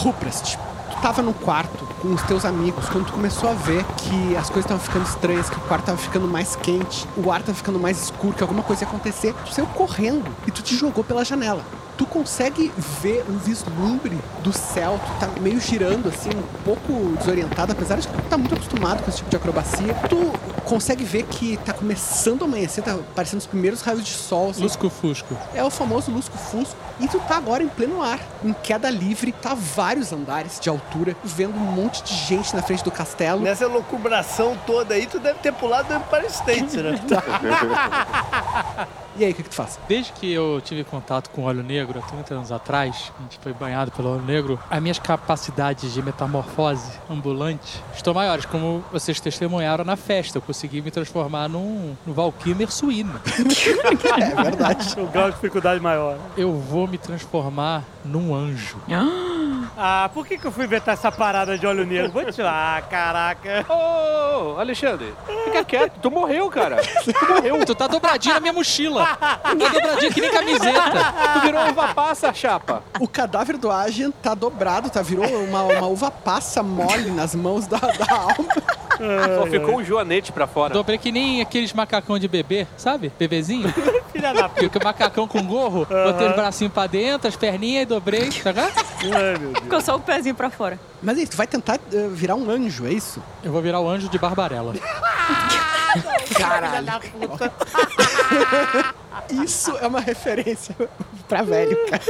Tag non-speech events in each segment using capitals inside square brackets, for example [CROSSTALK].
Ruprast, tu tava no quarto com os teus amigos quando tu começou a ver que as coisas estavam ficando estranhas, que o quarto tava ficando mais quente, o ar tava ficando mais escuro, que alguma coisa ia acontecer. Tu saiu correndo e tu te jogou pela janela. Tu consegue ver um vislumbre do céu, tu tá meio girando assim, um pouco desorientado, apesar de que tu tá muito acostumado com esse tipo de acrobacia. Tu consegue ver que tá começando a amanhecer, tá aparecendo os primeiros raios de sol. Assim. Lusco-fusco. É o famoso lusco-fusco. E tu tá agora em pleno ar, em queda livre, tá a vários andares de altura, vendo um monte de gente na frente do castelo. Nessa locubração toda aí, tu deve ter pulado do Empire State, né? [LAUGHS] [LAUGHS] E aí, o que, que tu faz? Desde que eu tive contato com o óleo negro, há 30 anos atrás, a gente foi banhado pelo óleo negro, as minhas capacidades de metamorfose ambulante estão maiores, como vocês testemunharam na festa. Eu consegui me transformar num, num Valkymer suíno. [LAUGHS] É verdade. [LAUGHS] O grau de dificuldade maior. Eu vou me transformar num anjo. Ah, por que, que eu fui inventar essa parada de óleo negro? Vou te Ah, caraca. Ô, Alexandre, fica quieto. Tu morreu, cara. Tu morreu. Tu tá dobradinho na minha mochila. Tu tá dobradinho que nem camiseta. Tu virou uva passa, chapa. O cadáver do Agen tá dobrado, tá? Virou uma, uma uva passa mole nas mãos da, da alma. Só ficou um joanete pra fora. Dobrei que nem aqueles macacão de bebê, sabe? Bebezinho. [LAUGHS] Filha da puta. Que o macacão com gorro, botei os bracinhos pra dentro, as perninhas e dobrei, tá ligado? Ai, meu [LAUGHS] Ficou só o pezinho pra fora. Mas aí, tu vai tentar eh, virar um anjo, é isso? Eu vou virar o anjo de Barbarella. [LAUGHS] Caralho. [LAUGHS] Isso é uma referência pra velho, cara.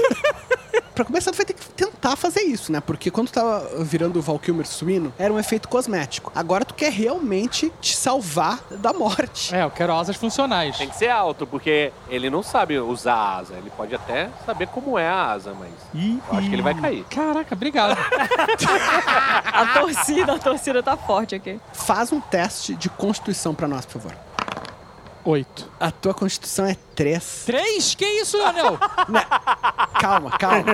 Pra começar, tu vai ter que tentar fazer isso, né? Porque quando tu tava virando o Valkymer suíno, era um efeito cosmético. Agora tu quer realmente te salvar da morte. É, eu quero asas funcionais. Tem que ser alto, porque ele não sabe usar a asa. Ele pode até saber como é a asa, mas eu acho que ele vai cair. Caraca, obrigado. [LAUGHS] A torcida, a torcida tá forte aqui. Faz um teste de constituição pra nós, por favor. Oito. A tua constituição é 3. Três? Que isso, Anel? [LAUGHS] Calma, calma.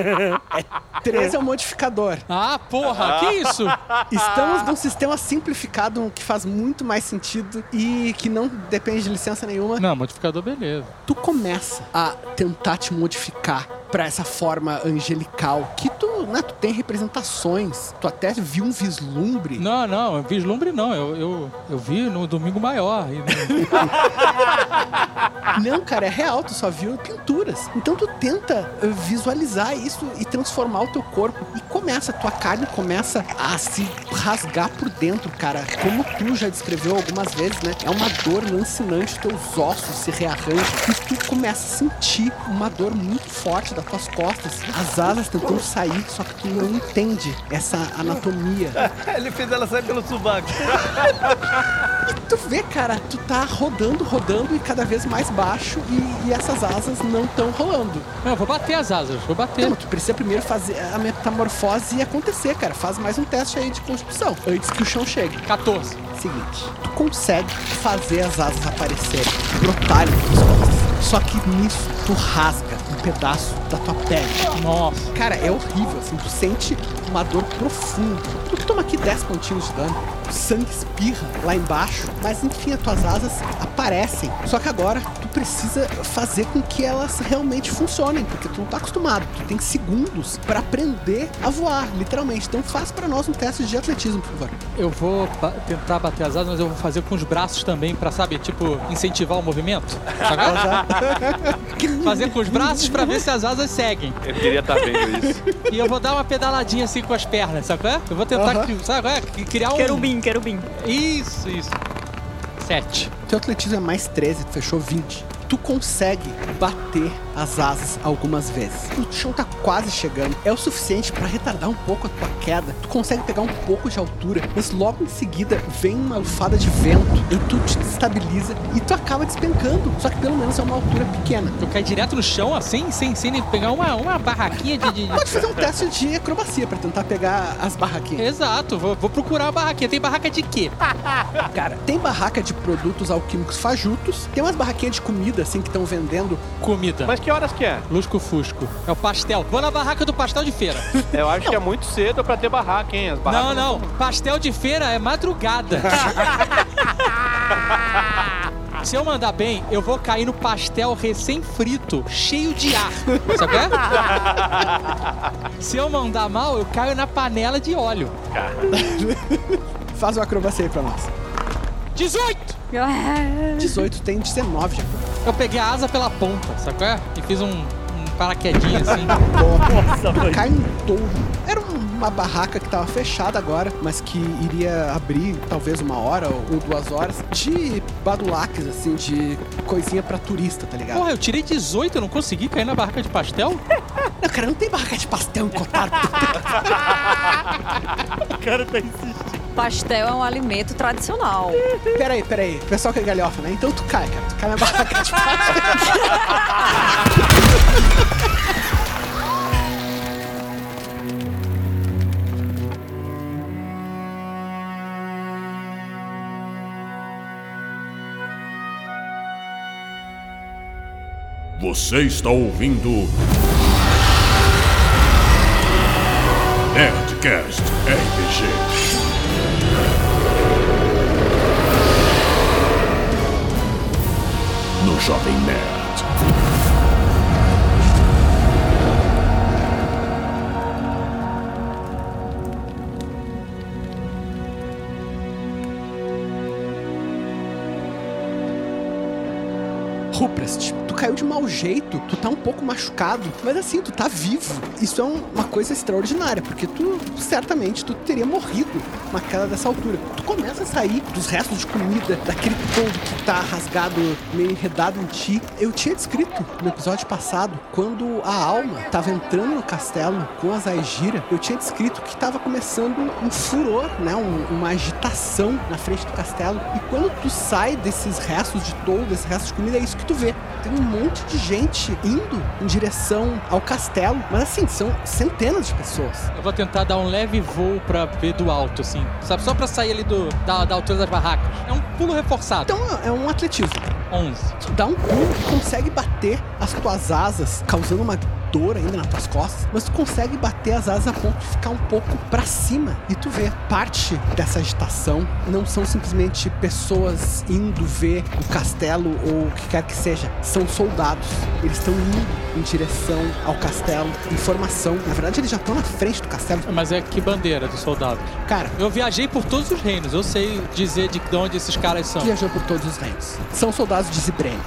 É 3 é o modificador. Ah, porra, que isso? Estamos num sistema simplificado que faz muito mais sentido e que não depende de licença nenhuma. Não, modificador, beleza. Tu começa a tentar te modificar pra essa forma angelical que tu, né, tu tem representações. Tu até viu um vislumbre. Não, não, vislumbre não. Eu, eu, eu vi no domingo maior. E no- [LAUGHS] Não, cara, é real, tu só viu pinturas. Então tu tenta eh, visualizar isso e transformar o teu corpo. E começa, tua carne começa a se rasgar por dentro, cara. Como tu já descreveu algumas vezes, né? É uma dor lancinante, teus ossos se rearranjam. E tu começa a sentir uma dor muito forte das tuas costas. As asas tentando sair, só que tu não entende essa anatomia. [LAUGHS] Ele fez ela sair pelo sovaco. [LAUGHS] Tu vê, cara, tu tá rodando, rodando e cada vez mais baixo e, e essas asas não estão rolando. Não, eu vou bater as asas, vou bater. Então, tu precisa primeiro fazer a metamorfose acontecer, cara. Faz mais um teste aí de constituição, antes que o chão chegue. 14. Seguinte, tu consegue fazer as asas aparecerem, brotarem nas costas. Só que nisso, tu rasga pedaço da tua pele. Nossa. Cara, é horrível, assim, tu sente uma dor profunda. Tu toma aqui 10 pontinhos de dano, o sangue espirra lá embaixo, mas enfim, as tuas asas aparecem. Só que agora tu precisa fazer com que elas realmente funcionem, porque tu não tá acostumado. Tu tem segundos pra aprender a voar, literalmente. Então faz pra nós um teste de atletismo, por favor. Eu vou ba- tentar bater as asas, mas eu vou fazer com os braços também pra, sabe, tipo, incentivar o movimento. [LAUGHS] Fazer com os braços pra ver se as asas seguem. Eu queria estar vendo isso. [LAUGHS] E eu vou dar uma pedaladinha assim com as pernas, sabe? qual é? Eu vou tentar, Aham. cri- sabe? qual é? Criar um... Querubim, querubim. Isso, isso. Sete. Teu atletismo é mais 13, tu fechou 20. Tu consegue bater as asas algumas vezes. O chão tá quase chegando. É o suficiente pra retardar um pouco a tua queda. Tu consegue pegar um pouco de altura, mas logo em seguida vem uma lufada de vento e tu te destabiliza e tu acaba despencando. Só que pelo menos é uma altura pequena. Eu caio direto no chão, assim, sem, sem nem pegar uma, uma barraquinha de... de- de- Pode fazer um teste de acrobacia pra tentar pegar as barraquinhas. Exato, vou, vou procurar a barraquinha. Tem barraca de quê? [LAUGHS] Cara, tem barraca de produtos alquímicos fajutos, tem umas barraquinhas de comida assim que estão vendendo. Comida. Mas que horas que é? Lusco-fusco. É o pastel. Vou na barraca do pastel de feira. [LAUGHS] Eu acho que é muito cedo pra ter barraca, hein? As barracas Não, não. Pastel de feira é madrugada. [LAUGHS] Se eu mandar bem, eu vou cair no pastel recém-frito, cheio de ar. Sabe? é? [LAUGHS] Se eu mandar mal, eu caio na panela de óleo. Faz o acrobacia aí pra nós. 18! 18 [LAUGHS] tem 19 já. Eu peguei a asa pela ponta, qual é? E fiz um, um paraquedinho assim. [LAUGHS] Nossa, Cai um touro. Era uma barraca que tava fechada agora, mas que iria abrir talvez uma hora ou duas horas de badulaques, assim, de coisinha pra turista, tá ligado? Porra, eu tirei 18, eu não consegui cair na barraca de pastel? Não, cara, não tem barraca de pastel encotado. [LAUGHS] o cara tá insistindo. Pastel é um alimento tradicional. [LAUGHS] peraí, peraí. O pessoal que é galhofa, né? Então tu cai, cara. Tu cai na barraca de pastel. [LAUGHS] Você está ouvindo. Nerdcast RPG. No Jovem Ruprest, tu caiu de mau jeito, tu tá um pouco machucado, mas assim, tu tá vivo. Isso é um- uma coisa extraordinária, porque tu certamente tu teria morrido uma queda dessa altura. Tu começa a sair dos restos de comida, daquele todo que tá rasgado, meio enredado em ti. Eu tinha descrito no episódio passado, quando a alma tava entrando no castelo com a Zaira, eu tinha descrito que tava começando um furor, né? Um- uma agitação na frente do castelo. E quando tu sai desses restos de toldo, desses restos de comida, é isso que tu vê. Tem um monte de gente indo em direção ao castelo. Mas assim, são centenas de pessoas. Eu vou tentar dar um leve voo pra ver do alto, assim. Sabe? Só pra sair ali do, da, da altura das barracas. É um pulo reforçado. Então é um atletismo. 11. Tu dá um pulo e consegue bater as tuas asas, causando uma dor ainda nas tuas costas, mas tu consegue bater as asas a ponto de ficar um pouco pra cima. E tu vê, parte dessa agitação não são simplesmente pessoas indo ver o castelo ou o que quer que seja, são soldados. Eles estão indo em direção ao castelo, em formação. Na verdade, eles já estão na frente do castelo. Mas é que bandeira do soldado? Cara, Eu viajei por todos os reinos. Eu sei dizer de onde esses caras são. viajou por todos os reinos. São soldados de Zibrene.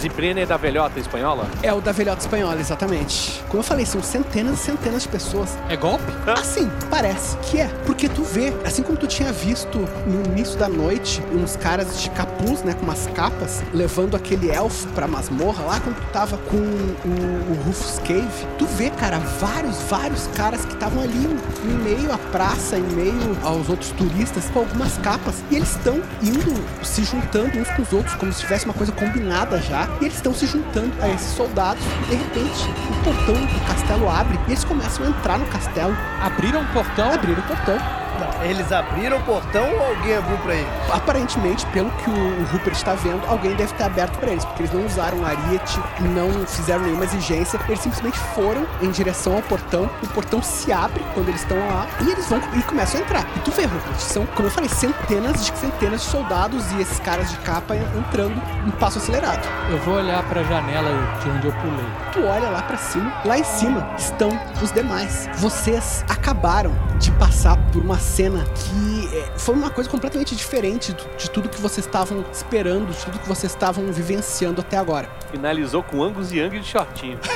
Zibrene é da velhota espanhola? É o da velhota espanhola, exatamente. Como eu falei, são centenas e centenas de pessoas. É golpe? Assim, parece que é. Porque tu vê, assim como tu tinha visto no início da noite, uns caras de capuz, né, com umas capas, levando aquele elfo pra masmorra, lá quando tu tava com o, o Rufus Cave, tu vê, cara, vários, vários caras que estavam ali em meio à praça, em meio aos outros turistas, com algumas capas, e eles estão indo, se juntando uns com os outros, como se tivesse uma coisa combinada já, e eles estão se juntando a esses soldados. De repente, o portão do castelo abre e eles começam a entrar no castelo. Abriram um portão? Abriram o portão. Eles abriram o portão ou alguém abriu pra eles? Aparentemente, pelo que o, Rupert está vendo, alguém deve ter aberto para eles, porque eles não usaram ariete, não fizeram nenhuma exigência, eles simplesmente foram em direção ao portão, o portão se abre quando eles estão lá e eles vão e começam a entrar. E tu vê, Rupert, são, como eu falei, centenas de centenas de soldados e esses caras de capa entrando em passo acelerado. Eu vou olhar pra janela de onde eu pulei. Tu olha lá pra cima, lá em cima estão os demais. Vocês acabaram de passar por uma cena que é, foi uma coisa completamente diferente de tudo que vocês estavam esperando, de tudo que vocês estavam vivenciando até agora. Finalizou com Angus e Yang de shortinho. [LAUGHS]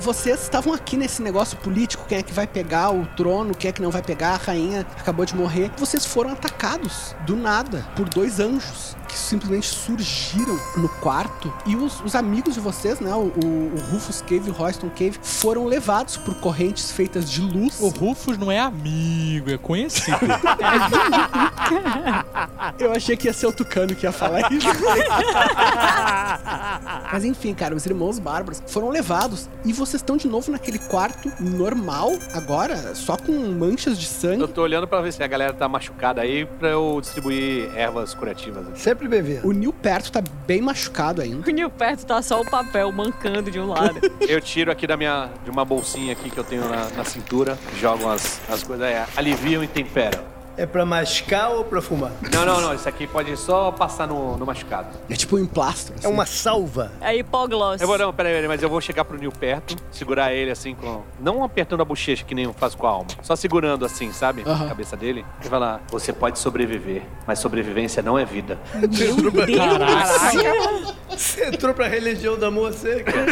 Vocês estavam aqui nesse negócio político, quem é que vai pegar o trono, quem é que não vai pegar, a rainha acabou de morrer. Vocês foram atacados do nada por dois anjos que simplesmente surgiram no quarto e os, os amigos de vocês, né, o, o- o Rufus Cave e o Royston Cave, foram levados por correntes feitas de luz. O Rufus não é amigo, é conhecido. [LAUGHS] Eu achei que ia ser o Tucano que ia falar isso. [LAUGHS] Mas enfim, cara, os irmãos bárbaros foram levados e vocês estão de novo naquele quarto normal agora, só com manchas de sangue. Eu tô olhando pra ver se a galera tá machucada aí pra eu distribuir ervas curativas. Sempre bem-vindo. O Neil perto tá bem machucado ainda. O Nil perto tá só o papel mancando de um lado. Eu tiro aqui da minha, de uma bolsinha aqui que eu tenho na, na cintura, jogo as, as coisas aí, aliviam e temperam. É pra mascar ou pra fumar? Não, não, não. Isso aqui pode só passar no, no machucado. É tipo um emplastro. É assim. uma salva. É hipogloss. Eu vou, não, peraí, peraí, mas eu vou chegar pro Nil perto, segurar ele assim com. Não apertando a bochecha que nem eu faço com a alma. Só segurando assim, sabe? A cabeça dele. E falar: Você pode sobreviver, mas sobrevivência não é vida. Entrou pra... Caraca. Você entrou pra religião da moça, cara.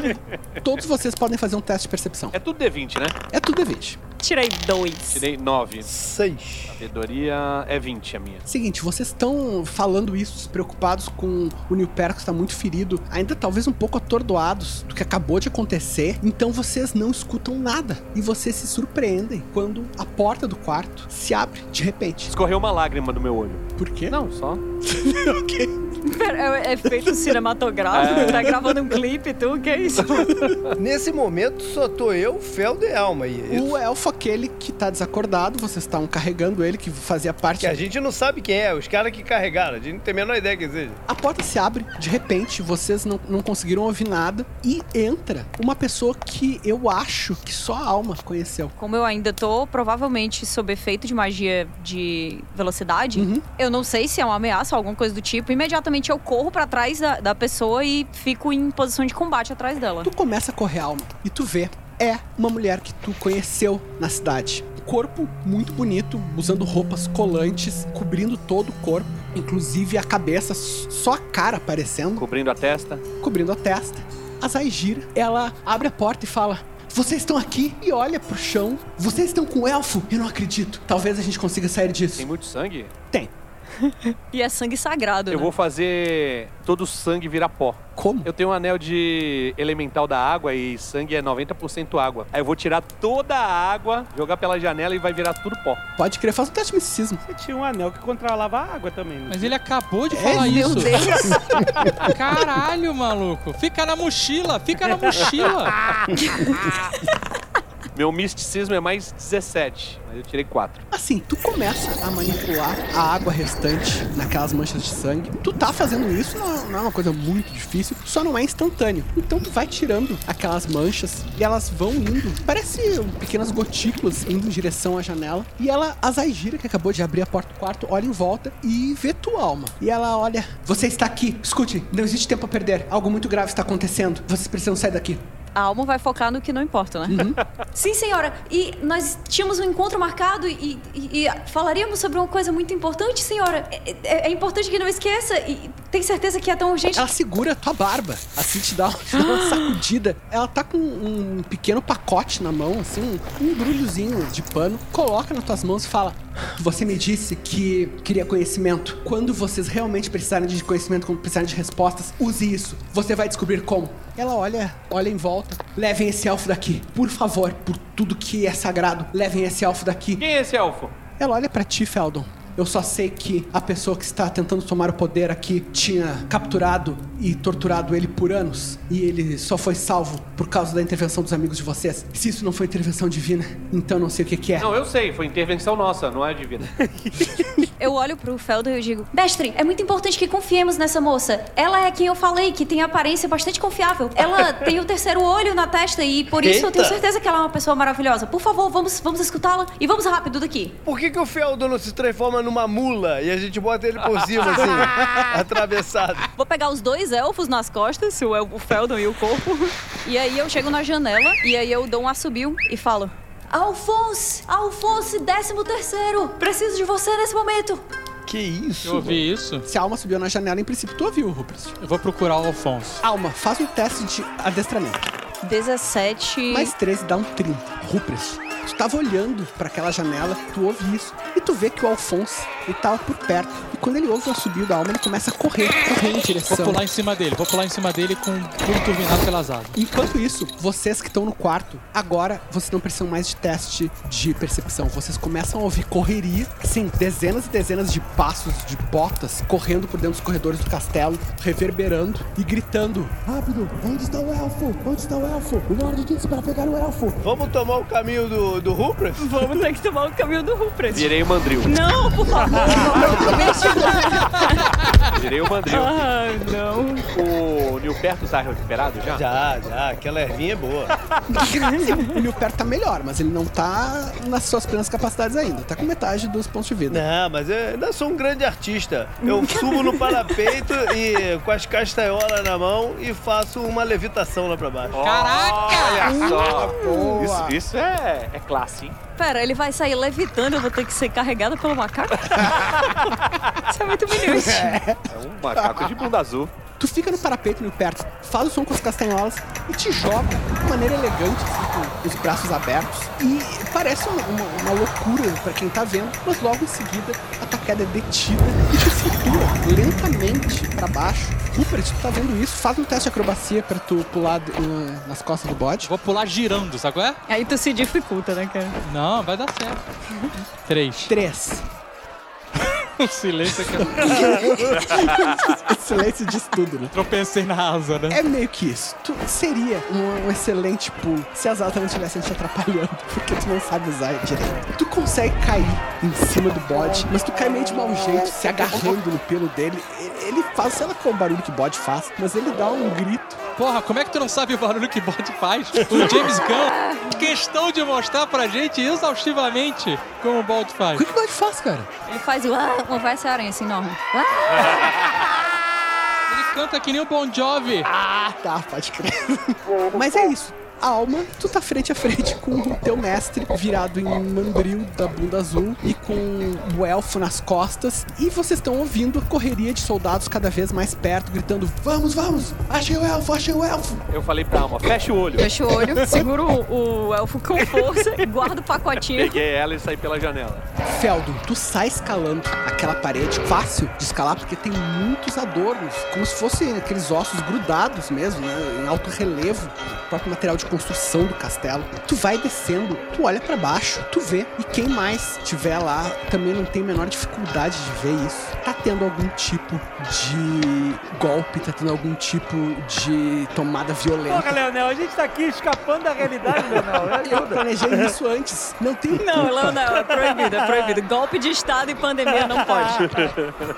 [LAUGHS] Todos vocês podem fazer um teste de percepção. É tudo D20, né? É tudo D20. Tirei dois. Tirei 9. Seis. Sabedoria é 20 a minha. Seguinte, vocês estão falando isso, preocupados com o Nilperco que está muito ferido, ainda talvez um pouco atordoados do que acabou de acontecer, então vocês não escutam nada. E vocês se surpreendem quando a porta do quarto se abre de repente. Escorreu uma lágrima do meu olho. Por quê? Não, só. [LAUGHS] ok. Pera, É efeito cinematográfico? Tá gravando um clipe, tu? Que é isso? Nesse momento só tô eu, Feldo e Alma aí. é isso? O elfo aquele que tá desacordado, vocês estavam carregando ele, que fazia parte... Que a gente não sabe quem é, os caras que carregaram. A gente não tem a menor ideia quem seja. A porta se abre, de repente, vocês não, não conseguiram ouvir nada, e entra uma pessoa que eu acho que só a alma conheceu. Como eu ainda tô provavelmente sob efeito de magia de velocidade, Uhum. eu não sei se é uma ameaça ou alguma coisa do tipo. Imediatamente eu corro pra trás da, da pessoa e fico em posição de combate atrás dela. Tu começa a correr alma e tu vê é uma mulher que tu conheceu na cidade. Corpo muito bonito, usando roupas colantes, cobrindo todo o corpo, inclusive a cabeça, só a cara aparecendo, Cobrindo a testa. cobrindo a testa. A Zaijira, ela abre a porta e fala: Vocês estão aqui? E olha pro chão. Vocês estão com o elfo? Eu não acredito. Talvez a gente consiga sair disso. Tem muito sangue? Tem. [LAUGHS] E é sangue sagrado, Eu né? vou fazer todo o sangue virar pó. Como? Eu tenho um anel de elemental da água e sangue é 90% água. Aí eu vou tirar toda a água, jogar pela janela e vai virar tudo pó. Pode crer, faz um teste de misticismo. Você tinha um anel que controlava a água também, né? Mas ele acabou de falar Meu isso. Deus. [LAUGHS] Caralho, maluco. Fica na mochila, fica na mochila. [LAUGHS] Meu misticismo é mais 17, mas eu tirei 4. Assim, tu começa a manipular a água restante naquelas manchas de sangue. Tu tá fazendo isso, não, não é uma coisa muito difícil, só não é instantâneo. Então tu vai tirando aquelas manchas e elas vão indo. Parece pequenas gotículas indo em direção à janela. E ela, a Zaijira, que acabou de abrir a porta do quarto, olha em volta e vê tua alma. E ela olha: Você está aqui, escute, não existe tempo a perder. Algo muito grave está acontecendo. Vocês precisam sair daqui. A alma vai focar no que não importa, né? [LAUGHS] Sim, senhora. E nós tínhamos um encontro marcado e, e- e falaríamos sobre uma coisa muito importante, senhora. É, é- é importante que não esqueça. E tem certeza que é tão urgente? Ela segura a tua barba, assim te dá, te dá uma sacudida. Ela tá com um pequeno pacote na mão, assim, um, um embrulhozinho de pano, coloca nas tuas mãos e fala: Você me disse que queria conhecimento. Quando vocês realmente precisarem de conhecimento, quando precisarem de respostas, use isso. Você vai descobrir como. Ela olha, olha em volta. Levem esse elfo daqui. Por favor, por tudo que é sagrado, levem esse elfo daqui. Quem é esse elfo? Ela olha pra ti, Feldon. Eu só sei que a pessoa que está tentando tomar o poder aqui tinha capturado e torturado ele por anos. E ele só foi salvo por causa da intervenção dos amigos de vocês. Se isso não foi intervenção divina, então não sei o que, que é. Não, eu sei, foi intervenção nossa, não é divina. [LAUGHS] Eu olho pro Felder e eu digo: Mestre, é muito importante que confiemos nessa moça. Ela é quem eu falei, que tem aparência bastante confiável. Ela [LAUGHS] tem o terceiro olho na testa e por isso eu tenho Eita. certeza que ela é uma pessoa maravilhosa. Por favor, vamos, vamos escutá-la e vamos rápido daqui. Por que, que o Feldo não se transforma numa mula e a gente bota ele por cima, assim, [LAUGHS] atravessado? Vou pegar os dois elfos nas costas, o, el- o Feldon e o corpo. [LAUGHS] E aí eu chego na janela e aí eu dou um assobio e falo: Alphonse! Alphonse, décimo terceiro! Preciso de você nesse momento! Que isso? Eu ouvi isso. Se a alma subiu na janela, em princípio tu ouviu, Rupert. Eu vou procurar o Alfonso. Alma, faz um teste de adestramento. 17. Mais 13 dá um 30. Rupert, tu tava olhando pra aquela janela, tu ouve isso, e tu vê que o Alphonse, ele tava por perto. E quando ele ouve o assobio da alma, ele começa a correr, correr em Vou direção. pular em cima dele, vou pular em cima dele com pulo turbinado pelas asas. Enquanto isso, vocês que estão no quarto, agora vocês não precisam mais de teste de percepção. Vocês começam a ouvir correria, assim, dezenas e dezenas de passos, de botas, correndo por dentro dos corredores do castelo, reverberando e gritando: Rápido, onde está o elfo? Onde está o elfo? O Lorde disse para pegar o elfo. Vamos tomar o caminho do, do Rupert? Vamos ter que tomar o caminho do Rupert. Virei o mandril. Não, por favor, não, Virei o mandril. Ah, não. O New no perto tá recuperado já? Já, já, aquela ervinha é boa. [LAUGHS] o Nilperto tá melhor, mas ele não tá nas suas plenas capacidades ainda. Tá com metade dos pontos de vida. Não, mas eu ainda sou um grande artista. Eu subo no parapeito e com as castanholas na mão e faço uma levitação lá pra baixo. Olha só! Boa. Isso, isso é, é classe, hein? Pera, ele vai sair levitando, eu vou ter que ser carregada pelo macaco? [LAUGHS] Isso é muito humilhante. É um macaco de bunda azul. Tu fica no parapeito, Nilperto, faz o som com as castanholas e te joga de maneira elegante, assim, com os braços abertos. E parece uma, uma- uma loucura pra quem tá vendo, mas logo em seguida a tua queda é detida e te lentamente pra baixo. Rupert, tu tá vendo isso? Faz um teste de acrobacia pra tu pular nas costas do bode. Vou pular girando, sabe qual é? Aí tu se dificulta, né, cara? Não, vai dar certo. [LAUGHS] Três. Três. [LAUGHS] O silêncio aqui. O [LAUGHS] silêncio diz tudo, né? Tropecei na asa, né? É meio que isso. Tu seria um, um excelente pulo se as altas não estivessem te atrapalhando, [LAUGHS] porque tu não sabe usar direito. Tu consegue cair em cima do bode, mas tu cai meio de mau jeito, se agarrando no pelo dele. Ele- faz, sei lá qual o barulho que o bode faz, mas ele dá um grito. Porra, como é que tu não sabe o barulho que bot faz? O James Gunn, questão de mostrar pra gente exaustivamente como o bot O faz. que, que o bode faz, cara? Ele faz o ah, uma vai aranha assim enorme. Ele canta que nem o Bon Jovi. Ah, tá, pode crer. Mas é isso. Alma, tu tá frente a frente com o teu mestre virado em mandril da bunda azul e com o elfo nas costas. E vocês estão ouvindo a correria de soldados cada vez mais perto, gritando: Vamos, vamos! Achei o elfo, achei o elfo! Eu falei pra Alma, fecha o olho. Fecha o olho, [LAUGHS] segura o, o elfo com força, guarda o pacotinho. Peguei ela e saí pela janela. Feldon, tu sai escalando aquela parede, fácil de escalar porque tem muitos adornos, como se fossem aqueles ossos grudados mesmo, né, em alto relevo, o próprio material de construção do castelo. Tu vai descendo, tu olha pra baixo, tu vê, e quem mais tiver lá também não tem a menor dificuldade de ver isso. Tá tendo algum tipo de golpe, tá tendo algum tipo de tomada Porra, violenta. Leonel, a gente tá aqui escapando da realidade, Leonel. Me Eu planejei isso antes. Não tem Não, não, é proibido, é proibido. Golpe de Estado e pandemia não pode. [LAUGHS]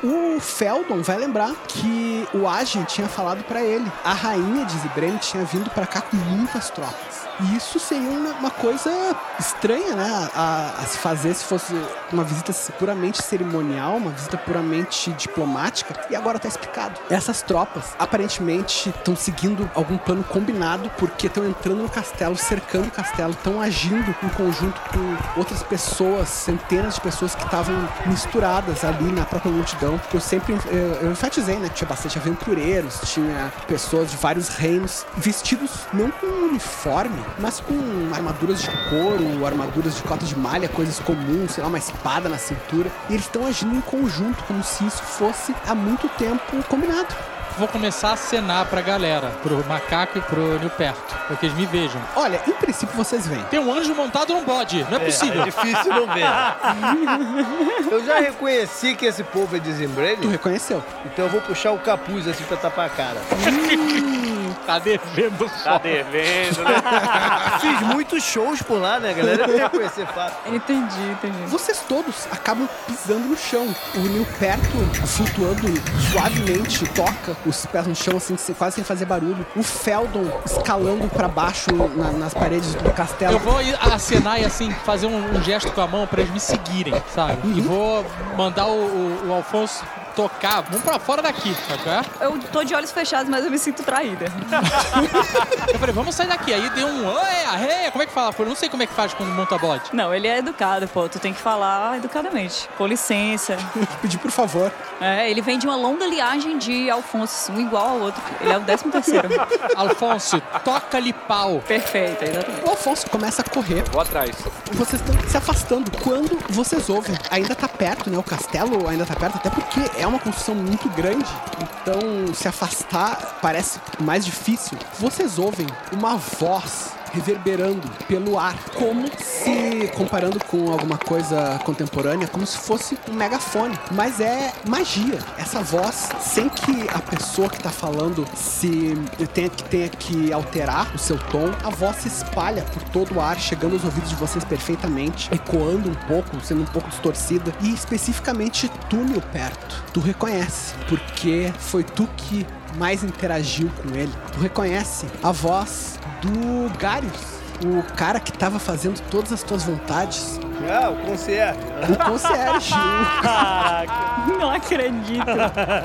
O Feldon vai lembrar que o Agent tinha falado pra ele. A rainha de Zibrene tinha vindo pra cá com muitas tropas. E isso seria uma, coisa estranha, né? A, a se fazer se fosse uma visita puramente cerimonial, uma visita puramente diplomática. E agora tá explicado. Essas tropas aparentemente estão seguindo algum plano combinado, porque estão entrando no castelo, cercando o castelo, estão agindo em conjunto com outras pessoas, centenas de pessoas que estavam misturadas ali na própria multidão. Eu sempre eu, eu enfatizei, né? Tinha bastante aventureiros, tinha pessoas de vários reinos, vestidos não com uniforme, mas com armaduras de couro, armaduras de cota de malha, coisas comuns, sei lá, uma espada na cintura. E eles estão agindo em conjunto, como se isso fosse há muito tempo combinado. Vou começar a acenar pra galera, pro macaco e pro Nilperto, pra que eles me vejam. Olha, em princípio vocês vêm. Tem um anjo montado num bode, não é possível. É difícil não ver. [LAUGHS] Eu já reconheci que esse povo é de Tu reconheceu? então eu vou puxar o capuz assim pra tapar a cara. [LAUGHS] Tá devendo Tá devendo, né? [LAUGHS] Fiz muitos shows por lá, né, galera? Deve reconhecer fácil. Entendi, entendi. Vocês todos acabam pisando no chão. O Nil perto, flutuando suavemente, toca os pés no chão, assim, quase sem fazer barulho. O Feldon escalando pra baixo na- nas paredes do castelo. Eu vou acenar e assim, fazer um, um gesto com a mão pra eles me seguirem, sabe? E vou mandar o, o- o Alfonso tocar. Vamos pra fora daqui, é? Eu tô de olhos fechados, mas eu me sinto traída. [LAUGHS] Eu falei, vamos sair daqui. Aí deu um, oi, arreia, como é que fala? Eu não sei como é que faz quando monta bode. Não, ele é educado, pô. Tu tem que falar educadamente. Com licença. [LAUGHS] Pedir por favor. É, ele vem de uma longa liagem de Alfonso, um igual ao outro. Ele é o décimo terceiro. [LAUGHS] Alfonso, toca-lhe pau. Perfeito, exatamente. O Alfonso começa a correr. Vou atrás. Vocês estão se afastando. Quando vocês ouvem, ainda tá perto, né? O castelo ainda tá perto, até porque é uma construção muito grande. Então, se afastar parece mais difícil. Vocês ouvem uma voz reverberando pelo ar, como se, comparando com alguma coisa contemporânea, como se fosse um megafone. Mas é magia. Essa voz, sem que a pessoa que tá falando se tenha que, tenha que alterar o seu tom, a voz se espalha por todo o ar, chegando aos ouvidos de vocês perfeitamente, ecoando um pouco, sendo um pouco distorcida. E especificamente túnel perto. Tu reconhece, porque foi tu que mais interagiu com ele, tu reconhece a voz do Garius, o cara que tava fazendo todas as tuas vontades, Ah, o concierge. o concierge, o. [LAUGHS] Não acredito.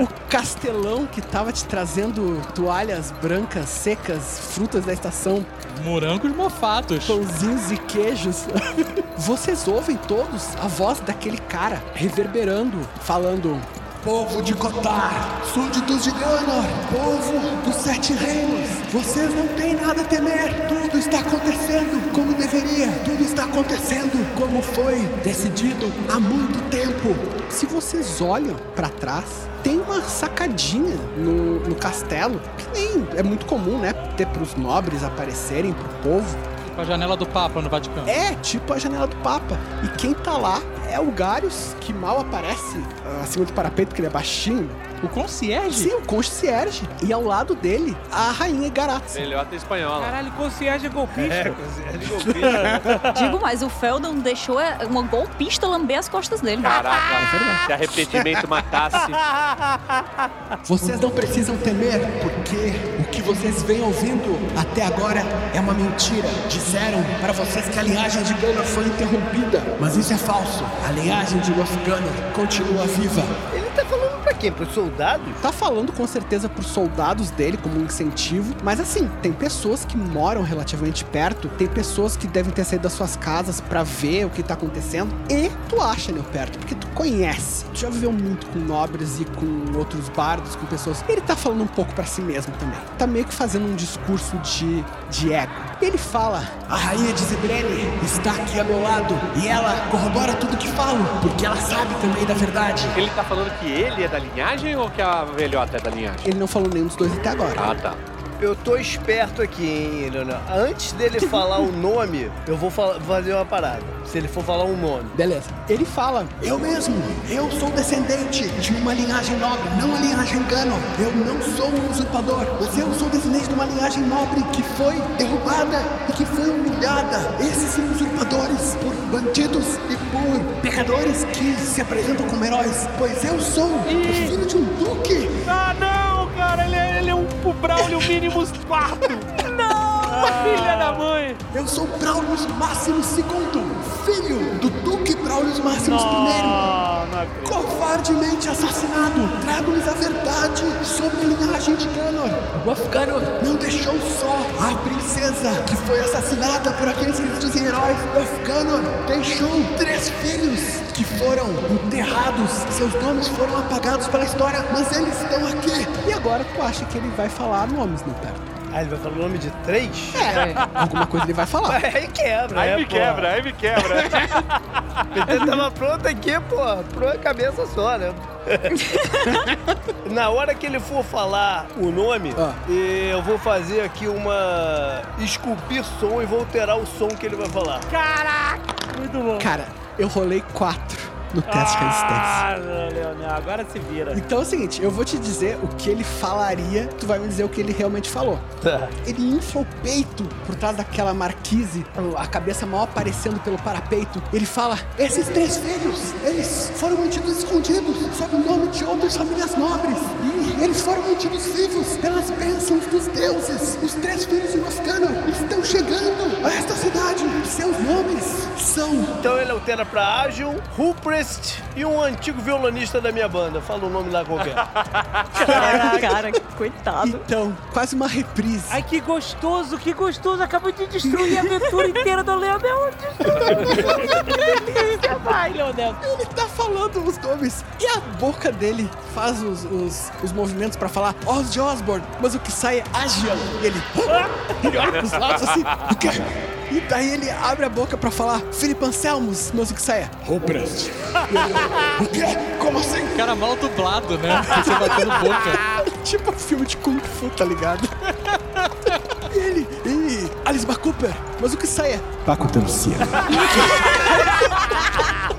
O castelão que tava te trazendo toalhas brancas, secas, frutas da estação, Morangos mofados. pãozinhos e queijos. Vocês ouvem todos a voz daquele cara reverberando, falando: Povo de Cotar, súditos de Ganor, povo dos Sete Reinos, vocês não têm nada a temer. Tudo está acontecendo como deveria. Tudo está acontecendo como foi decidido há muito tempo. Se vocês olham pra trás, tem uma sacadinha no, no castelo que nem é muito comum, né? Ter pros nobres aparecerem pro povo. Com a janela do Papa no Vaticano. É, tipo a janela do Papa. E quem tá lá é o Garius, que mal aparece ah, acima do parapeito, porque ele é baixinho. O concierge? Sim, o concierge. E ao lado dele, a rainha Garatz. Melhor espanhola. Caralho, concierge é golpista. É, concierge golpista. [LAUGHS] Digo mais, o Feldon deixou é, uma golpista lamber as costas dele. Caraca, [LAUGHS] se arrependimento matasse. Vocês não precisam temer, porque o que vocês vêm ouvindo até agora é uma mentira. Disseram para vocês que a linhagem de Ganor foi interrompida, mas isso é falso. A linhagem de Lofganor continua viva. Ele tá falando pra quem? Pros soldados? Tá falando com certeza pros soldados dele como um incentivo, mas assim, tem pessoas que moram relativamente perto, tem pessoas que devem ter saído das suas casas pra ver o que tá acontecendo, e tu acha, Neo, perto, porque tu conhece. Tu já viveu muito com nobres e com outros bardos, com pessoas. Ele tá falando um pouco pra si mesmo também. Tá meio que fazendo um discurso de, de ego. Ele fala: A rainha de Zebrene está aqui ao meu lado e ela corrobora tudo que falo, porque ela sabe também da verdade. Ele tá falando que ele é da linhagem ou que a velhota é da linhagem? Ele não falou nenhum dos dois até agora. Ah, tá. Eu tô esperto aqui, hein, Leonel. Antes dele [LAUGHS] falar o nome, eu vou fazer uma parada. Se ele for falar um nome. Beleza. Ele fala: Eu mesmo, eu sou descendente de uma linhagem nobre, não a linhagem Ganon. Eu não sou um usurpador, mas eu sou descendente de uma linhagem nobre que foi derrubada e que foi humilhada. Esses são usurpadores por bandidos e por pecadores que se apresentam como heróis. Pois eu sou o filho de um duque. Ah, não, cara. Ele é, ele é um, o Braulio Minimus quarto. [LAUGHS] Não, filha da mãe. Eu sou Braulius Máximos II, filho do Duque Braulius Máximos I. Covardemente assassinado. Trago-lhes a verdade sobre a linhagem de Ganor. O Ganor não deixou só a princesa que foi assassinada por aqueles que dizem heróis. Ganor deixou três filhos que foram enterrados. Seus nomes foram apagados pela história, mas eles estão aqui. E agora tu acha que ele vai falar nomes, não perto? Ah, ele vai falar o nome de três? É, alguma coisa ele vai falar. [LAUGHS] Aí quebra, Aí né, me pô? quebra, aí me quebra. [LAUGHS] Ele tava pronto aqui, pô, pra uma cabeça só, né? [LAUGHS] Na hora que ele for falar o nome, Ah. eu vou fazer aqui uma. esculpir som e vou alterar o som que ele vai falar. Caraca, muito bom. Cara, eu rolei quatro no teste de resistência. Ah, Leonel, agora se vira. Então é o seguinte, eu vou te dizer o que ele falaria, tu vai me dizer o que ele realmente falou. Tá. Ele infla o peito por trás daquela marquise, a cabeça mal aparecendo pelo parapeito. Ele fala: Esses três filhos, eles foram mantidos escondidos sob o nome de outras famílias nobres. E eles foram mantidos vivos pelas bênçãos dos deuses. Os três filhos de Mafcano estão chegando a esta cidade. Seus nomes são Então ele altera pra Ágil, E um antigo violonista da minha banda. Fala o nome lá qualquer. [LAUGHS] Cara, cara, coitado. Então, quase uma reprise. Ai, que gostoso, que gostoso. Acabou de destruir a aventura inteira do Leonel. que delícia. Vai, Leonel. Ele tá falando os nomes e a boca dele faz os, os, os movimentos pra falar Ozzy Osbourne, mas o que sai é Agian. E ele, "Hã?" ele olha pros lados assim, o quê? E daí ele abre a boca pra falar Felipe Anselmos, mas o que sai é Ruprest. E ele, O quê? Como assim? Cara mal dublado, né? Você batendo boca. [LAUGHS] tipo um filme de Kung Fu, tá ligado? E ele, e Alice Cooper, mas o que sai é Paco Lucia. [LAUGHS]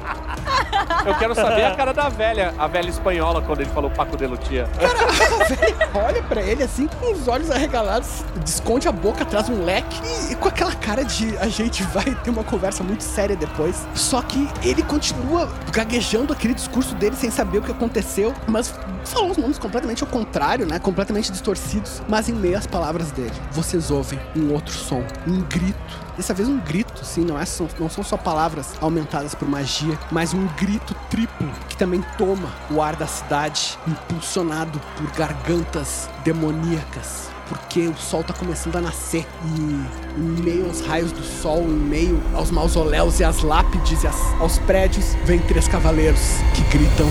Eu quero saber a cara da velha, a velha espanhola, quando ele falou Paco de Lutia. A velha olha pra ele assim, com os olhos arregalados, desconte a boca, traz um leque e com aquela cara de a gente vai ter uma conversa muito séria depois. Só que ele continua gaguejando aquele discurso dele sem saber o que aconteceu, mas falou os nomes completamente ao contrário, né? Completamente distorcidos, mas em meio às palavras dele. Vocês ouvem um outro som, um grito. Dessa vez um grito, sim, não, é, não são só palavras aumentadas por magia, mas um grito triplo que também toma o ar da cidade, impulsionado por gargantas demoníacas porque o sol tá começando a nascer e em meio aos raios do sol, em meio aos mausoléus e às lápides e às- aos prédios, vem três cavaleiros que gritam.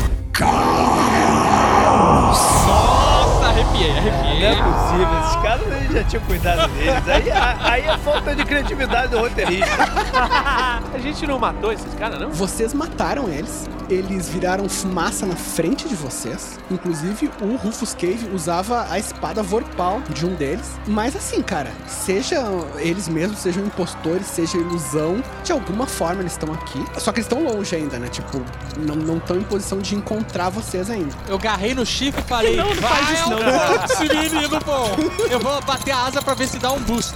Nossa, arrepiei, Não arrepiei. é possível, esses caras [LAUGHS] já tinha cuidado deles. Aí, a- aí é falta de criatividade do roteirista. [LAUGHS] A gente não matou esses caras, não? Vocês mataram eles, eles viraram fumaça na frente de vocês. Inclusive, o Rufus Cave usava a espada Vorpal de um deles. Mas assim, cara, seja eles mesmos, sejam impostores, seja ilusão, de alguma forma eles estão aqui. Só que eles estão longe ainda, né? Tipo, não estão em posição de encontrar vocês ainda. Eu garrei no chifre e falei, Não, não faz isso não. esse menino bom. Eu vou bater a asa pra ver se dá um boost.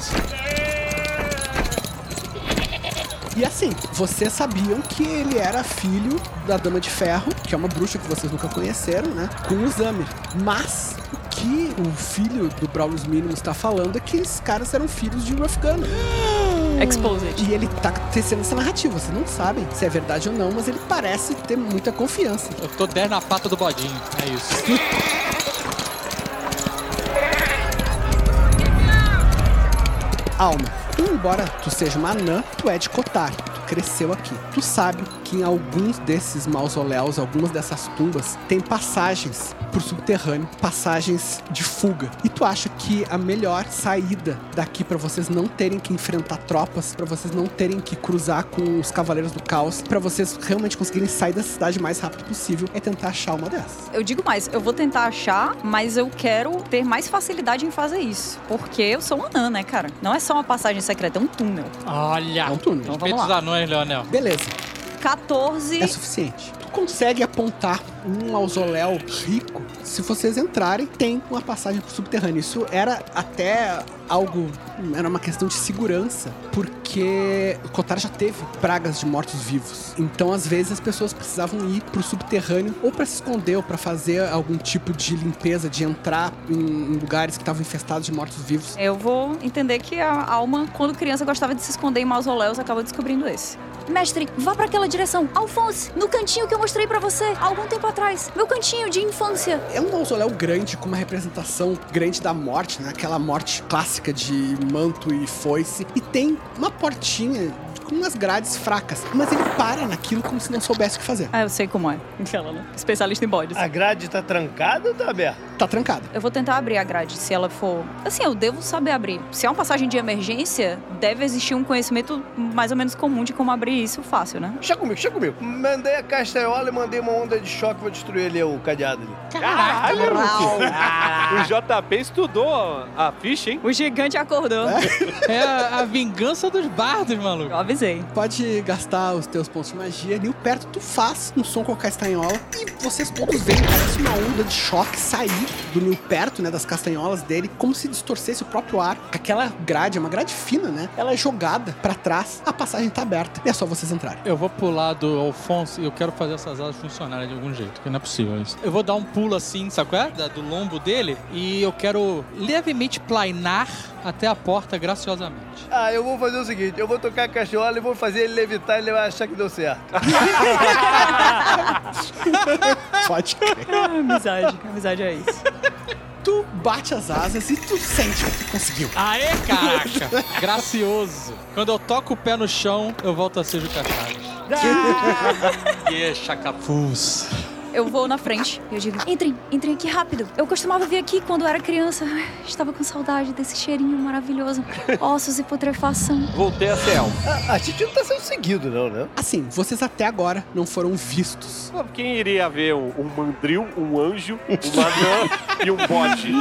E assim, vocês sabiam que ele era filho da Dama de Ferro, que é uma bruxa que vocês nunca conheceram, né? Com o Zamir. Mas o que o filho do Brawlers Mínimos está falando é que esses caras eram filhos de Gunner. Exposed. E ele tá tecendo essa narrativa. Vocês não sabem se é verdade ou não, mas ele parece ter muita confiança. Eu tô 10 na pata do bodinho, é isso. Alma, embora tu seja uma anã, tu é de Kotar. Cresceu aqui. Tu sabe que em alguns desses mausoléus, algumas dessas tumbas, tem passagens pro subterrâneo, passagens de fuga. E tu acha que a melhor saída daqui pra vocês não terem que enfrentar tropas, pra vocês não terem que cruzar com os cavaleiros do caos, pra vocês realmente conseguirem sair da cidade o mais rápido possível, é tentar achar uma dessas. Eu digo mais, eu vou tentar achar, mas eu quero ter mais facilidade em fazer isso. Porque eu sou uma anã, né, cara? Não é só uma passagem secreta, é um túnel. Olha, É um túnel. Então vamos lá. Leonel. Beleza. 14. é suficiente. Tu consegue apontar um mausoléu rico. Se vocês entrarem, tem uma passagem pro subterrâneo. Isso era até algo. Era uma questão de segurança, porque o Kotar já teve pragas de mortos-vivos. Então, às vezes, as pessoas precisavam ir pro subterrâneo ou para se esconder ou para fazer algum tipo de limpeza, de entrar em, em lugares que estavam infestados de mortos-vivos. Eu vou entender que a alma, quando criança, gostava de se esconder em mausoléus, acaba descobrindo esse. Mestre, vá pra aquela direção. Alphonse, no cantinho que eu mostrei pra você há algum tempo atrás. Meu cantinho de infância. É um mausoléu grande, com uma representação grande da morte, né? Aquela morte clássica de manto e foice. E tem uma portinha com umas grades fracas. Mas ele para naquilo como se não soubesse o que fazer. Ah, eu sei como é. Aquela, né? Especialista em bodes. A grade tá trancada ou tá aberta? Tá trancado. Eu vou tentar abrir a grade, se ela for. Assim, eu devo saber abrir. Se é uma passagem de emergência, deve existir um conhecimento mais ou menos comum de como abrir isso fácil, né? Chega comigo, chega comigo. Mandei a castanhola e mandei uma onda de choque pra destruir ali o cadeado ali. Caralho! O JP estudou a ficha, hein? O gigante acordou. É a, a vingança dos bardos, maluco. Eu avisei. Pode gastar os teus pontos de magia. Ali perto tu faz um som com a castanhola. E vocês todos veem, parece uma onda de choque sair do Nil perto, né? Das castanholas dele, como se distorcesse o próprio ar. Aquela grade, é uma grade fina, né? Ela é jogada pra trás. A passagem tá aberta. E é só vocês entrarem. Eu vou pular do Alfonso e eu quero fazer essas asas funcionarem de algum jeito, porque não é possível isso. Eu vou dar um pulo assim, sabe qual é? Do lombo dele e eu quero levemente planar até a porta graciosamente. [LAUGHS] Ah, eu vou fazer o seguinte: eu vou tocar a castanhola e vou fazer ele levitar e ele vai achar que deu certo. [LAUGHS] Pode crer. amizade. Amizade é isso. tu bate as asas e tu sente que tu conseguiu. Aê, caraca! Gracioso. Quando eu toco o pé no chão, eu volto a ser o Chachares. yeah, chacafus. Eu vou na frente e eu digo: Entrem, entrem aqui rápido. Eu costumava vir aqui quando eu era criança. Ai, Estava com saudade desse cheirinho maravilhoso. Ossos e putrefação. Voltei a ser elfo. A, a gente não tá sendo seguido, não, né? Assim, vocês até agora não foram vistos. Quem iria ver um, um mandril, um anjo, uma anã e um bote?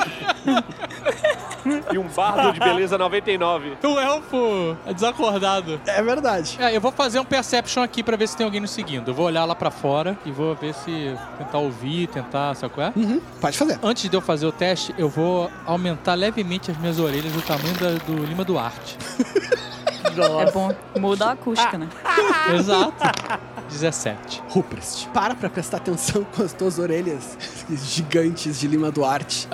E um bardo de beleza 99. O elfo é desacordado. É verdade. É, eu vou fazer um perception aqui pra ver se tem alguém nos seguindo. Eu vou olhar lá pra fora e vou ver se tentar ouvir, tentar, sabe qual é? Uhum, pode fazer. Antes de eu fazer o teste, eu vou aumentar levemente as minhas orelhas do tamanho da- do Lima Duarte. [LAUGHS] É bom mudar a acústica, né? Exato. [LAUGHS] 17. Ruprest, para pra prestar atenção com as tuas orelhas gigantes de Lima Duarte.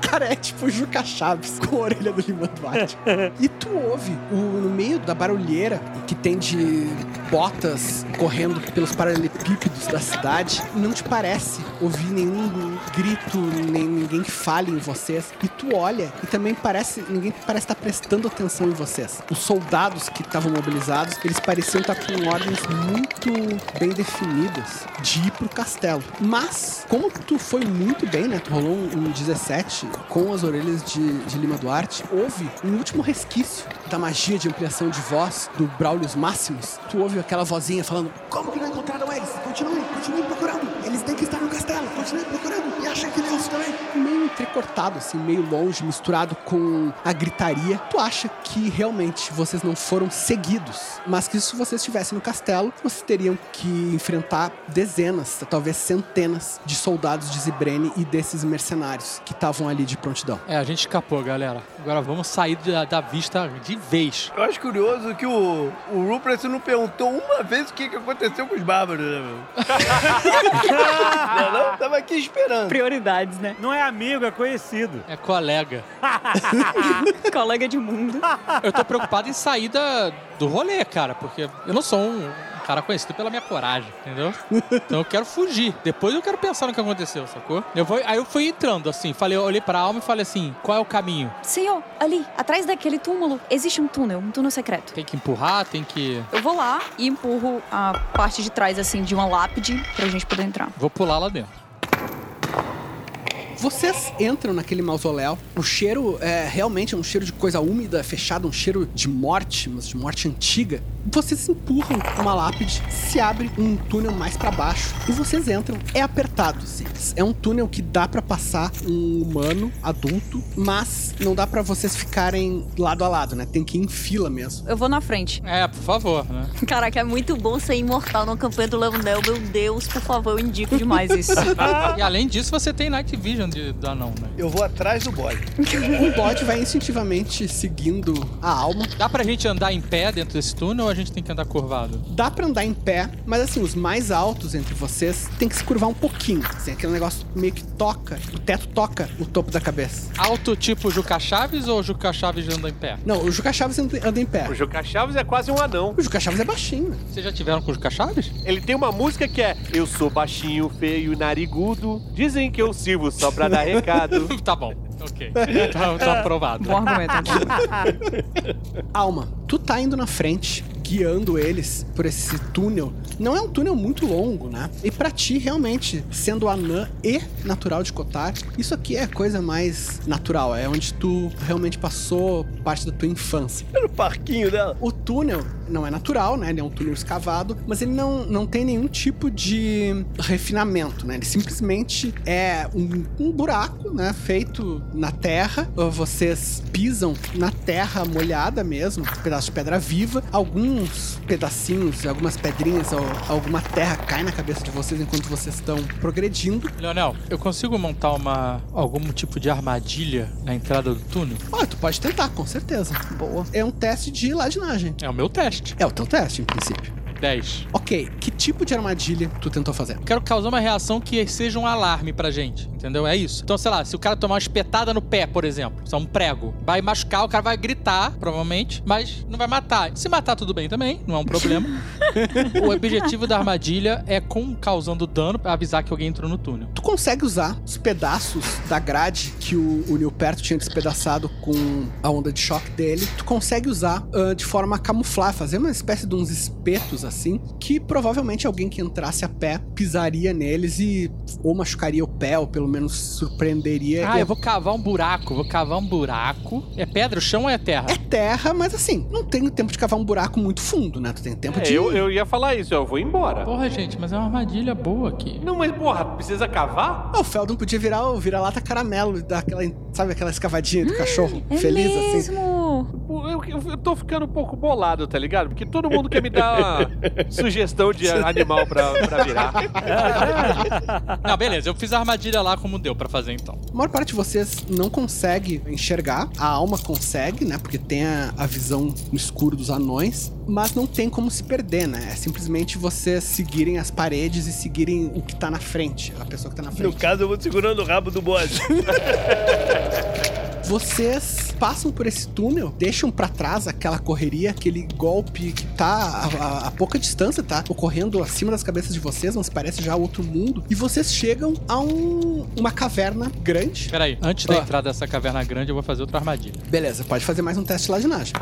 Cara, é tipo Juca Chaves com a orelha do Lima Duarte. E tu ouve o, no meio da barulheira que tem de botas correndo pelos paralelepípedos da cidade, não te parece ouvir nenhum grito, nem ninguém que fale em vocês. E tu olha e também parece, ninguém parece estar prestando atenção em vocês. Os soldados que estavam mobilizados, eles pareciam estar com ordens muito bem definidas de ir pro castelo. Mas, como tu foi muito bem, né? Tu rolou um, um 17 com as orelhas de, de Lima Duarte, houve um último resquício da magia de ampliação de voz do Braulius Máximos. Tu ouve aquela vozinha falando: Como que não encontraram eles? Continuem, continuem procurando. Eles têm que estar no castelo. Continuem procurando. E achem aquele osso também. Meio entrecortado, assim, meio longe, misturado com a gritaria. Tu acha que realmente vocês não foram seguidos, mas que se vocês estivessem no castelo, vocês teriam que enfrentar dezenas, talvez centenas de soldados de Zibrene e desses mercenários que estavam ali de prontidão. É, a gente escapou, galera. Agora vamos sair da, da vista de vez. Eu acho curioso que o, o Rupert não perguntou uma vez o que, que aconteceu com os bárbaros, né, meu? [LAUGHS] não, não? Tava aqui esperando. Prioridades, né? Não é amigo, é conhecido. É colega. [LAUGHS] Colega de mundo. Eu tô preocupado em sair da, do rolê, cara, porque eu não sou um cara conhecido pela minha coragem, entendeu? Então eu quero fugir. Depois eu quero pensar no que aconteceu, sacou? Eu vou, aí eu fui entrando, assim, falei, eu olhei pra alma e falei assim: qual é o caminho? Senhor, ali, atrás daquele túmulo, existe um túnel, um túnel secreto. Tem que empurrar, tem que. Eu vou lá e empurro a parte de trás, assim, de uma lápide pra gente poder entrar. Vou pular lá dentro. Vocês entram naquele mausoléu. O cheiro é realmente um cheiro de coisa úmida, fechada, um cheiro de morte, mas de morte antiga. Vocês empurram uma lápide, se abre um túnel mais pra baixo e vocês entram. É apertado, assim. É um túnel que dá pra passar um humano adulto, mas não dá pra vocês ficarem lado a lado, né? Tem que ir em fila mesmo. Eu vou na frente. É, por favor, né? Caraca, é muito bom ser imortal numa campanha do Leonel. Meu Deus, por favor, eu indico demais isso. [LAUGHS] E além disso, você tem Night Vision de, do anão, né? Eu vou atrás do bode. [LAUGHS] O bode vai instintivamente seguindo a alma. Dá pra gente andar em pé dentro desse túnel ou a gente tem que andar curvado? Dá pra andar em pé, mas assim, os mais altos entre vocês tem que se curvar um pouquinho. Assim, aquele negócio meio que toca, o teto toca o topo da cabeça. Alto tipo Juca Chaves ou Juca Chaves anda em pé? Não, o Juca Chaves anda anda em pé. O Juca Chaves é quase um anão. O Juca Chaves é baixinho. Vocês já tiveram com o Juca Chaves? Ele tem uma música que é Eu sou baixinho, feio narigudo. Dizem que eu sirvo só pra dar recado. [LAUGHS] tá bom, ok. [LAUGHS] Tá, tá aprovado. Bom argumento. então. [LAUGHS] Alma, tu tá indo na frente, guiando eles por esse túnel. Não é um túnel muito longo, né? E pra ti, realmente, sendo anã e natural de Cotar, isso aqui é a coisa mais natural. É onde tu realmente passou parte da tua infância. Era o parquinho dela. O túnel não é natural, né? Ele é um túnel escavado, mas ele não, não tem nenhum tipo de refinamento, né? Ele simplesmente é um, um buraco, né? Feito na terra. Vocês pisam na terra molhada mesmo, um pedaço de pedra viva. Alguns pedacinhos, algumas pedrinhas ou alguma terra cai na cabeça de vocês enquanto vocês estão progredindo. Leonel, eu consigo montar uma algum tipo de armadilha na entrada do túnel? Ah, tu pode tentar, com certeza. Boa. É um teste de ladinagem. É o meu teste. É o teu teste, em princípio. 10. Ok, que tipo de armadilha tu tentou fazer? Quero causar uma reação que seja um alarme pra gente, entendeu? É isso. Então, sei lá, se o cara tomar uma espetada no pé, por exemplo, só um prego, vai machucar, o cara vai gritar, provavelmente, mas não vai matar. Se matar, tudo bem também, não é um problema. [LAUGHS] o objetivo da armadilha é, com causando dano, avisar que alguém entrou no túnel. Tu consegue usar os pedaços da grade que o, o Nilperto tinha despedaçado com a onda de choque dele. Tu consegue usar ah, de forma a camuflar, fazer uma espécie de uns espetos assim, que provavelmente alguém que entrasse a pé pisaria neles e ou machucaria o pé, ou pelo menos surpreenderia. Ah, E eu vou cavar um buraco, vou cavar um buraco. É pedra, o chão ou é terra? É terra, mas assim, não tem tempo de cavar um buraco muito fundo, né? Tu tem tempo É, de. eu, eu ia falar isso, eu vou embora. Porra, gente, mas é uma armadilha boa aqui. Não, mas porra, precisa cavar? Ah, o Feldon podia virar o vira-lata caramelo, e dar aquela, sabe aquela escavadinha do cachorro [GASPS] É feliz assim. mesmo. Pô, Eu, eu- eu tô ficando um pouco bolado, tá ligado? Porque todo mundo quer me dar [LAUGHS] [LAUGHS] sugestão de animal pra, pra virar. [LAUGHS] Não, beleza, eu fiz a armadilha lá como deu pra fazer então. A maior parte de vocês não consegue enxergar, a alma consegue, né? Porque tem a, a visão no escuro dos anões, mas não tem como se perder, né? É simplesmente vocês seguirem as paredes e seguirem o que tá na frente, a pessoa que tá na No frente. caso, eu vou segurando o rabo do bode. [LAUGHS] Vocês passam por esse túnel, deixam pra trás aquela correria, aquele golpe que tá a, a- a pouca distância, tá? Ocorrendo acima das cabeças de vocês, mas parece já outro mundo. E vocês chegam a um- uma caverna grande. Peraí, antes da Ah. entrada dessa caverna grande, eu vou fazer outra armadilha. Beleza, pode fazer mais um teste de ladinagem.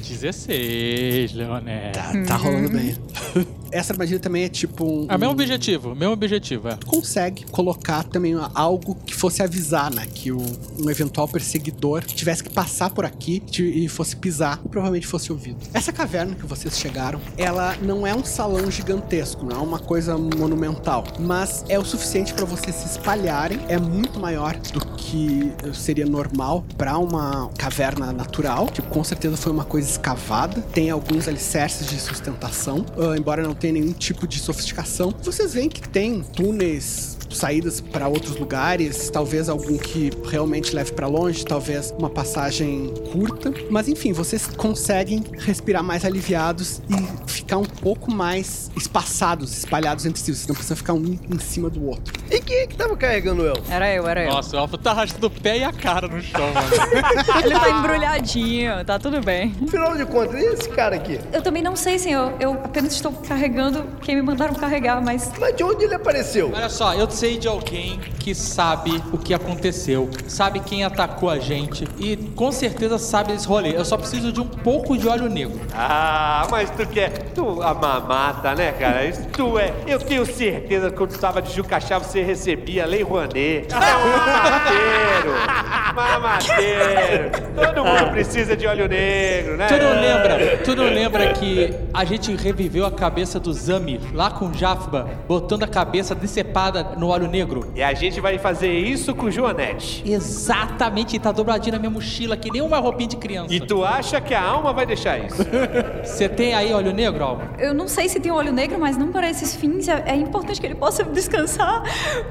16, Leonel. Tá, tá rolando bem. [LAUGHS] Essa armadilha também é tipo um. É o mesmo objetivo, mesmo objetivo, é. consegue colocar também algo que fosse avisar, né? Que o, um eventual perseguidor tivesse que passar por aqui e fosse pisar provavelmente fosse ouvido. Essa caverna que vocês chegaram, ela não é um salão gigantesco, não é uma coisa monumental, mas é o suficiente para vocês se espalharem. É muito maior do que seria normal para uma caverna natural. Tipo, com certeza foi uma coisa escavada. Tem alguns alicerces de sustentação, embora não tenha nenhum tipo de sofisticação. Vocês veem que tem túneis saídas para outros lugares, talvez algum que realmente leve para longe, talvez uma passagem curta, mas enfim, vocês conseguem respirar mais aliviados e ficar um pouco mais espaçados, espalhados entre si, vocês não precisam ficar um em cima do outro. E quem é que tava carregando eu? Era eu, era eu. Nossa, o Alfa tá arrastando o pé e a cara no chão, mano. [LAUGHS] Ele tá embrulhadinho, tá tudo bem. Afinal de contas, e esse cara aqui? Eu também não sei, senhor. Eu apenas estou carregando quem me mandaram carregar, mas. Mas de onde ele apareceu? Olha só, eu sei de alguém que sabe o que aconteceu, sabe quem atacou a gente e com certeza sabe esse rolê. Eu só preciso de um pouco de óleo negro. Ah, mas tu quer. Tu a mamata, né, cara? Isso tu é. Eu tenho certeza que quando tu tava de Jucachá você recebia Lei Rouanet. [LAUGHS] É mamateiro. Mamateiro. Todo mundo precisa de óleo negro, né? Tu não lembra? Tu não lembra que a gente reviveu a cabeça do Zami lá com Jafba, botando a cabeça decepada no óleo negro? E a gente vai fazer isso com o Joanete. Exatamente, tá dobradinho na minha mochila, que nem uma roupinha de criança. E tu acha que a alma vai deixar isso? [LAUGHS] Você tem aí óleo negro, Alma? Eu não sei se tem olho negro, mas não para esses fins. É, é importante que ele possa descansar.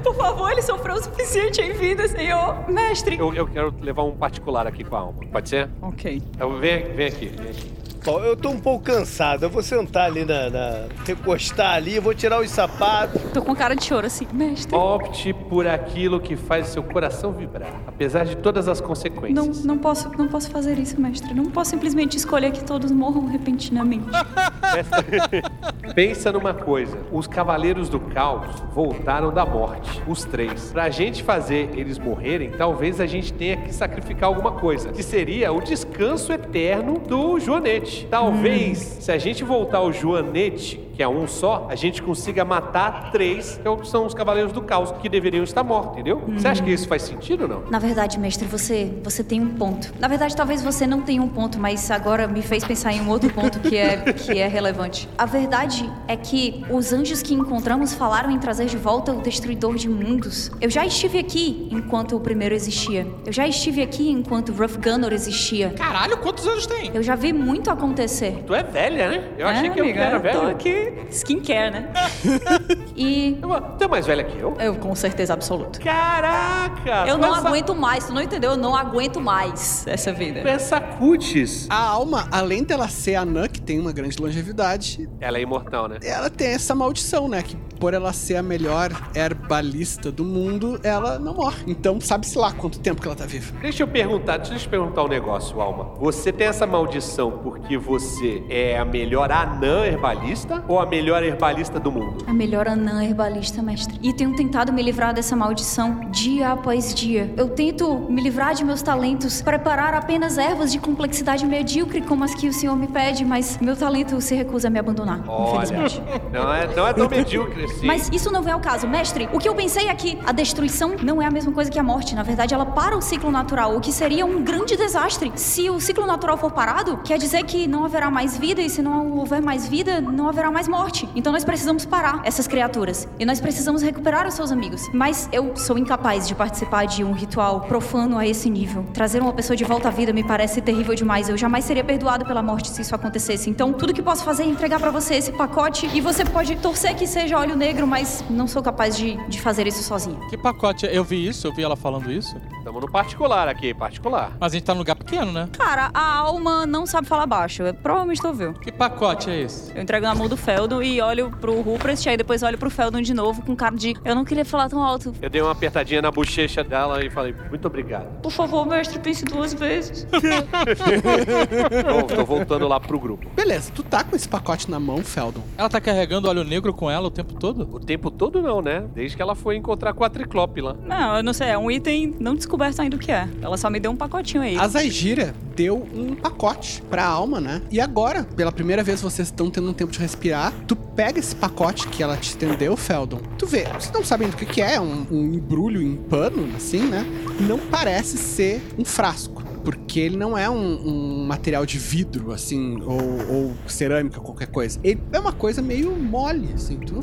Por favor, ele sofreu o suficiente em vida, senhor. Mestre. Eu, eu quero levar um particular aqui com a alma. Pode ser? Ok. Eu, vem, vem aqui. Vem aqui. Bom, eu tô um pouco cansado. Eu vou sentar ali na. na recostar ali, vou tirar os sapatos. Tô com cara de choro assim. Mestre. Opte por aquilo que faz seu coração vibrar, apesar de todas as Não, consequências. não posso, não posso fazer isso, mestre. Não posso simplesmente escolher que todos morram repentinamente. [LAUGHS] Pensa numa coisa: os cavaleiros do caos voltaram da morte, os três. Pra gente fazer eles morrerem, talvez a gente tenha que sacrificar alguma coisa, que seria o descanso eterno do Joanete. Talvez, se a gente voltar ao Joanete, que é um só, a gente consiga matar três, que são os cavaleiros do caos, que deveriam estar mortos, entendeu? Você acha que isso faz sentido ou não? Na verdade, mestre, você, você tem um ponto. Na verdade, talvez você não tenha um ponto, mas agora me fez pensar em um outro ponto que é, que é relevante. A verdade é que os anjos que encontramos falaram em trazer de volta o destruidor de mundos. Eu já estive aqui enquanto o primeiro existia. Eu já estive aqui enquanto Rough Gunner existia. Caralho, quantos anos tem? Eu já vi muito acontecer. Tu é velha, né? Eu achei É, que eu amiga, era eu tô velho. aqui. Skincare, né? [LAUGHS] E Tu é mais velha que eu? Eu, com certeza absoluta. Caraca! Eu não essa- aguento mais, tu não entendeu? Eu não aguento mais essa vida. essa cutis. A alma, além dela ser anã, que tem uma grande longevidade, Ela é imortal, né? ela tem essa maldição, né? Que por ela ser a melhor herbalista do mundo, ela não morre. Então, sabe-se lá quanto tempo que ela tá viva. Deixa eu perguntar, deixa eu te perguntar um negócio, Alma. Você tem essa maldição porque você é a melhor anã herbalista ou a melhor herbalista do mundo? a melhor anã herbalista, mestre. E tenho tentado me livrar dessa maldição dia após dia. Eu tento me livrar de meus talentos, preparar apenas ervas de complexidade medíocre como as que o senhor me pede, mas meu talento se recusa a me abandonar, Olha, infelizmente. não é, não é tão medíocre assim. Mas isso não vem ao caso, mestre. O que eu pensei é que a destruição não é a mesma coisa que a morte. Na verdade, ela para o ciclo natural, o que seria um grande desastre. Se o ciclo natural for parado, quer dizer que não haverá mais vida, e se não houver mais vida, não haverá mais morte. Então nós precisamos parar essas criaturas. E nós precisamos recuperar os seus amigos. Mas eu sou incapaz de participar de um ritual profano a esse nível. Trazer uma pessoa de volta à vida me parece terrível demais. Eu jamais seria perdoado pela morte se isso acontecesse. Então, tudo que posso fazer é entregar pra você esse pacote. E você pode torcer que seja óleo negro, mas não sou capaz de, de fazer isso sozinha. Que pacote? Eu vi isso, eu vi ela falando isso. Estamos no particular aqui, particular. Mas a gente tá num lugar pequeno, né? Cara, a alma não sabe falar baixo. Eu provavelmente tu ouviu. Que pacote é esse? Eu entrego na mão do Feldon e olho pro Ruprecht, aí depois olho pro Feldon de novo com cara de eu não queria falar tão alto. Eu dei uma apertadinha na bochecha dela e falei, muito obrigado. Por favor, mestre, pense duas vezes. [LAUGHS] Bom, tô voltando lá pro grupo. Beleza, tu tá com esse pacote na mão, Feldon. Ela tá carregando óleo negro com ela o tempo todo? O tempo todo não, né? Desde que ela foi encontrar com a Triclope lá. Não, eu não sei, é um item não descoberto ainda o que é. Ela só me deu um pacotinho aí. A Zagira deu um pacote pra alma, né? E agora, pela primeira vez vocês estão tendo um tempo de respirar, tu pega esse pacote que ela te estendeu, Feldon. Tu vê, vocês não sabem do que, que é, um, um embrulho em pano, assim, né? Não parece ser um frasco. Porque ele não é um, um material de vidro, assim, ou, ou cerâmica, qualquer coisa. Ele é uma coisa meio mole, assim. Tu não,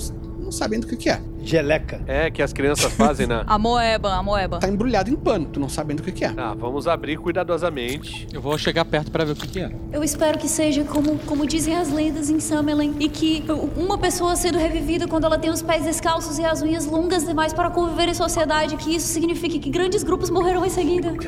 não sabem do que, que é. Geleca. É, que as crianças fazem, né? [LAUGHS] A moeba, a moeba. Tá embrulhado em pano, tu não sabendo do que, que é. Tá, vamos abrir cuidadosamente. Eu vou chegar perto pra ver o que, que é. Eu espero que seja como, como dizem as lendas em Summerlin e que uma pessoa sendo revivida quando ela tem os pés descalços e as unhas longas demais para conviver em sociedade, que isso signifique que grandes grupos morrerão em seguida. [LAUGHS]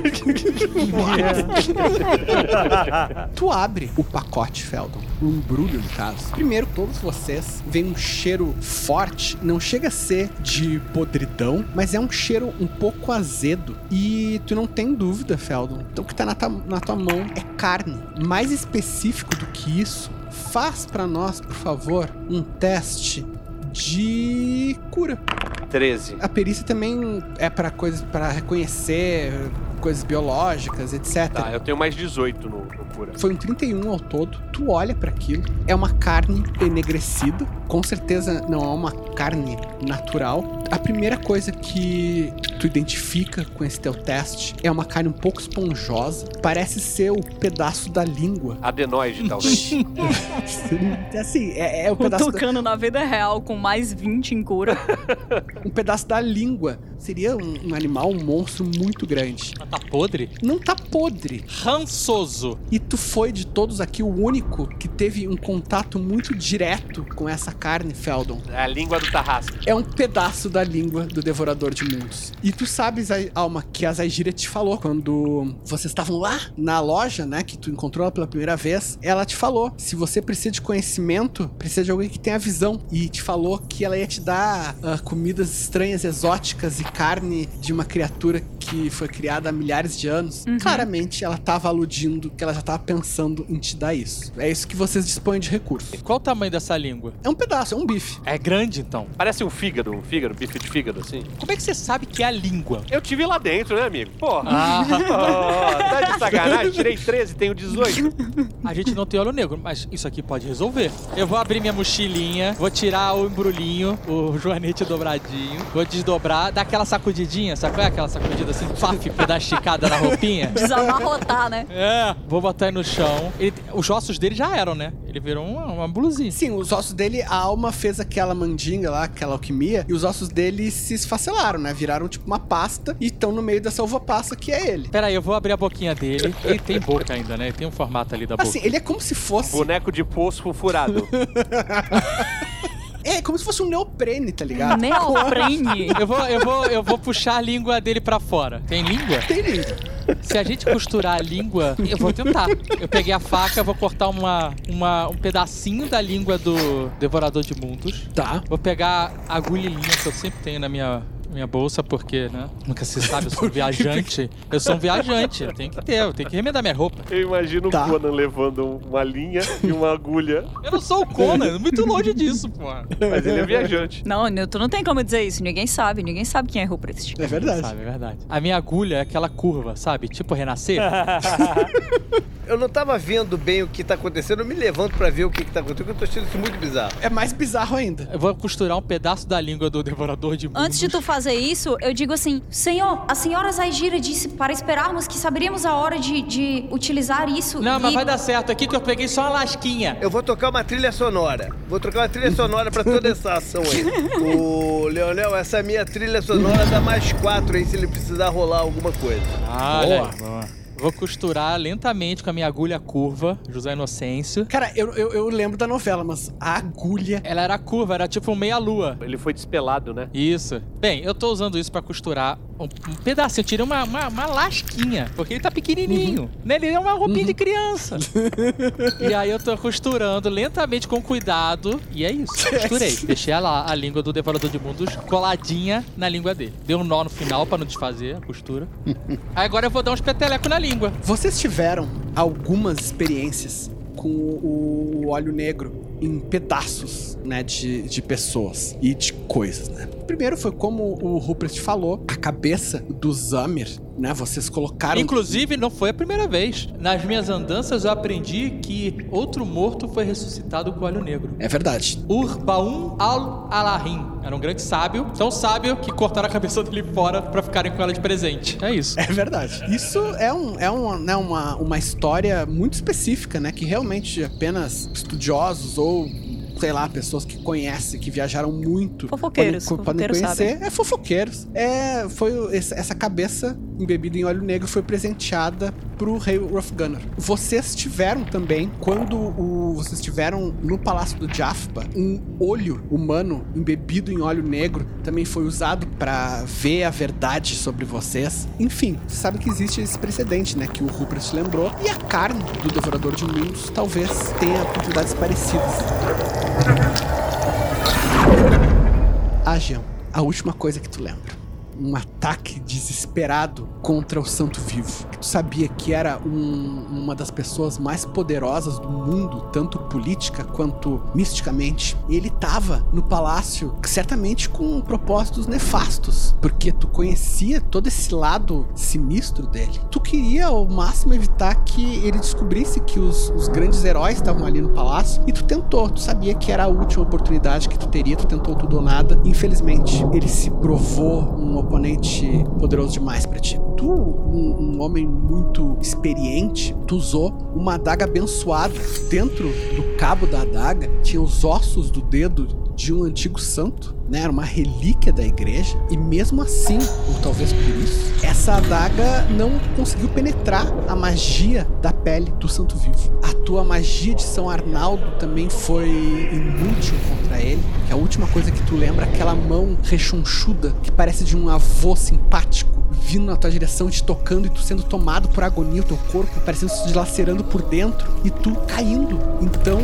Tu abre o pacote, Feldon, o embrulho no caso. Primeiro, todos vocês veem um cheiro forte, não chega a ser de podridão, mas é um cheiro um pouco azedo. E tu não tem dúvida, Feldon. Então o que tá na, tua- na tua mão é carne. Mais específico do que isso, faz pra nós, por favor, um teste de cura. 13. A perícia também é pra coisas para reconhecer coisas biológicas, etc. Tá, eu tenho mais 18 no, no cura. Foi um 31 ao todo. Tu olha pra aquilo, é uma carne enegrecida. Com certeza não é uma carne natural. A primeira coisa que tu identifica com esse teu teste é uma carne um pouco esponjosa. Parece ser o pedaço da língua. Adenoide, talvez. [LAUGHS] assim, é, é o O pedaço da, Tucano na vida real com mais 20 em cura. [LAUGHS] um pedaço da língua. Seria um, um animal, um monstro muito grande. Tá podre? Não tá podre. Rançoso. E tu foi de todos aqui o único que teve um contato muito direto com essa carne, Feldon. É a língua do Tarrasque. É um pedaço da língua do Devorador de Mundos. E tu sabes, Alma, que a Zaigira te falou quando vocês estavam lá na loja, né? Que tu encontrou ela pela primeira vez. Ela te falou: se você precisa de conhecimento, precisa de alguém que tenha visão. E te falou que ela ia te dar ah, comidas estranhas, exóticas e carne de uma criatura que foi criada há milhares de anos. Claramente ela tava aludindo que ela já tava pensando em te dar isso. É isso que vocês dispõem de recurso. Qual o tamanho dessa língua? É um pedaço, é um bife. É grande, então. Parece um fígado, um fígado, bife de fígado, assim. Como é que você sabe que é a língua? Eu tive lá dentro, né, amigo? Porra. Ah, Oh, tá de sacanagem? [LAUGHS] Tirei 13, tenho 18. a gente não tem olho negro, mas isso aqui pode resolver. Eu vou abrir minha mochilinha, vou tirar o embrulhinho, o joanete dobradinho, vou desdobrar, dar aquela sacudidinha, sabe qual é aquela sacudida assim, paf, dar esticada na roupinha? [LAUGHS] Desamarrotar, né? É, vou botar aí no chão. Ele- os ossos dele já eram, né? Ele virou uma, uma blusinha. Sim, os ossos dele, a alma fez aquela mandinga lá, aquela alquimia, e os ossos dele se esfacelaram, né? Viraram tipo uma pasta e estão no meio dessa uva passa que é ele. Pera aí, eu vou abrir a boquinha dele. Ele tem boca ainda, né? Ele tem um formato ali da boca. Assim, ele é como se fosse. Boneco de poço furado. [LAUGHS] É, como se fosse um neoprene, tá ligado? Neoprene. [LAUGHS] Eu vou, eu, vou, eu vou puxar a língua dele pra fora. Tem língua? Tem língua. Se a gente costurar a língua, eu vou tentar. Eu peguei a faca, vou cortar uma, uma, um pedacinho da língua do Devorador de Mundos. Tá. Vou pegar a agulhinha que eu sempre tenho na minha minha bolsa, porque, né? Nunca se [LAUGHS] sabe, eu sou um viajante. Eu sou um viajante, tem que ter, eu tenho que remendar minha roupa. Eu imagino Tá. o Conan levando uma linha e uma agulha, [LAUGHS] Eu não sou o Conan, muito longe disso, pô. mas ele é viajante. Não, tu não tem como dizer isso. Ninguém sabe. Ninguém sabe quem é Ruprecht. É verdade. Sabe, é verdade. A minha agulha é aquela curva, sabe? Tipo renascer. [LAUGHS] Eu não tava vendo bem o que tá acontecendo, eu me levanto pra ver o que, que tá acontecendo, porque eu tô achando isso muito bizarro. É mais bizarro ainda. Eu vou costurar um pedaço da língua do devorador de mundos. Antes de tu fazer isso, eu digo assim: Senhor, a senhora Zaidira disse para esperarmos que saberíamos a hora de, de utilizar isso. Não, mas e- vai dar certo aqui que eu peguei só uma lasquinha. Eu vou tocar uma trilha sonora. Vou tocar uma trilha sonora pra toda essa ação aí. [LAUGHS] O Leonel, essa minha trilha sonora dá mais quatro aí se ele precisar rolar alguma coisa. Ah, Boa. boa. Vou costurar lentamente com a minha agulha curva, José Inocêncio. Cara, eu, eu, eu lembro da novela, mas a agulha. Ela era curva, era tipo meia-lua. Ele foi despelado, né? Isso. Bem, eu tô usando isso pra costurar um, um pedacinho. Eu tirei uma, uma, uma lasquinha, porque ele tá pequenininho. Né? Ele é uma roupinha de criança. [LAUGHS] e aí eu tô costurando lentamente, com cuidado. E é isso. [LAUGHS] Costurei. Deixei a, lá- a língua do Devorador de Mundos coladinha na língua dele. Dei um nó no final pra não desfazer a costura. aí [LAUGHS] agora eu vou dar uns petelecos na língua. Vocês tiveram algumas experiências com o óleo negro em pedaços, né, de, de pessoas e de coisas, né? Primeiro foi como o Rupert falou, a cabeça do Zamir, né? Vocês colocaram Inclusive, não foi a primeira vez. Nas minhas andanças, eu aprendi que outro morto foi ressuscitado com óleo negro. É verdade. Urbaum al-Alahim. Era um grande sábio. Tão sábio que cortaram a cabeça dele fora pra ficarem com ela de presente. É isso. É verdade. Isso é, um, é um, né, uma, uma história muito específica, né? Que realmente apenas estudiosos ou, sei lá, pessoas que conhecem, que viajaram muito. Fofoqueiros, Podem, podem fofoqueiros conhecer. É fofoqueiros. É, foi essa cabeça embebida em óleo negro foi presenteada pro rei Rough Gunner. Vocês tiveram também, quando o, vocês tiveram no Palácio do Jaffa, um olho humano embebido em óleo negro também foi usado pra ver a verdade sobre vocês. Enfim, você sabe que existe esse precedente, né? Que o Rupert lembrou. E a carne do Devorador de Mundos talvez tenha propriedades parecidas. Ah, Jean, a última coisa que tu lembra. Um ataque desesperado contra o Santo Vivo. Tu sabia que era um- uma das pessoas mais poderosas do mundo, tanto política quanto misticamente. Ele tava no palácio, certamente com propósitos nefastos, porque tu conhecia todo esse lado sinistro dele. Tu queria ao máximo evitar que ele descobrisse que os, os grandes heróis estavam ali no palácio, e tu tentou. Tu sabia que era a última oportunidade que tu teria, tu tentou tudo ou nada. Infelizmente, ele se provou um oponente poderoso demais pra ti. Tu, um, um homem muito experiente, tu usou uma adaga abençoada. Dentro do cabo da adaga tinha os ossos do dedo de um antigo santo, né? Era uma relíquia da igreja. E mesmo assim, ou talvez por isso, essa adaga não conseguiu penetrar a magia da pele do santo vivo. A tua magia de São Arnaldo também foi inútil contra ele. Que a última coisa que tu lembra é aquela mão rechonchuda que parece de um avô simpático vindo na tua direção, te tocando e tu sendo tomado por agonia, o teu corpo parecendo se dilacerando por dentro e tu caindo. Então,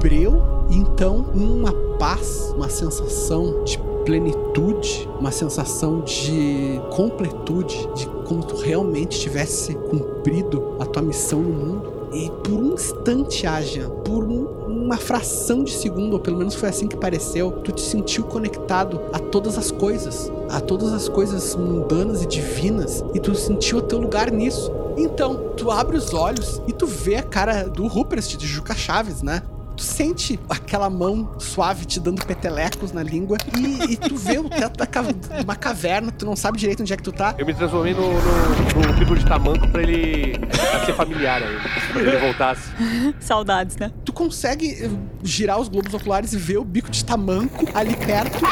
breu, então uma paz, uma sensação de plenitude, uma sensação de completude, de como tu realmente tivesse cumprido a tua missão no mundo. E por um instante, Aja, por um- uma fração de segundo, ou pelo menos foi assim que pareceu, tu te sentiu conectado a todas as coisas, a todas as coisas mundanas e divinas, e tu sentiu o teu lugar nisso. Então, tu abre os olhos e tu vê a cara do Rupert de Juca Chaves, né? Tu sente aquela mão suave te dando petelecos na língua e, e tu vê o teto da ca- de uma caverna, tu não sabe direito onde é que tu tá. Eu me transformei no, no, no bico de tamanco pra ele pra ser familiar aí. Pra ele voltasse. [LAUGHS] Saudades, né? Tu consegue eh, girar os globos oculares e ver o bico de tamanco ali perto. [LAUGHS]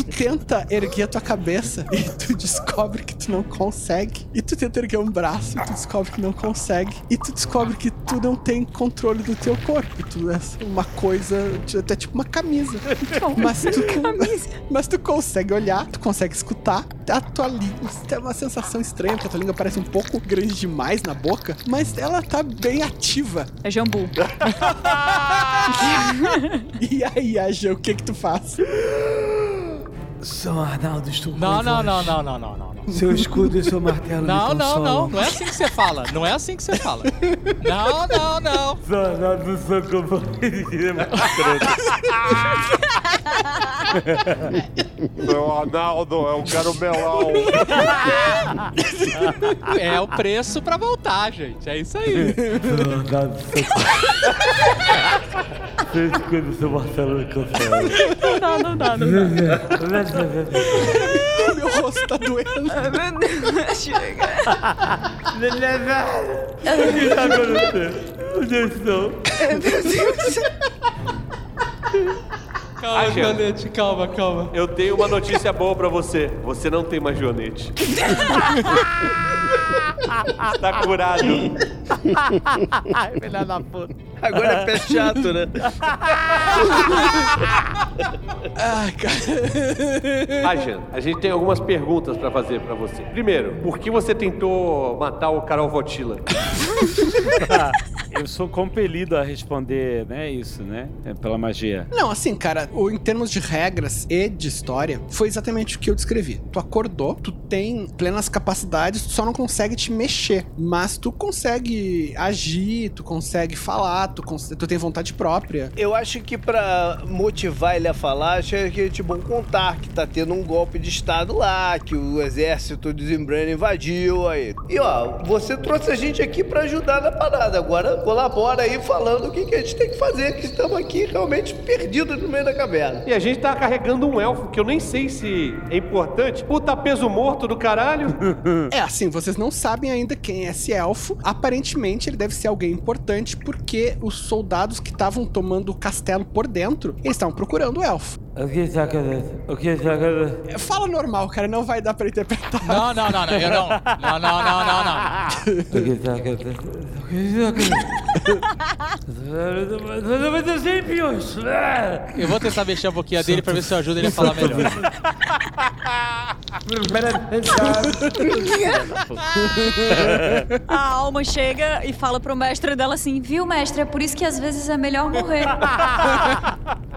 tu tenta erguer a tua cabeça e tu descobre que tu não consegue. E tu tenta erguer um braço e tu descobre que não consegue. E tu descobre que tu não tem controle do teu corpo. Tu é uma coisa, até tipo uma camisa. Mas tu, [LAUGHS] mas tu consegue olhar, tu consegue escutar. A tua língua tem uma sensação estranha, porque a tua língua parece um pouco grande demais na boca, mas ela tá bem ativa. É jambu. [LAUGHS] E aí, Aja, o que que tu faz? [LAUGHS] São Arnaldo, estou com Não, não, não, não, não, não, não. não. Seu escudo e seu martelo Não, não, não. Não é assim que você fala. Não é assim que você fala. Não, não, não. São Arnaldo, sou companhia. [LAUGHS] [LAUGHS] Seu Arnaldo, eu quero melão. [LAUGHS] É o preço pra voltar, gente. É isso aí. São Arnaldo, sou Seu me consolam. Não dá, não dá, não dá. [LAUGHS] Meu rosto tá doendo. Meu Deus, chega. O que está acontecendo? Onde eu estou? Calma, Ai, gente. Janete, calma, calma. Eu tenho uma notícia boa pra você. Você não tem mais joanete. [LAUGHS] Está curado. Filha da puta. Agora é pé chato, né? Ai, cara. Rajan, a gente tem algumas perguntas pra fazer pra você. Primeiro, por que você tentou matar o Carol Votila? [LAUGHS] Eu sou compelido a responder, né, isso, né? É pela magia. Não, assim, cara, em termos de regras e de história, foi exatamente o que eu descrevi. Tu acordou, tu tem plenas capacidades, tu só não consegue te mexer. Mas tu consegue agir, tu consegue falar, tu, tu tem vontade própria. Eu acho que pra motivar ele a falar, acho que é de bom contar que tá tendo um golpe de estado lá, que o exército de Zimbrano invadiu aí. E ó, você trouxe a gente aqui pra ajudar na parada. Agora colabora aí falando o que, que a gente tem que fazer, que estamos aqui realmente perdidos no meio da caverna. E a gente tá carregando um elfo que eu nem sei se é importante. Puta peso morto do caralho. [LAUGHS] É assim, vocês não sabem ainda quem é esse elfo. Aparentemente, ele deve ser alguém importante porque os soldados que estavam tomando o castelo por dentro, eles estavam procurando o elfo. O que está acontecendo? O que está acontecendo? Fala normal, cara, não vai dar pra interpretar. Não, não, não, não. Eu não. Não, não, não, não, não. O que está acontecendo? O que está acontecendo? Eu sei piões. Eu vou tentar mexer a boquinha dele pra ver se eu ajudo ele a falar melhor. A alma chega e fala pro mestre dela assim: Viu, mestre? É por isso que às vezes é melhor morrer.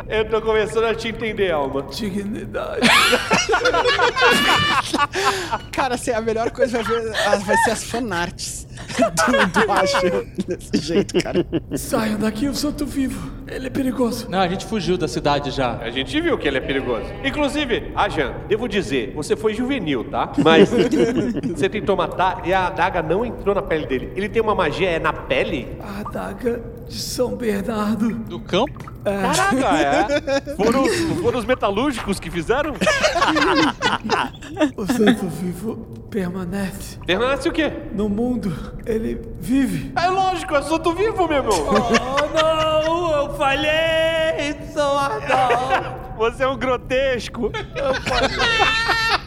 Eu tô começando a te entender, Alma. Dignidade. [LAUGHS] Cara, assim, a melhor coisa vai, ver, ah, vai ser as fanarts do, do Asher desse jeito, cara. Saiam daqui, eu sou tu vivo. Ele é perigoso. Não, a gente fugiu da cidade já. A gente viu que ele é perigoso. Inclusive, Ajan, devo dizer, você foi juvenil, tá? Mas [LAUGHS] você tentou matar e a adaga não entrou na pele dele. Ele tem uma magia, é na pele? A adaga de São Bernardo. Do campo? Caraca, é? [LAUGHS] Foram, foram os metalúrgicos que fizeram? [LAUGHS] O santo vivo permanece. Permanece o quê? No mundo, ele vive. É lógico, é assunto vivo, meu irmão. Oh, não! Eu falhei! Sou Arnaldo! Você é um grotesco.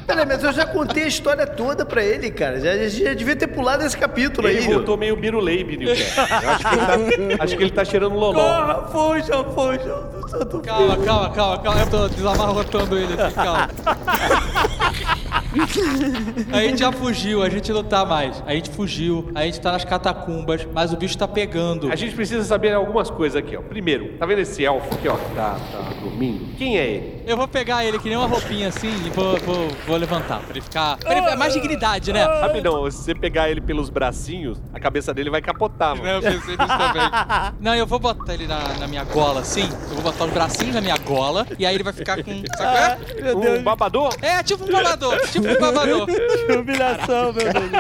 Peraí, mas eu já contei a história toda pra ele, cara. Já, já devia ter pulado esse capítulo Ele aí. voltou meio biruleibe. Eu acho que ele tá, acho que ele tá cheirando loló. Corra, fuja, fuja do santo Calma, calma, calma, calma. Eu tô desamarrotando ele aqui, calma. A gente já fugiu, a gente não tá mais. A gente fugiu, a gente tá nas catacumbas, mas o bicho tá pegando. A gente precisa saber algumas coisas aqui, ó. Primeiro, tá vendo esse elfo aqui, ó? que Tá, tá dormindo. Quem é ele? Eu vou pegar ele que nem uma roupinha assim e vou, vou, vou levantar pra ele ficar. Pra ele, mais dignidade, né? Rapidão, se você pegar ele pelos bracinhos, a cabeça dele vai capotar, mano. Eu pensei nisso também. Não, eu vou botar ele na, na minha gola assim. Eu vou botar os bracinhos na minha gola e aí ele vai ficar com. Sabe qual é? Um babador? É, tipo um babador, tipo um babador. Que humilhação, meu Deus.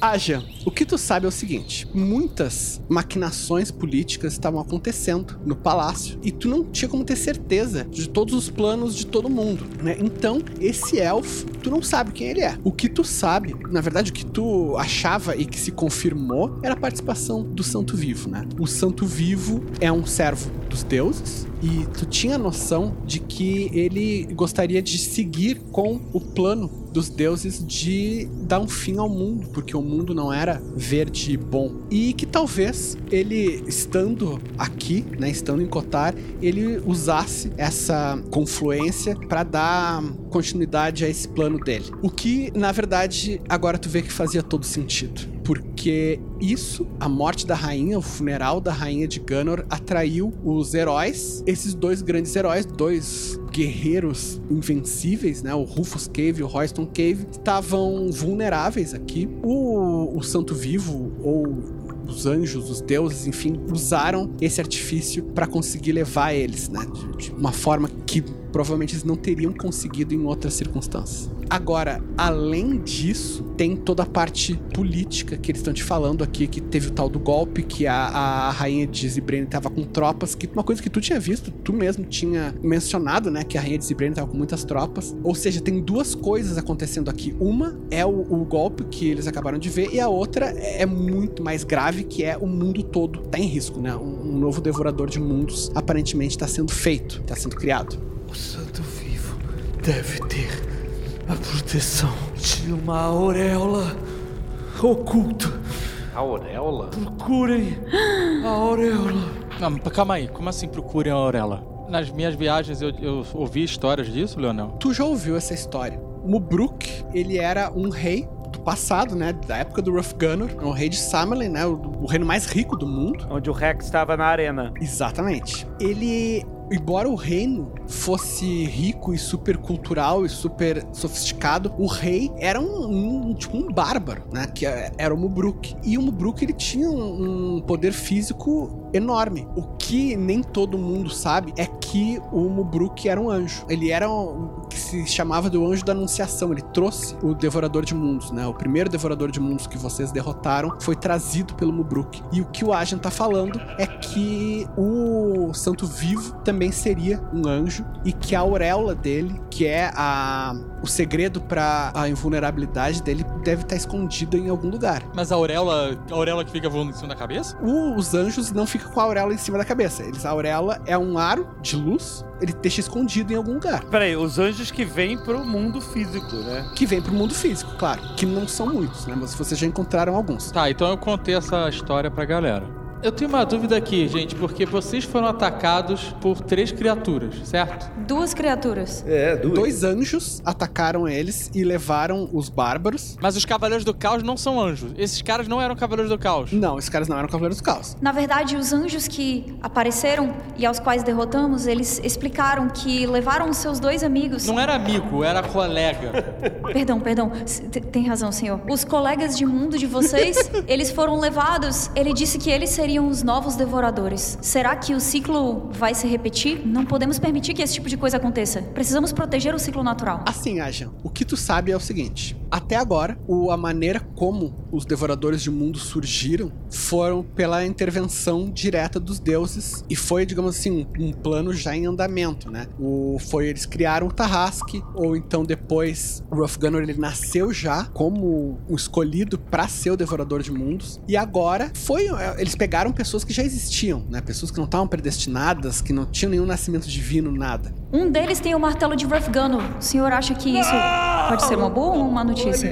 Aja, [LAUGHS] o que tu sabe é o seguinte: muitas maquinações políticas estavam acontecendo no palácio e tu não tinha como ter certeza de todos os planos de todo mundo, né? Então, esse elfo, tu não sabe quem ele é. O que tu sabe, na verdade, o que tu achava e que se confirmou era a participação do Santo Vivo, né? O Santo Vivo é um servo dos deuses e tu tinha noção de que ele gostaria de seguir com o plano dos deuses de dar um fim ao mundo, porque o mundo não era verde e bom. E que talvez ele, estando aqui, né, estando em Cotar, ele usasse essa confluência para dar continuidade a esse plano dele. O que, na verdade, agora tu vê que fazia todo sentido porque isso, a morte da rainha, o funeral da rainha de Ganor, atraiu os heróis, esses dois grandes heróis, dois guerreiros invencíveis, né? O Rufus Cave e o Royston Cave, estavam vulneráveis aqui. O, o Santo Vivo, ou os anjos, os deuses, enfim, usaram esse artifício para conseguir levar eles, né? De, de uma forma que provavelmente eles não teriam conseguido em outras circunstâncias. Agora, além disso, tem toda a parte política que eles estão te falando aqui, que teve o tal do golpe, que a, a rainha de Zibrene estava com tropas, que uma coisa que tu tinha visto, tu mesmo tinha mencionado, né, que a rainha de Zibrene estava com muitas tropas. Ou seja, tem duas coisas acontecendo aqui. Uma é o, o golpe que eles acabaram de ver, e a outra é muito mais grave, que é o mundo todo tá em risco, né? Um, um novo devorador de mundos aparentemente está sendo feito, está sendo criado. O Santo Vivo deve ter a proteção de uma auréola oculta. Auréola? Procurem a auréola. Não, mas calma aí, como assim procurem a Aurela? Nas minhas viagens eu, eu ouvi histórias disso, Leonel? Tu já ouviu essa história? Mubruk, ele era um rei do passado, né? Da época do Rough Gunner, um rei de Samelin, né? O, o reino mais rico do mundo. Onde o Rex estava na arena. Exatamente. Ele embora o reino fosse rico e super cultural e super sofisticado, o rei era um, um tipo um bárbaro, né? Que era o Mubruk. E o Mubruk ele tinha um, um poder físico enorme. O que nem todo mundo sabe é que o Mubruk era um anjo. Ele era o que se chamava do anjo da anunciação. Ele trouxe o devorador de mundos, né? O primeiro devorador de mundos que vocês derrotaram foi trazido pelo Mubruk. E o que o Ajan tá falando é que o Santo Vivo também seria um anjo e que a auréola dele, que é a o segredo para a invulnerabilidade dele deve estar escondido em algum lugar. Mas a auréola, a auréola que fica voando em cima da cabeça? O- os anjos não ficam com a auréola em cima da cabeça. Eles, a auréola é um aro de luz, ele deixa escondido em algum lugar. Peraí, os anjos que vêm pro mundo físico, né? Que vem pro mundo físico, claro. Que não são muitos, né? Mas vocês já encontraram alguns. Tá, então eu contei essa história pra galera. Eu tenho uma dúvida aqui, gente, porque vocês foram atacados por três criaturas, certo? Duas criaturas. É, duas. Dois anjos atacaram eles e levaram os bárbaros. Mas os Cavaleiros do Caos não são anjos. Esses caras não eram Cavaleiros do Caos. Não, esses caras não eram Cavaleiros do Caos. Na verdade, os anjos que apareceram e aos quais derrotamos, eles explicaram que levaram os seus dois amigos. Não era amigo, era colega. [LAUGHS] Perdão, perdão. Tem razão, senhor. Os colegas de mundo de vocês, [LAUGHS] eles foram levados. Ele disse que eles seriam os novos devoradores. Será que o ciclo vai se repetir? Não podemos permitir que esse tipo de coisa aconteça. Precisamos proteger o ciclo natural. Assim, Ajan, o que tu sabe é o seguinte: até agora, a maneira como os devoradores de mundo surgiram foram pela intervenção direta dos deuses e foi, digamos assim, um plano já em andamento, né? O, foi eles criaram o Tarrasque, ou então depois o Gunner ele nasceu já como um escolhido para ser o devorador de mundos e agora foi eles pegaram pessoas que já existiam, né? Pessoas que não estavam predestinadas, que não tinham nenhum nascimento divino, nada. Um deles tem o martelo de Gunner. O senhor acha que isso pode ser uma boa ou uma notícia?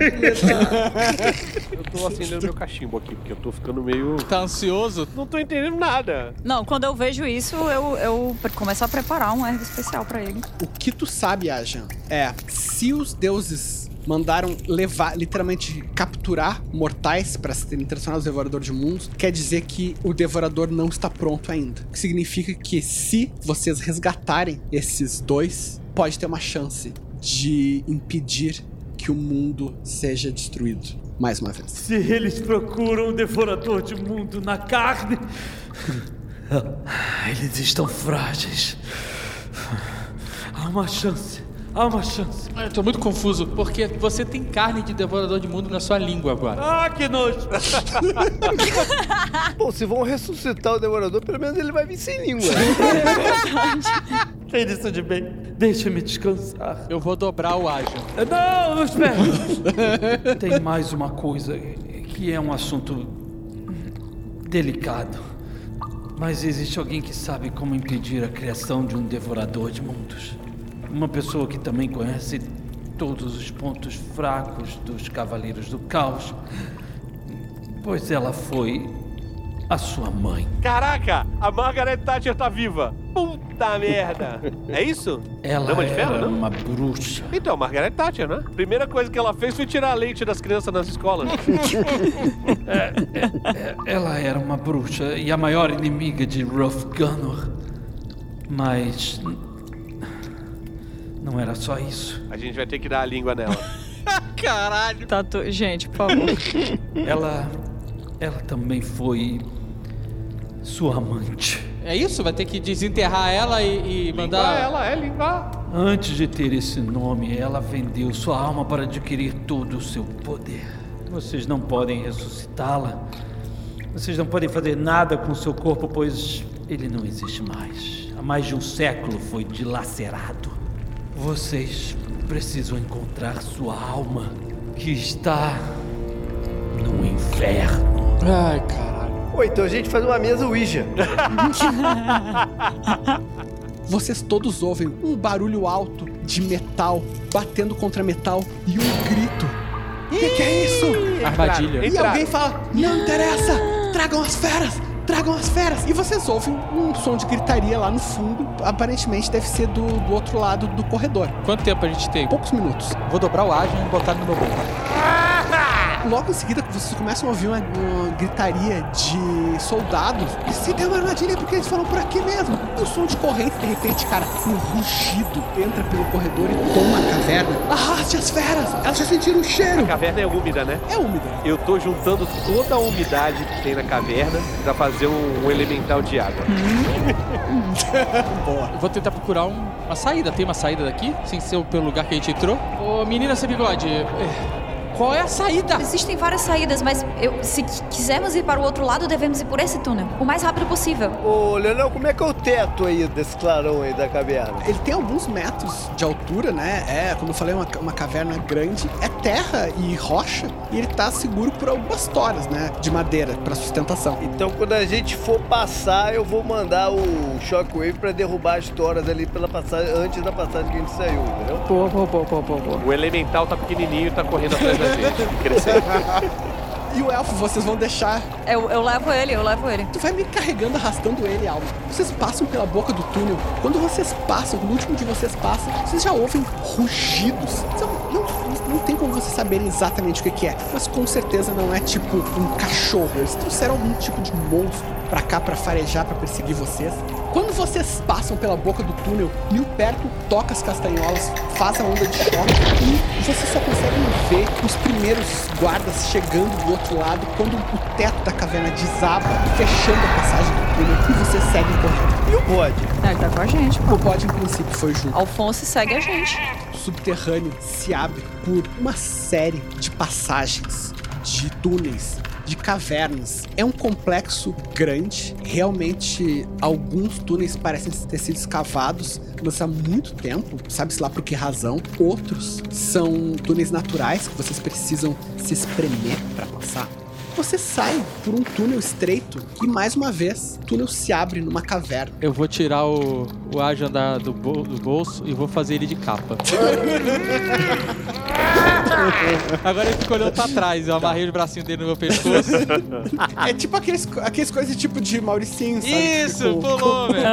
Eu tô acendendo meu cachimbo aqui, porque eu tô ficando meio. Tá ansioso? Não tô entendendo nada. Não, quando eu vejo isso, eu, eu começo a preparar um erro especial pra ele. O que tu sabe, Ajan, é se os deuses mandaram levar, literalmente capturar mortais para serem transformados no devorador de mundos, quer dizer que o devorador não está pronto ainda. O que significa que se vocês resgatarem esses dois, pode ter uma chance de impedir que o mundo seja destruído mais uma vez. Se eles procuram o devorador de mundo na carne, [LAUGHS] eles estão frágeis. Há uma chance, Há uma chance. Eu tô muito confuso, porque você tem carne de devorador de mundo na sua língua agora. Ah, que nojo! [LAUGHS] Bom, se vão ressuscitar o devorador, pelo menos ele vai vir sem língua. [LAUGHS] Tem isso de bem. Deixa-me descansar. Eu vou dobrar o ágio. Não, espera! [LAUGHS] Tem mais uma coisa que é um assunto delicado. Mas existe alguém que sabe como impedir a criação de um devorador de mundos. Uma pessoa que também conhece todos os pontos fracos dos Cavaleiros do Caos. Pois ela foi a sua mãe. Caraca, a Margaret Thatcher tá viva. Puta merda. É isso? Ela Dama de era ferro, não? uma bruxa. Então, Margaret Thatcher, né? Primeira coisa que ela fez foi tirar leite das crianças nas escolas. [LAUGHS] Ela era uma bruxa e a maior inimiga de Ruff Gunnar. Mas. Não era só isso. A gente vai ter que dar a língua nela. [LAUGHS] Caralho. Tá tu- Gente, por favor. [LAUGHS] Ela. Ela também foi. Sua amante. É isso? Vai ter que desenterrar ela e, e mandar. Limpar ela, é limpar. Antes de ter esse nome, ela vendeu sua alma para adquirir todo o seu poder. Vocês não podem ressuscitá-la. Vocês não podem fazer nada com seu corpo, pois ele não existe mais. Há mais de um século foi dilacerado. Vocês precisam encontrar sua alma, que está no inferno. Ai, caralho. Ou então a gente faz uma mesa Ouija. [LAUGHS] Vocês todos ouvem um barulho alto de metal batendo contra metal e um grito. O que, que é isso? Armadilha. E Entraram. alguém fala: Não interessa! Tragam as feras! Tragam as feras! E vocês ouvem um som de gritaria lá no fundo. Aparentemente deve ser do, do outro lado do corredor. Quanto tempo a gente tem? Poucos minutos. Vou dobrar o ágio e botar no meu bolso. Logo em seguida, vocês começam a ouvir uma, uma gritaria de soldados. E se tem uma armadilha é porque eles foram por aqui mesmo. E o som de corrente, de repente, cara, um rugido entra pelo corredor e toma a caverna. Arraste as feras! Elas já sentiram o cheiro! A caverna é úmida, né? É úmida. Eu tô juntando toda a umidade que tem na caverna pra fazer um, um elemental de água. [LAUGHS] Eu vou tentar procurar um- uma saída. Tem uma saída daqui? Sem ser pelo lugar que a gente entrou? Ô, menina sem bigode, é, qual é a saída? Existem várias saídas, mas eu- se qui- quisermos ir para o outro lado, devemos ir por esse túnel. O mais rápido possível. Ô, Leonel, como é que é o teto aí desse clarão aí da caverna? Ele tem alguns metros de altura, né? É, como eu falei, uma, uma caverna grande. É terra e rocha. E ele tá seguro por algumas toras, né? De madeira, pra sustentação. Então, quando a gente for passar, eu vou mandar o Shockwave pra derrubar as toras ali pela passagem, antes da passagem que a gente saiu, entendeu? Boa, boa, boa, boa, boa, boa. O elemental tá pequenininho e tá correndo atrás da gente, crescendo. [LAUGHS] E o elfo, vocês vão deixar Eu, eu levo ele, eu levo ele. Tu vai me carregando, arrastando ele, Alma. Vocês passam pela boca do túnel. Quando vocês passam, no último de vocês passam, vocês já ouvem rugidos. Então, não, não tem como vocês saberem exatamente o que, que é. Mas com certeza não é tipo um cachorro. Eles trouxeram algum tipo de monstro pra cá pra farejar, pra perseguir vocês. Quando vocês passam pela boca do túnel, Nil perto toca as castanholas, faz a onda de choque e vocês só conseguem ver os primeiros guardas chegando do outro lado quando o teto da caverna desaba, fechando a passagem do túnel e vocês seguem correndo. E o bode? Ah, Ele tá com a gente. O bode, em princípio, foi junto. Alfonso segue a gente. O subterrâneo se abre por uma série de passagens, de túneis, de cavernas. É um complexo grande. Realmente, alguns túneis parecem ter sido escavados, mas há muito tempo, sabe-se lá por que razão. Outros são túneis naturais que vocês precisam se espremer para passar. Você sai por um túnel estreito e mais uma vez, o túnel se abre numa caverna. Eu vou tirar o, o ágio da- do, bol- do bolso e vou fazer ele de capa. [LAUGHS] Agora ele ficou olhando pra trás. Eu amarrei os bracinhos dele no meu pescoço. É tipo aqueles, aqueles coisas tipo de Mauricinho, sabe? Isso, Tipo, pulou, [LAUGHS] velho.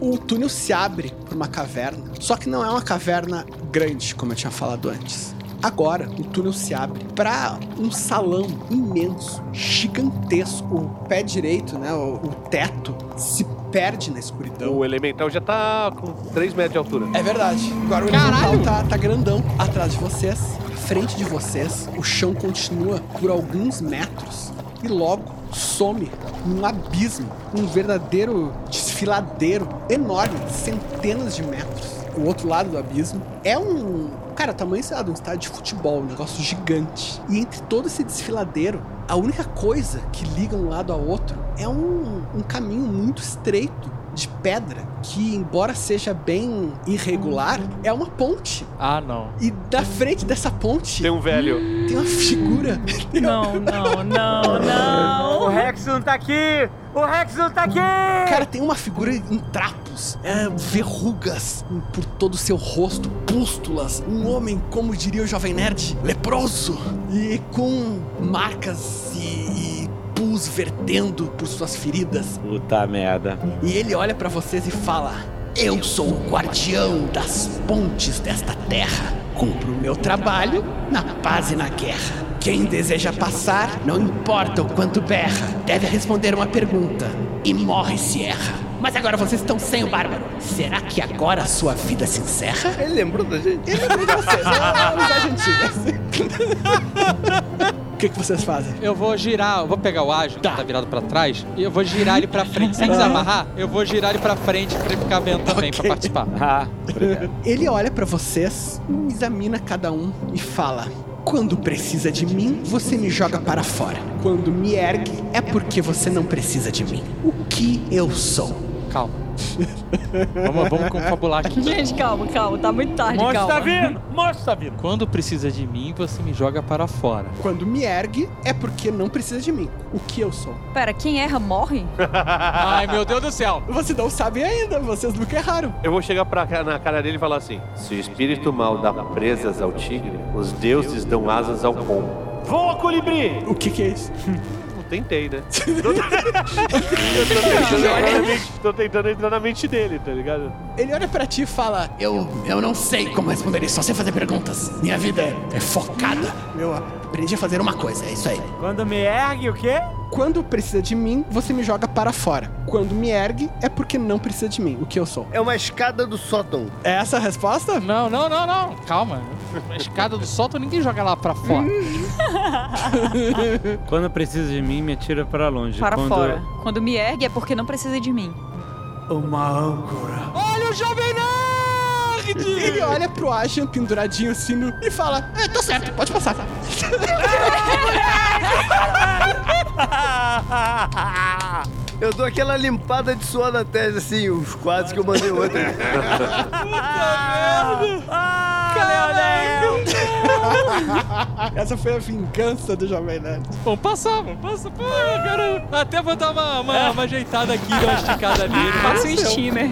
O túnel se abre por uma caverna, só que não é uma caverna grande, como eu tinha falado antes. Agora, o túnel se abre para um salão imenso, gigantesco. O pé direito, né, o, o teto, se perde na escuridão. O elemental já tá com 3 metros de altura. É verdade. Agora o elemental tá, tá grandão atrás de vocês, à frente de vocês. O chão continua por alguns metros e logo some num abismo, um verdadeiro desfiladeiro enorme, centenas de metros. O outro lado do abismo. É um. Cara, tamanho, sei lá, de um estádio de futebol, um negócio gigante. E entre todo esse desfiladeiro, a única coisa que liga um lado ao outro é um, um caminho muito estreito de pedra que, embora seja bem irregular, é uma ponte. Ah, não. E da frente dessa ponte Tem um velho. tem uma figura. [LAUGHS] Não, não, não, não. O Rex não tá aqui! O Rex não tá aqui! Cara, tem uma figura em trapos, é, verrugas por todo o seu rosto, pústulas. Um homem, como diria o Jovem Nerd, leproso. E com marcas e, e pus vertendo por suas feridas. Puta merda. E ele olha pra vocês e fala: Eu sou o guardião das pontes desta terra. Cumpro o meu trabalho na paz e na guerra. Quem deseja passar, não importa o quanto berra, deve responder uma pergunta e morre se erra. Mas agora vocês estão sem o bárbaro. Será que agora a sua vida se encerra? Ele lembrou da gente? Ele lembrou de vocês, [LAUGHS] é antiga. [LAUGHS] O que, que vocês fazem? Eu vou girar, eu vou pegar o ágil, Tá. que tá virado pra trás, e eu vou girar ele pra frente. Sem desamarrar, eu vou girar ele pra frente pra ele ficar vendo também, pra Ok. participar. Ah, [LAUGHS] obrigado. Ele olha pra vocês, examina cada um e fala: Quando precisa de mim, você me joga para fora. Quando me ergue, é porque você não precisa de mim. O que eu sou? Calma. [LAUGHS] vamos, vamos confabular aqui. Gente, calma, calma. Tá muito tarde, Monstro calma. tá vindo! Monstro tá vindo! Quando precisa de mim, você me joga para fora. Quando me ergue, é porque não precisa de mim. O que eu sou? Pera, quem erra morre? [LAUGHS] Ai, meu Deus do céu. Vocês não sabem ainda, vocês nunca erraram. Eu vou chegar pra, na cara dele e falar assim: Se o espírito mal dá presas ao tigre, os deuses dão asas ao pombo. Voa, colibri! O que, que é isso? [LAUGHS] Tentei, né? [LAUGHS] eu tô tentando, tô tentando entrar na mente dele, tá ligado? Ele olha pra ti e fala: Eu, eu não sei como responder isso, só sei fazer perguntas. Minha vida é, é focada. Eu aprendi a fazer uma coisa, é isso aí. Quando me ergue, o quê? Quando precisa de mim, você me joga para fora. Quando me ergue, é porque não precisa de mim, o que eu sou. É uma escada do sótão. É essa a resposta? Não, não, não, não. Calma. A escada do sótão ninguém joga lá pra fora. [LAUGHS] Quando precisa de mim, me atira pra longe. Para Quando... fora. Quando me ergue é porque não precisa de mim. Uma âncora. Olha o Jovem Nerd! Ele olha pro Ashan penduradinho assim no- e fala: É, tá certo, pode passar. [LAUGHS] Eu dou aquela limpada de suor na tese, assim, os quadros que eu mandei ontem. [LAUGHS] Essa foi a vingança do Jovem Nerd. Vamos passar, vamos passar. Pô, eu quero até vou dar uma, uma, uma ajeitada aqui, uma esticada nele. Faça um steamer.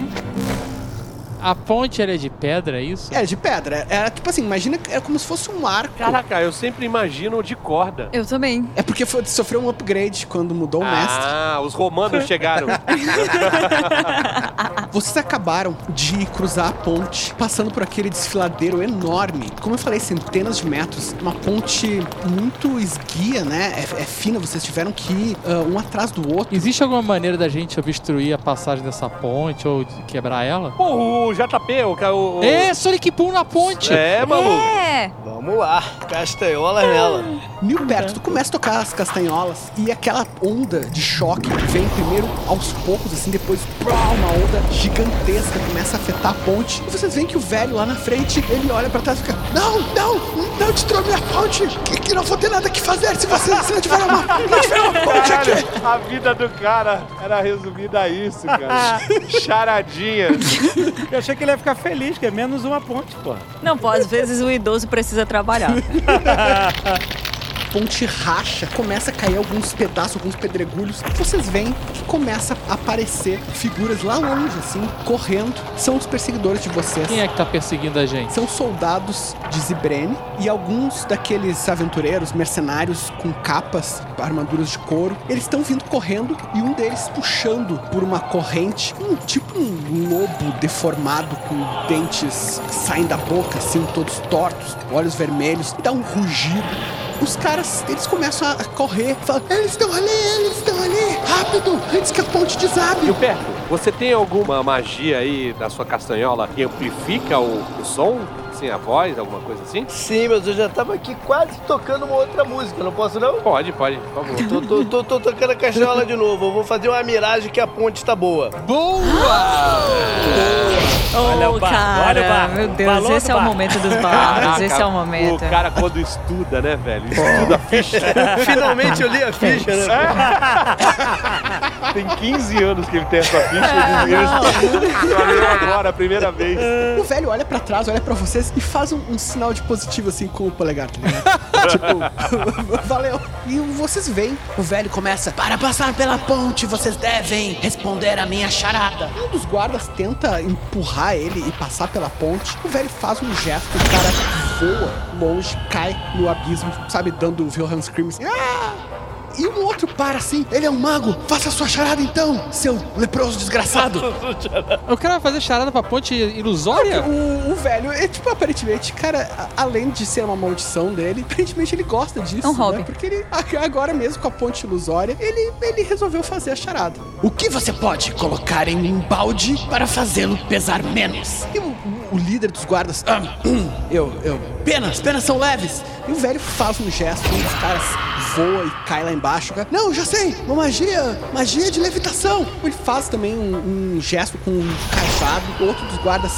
A ponte ela é de pedra, é isso? É de pedra. Era tipo assim, imagina que é como se fosse um arco. Caraca, eu sempre imagino de corda. Eu também. É porque foi, sofreu um upgrade quando mudou o mestre. Ah, os romanos chegaram. [LAUGHS] Vocês acabaram de cruzar a ponte, passando por aquele desfiladeiro enorme. Como eu falei, centenas de metros. Uma ponte muito esguia, né? É, é fina, vocês tiveram que ir ah, um atrás do outro. Existe alguma maneira da gente obstruir a passagem dessa ponte ou de quebrar ela? Pô, o JP, o. o. É, Sonic Boom na ponte! É, maluco. É! Vamos lá, castanhola nela. Mil perto, tu começa a tocar as castanholas e aquela onda de choque vem primeiro aos poucos, assim, depois pá, uma onda gigantesca começa a afetar a ponte. E vocês veem que o velho lá na frente, ele olha pra trás e fica: Não, não, não destrua minha ponte, que, que não vou ter nada que fazer se você se não tiver uma, não tiver uma ponte aqui. Caralho, a vida do cara era resumida a isso, cara. [LAUGHS] Charadinha. [LAUGHS] Eu achei que ele ia ficar feliz, que é menos uma ponte, pô. Não, pô, às vezes o idoso precisa trabalhar. [LAUGHS] ponte racha, começa a cair alguns pedaços, alguns pedregulhos. Vocês veem que começa a aparecer figuras lá longe, assim, correndo. São os perseguidores de vocês. Quem é que tá perseguindo a gente? São soldados de Zibrene e alguns daqueles aventureiros, mercenários com capas, armaduras de couro. Eles estão vindo correndo e um deles puxando por uma corrente, um tipo um lobo deformado com dentes que saem da boca, assim, todos tortos, olhos vermelhos, e dá um rugido. Os caras, eles começam a correr, falam, eles estão ali, eles estão ali, rápido, antes que a ponte desabe. O Perto, você tem alguma magia aí na sua castanhola que amplifica o, o som? Assim, a voz, alguma coisa assim? Sim, mas eu já tava aqui quase tocando uma outra música, não posso não? Pode, pode, por favor. Tô, tô, tô, tô tocando a castanhola de novo, eu vou fazer uma miragem que a ponte tá boa. Boa! Olha o barco, cara, olha o barco. Meu Deus, Balão esse é o momento dos barcos. [LAUGHS] Esse é o momento. O cara quando estuda, né, velho? Estuda a ficha. [LAUGHS] Finalmente eu li a ficha, né? [LAUGHS] Tem 15 anos que ele tem essa ficha. Ele ele agora, a primeira vez. O velho olha pra trás, olha pra e faz um, um sinal de positivo assim com o polegar, tá ligado? [LAUGHS] tipo, [LAUGHS] valeu. E vocês veem, o velho começa: Para passar pela ponte, vocês devem responder a minha charada. Um dos guardas tenta empurrar ele e passar pela ponte. O velho faz um gesto, o cara voa longe, cai no abismo, sabe, dando o Wilhelm Scream assim. Ah! E um outro para assim, ele é um mago, faça sua charada então, seu leproso desgraçado. [LAUGHS] Eu quero fazer charada pra ponte ilusória? O, o velho, é tipo, aparentemente, cara, a- além de ser uma maldição dele, aparentemente ele gosta disso. É um hobby. Né? Porque ele, agora mesmo com a ponte ilusória, ele, ele resolveu fazer a charada. O que você pode colocar em um balde para fazê-lo pesar menos? E o, o- o líder dos guardas, "Ah, hum, eu, eu, penas, penas são leves. E o velho faz um gesto, um dos caras voa e cai lá embaixo. Não, já sei, uma magia, magia de levitação. Ele faz também um, um gesto com um cajado. Outro dos guardas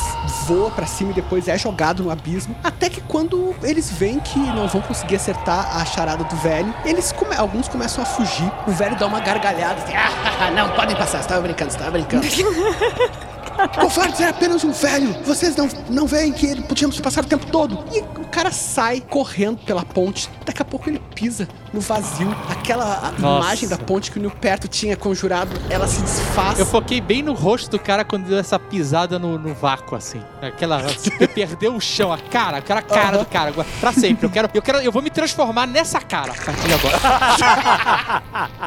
voa pra cima e depois é jogado no abismo. Até que quando eles veem que não vão conseguir acertar a charada do velho, eles come- alguns começam a fugir. O velho dá uma gargalhada assim, ah, não, podem passar, estava brincando, estava brincando. [LAUGHS] Covardes é apenas um velho. Vocês não, não veem que ele podíamos passar o tempo todo. E o cara sai correndo pela ponte. Daqui a pouco ele pisa no vazio. Aquela imagem da ponte que o Neil Perto tinha conjurado, ela se desfaz. Eu foquei bem no rosto do cara quando deu essa pisada no, no vácuo, assim. Aquela. Perdeu o chão, a cara, aquela cara do cara. Pra sempre. Eu quero, eu quero. Eu vou me transformar nessa cara a partir de agora.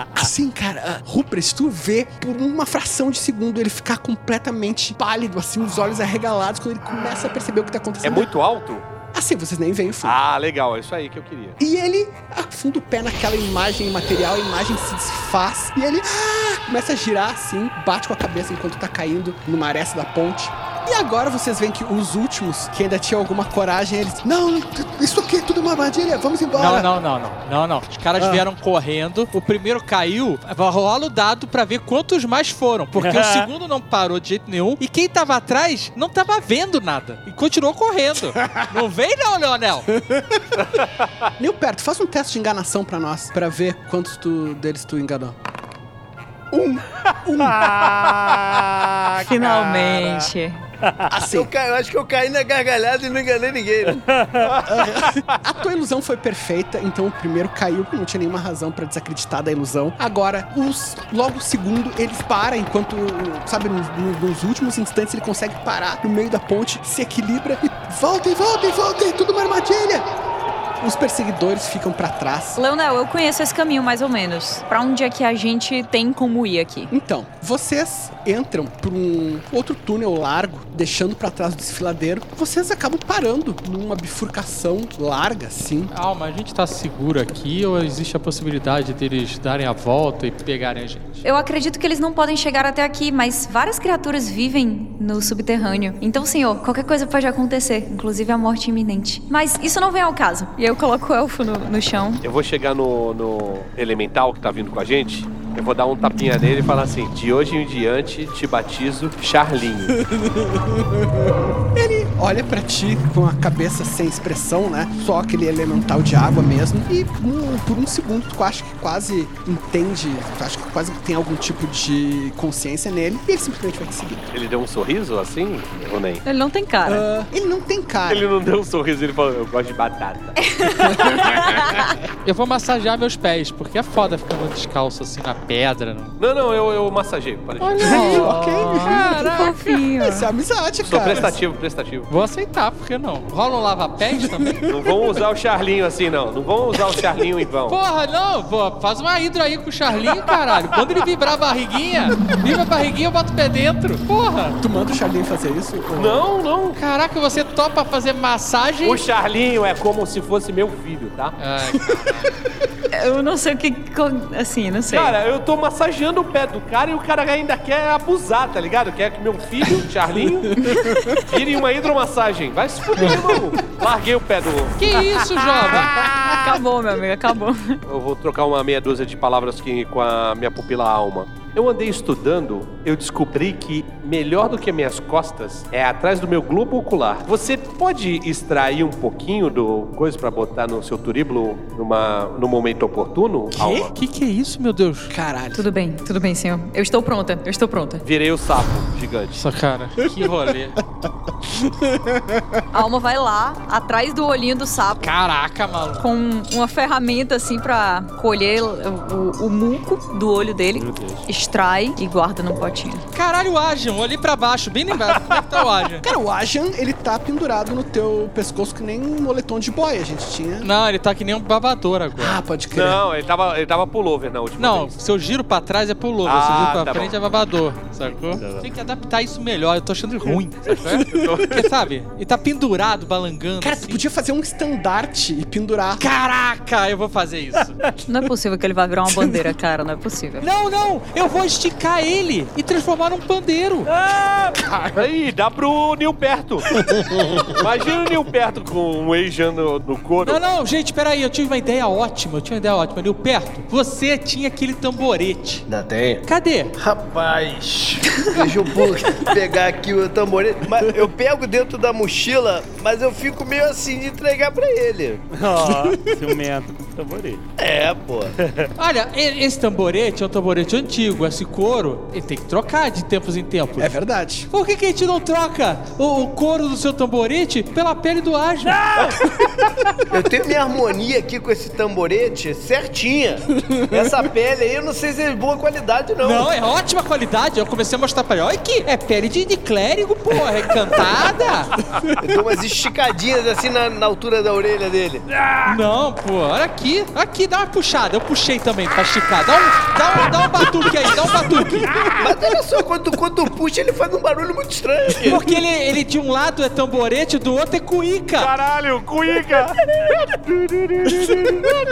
[LAUGHS] Assim, cara, uh, Rupert, tu vê por uma fração de segundo ele ficar completamente pálido, assim, os olhos arregalados, quando ele começa a perceber o que tá É acontecendo. muito alto? Assim, vocês nem veem o fundo. Ah, legal. É isso aí que eu queria. E ele afunda o pé naquela imagem material, a imagem se desfaz e ele ah, começa a girar assim, bate com a cabeça enquanto tá caindo numa aresta da ponte. E agora vocês veem que os últimos, que ainda tinham alguma coragem, eles. Não, isso aqui é tudo uma armadilha, vamos embora. Não, não, não, não. Não, não. Os caras Ah. vieram correndo. O primeiro caiu. Vai rolar o dado pra ver quantos mais foram. Porque o [LAUGHS] segundo não parou de jeito nenhum. E quem tava atrás não tava vendo nada. E continuou correndo. [LAUGHS] não vem, não, Leonel. [LAUGHS] Neil Perto, faz um teste de enganação pra nós, pra ver quantos tu, deles tu enganou. Um. Um. Finalmente. Assim, Eu, eu acho que eu caí na gargalhada e não enganei ninguém. Né? [LAUGHS] A tua ilusão foi perfeita, então o primeiro caiu, não tinha nenhuma razão pra desacreditar da ilusão. Agora, os, logo o segundo, eles param, enquanto, sabe, nos, nos últimos instantes ele consegue parar no meio da ponte, se equilibra e voltem, voltem, voltem, tudo uma armadilha! Os perseguidores ficam pra trás. Leonel, eu conheço esse caminho mais ou menos. Pra onde é que a gente tem como ir aqui? Então, vocês entram por um outro túnel largo, deixando pra trás o desfiladeiro. Vocês acabam parando numa bifurcação larga, assim. Alma, a gente tá seguro aqui ou existe a possibilidade deles darem a volta e pegarem a gente? Eu acredito que eles não podem chegar até aqui, mas várias criaturas vivem no subterrâneo. Então, senhor, qualquer coisa pode acontecer, inclusive a morte iminente. Mas isso não vem ao caso. E eu coloco o elfo no, no chão. Eu vou chegar no, no elemental que tá vindo com a gente. Eu vou dar um tapinha nele e falar assim: de hoje em diante te batizo Charlinho. Ele [LAUGHS] olha pra ti com a cabeça sem expressão, né? Só aquele elemental de água mesmo. E um- por um segundo tu acha que quase entende, tu acha que quase tem algum tipo de consciência nele. E ele simplesmente vai te seguir. Ele deu um sorriso assim, ou nem? Ele não tem cara. Ah, ele não tem cara. Ele não deu um sorriso, ele falou: eu gosto de batata. [LAUGHS] Eu vou massagear meus pés, porque é foda ficando descalço assim na pedra. Não. Não, não, eu, eu massageio. Para de- Aí, ok. Que fofinho. Isso é amizade, Sou cara. prestativo, prestativo. Vou aceitar, por que não? Rola um lava-pés [LAUGHS] também? Não vão usar o Charlinho assim, não. Não vão usar o Charlinho em vão. Porra, não, pô, faz uma hidro aí com o Charlinho, caralho. Quando ele vibrar a barriguinha, vibra a barriguinha, eu boto o pé dentro. Porra! Tu manda o Charlinho fazer isso? Ou- Não, não. Caraca, você topa fazer massagem? O Charlinho é como se fosse meu filho, tá? Ai, Eu não sei o que. Assim, não sei. Cara, eu tô massageando o pé do cara e o cara ainda quer abusar, tá ligado? Quer que meu filho, Charlinho, vire uma hidromassagem. Vai se fuder, [LAUGHS] irmão. Larguei o pé do. que isso, jovem? Acabou, meu amigo, acabou. Eu vou trocar uma meia dúzia de palavras aqui com a minha pupila alma. Eu andei estudando, eu descobri que melhor do que minhas costas é atrás do meu globo ocular. Você pode extrair um pouquinho do coisa pra botar no seu turíbulo numa, no momento oportuno? Alma? Que que é isso, meu Deus? Caralho. Tudo bem, tudo bem, senhor. Eu estou pronta, eu estou pronta. Virei o sapo gigante. Nossa, cara, que rolê. A alma vai lá, atrás do olhinho do sapo, Caraca, maluco. com uma ferramenta assim pra colher o, o- o muco do olho dele, extrai e guarda no potinho. Caralho, o Ajan, olhei pra baixo, bem lembrado. Como é que tá o Ajan? Cara, o Ajan, ele tá pendurado no teu pescoço que nem um moletom de boia. A gente tinha. Não, ele tá que nem um babador agora. Ah, pode crer. Não, ele tava, ele tava pullover na última Não, vez. se eu giro pra trás é pullover, se eu Ah, giro pra tá frente bom. é babador, sacou? Tem que adaptar isso melhor, eu tô achando ruim, [LAUGHS] sacou? Porque, sabe, ele tá pendurado, balangando. Cara, tu assim. podia fazer um estandarte e pendurar. Caraca, eu vou fazer isso. Não é possível que ele vá virar uma bandeira, cara, não é possível. não, não, eu vou esticar ele e transformar num pandeiro. Aí, dá pro Nil perto. [LAUGHS] Imagina o Nil perto com um Asian no, no couro. Não, não, gente, peraí, eu tive uma ideia ótima, eu tinha uma ideia ótima. Nil, perto, você tinha aquele tamborete. Ainda tem. Cadê? Rapaz, [LAUGHS] deixa eu pegar aqui o tamborete. Mas eu pego dentro da mochila, mas eu fico meio assim de entregar pra ele. Ó, ciumento com tamborete. É, pô. Olha, esse tamborete é um tamborete antigo, esse couro, ele tem que trocar de tempos em tempos. É verdade. Por que, que a gente não troca o, o couro do seu tamborete pela pele do Aja? Eu tenho minha harmonia aqui com esse tamborete certinha. Essa pele aí, eu não sei se é de boa qualidade, não. Não, é ótima qualidade. Eu comecei a mostrar pra ele. Olha aqui, é pele de, de clérigo, porra, é encantada. Eu dou umas esticadinhas assim na, na altura da orelha dele. não, pô, olha aqui. Aqui, dá uma puxada. Eu puxei também pra esticar. Dá um, dá um, dá um batuque aí, dá um batuque. Mas olha só, quando, tu- quando puxa, ele faz um barulho muito estranho aqui. Porque ele, ele de um lado é tamborete, do outro é cuíca. Caralho, cuíca!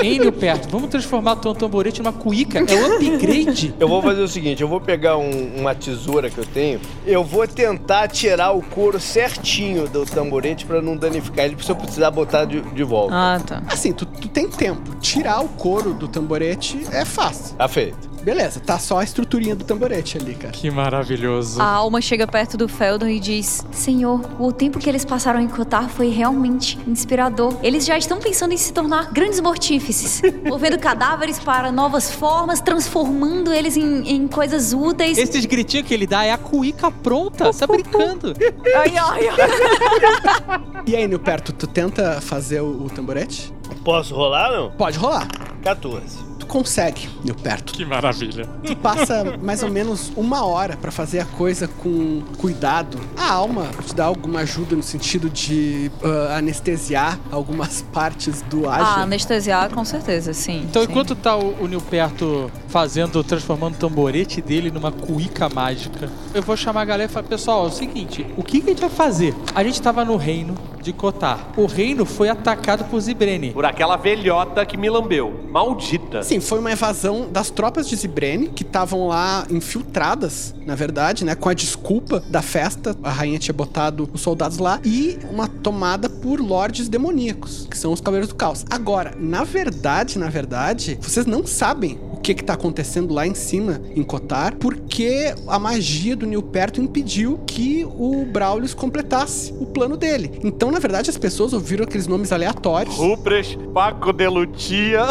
Hein, meu perto, vamos transformar o teu tamborete numa cuíca. É o upgrade. Eu vou fazer o seguinte, eu vou pegar um- uma tesoura que eu tenho, eu vou tentar tirar o couro certinho do tamborete pra não danificar ele, se eu precisar botar de, de volta. Ah, tá. Assim, tu, tu tem tempo. Tirar o couro do tamborete é fácil. Tá feito. Beleza, tá só a estruturinha do tamborete ali, cara. Que maravilhoso. A alma chega perto do Feldon e diz: Senhor, o tempo que eles passaram em Kotar foi realmente inspirador. Eles já estão pensando em se tornar grandes mortífices, [LAUGHS] movendo cadáveres para novas formas, transformando eles em, em coisas úteis. Esses gritinhos que ele dá é a cuíca pronta. Você tá brincando. [LAUGHS] Ai, ai, ai. [LAUGHS] E aí, Nilperto, tu tenta fazer o, o tamborete? Posso rolar, não? Pode rolar. 14. Tu consegue, Nilperto. Que maravilha. Tu passa mais ou menos uma hora pra fazer a coisa com cuidado. A alma te dá alguma ajuda no sentido de ah, anestesiar algumas partes do Ah, ágio. anestesiar, com certeza, sim. Então, sim. enquanto tá o, o Nilperto fazendo, transformando o tamborete dele numa cuíca mágica, eu vou chamar a galera e falar: Pessoal, é o seguinte, o que, que a gente vai fazer? A gente tava no reino de Kotar. O reino foi atacado por Zibrene. Por aquela velhota que me lambeu. Maldita. Sim, foi uma evasão das tropas de Zibrene, que estavam lá infiltradas, na verdade, né? Com a desculpa da festa. A rainha tinha botado os soldados lá. E uma tomada por lordes demoníacos, que são os Cavaleiros do Caos. Agora, na verdade, na verdade, vocês não sabem que que tá acontecendo lá em cima, em Kotar, porque a magia do Nilperto impediu que o Braulius completasse o plano dele. Então, na verdade, as pessoas ouviram aqueles nomes aleatórios. Rupres, Paco de Lutia.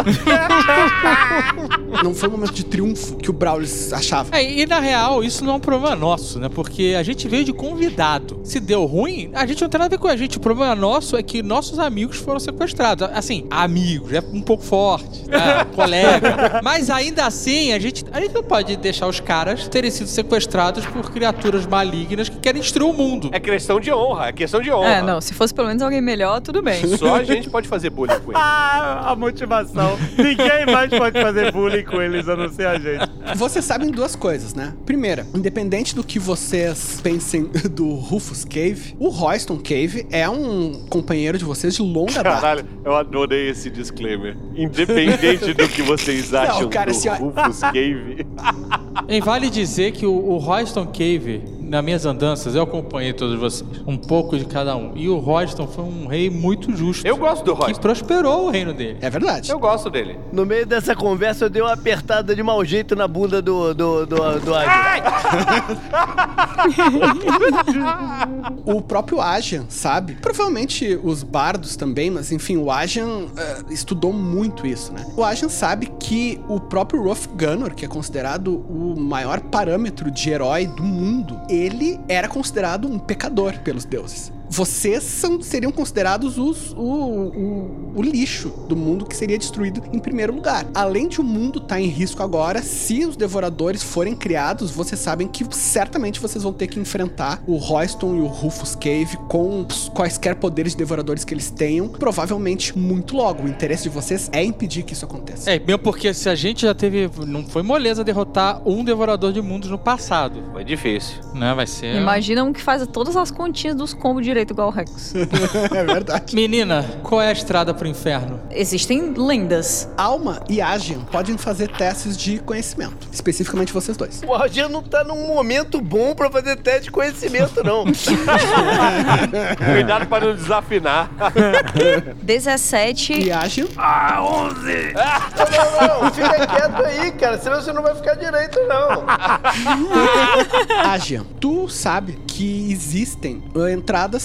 [LAUGHS] Não foi um momento de triunfo que o Braulius achava. É, e na real, isso não é um problema nosso, né? Porque a gente veio de convidado. Se deu ruim, a gente não tem nada a ver com a gente. O problema nosso é que nossos amigos foram sequestrados. Assim, amigos, é um pouco forte, né? [LAUGHS] colega. Mas ainda assim, a gente, a gente não pode deixar os caras terem sido sequestrados por criaturas malignas que querem destruir o mundo. É questão de honra, é questão de honra. É, não, se fosse pelo menos alguém melhor, tudo bem. Só a gente pode fazer bullying com [LAUGHS] ele. Ah, a motivação. Ninguém mais pode fazer bullying com eles a não ser a gente. Vocês sabem duas coisas, né? Primeira, independente do que vocês pensem [LAUGHS] do Rufus Cave, o Royston Cave é um companheiro de vocês de longa data. Caralho, eu adorei esse disclaimer. Independente do que vocês acham cara, do assim, Rufus Cave. [LAUGHS] E vale dizer que o, o Royston Cave nas minhas andanças, eu acompanhei todos vocês. Um pouco de cada um. E o Royston foi um rei muito justo. Eu gosto do Que Royston. prosperou o reino dele. É verdade. Eu gosto dele. No meio dessa conversa, eu dei uma apertada de mau jeito na bunda do, do, do, do Águia. [LAUGHS] O próprio Ajan sabe. Provavelmente os bardos também, mas enfim, o Ajan eh, estudou muito isso, né? O Ajan sabe que o próprio Roth Gunnar, que é considerado o maior parâmetro de herói do mundo, ele era considerado um pecador pelos deuses. Vocês são, seriam considerados os, o, o, o lixo do mundo que seria destruído em primeiro lugar. Além de o mundo estar em risco agora, se os devoradores forem criados, vocês sabem que certamente vocês vão ter que enfrentar o Royston e o Rufus Cave com quaisquer poderes de devoradores que eles tenham, provavelmente muito logo. O interesse de vocês é impedir que isso aconteça. É, mesmo porque se a gente já teve. Não foi moleza derrotar um devorador de mundos no passado. Foi difícil. Né? Vai ser. Imagina um que faz todas as continhas dos combos direito igual o Rex. [LAUGHS] é verdade. Menina, qual é a estrada pro inferno? Existem lendas. Alma e Agian podem fazer testes de conhecimento, especificamente vocês dois. O Roger não tá num momento bom pra fazer teste de conhecimento, não. [LAUGHS] Cuidado pra não desafinar. [LAUGHS] 17. E Agian, Não, não, não. Fica quieto aí, cara. Senão você não vai ficar direito, não. Agian, tu sabe que existem uh,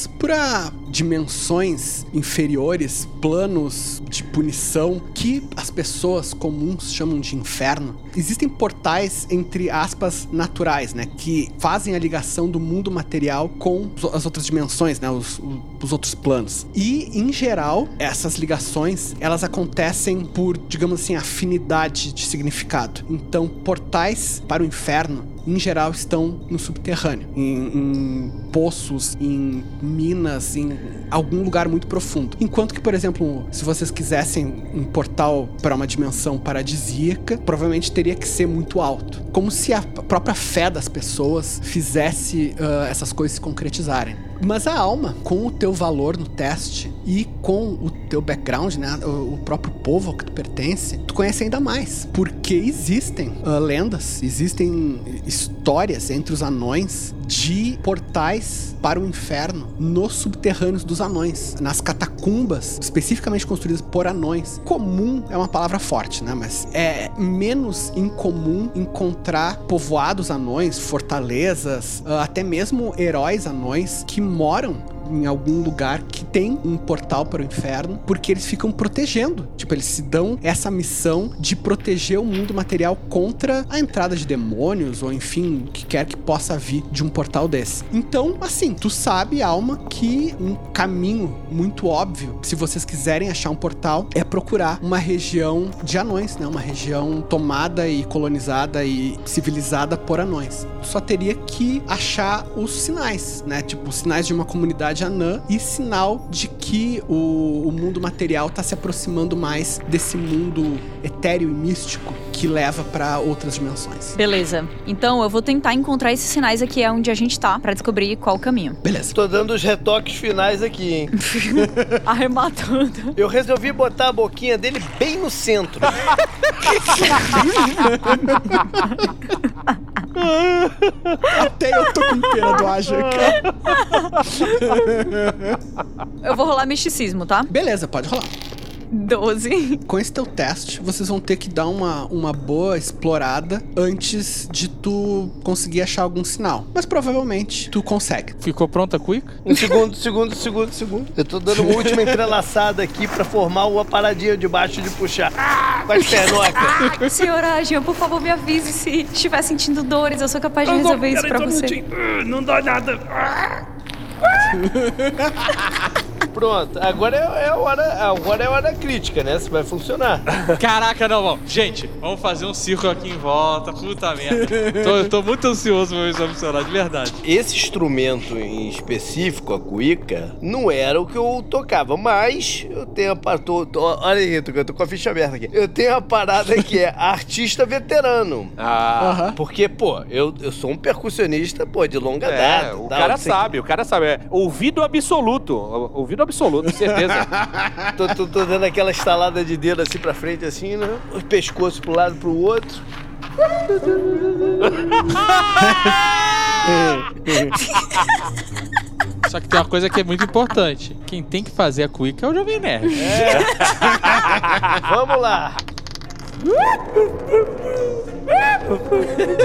para dimensões inferiores, planos de punição que as pessoas comuns chamam de inferno. Existem portais entre aspas naturais, né, que fazem a ligação do mundo material com as outras dimensões, né, os, os outros planos. E em geral, essas ligações, elas acontecem por, digamos assim, afinidade de significado. Então, portais para o inferno em geral estão no subterrâneo, em, em poços, em minas, em algum lugar muito profundo. Enquanto que, por exemplo, se vocês quisessem um portal para uma dimensão paradisíaca, provavelmente teria que ser muito alto. Como se a própria fé das pessoas fizesse ah, essas coisas se concretizarem. Mas a alma, com o teu valor no teste e com o teu background, né, o, o próprio povo que tu pertence, tu conhece ainda mais. Porque existem ah, lendas, existem histórias entre os anões de portais para o inferno nos subterrâneos dos anões, nas catacumbas especificamente construídas por anões. Comum é uma palavra forte, né? Mas é menos incomum encontrar povoados anões, fortalezas, ah, até mesmo heróis anões que moram em algum lugar que tem um portal para o inferno, porque eles ficam protegendo. Tipo, eles se dão essa missão de proteger o mundo material contra a entrada de demônios, ou enfim, o que quer que possa vir de um portal desse. Então, assim, tu sabe, alma, que um caminho muito óbvio, se vocês quiserem achar um portal, é procurar uma região de anões, né? Uma região tomada e colonizada e civilizada por anões. Só teria que achar os sinais, né? Tipo, sinais de uma comunidade anã e sinal de que o, o mundo material tá se aproximando mais desse mundo etéreo e místico que leva para outras dimensões. Beleza. Então eu vou tentar encontrar esses sinais aqui é onde a gente tá pra descobrir qual o caminho. Beleza. Tô dando os retoques finais aqui, hein? [LAUGHS] Arrematando. Eu resolvi botar a boquinha dele bem no centro. [LAUGHS] Até eu tô com pena do Aja, cara. Eu vou rolar misticismo, tá? Beleza, pode rolar. 12. Com esse teu teste, vocês vão ter que dar uma, uma boa explorada antes de tu conseguir achar algum sinal. Mas provavelmente tu consegue. Ficou pronta, Quick? Um segundo, segundo, segundo, segundo. Eu tô dando uma última entrelaçada aqui pra formar uma paradinha de baixo de puxar. Com as pernocas. [LAUGHS] Senhora Jean, por favor, me avise se estiver sentindo dores. Eu sou capaz de resolver isso pra você. Não dá nada. [LAUGHS] Pronto, agora é, é a hora, agora é a hora crítica, né? Se vai funcionar. Caraca, não, vamos. Gente, vamos fazer um círculo aqui em volta. Puta merda. tô, tô muito ansioso pra ver isso funcionar, de verdade. Esse instrumento em específico, a cuíca, não era o que eu tocava, mas eu tenho a parada. Olha aí, eu tô com a ficha aberta aqui. Eu tenho a parada que é [LAUGHS] artista veterano. Ah. Porque, pô, eu, eu sou um percussionista, pô, de longa É, data. o tal, cara sabe, o cara sabe. É ouvido absoluto. Ouvido absoluto, certeza. [LAUGHS] Tô, tô- tô dando aquela estalada de dedo assim pra frente, assim, né? O pescoço pro lado, pro outro. [LAUGHS] Só que tem uma coisa que é muito importante. Quem tem que fazer a cuica é o Jovem Nerd. [LAUGHS] Vamos lá.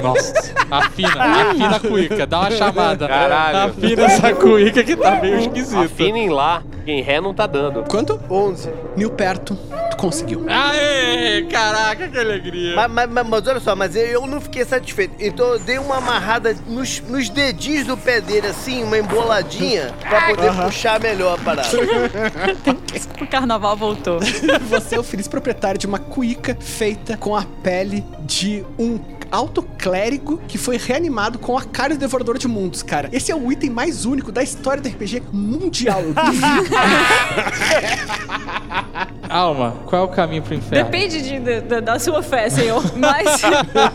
Nossa, afina, afina a cuica, dá uma [LAUGHS] chamada. Caralho. Afina essa cuica que tá meio esquisita. Afinem lá. Quem ré não tá dando. Quanto? 11. Mil perto. Tu conseguiu. Aê, caraca, que alegria. Mas, mas- mas- mas olha só, mas eu- eu não fiquei satisfeito. Então eu dei uma amarrada nos, nos dedinhos do pé dele, assim, uma emboladinha, pra poder puxar melhor a parada. [LAUGHS] O carnaval voltou. [LAUGHS] Você é o feliz proprietário de uma cuíca feita com a pele de um alto clérigo que foi reanimado com a cara do devorador de mundos, cara. Esse é o item mais único da história do RPG mundial. [LAUGHS] Alma, qual é o caminho pro inferno? Depende de- de- de- da sua fé, senhor. Mas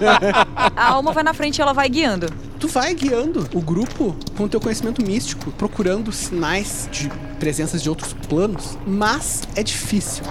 [LAUGHS] a alma vai na frente e ela vai guiando. tu vai guiando o grupo com o teu conhecimento místico, procurando sinais de presenças de outros planos, mas é difícil.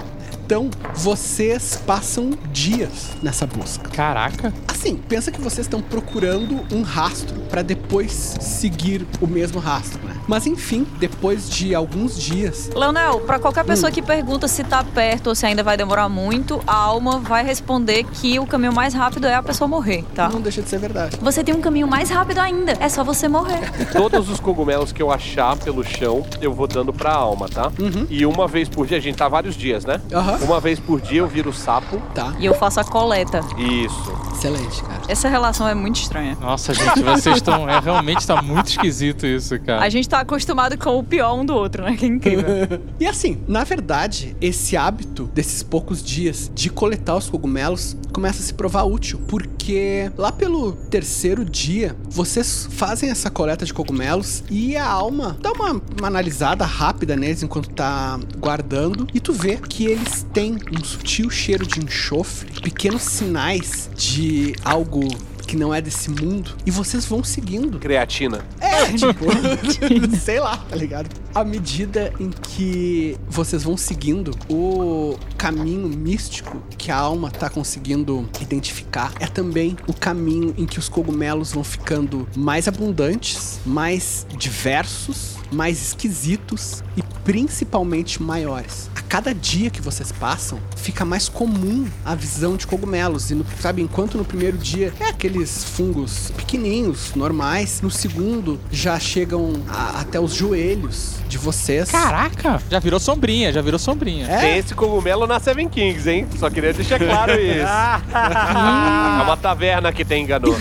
Então, vocês passam dias nessa busca. Caraca. Assim, pensa que vocês estão procurando um rastro pra depois seguir o mesmo rastro, né? Mas enfim, depois de alguns dias, Leonel, pra qualquer pessoa que pergunta se tá perto ou se ainda vai demorar muito, a alma vai responder que o caminho mais rápido é a pessoa morrer, tá? não deixa de ser verdade. Você tem um caminho mais rápido ainda. É só você morrer. [LAUGHS] Todos os cogumelos que eu achar pelo chão, eu vou dando pra alma, tá? E uma vez por dia, a gente tá vários dias, né? Aham. Uma vez por dia eu viro sapo. Tá. E eu faço a coleta. Isso. Excelente, cara. Essa relação é muito estranha. Nossa, gente, vocês estão. É, realmente tá muito esquisito isso, cara. A gente tá acostumado com o pior um do outro, né? Que incrível. [LAUGHS] E assim, na verdade, esse hábito desses poucos dias de coletar os cogumelos começa a se provar útil, porque lá pelo terceiro dia, vocês fazem essa coleta de cogumelos e a alma dá uma, uma analisada rápida neles enquanto tá guardando e tu vê que eles têm um sutil cheiro de enxofre, pequenos sinais de algo que não é desse mundo e vocês vão seguindo Creatina. é, tipo, [LAUGHS] [LAUGHS] sei lá, tá ligado? À medida em que vocês vão seguindo o caminho místico que a alma tá conseguindo identificar, é também o caminho em que os cogumelos vão ficando mais abundantes, mais diversos, mais esquisitos e principalmente maiores. A cada dia que vocês passam, fica mais comum a visão de cogumelos. E, no, sabe, enquanto no primeiro dia é aqueles fungos pequenininhos, normais, no segundo já chegam a- até os joelhos de vocês. Caraca! Já virou sombrinha, já virou sombrinha. É? Tem esse cogumelo na Seven Kings, hein? Só queria deixar claro [LAUGHS] isso. é uma taverna que tem enganou.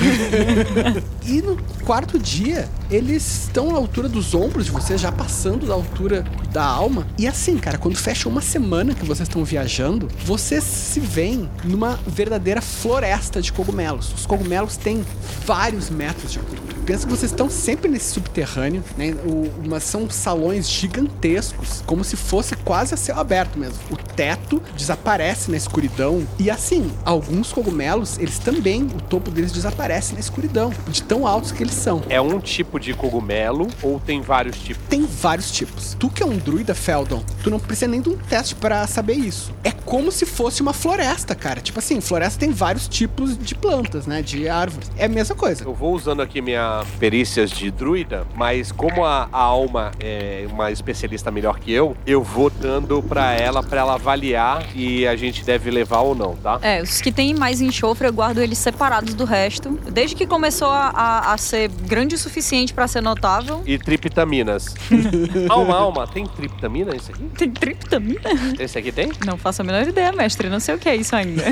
E no quarto dia, eles estão à altura dos ombros de vocês, já passando da altura da alma. E assim, cara, quando fecha uma semana que vocês estão viajando, vocês se veem numa verdadeira floresta de cogumelos. Os cogumelos têm vários metros de altura. Pensa que vocês estão sempre nesse subterrâneo, né? O, mas são salões gigantescos, como se fosse quase a céu aberto mesmo. O teto desaparece na escuridão. E assim, alguns cogumelos, eles também, o topo deles desaparece na escuridão, de tão altos que eles são. É um tipo de cogumelo ou tem vários tipos? Tem vários tipos. Tu que é um druida, Feldon, tu não precisa nem de um teste pra saber isso. É como se fosse uma floresta, cara. Tipo assim, floresta tem vários tipos de plantas, né? De árvores. É a mesma coisa. Eu vou usando aqui minha perícias de druida, mas como a, a alma é uma especialista melhor que eu, eu vou dando pra ela, pra ela avaliar e a gente deve levar ou não, tá? É, os que tem mais enxofre eu guardo eles separados do resto. Desde que começou a, a- a ser grande o suficiente pra ser notável. E triptaminas. [LAUGHS] alma, alma, tem triptamina esse aqui? Tem triptamina? Esse aqui tem? Não faço a menor ideia, mestre. Não sei o que é isso ainda.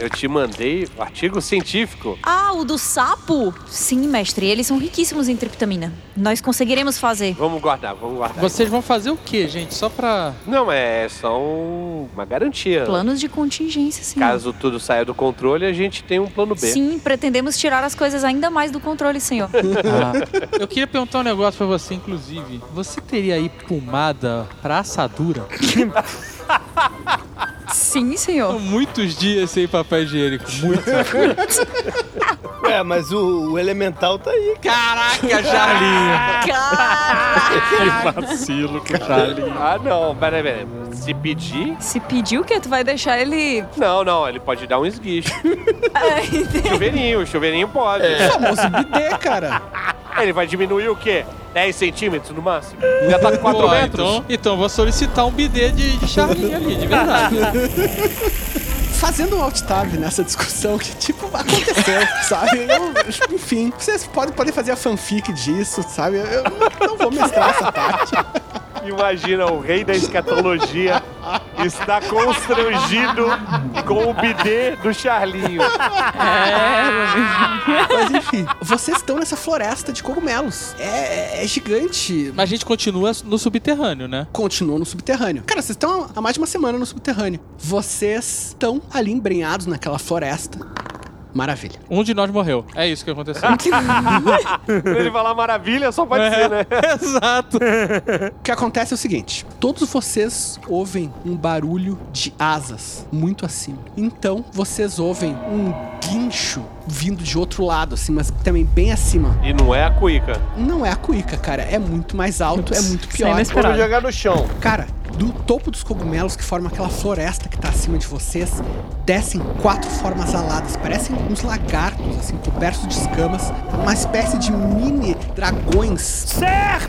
Eu te mandei o artigo científico. Ah, o do sapo? Sim, mestre, eles são riquíssimos em triptamina. Nós conseguiremos fazer. Vamos guardar, vamos guardar. Vocês vão fazer o quê, gente? Só pra. Não, é só um- uma garantia. Planos de contingência, sim. Caso tudo saia do controle, a gente tem um plano B. Sim, pretendemos tirar as coisas ainda mais do controle, senhor. [LAUGHS] Ah, eu queria perguntar um negócio pra você, inclusive. Você teria aí pomada pra assadura? [LAUGHS] Sim, senhor. Muitos dias sem papel higiênico. Muitos. Ué, [LAUGHS] mas o, o elemental tá aí. Caraca, [LAUGHS] Charlinho! Caraca! Que vacilo, Charlinho. Ah, não. Peraí, peraí. Se pedir... Se pedir o quê? Tu vai deixar ele. Não, não. Ele pode dar um esguicho. [LAUGHS] É, chuveirinho. Chuveirinho pode. O famoso bidê, cara. Ele vai diminuir o quê? 10 centímetros no máximo? Já tá com 4 Pô, metros? então, então vou solicitar um bidê de, de ali, de verdade. [LAUGHS] Fazendo um alt tab nessa discussão que, tipo, aconteceu, sabe? Eu, enfim, vocês podem, podem fazer a fanfic disso, sabe? Eu não vou mestrar essa parte. Imagina, o rei da escatologia está constrangido com o bidê do Charlinho. Mas enfim, vocês estão nessa floresta de cogumelos. É, é gigante. Mas a gente continua no subterrâneo, né? Continua no subterrâneo. Cara, vocês estão há mais de uma semana no subterrâneo. Vocês estão ali embrenhados naquela floresta. Maravilha. Um de nós morreu. É isso que aconteceu. [LAUGHS] Ele falar maravilha, só pode ser, né? [LAUGHS] Exato. O que acontece é o seguinte: todos vocês ouvem um barulho de asas muito acima. Então vocês ouvem um guincho vindo de outro lado, assim, mas também bem acima. E não é a cuica. Não é a cuíca, cara. É muito mais alto, é muito Isso é pior. inesperado. Vamos jogar no chão. Cara, do topo dos cogumelos que formam aquela floresta que tá acima de vocês, descem quatro formas aladas. Parecem uns lagartos, assim, cobertos de escamas. Uma espécie de mini dragões. Serpente!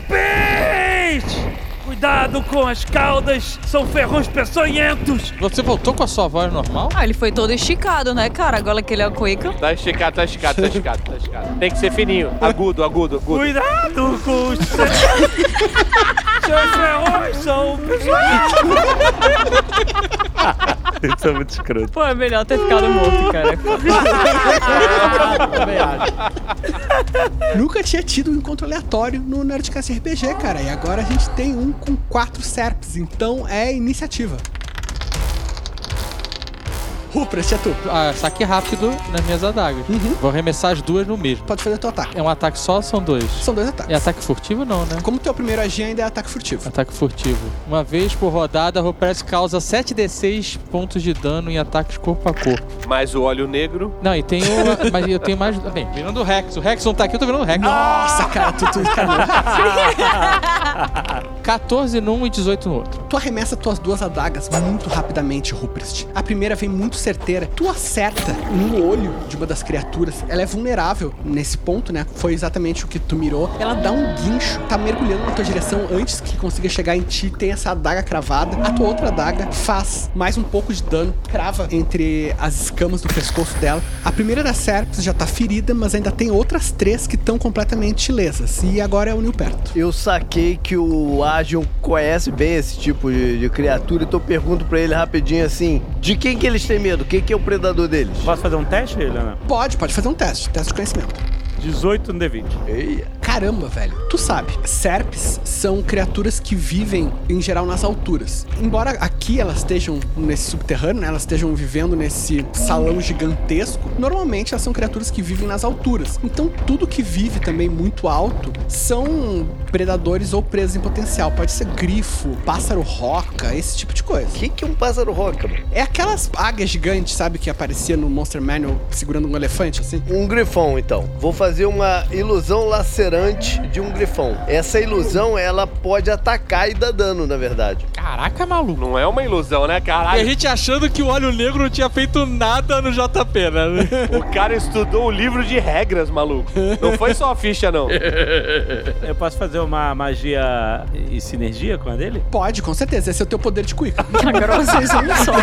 Cuidado com as caudas, são ferrões peçonhentos! Você voltou com a sua voz normal? Ah, ele foi todo esticado, né, cara? Agora que ele é a cuica. Tá esticado, tá esticado, tá esticado, tá esticado. Tem que ser fininho. Agudo, agudo, agudo. Cuidado com os... Seus ferrões são peçonhentos! Isso é muito escroto. Pô, é melhor ter ficado morto, cara. Nunca tinha tido um encontro aleatório no Nerdcast RPG, cara. E agora a gente tem um com quatro serpes. Então é iniciativa. Rupert, é tu. Ah, saque rápido nas minhas adagas. Vou arremessar as duas no mesmo. Pode fazer teu ataque. É um ataque só ou são dois? São dois ataques. É ataque furtivo não, né? Como teu primeiro agir ainda é ataque furtivo. Ataque furtivo. Uma vez por rodada, Rupress causa 7d6 pontos de dano em ataques corpo a corpo. Mais o óleo negro. Não, e tem o... mas eu tenho mais... Bem, virando o Rex. O Rex não tá aqui, eu tô virando o Rex. Nossa, cara, tu, tu encanou. 14 [LAUGHS] num e 18 no outro. Tu arremessa tuas duas adagas muito rapidamente, Rupert. A primeira vem muito certeira. Tu acerta no olho de uma das criaturas. Ela é vulnerável nesse ponto, né? Foi exatamente o que tu mirou. Ela dá um guincho, tá mergulhando na tua direção antes que consiga chegar em ti. Tem essa adaga cravada. A tua outra adaga faz mais um pouco de dano. Crava entre as escamas do pescoço dela. A primeira das serpes já tá ferida, mas ainda tem outras três que estão completamente lesas. E agora é o Nil perto. Eu saquei que o Agion conhece bem esse tipo de, de criatura, então pergunto pra ele rapidinho assim: de quem que eles têm medo? Quem que é o predador deles? Posso fazer um teste, Helena? Pode, pode fazer um teste. Teste de conhecimento. 18 no D20. Eia. Caramba, velho. Tu sabe, serpes são criaturas que vivem, em geral, nas alturas. Embora aqui elas estejam nesse subterrâneo, né, elas estejam vivendo nesse salão gigantesco, normalmente elas são criaturas que vivem nas alturas. Então, tudo que vive também muito alto são predadores ou presas em potencial. Pode ser grifo, pássaro roca, esse tipo de coisa. O que, que é um pássaro roca, mano? É aquelas águias gigantes, sabe, que aparecia no Monster Manual segurando um elefante, assim? Um grifão, então. Vou fazer uma ilusão lacerante de um grifão. Essa ilusão, ela pode atacar e dar dano, na verdade. Caraca, maluco. Não é uma ilusão, né, E a caralho? gente achando que o óleo negro não tinha feito nada no JP, né? [LAUGHS] O cara estudou o livro de regras, maluco. Não foi só a ficha, não. [LAUGHS] Eu posso fazer uma magia e sinergia com a dele? Pode, com certeza. Esse é o teu poder de cuica. [LAUGHS] Agora vocês um só.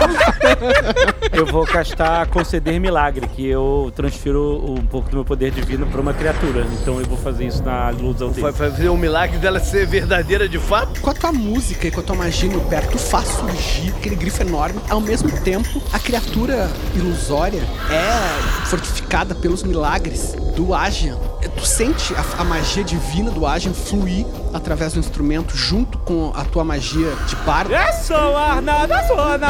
Eu vou castar conceder milagre, que eu transfiro um pouco do meu poder divino pra uma criatura. Então eu vou fazer isso na ilusão dele. Vai fazer um milagre dela ser verdadeira de fato? Com a tua música e com a tua magia no perto, faz surgir aquele grifo enorme. Ao mesmo tempo, a criatura ilusória é fortificada pelos milagres do Agian. Tu sente a, a magia divina do Agian fluir através do instrumento junto com a tua magia de bardo. É só Arnada Zona!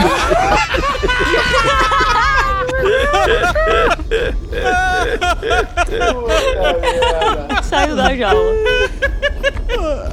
Saiu da jaula.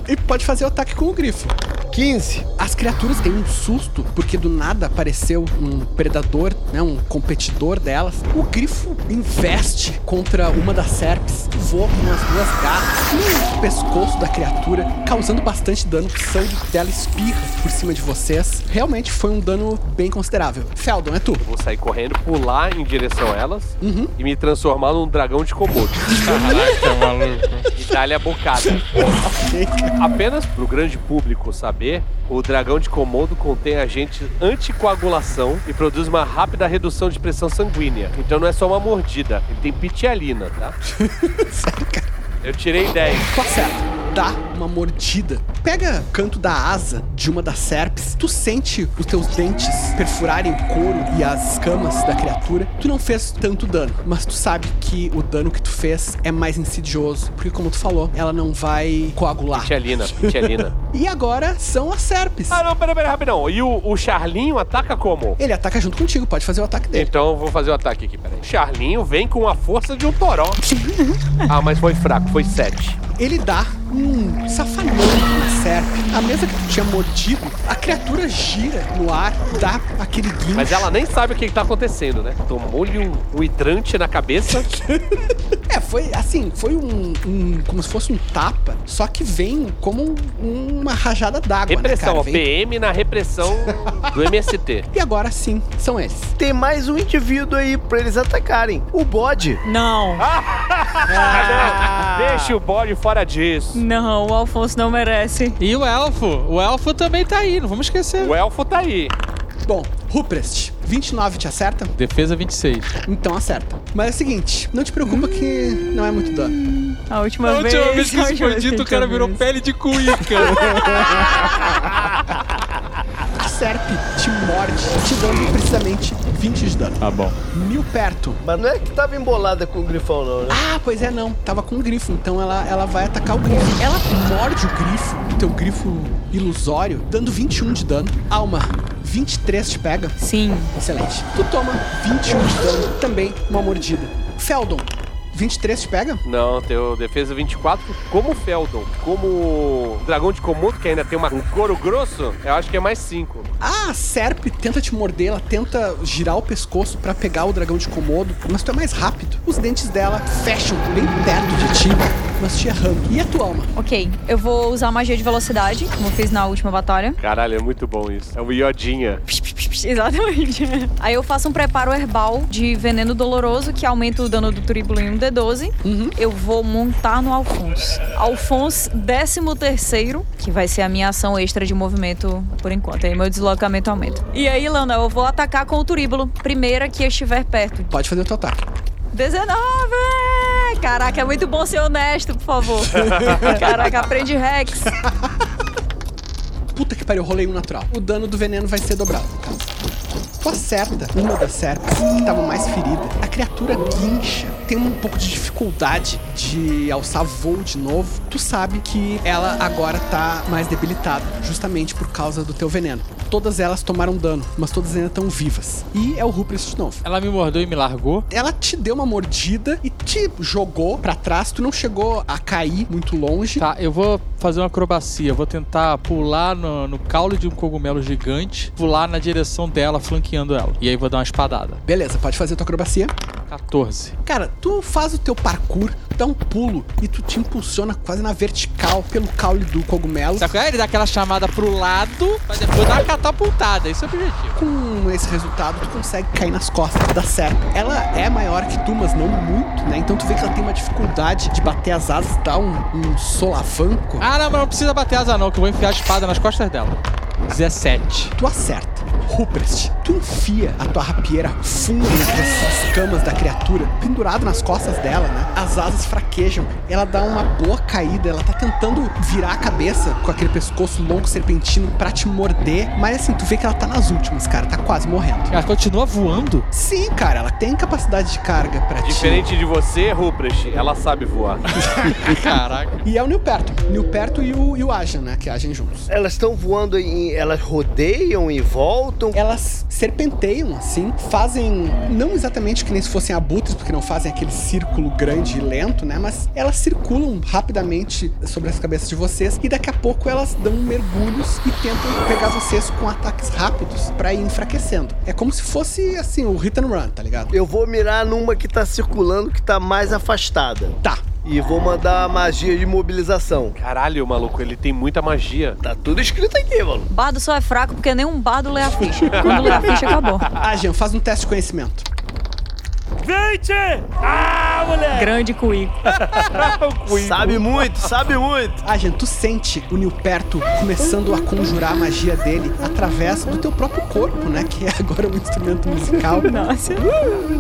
E pode fazer o ataque com o grifo. 15. As As criaturas têm um susto, porque do nada apareceu um predador, né, um competidor delas. O grifo investe contra uma das serpes, voa com as duas garras no pescoço da criatura, causando bastante dano. O sangue dela espirra por cima de vocês. Realmente foi um dano bem considerável. Feldon, é tu. Vou sair correndo, pular em direção a elas Uhum. e me transformar num dragão de Komodo. Caraca, [LAUGHS] maluco. e dar-lhe a bocada. Apenas pro grande público saber, o dragão de Komodo contém agente anticoagulação e produz uma rápida redução de pressão sanguínea. Então não é só uma mordida, ele tem pitialina, tá? [LAUGHS] [LAUGHS] Sério, cara. Eu tirei 10. Tu acerta. Dá uma mordida. Pega o canto da asa de uma das serpes. Tu sente os teus dentes perfurarem o couro e as escamas da criatura. Tu não fez tanto dano, mas tu sabe que o dano que tu fez é mais insidioso. Porque, como tu falou, ela não vai coagular. Pitialina, pitialina. [LAUGHS] E agora são as serpes. ah, não, pera, pera, rapidão. E o, o Charlinho ataca como? Ele ataca junto contigo, pode fazer o ataque dele. Então eu vou fazer o ataque aqui, peraí. Charlinho vem com a força de um toró. ah, mas foi fraco, foi 7. Ele dá um safanão na. A mesa que tu tinha mordido, a criatura gira no ar, dá aquele guincho. Mas ela nem sabe o que, que tá acontecendo, né? Tomou-lhe um, um hidrante na cabeça. [LAUGHS] É, foi assim, foi um, um- como se fosse um tapa, só que vem como um- uma rajada d'água, né, Repressão, cara? ó, Vem- PM na repressão do [LAUGHS] MST. E agora sim, são eles. Tem mais um indivíduo aí pra eles atacarem. O bode. Não, [LAUGHS] Ah, não, deixa o bode fora disso. Não, o Alfonso não merece. E o elfo? O elfo também tá aí, não vamos esquecer. O elfo tá aí. Bom, Ruprest, 29 te acerta? Defesa 26. Então acerta. Mas é o seguinte, não te preocupa que não é muito dano. A última A vez. última vez que [LAUGHS] a isso última foi vez dito, que o cara virou ouviu pele de cuíca. [LAUGHS] A serpe te morde, te dando precisamente 20 de dano. tá bom. Mil perto. Mas não é que tava embolada com o grifão, não, né? Ah, pois é, não. Tava com um grifo, então ela, ela vai atacar o grifo. Ela morde o grifo, o teu grifo ilusório, dando 21 de dano. Alma, 23 te pega. Sim. Excelente. Tu toma 21 de dano, também uma mordida. Feldon, 23 te pega? Não, teu defesa 24. Como o Feldon, como o dragão de Komodo, que ainda tem uma, um couro grosso, eu acho que é mais 5. A serpe tenta te morder, ela tenta girar o pescoço pra pegar o dragão de Komodo, mas tu é mais rápido. Os dentes dela fecham bem perto de ti, mas te errando. E a tua alma? Ok, eu vou usar magia de velocidade, como eu fiz na última batalha. Caralho, é muito bom isso. É o Iodinha. Exatamente. [LAUGHS] Aí eu faço um preparo herbal de veneno doloroso que aumenta o dano do tribulino em um D12. Eu vou montar no Alphonse. Alphonse, 13 terceiro, que vai ser a minha ação extra de movimento por enquanto. Aí meu deslocamento aumenta. E aí, Lana, eu vou atacar com o turíbulo. Primeira que estiver perto. Pode fazer o teu ataque. 19! Caraca, é muito bom ser honesto, por favor. [LAUGHS] Caraca, aprende Rex. Puta que pariu, eu rolei um natural. O dano do veneno vai ser dobrado, no caso. Tu acerta uma das serpes que estava mais ferida. A criatura guincha. Tem um pouco de dificuldade de alçar voo de novo. Tu sabe que ela agora tá mais debilitada, justamente por causa do teu veneno. Todas elas tomaram dano, mas todas ainda estão vivas. E é o Ruprest de novo. Ela me mordeu e me largou. Ela te deu uma mordida e te jogou pra trás. Tu não chegou a cair muito longe. Tá, eu vou fazer uma acrobacia. Vou tentar pular no, no caule de um cogumelo gigante, pular na direção dela, flanqueando ela. E aí vou dar uma espadada. Beleza, pode fazer tua acrobacia. 14. Cara, tu faz o teu parkour, dá um pulo e tu te impulsiona quase na vertical pelo caule do cogumelo. Sabe qual é? Ele dá aquela chamada pro lado, mas depois dá uma catapultada. Esse é o objetivo. Com esse resultado, tu consegue cair nas costas da serpe. Ela é maior que tu, mas não muito, né? Então tu vê que ela tem uma dificuldade de bater as asas, dá um, um solavanco. Ah, não, mas não precisa bater asa não, que eu vou enfiar a espada nas costas dela. 17. Tu acerta. Ruprest, tu enfia a tua rapieira fundo nas escamas da criatura, pendurado nas costas dela, né? As asas fraquejam, ela dá uma boa caída, ela tá tentando virar a cabeça com aquele pescoço longo serpentino pra te morder, mas assim, tu vê que ela tá nas últimas, cara, tá quase morrendo. Ela continua voando? Sim, cara, ela tem capacidade de carga pra ti. Diferente de você, Ruprecht, ela sabe voar. [LAUGHS] Caraca. E é o Nilperto. Nilperto e o, e o Ajan, né? Que agem juntos. Elas estão voando em. Elas rodeiam e voltam. Elas serpenteiam assim, fazem não exatamente que nem se fossem abutres, porque não fazem aquele círculo grande e lento, né? Mas elas circulam rapidamente sobre as cabeças de vocês e daqui a pouco elas dão mergulhos e tentam pegar vocês com ataques rápidos pra ir enfraquecendo. É como se fosse assim, o hit and run, tá ligado? Eu vou mirar numa que tá circulando, que tá mais afastada. Tá. E vou mandar a magia de mobilização. Caralho, maluco, ele tem muita magia. Tá tudo escrito aqui, mano. Bardo só é fraco porque nenhum bardo lê a ficha. Quando lê a ficha, acabou. Ah, Jean, faz um teste de conhecimento. 20! Ah, moleque! Grande cuí. [LAUGHS] Sabe muito, sabe muito. Ah, Jean, tu sente o Nilperto começando a conjurar a magia dele através do teu próprio corpo, né? Que é agora um instrumento musical. [LAUGHS] Nossa.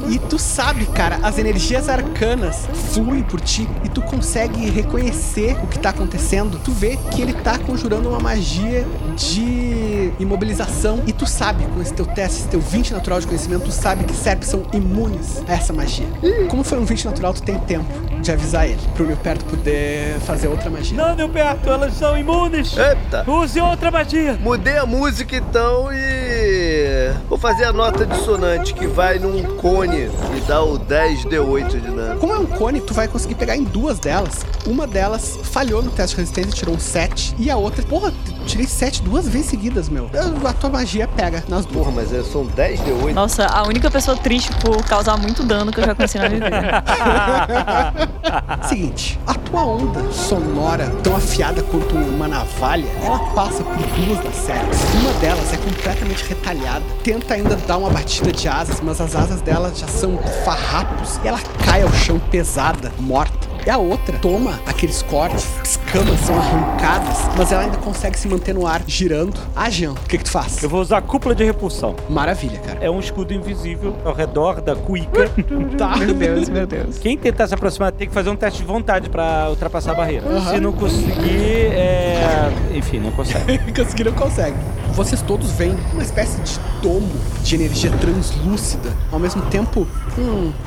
E tu sabe, cara, as energias arcanas fluem por ti e tu consegue reconhecer o que tá acontecendo. Tu vê que ele tá conjurando uma magia de imobilização e tu sabe, com esse teu teste, esse teu 20 natural de conhecimento, tu sabe que serpes são imunes a essa magia. Como foi um 20 natural, tu tem tempo de avisar ele, pro Nilperto poder fazer outra magia. Não, Nilberto, elas são imunes! Eita. Use outra magia! Mudei a música então e. Vou fazer a nota dissonante que vai num cone e dá o 10d8 de dano. Como é um cone, tu vai conseguir pegar em duas delas. Uma delas falhou no teste de resistência e tirou um 7. E a outra, porra, tirei 7 duas vezes seguidas, meu. A tua magia pega nas duas. Porra, mas é- são 10d8. Nossa, a única pessoa triste por causar muito dano que eu já conheci na vida. [LAUGHS] Seguinte, a tua onda sonora, tão afiada quanto uma navalha, ela passa por duas das séries. Uma delas é completamente retalhada, tenta ainda dar uma batida de asas, mas as asas dela já são farrapos e ela cai ao chão pesada, morta. E a outra toma aqueles cortes, escamas são arrancadas, mas ela ainda consegue se manter no ar, girando. Ah, Jean, o que que tu faz? Eu vou usar a cúpula de repulsão. Maravilha, cara. É um escudo invisível ao redor da cuíca. [LAUGHS] Tá. Meu Deus, meu Deus. Quem tentar se aproximar tem que fazer um teste de vontade pra ultrapassar a barreira. Se não conseguir, é... Enfim, não consegue. [LAUGHS] Conseguir não consegue. Vocês todos veem uma espécie de domo de energia translúcida, ao mesmo tempo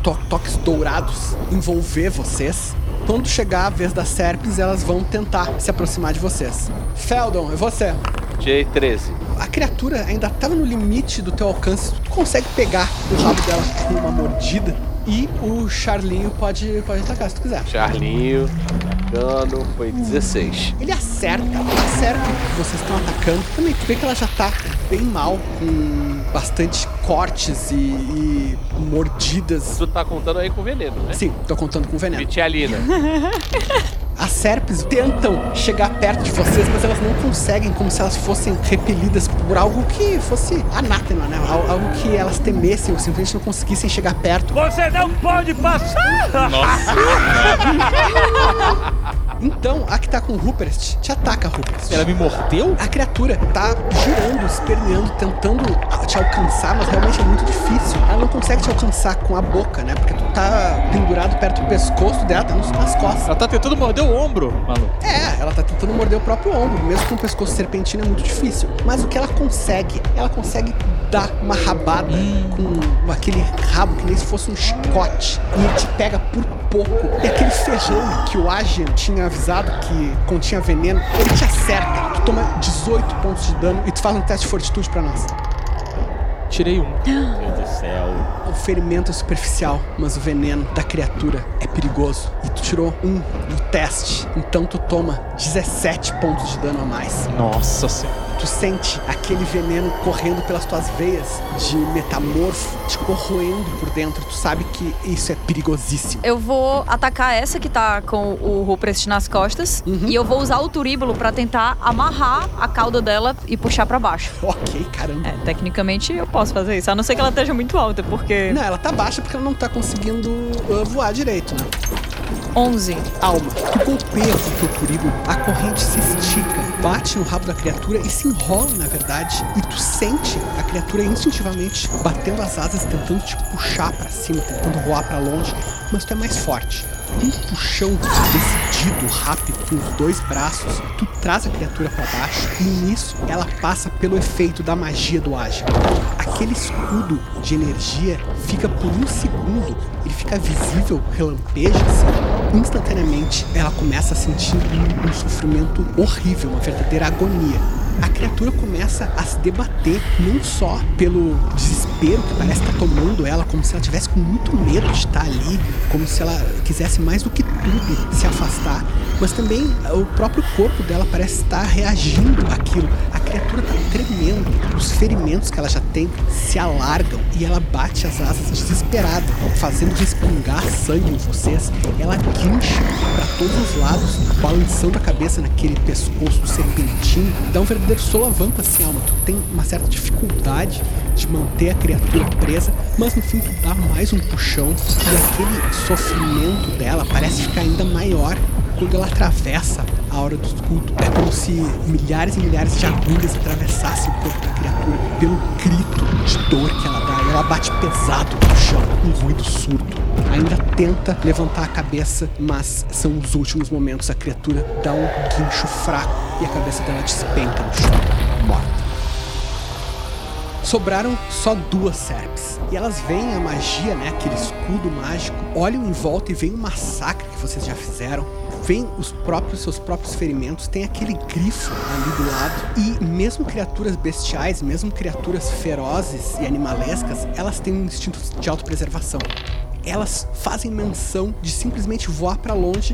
to toques dourados envolver vocês. Quando chegar a vez das serpes, elas vão tentar se aproximar de vocês. Feldon, é você. Tirei 13. A criatura ainda estava no limite do teu alcance. Tu consegue pegar o rabo dela com uma mordida. E o Charlinho pode, pode atacar se tu quiser. Charlinho, dano foi 16. Ele acerta, acerta o que vocês estão atacando. Também tu vê que ela já tá bem mal, com bastante cortes e, e mordidas. Tu tá contando aí com veneno, né? Sim, tô contando com veneno. Vitialina. [LAUGHS] As serpes tentam chegar perto de vocês, mas elas não conseguem, como se elas fossem repelidas por algo que fosse anátema, né? Al- Algo que elas temessem ou simplesmente não conseguissem chegar perto. Você não pode passar! [LAUGHS] Então, a que tá com o Rupert te ataca, Rupert. Ela me mordeu? A criatura tá girando, esperneando, tentando te alcançar, mas realmente é muito difícil. Ela não consegue te alcançar com a boca, né? Porque tu tá pendurado perto do pescoço dela, tá nas costas. Ela tá tentando morder o ombro, maluco. É, ela tá tentando morder o próprio ombro, mesmo com o pescoço serpentino é muito difícil. Mas o que ela consegue? Ela consegue dar uma rabada com aquele rabo que nem se fosse um chicote. E ele te pega por pouco. E aquele feijão que o Agian tinha avisado que continha veneno, ele te acerta. Tu toma 18 pontos de dano e tu faz um teste de fortitude pra nós. Tirei um. Meu Deus do céu. O ferimento é superficial, mas o veneno da criatura é perigoso. E tu tirou um no teste, então tu toma 17 pontos de dano a mais. Nossa senhora. Tu sente aquele veneno correndo pelas tuas veias de metamorfo, te corroendo por dentro. Tu sabe que isso é perigosíssimo. Eu vou atacar essa que tá com o Rupert nas costas. E eu vou usar o turíbulo pra tentar amarrar a cauda dela e puxar pra baixo. Ok, caramba. É, tecnicamente eu posso fazer isso. A não ser que ela esteja muito alta, porque. Não, ela tá baixa porque ela não tá conseguindo uh, voar direito, né? 11. Alma, com o teu turíbulo, a corrente se estica, bate no rabo da criatura e se enrola, na verdade. E tu sente a criatura instintivamente batendo as asas, tentando te puxar pra cima, tentando voar pra longe, mas tu é mais forte. Um puxão decidido, rápido, com os dois braços, tu traz a criatura pra baixo e nisso ela passa pelo efeito da magia do ágil. Aquele escudo de energia fica por um segundo, ele fica visível, relampeja assim. Instantaneamente ela começa a sentir um, um sofrimento horrível, uma verdadeira agonia. A criatura começa a se debater, não só pelo desespero que parece estar tomando ela, como se ela tivesse com muito medo de estar ali, como se ela quisesse mais do que tudo se afastar, mas também o próprio corpo dela parece estar reagindo àquilo. A criatura está tremendo, os ferimentos que ela já tem se alargam e ela bate as asas desesperada, fazendo respingar sangue em vocês. Ela guincha para todos os lados, balançando a cabeça naquele pescoço serpentino. Dá um verdadeiro solavanco assim, alma. Tu tem uma certa dificuldade de manter a criatura presa, mas no fim tu dá mais um puxão e aquele sofrimento dela parece ficar ainda maior quando ela atravessa a hora do escudo. É como se milhares e milhares de agulhas atravessassem o corpo da criatura pelo grito de dor que ela dá. Ela bate pesado no chão, um ruído surdo. Ainda tenta levantar a cabeça, mas são os últimos momentos. A criatura dá um guincho fraco e a cabeça dela despenca no chão, morta. Sobraram só duas serpes. E elas veem a magia, né? Aquele escudo mágico. Olham em volta e veem o massacre que vocês já fizeram. Veem os próprios seus próprios ferimentos. Tem aquele grifo ali do lado. E mesmo criaturas bestiais, mesmo criaturas ferozes e animalescas, elas têm um instinto de autopreservação. Elas fazem menção de simplesmente voar para longe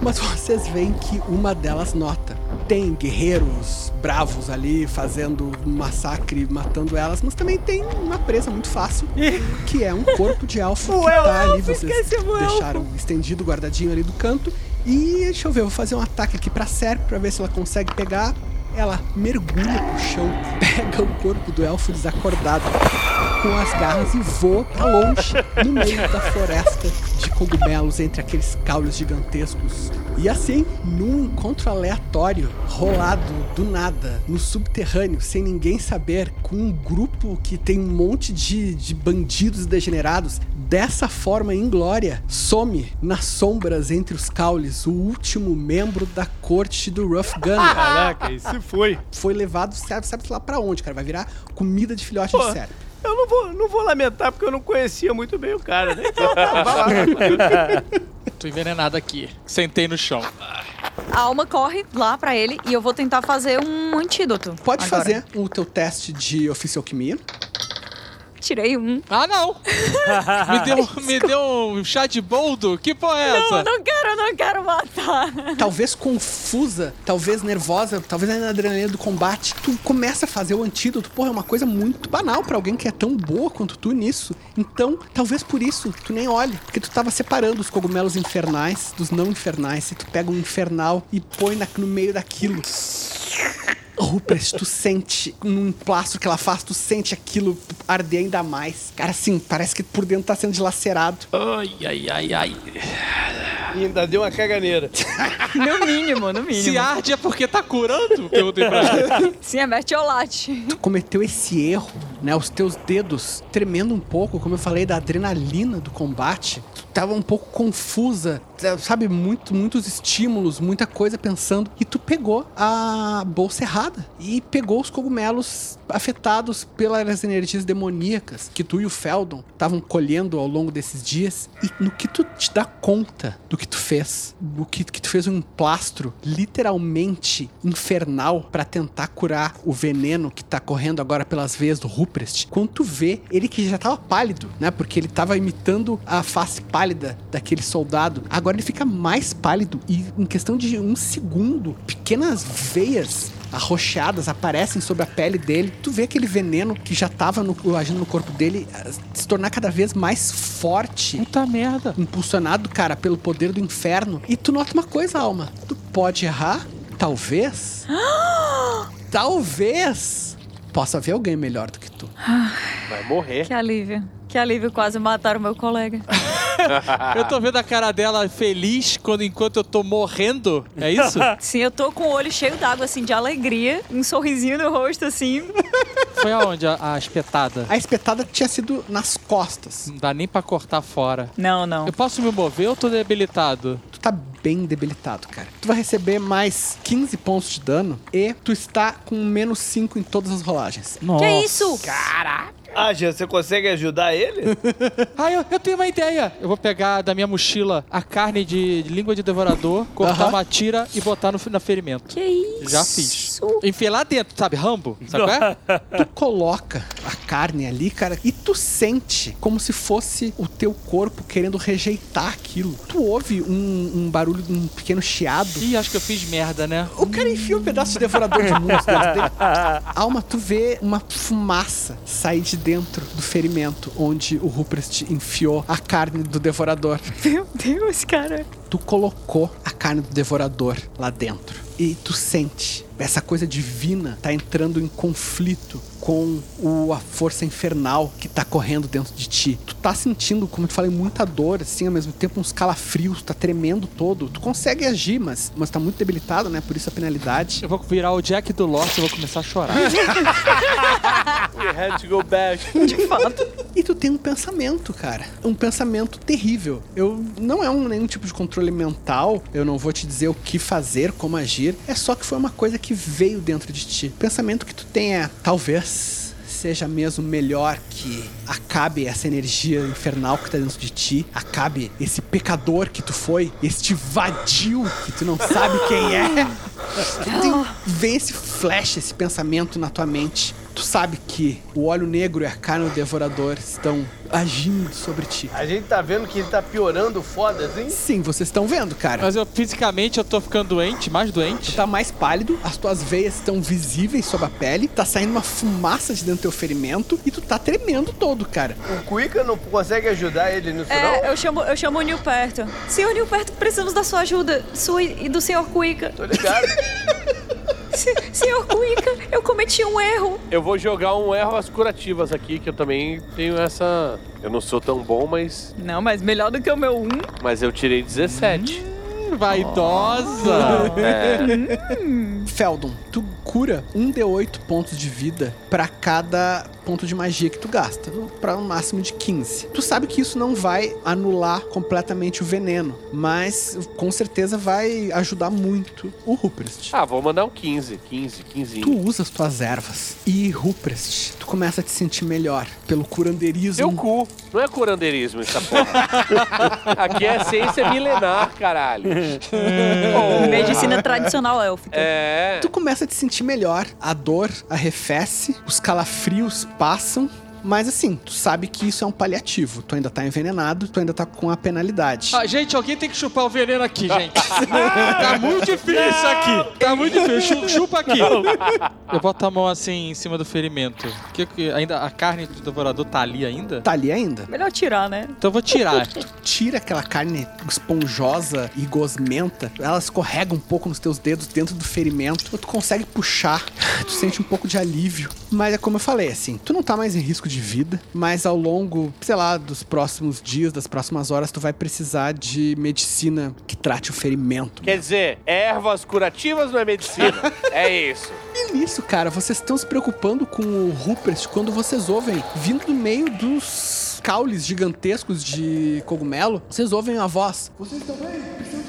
mas [LAUGHS] vocês veem que uma delas nota. Tem guerreiros bravos ali fazendo um massacre, matando elas, mas também tem uma presa muito fácil, que é um corpo de elfo que tá ali, vocês deixaram estendido, guardadinho ali do canto. E deixa eu ver, eu vou fazer um ataque aqui pra Ser pra ver se ela consegue pegar. Ela mergulha pro chão, [LAUGHS] pega o corpo do elfo desacordado com as garras e voa pra longe, no meio da floresta de cogumelos entre aqueles caules gigantescos. E assim, num encontro aleatório, rolado do nada, no subterrâneo, sem ninguém saber, com um grupo que tem um monte de, de bandidos degenerados, dessa forma inglória, some nas sombras entre os caules o último membro da corte do Rough Gun. Caraca, isso foi. Foi levado, sabe, sabe lá pra onde, cara? Vai virar comida de filhote Pô, de cérebro. Eu não vou, não vou lamentar porque eu não conhecia muito bem o cara, né? Então, tá, vai lá. [LAUGHS] Tô envenenado aqui. Sentei no chão. A alma corre lá pra ele e eu vou tentar fazer um antídoto. Pode agora. fazer o teu teste de alquimia. Tirei um. Ah, não! [LAUGHS] me, deu, me deu um chá de boldo? Que porra é Não, essa? eu não quero, eu não quero matar. Talvez confusa, talvez nervosa, talvez na adrenalina do combate, tu começa a fazer o antídoto. Porra, é uma coisa muito banal pra alguém que é tão boa quanto tu nisso. Então, talvez por isso tu nem olhe, porque tu tava separando os cogumelos infernais dos não infernais. E tu pega um infernal e põe na- no meio daquilo. Rupert, tu sente num plastro que ela faz, tu sente aquilo arder ainda mais. Cara, assim, parece que por dentro tá sendo dilacerado. Ai, ai, ai, ai. E ainda deu uma caganeira. No mínimo, no mínimo. Se arde é porque tá curando? Perguntei pra ela. Sim, é mertiolate. tu cometeu esse erro, né? Os teus dedos tremendo um pouco, como eu falei, da adrenalina do combate. Tu tava um pouco confusa, sabe? Muito, muitos estímulos, muita coisa pensando. E tu pegou a bolsa errada. E pegou os cogumelos afetados pelas energias demoníacas que tu e o Feldon estavam colhendo ao longo desses dias. E no que tu te dá conta do que tu fez, o que, que tu fez um plastro literalmente infernal pra tentar curar o veneno que tá correndo agora pelas veias do Ruprecht. Quando tu vê ele que já tava pálido, né? Porque ele tava imitando a face pálida daquele soldado. Ele fica mais pálido e em questão de um segundo, pequenas veias arroxeadas aparecem sobre a pele dele. Tu vê aquele veneno que já tava no- agindo no corpo dele eh, se tornar cada vez mais forte Puta merda. impulsionado, cara, pelo poder do inferno. E tu nota uma coisa, Alma. Tu pode errar, talvez. [GASPS] talvez possa haver alguém melhor do que tu. Vai morrer. Que alívio. Que alívio, quase mataram meu colega. [LAUGHS] Eu tô vendo a cara dela feliz quando enquanto eu tô morrendo. É isso? [LAUGHS] Sim, eu tô com o olho cheio d'água, assim, de alegria. Um sorrisinho no rosto, assim. Foi aonde a, a espetada? A espetada tinha sido nas costas. Não dá nem pra cortar fora. Não, não. Eu posso me mover ou tô debilitado? Tu tá bem debilitado, cara. Tu vai receber mais 15 pontos de dano e tu está com menos 5 em todas as rolagens. Nossa. Que isso? Ah, Jean, você consegue ajudar ele? [LAUGHS] Ah, eu, eu tenho uma ideia. Eu vou pegar da minha mochila a carne de, de língua de devorador, cortar Aham. uma tira e botar no, na ferimento. Que isso? Já fiz. Enfiei lá dentro, sabe? Rambo. Sabe qual é? [LAUGHS] Tu coloca a carne ali, cara, e tu sente como se fosse o teu corpo querendo rejeitar aquilo. Tu ouve um, um barulho de um pequeno chiado. Ih, acho que eu fiz merda, né? O cara enfia um pedaço de devorador de mundos dentro dele. [LAUGHS] Alma, tu vê uma fumaça sair de dentro do ferimento onde o Rupert enfiou a carne do devorador. [LAUGHS] Meu Deus, cara. Tu colocou a carne do devorador lá dentro. E tu sente essa coisa divina tá entrando em conflito com o, a força infernal que tá correndo dentro de ti. Tu tá sentindo, como eu te falei, muita dor, assim, ao mesmo tempo uns calafrios, tá tremendo todo. Tu consegue agir, mas, mas tá muito debilitado, né? Por isso a penalidade. Eu vou virar o Jack do Lost e vou começar a chorar. [LAUGHS] We had to go back. De fato. E tu tem um pensamento, cara. Um pensamento terrível. Eu não é um, nenhum tipo de controle mental. Eu não vou te dizer o que fazer, como agir. É só que foi uma coisa que veio dentro de ti. O pensamento que tu tem é, talvez seja mesmo melhor que acabe essa energia infernal que tá dentro de ti, acabe esse pecador que tu foi, este vadio que tu não sabe quem é. Tem, [LAUGHS] vem esse flash, esse pensamento na tua mente. Tu sabe que o óleo negro e a carne do devorador estão agindo sobre ti. A gente tá vendo que ele tá piorando foda, assim? Sim, vocês estão vendo, cara. Mas eu fisicamente eu tô ficando doente, mais Tu doente. tá mais pálido, as tuas veias estão visíveis sob a pele, tá saindo uma fumaça de dentro do teu ferimento e tu tá tremendo todo, cara. O Cuica não consegue ajudar ele nisso, É, não? eu chamo, eu chamo o Nilperto. Senhor Nilperto, precisamos da sua ajuda. Sua e do senhor Cuica. Tô ligado. [LAUGHS] Se- senhor Cuica, eu cometi um erro. Eu vou jogar um ervas curativas aqui, que eu também tenho essa. Eu não sou tão bom, mas. Não, mas melhor do que o meu um. Mas eu tirei 17. Vaidosa. É. Feldon, tu cura um D8 pontos de vida pra cada ponto de magia que tu gasta, pra um máximo de 15. Tu sabe que isso não vai anular completamente o veneno, mas com certeza vai ajudar muito o Rupert. Ah, vou mandar um 15. 15, 15. Tu usa as tuas ervas e Rupert, tu começa a te sentir melhor pelo curandeirismo. Seu cu. Não é curandeirismo essa porra. [LAUGHS] Aqui é ciência milenar, caralho. Oh. [LAUGHS] Medicina tradicional élfica. É. Tu começa a te sentir melhor, a dor arrefece, os calafrios passam. Mas assim, tu sabe que isso é um paliativo. Tu ainda tá envenenado, tu ainda tá com a penalidade. Ah, gente, alguém tem que chupar o veneno aqui, gente. [LAUGHS] tá muito difícil aqui. Tá muito difícil. Chu- Chupa aqui. Eu boto a mão assim em cima do ferimento. Que, que ainda a carne do devorador tá ali ainda? Tá ali ainda. Melhor tirar, né? Então eu vou tirar. [LAUGHS] Tira aquela carne esponjosa e gosmenta. Ela escorrega um pouco nos teus dedos dentro do ferimento. Tu consegue puxar. Tu sente um pouco de alívio. Mas é como eu falei, assim, tu não tá mais em risco de vida, mas ao longo, sei lá, dos próximos dias, das próximas horas, tu vai precisar de medicina que trate o ferimento. Quer dizer, ervas curativas não é medicina. [LAUGHS] É isso. E nisso, cara, vocês estão se preocupando com o Rupert quando vocês ouvem, vindo do meio dos caules gigantescos de cogumelo, vocês ouvem a voz. Vocês estão bem? Precisam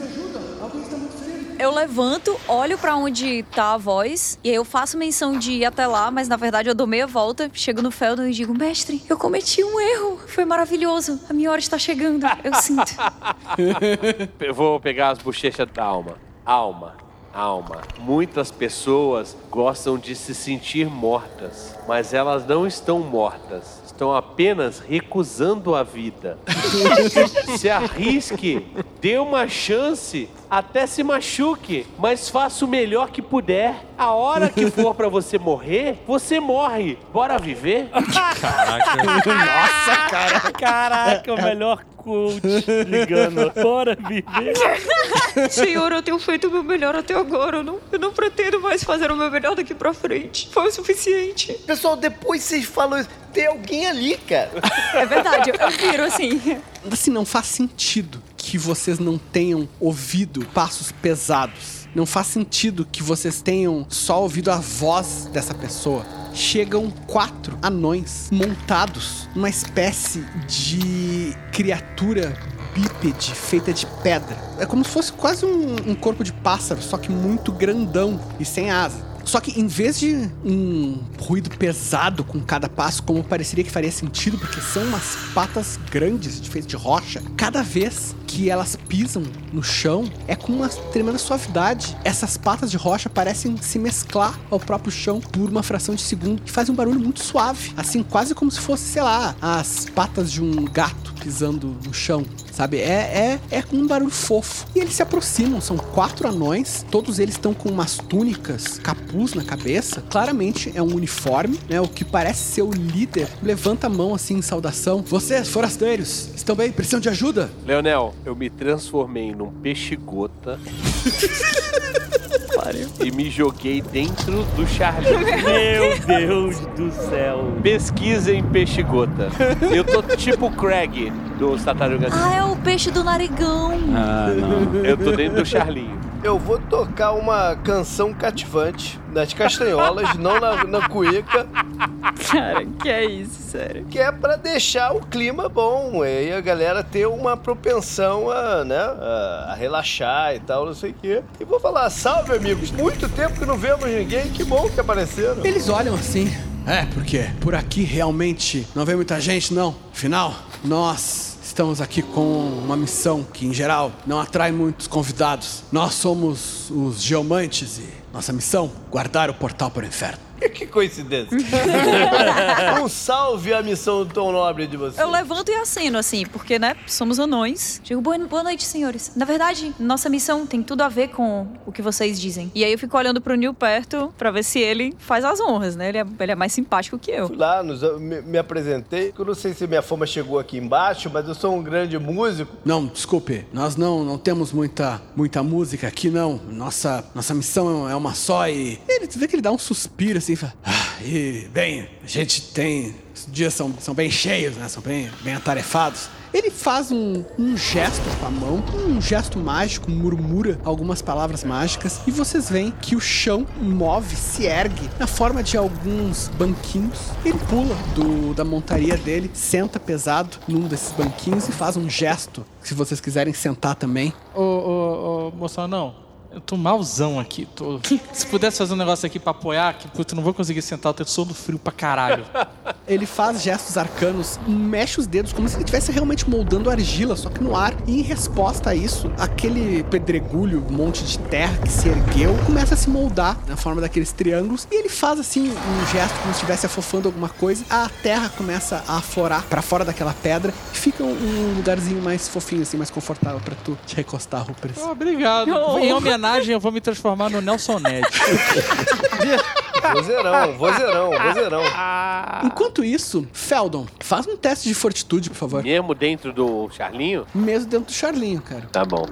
Eu levanto, olho pra onde tá a voz, e aí eu faço menção de ir até lá, mas na verdade eu dou meia volta, chego no Feldon e digo: Mestre, eu cometi um erro. Foi maravilhoso. A minha hora está chegando. Eu sinto. [LAUGHS] Eu vou pegar as bochechas da alma. Alma, alma. Muitas pessoas gostam de se sentir mortas, mas elas não estão mortas. Estão apenas recusando a vida. [LAUGHS] se arrisque, dê uma chance, até se machuque, mas faça o melhor que puder. A hora que for pra você morrer, você morre. Bora viver? [LAUGHS] Nossa, cara. Caraca, o melhor coach ligando. Bora viver. Senhor, eu tenho feito o meu melhor até agora. Eu não, eu não pretendo mais fazer o meu melhor daqui pra frente. Foi o suficiente. Pessoal, depois vocês falam isso. Tem alguém ali, cara. É verdade, eu, eu viro assim. Assim, não faz sentido que vocês não tenham ouvido passos pesados. Não faz sentido que vocês tenham só ouvido a voz dessa pessoa. Chegam quatro anões montados numa espécie de criatura bípede feita de pedra. É como se fosse quase um, um corpo de pássaro, só que muito grandão e sem asa. Só que em vez de um ruído pesado com cada passo, como pareceria que faria sentido, porque são umas patas grandes, feitas de rocha, cada vez que elas pisam no chão é com uma tremenda suavidade. Essas patas de rocha parecem se mesclar ao próprio chão por uma fração de segundo e faz um barulho muito suave, assim, quase como se fosse, sei lá, as patas de um gato pisando no chão, sabe? É, é, é com um barulho fofo. E eles se aproximam, são quatro anões, todos eles estão com umas túnicas, capuz na cabeça. Claramente é um uniforme, né? O que parece ser o líder. Levanta a mão assim em saudação. Vocês, forasteiros, estão bem? Precisam de ajuda? Leonel, eu me transformei num [LAUGHS] peixe-gota. e me joguei dentro do Charlie. [LAUGHS] Meu Deus do céu. Pesquisem peixe-gota. Eu tô tipo o Craig do Tartarugas. Ah, é o peixe do narigão. Ah, não. Eu tô dentro do Charlinho. Eu vou tocar uma canção cativante nas castanholas, [LAUGHS] não na, na cuíca, Cara, que é isso, sério. que é pra deixar o clima bom e a galera ter uma propensão a, né, a, a relaxar e tal, não sei o quê. E vou falar, salve amigos, muito tempo que não vemos ninguém, que bom que apareceram. Eles olham assim. É, porque por aqui realmente não vem muita gente, não. Afinal, nós estamos aqui com uma missão que, em geral, não atrai muitos convidados. Nós somos os geomantes e nossa missão, guardar o portal para o inferno. [LAUGHS] Que coincidência. [LAUGHS] um salve à missão tão nobre de vocês. Eu levanto e aceno, assim, porque, né, somos anões. Digo, boa, boa noite, senhores. Na verdade, nossa missão tem tudo a ver com o que vocês dizem. E aí eu fico olhando pro Neil perto pra ver se ele faz as honras, né? Ele é, ele é mais simpático que eu. Fui lá, nos- me, me apresentei. Eu não sei se minha fama chegou aqui embaixo, mas eu sou um grande músico. Não, desculpe, nós não, não temos muita, muita música aqui, não. Nossa, nossa missão é uma só e. Ele vê que ele dá um suspiro assim e fala. Ah, e, bem, a gente tem. Os dias são, são bem cheios, né? São bem, bem atarefados. Ele faz um, um gesto com a mão, um gesto mágico, murmura algumas palavras mágicas, e vocês veem que o chão move, se ergue na forma de alguns banquinhos. Ele pula do, da montaria dele, senta pesado num desses banquinhos e faz um gesto, se vocês quiserem sentar também. Ô, ô, ô, moção, não. Eu tô malzão aqui. Tô... Se pudesse fazer um negócio aqui pra apoiar, que puta, não vou conseguir sentar, eu tô sono frio pra caralho. [LAUGHS] Ele faz gestos arcanos, mexe os dedos como se ele estivesse realmente moldando argila, só que no ar. E em resposta a isso, aquele pedregulho, um monte de terra que se ergueu, começa a se moldar na forma daqueles triângulos. E ele faz assim um gesto como se estivesse afofando alguma coisa. A terra começa a aflorar pra fora daquela pedra e fica um, lugarzinho mais fofinho, assim, mais confortável pra tu te recostar, Rupert. Oh, obrigado. [LAUGHS] Em homenagem, eu vou me transformar no Nelson Ned. [LAUGHS] Vozeirão, vozeirão, vozeirão. Enquanto isso, Feldon, faz um teste de fortitude, por favor. Mesmo dentro do Charlinho? Mesmo dentro do Charlinho, cara. Tá bom.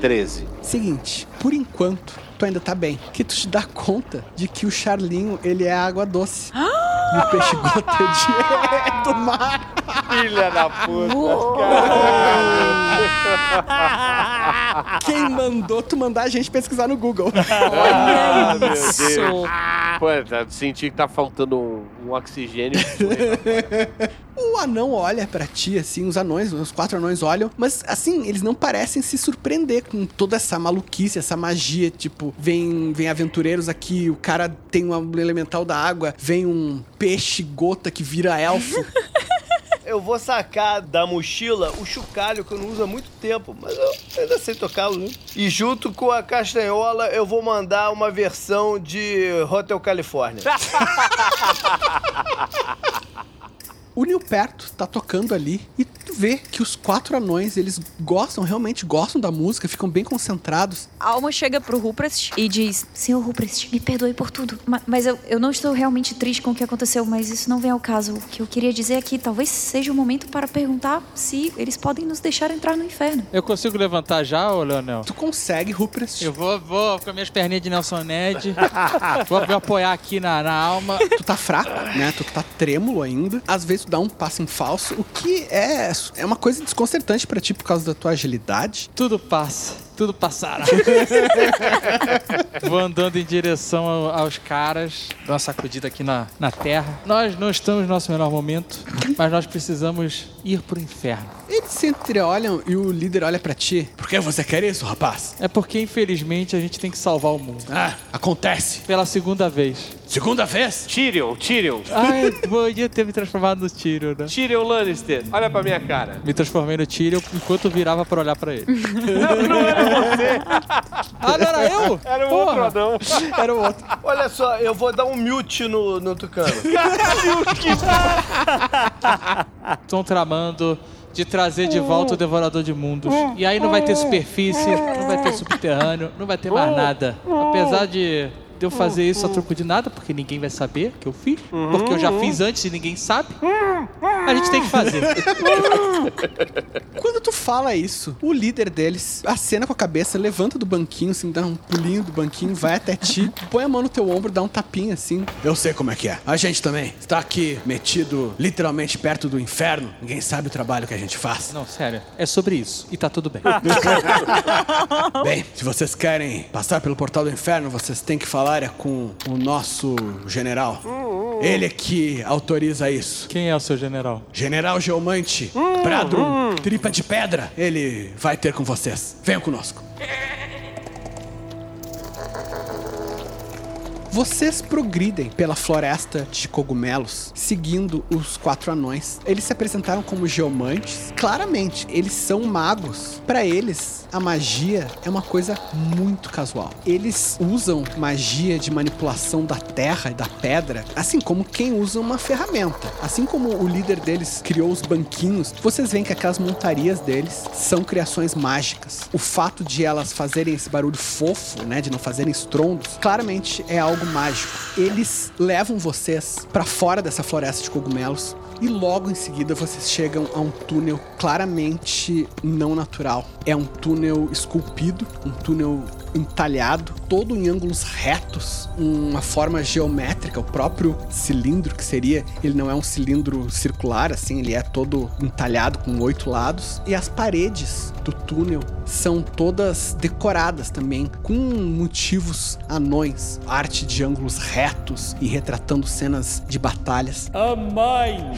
13. Seguinte, por enquanto, tu ainda tá bem. Que tu te dá conta de que o Charlinho, ele é água doce. E o peixe gota de... do mar. Filha da puta. Quem mandou tu mandar a gente pesquisar no Google? Ah, meu Deus. Isso. Pô, senti que tá faltando um, um oxigênio. [LAUGHS] O anão olha pra ti, assim, os anões, os quatro anões olham, mas assim, eles não parecem se surpreender com toda essa maluquice, essa magia. Tipo, vem, vem aventureiros aqui, o cara tem um elemental da água, vem um peixe gota que vira elfo. [LAUGHS] Eu vou sacar da mochila o chocalho que eu não uso há muito tempo, mas eu ainda sei tocá-lo, né? E junto com a castanhola eu vou mandar uma versão de Hotel California. [LAUGHS] O Nilperto tá tocando ali e tu vê que os quatro anões, eles gostam, realmente gostam da música, ficam bem concentrados. A Alma chega pro Ruprest e diz: Senhor Ruprest, me perdoe por tudo. Ma- Mas eu, eu não estou realmente triste com o que aconteceu, mas isso não vem ao caso. O que eu queria dizer é que talvez seja o momento para perguntar se eles podem nos deixar entrar no inferno. Eu consigo levantar já, ô Leonel? Tu consegue, Ruprest. Eu vou, vou com as minhas perninhas de Nelson Ned. [LAUGHS] vou me apoiar aqui na, na alma. Tu tá fraco, né? Tu tá trêmulo ainda. Às vezes tu dá um passo em falso, o que é, é uma coisa desconcertante pra ti por causa da tua agilidade. Tudo passa. Tudo passará. [LAUGHS] Vou andando em direção ao- aos caras, dou uma sacudida aqui na, na terra. Nós não estamos no nosso melhor momento, mas nós precisamos ir pro inferno. Eles se entreolham e o líder olha pra ti. Por que você quer isso, rapaz? É porque, infelizmente, a gente tem que salvar o mundo. Ah, acontece. Pela segunda vez. Segunda vez? Tyrion, Tyrion. Ai, podia ter me transformado no Tyrion, né? Tyrion Lannister, olha pra minha cara. Me transformei no Tyrion enquanto virava pra olhar pra ele. Não, não era você. Ah, não era eu? Era o Porra. outro anão. Era o outro. Olha só, eu vou dar um mute no, no Tucano. [LAUGHS] Estão tramando de trazer de volta o Devorador de Mundos. E aí não vai ter superfície, não vai ter subterrâneo, não vai ter mais nada. Apesar de eu fazer isso a troco de nada, porque ninguém vai saber que eu fiz, porque eu já fiz antes e ninguém sabe, a gente tem que fazer. Quando tu fala isso, o líder deles acena com a cabeça, levanta do banquinho, assim, dá um pulinho do banquinho, vai até ti, põe a mão no teu ombro, dá um tapinha assim. Eu sei como é que é. A gente também está aqui metido literalmente perto do inferno. Ninguém sabe o trabalho que a gente faz. Não, sério, é sobre isso. E tá tudo bem. [LAUGHS] Bem, se vocês querem passar pelo portal do inferno, vocês têm que falar é com o nosso general. Ele é que autoriza isso. Quem é o seu general? General Geomante, Pradrum, Tripa de Pedra. Ele vai ter com vocês. Venham conosco. Vocês progridem pela floresta de cogumelos, seguindo os quatro anões. Eles se apresentaram como geomantes. Claramente, eles são magos. Para eles, a magia é uma coisa muito casual. Eles usam magia de manipulação da terra e da pedra, assim como quem usa uma ferramenta. Assim como o líder deles criou os banquinhos, vocês veem que aquelas montarias deles são criações mágicas. O fato de elas fazerem esse barulho fofo, né, de não fazerem estrondos, claramente é algo mágico. Eles levam vocês para fora dessa floresta de cogumelos e logo em seguida vocês chegam a um túnel claramente não natural. É um túnel esculpido, um túnel entalhado, todo em ângulos retos, uma forma geométrica, o próprio cilindro que seria, ele não é um cilindro circular assim, ele é todo entalhado com oito lados e as paredes do túnel são todas decoradas também com motivos anões, arte de ângulos retos e retratando cenas de batalhas. A mãe!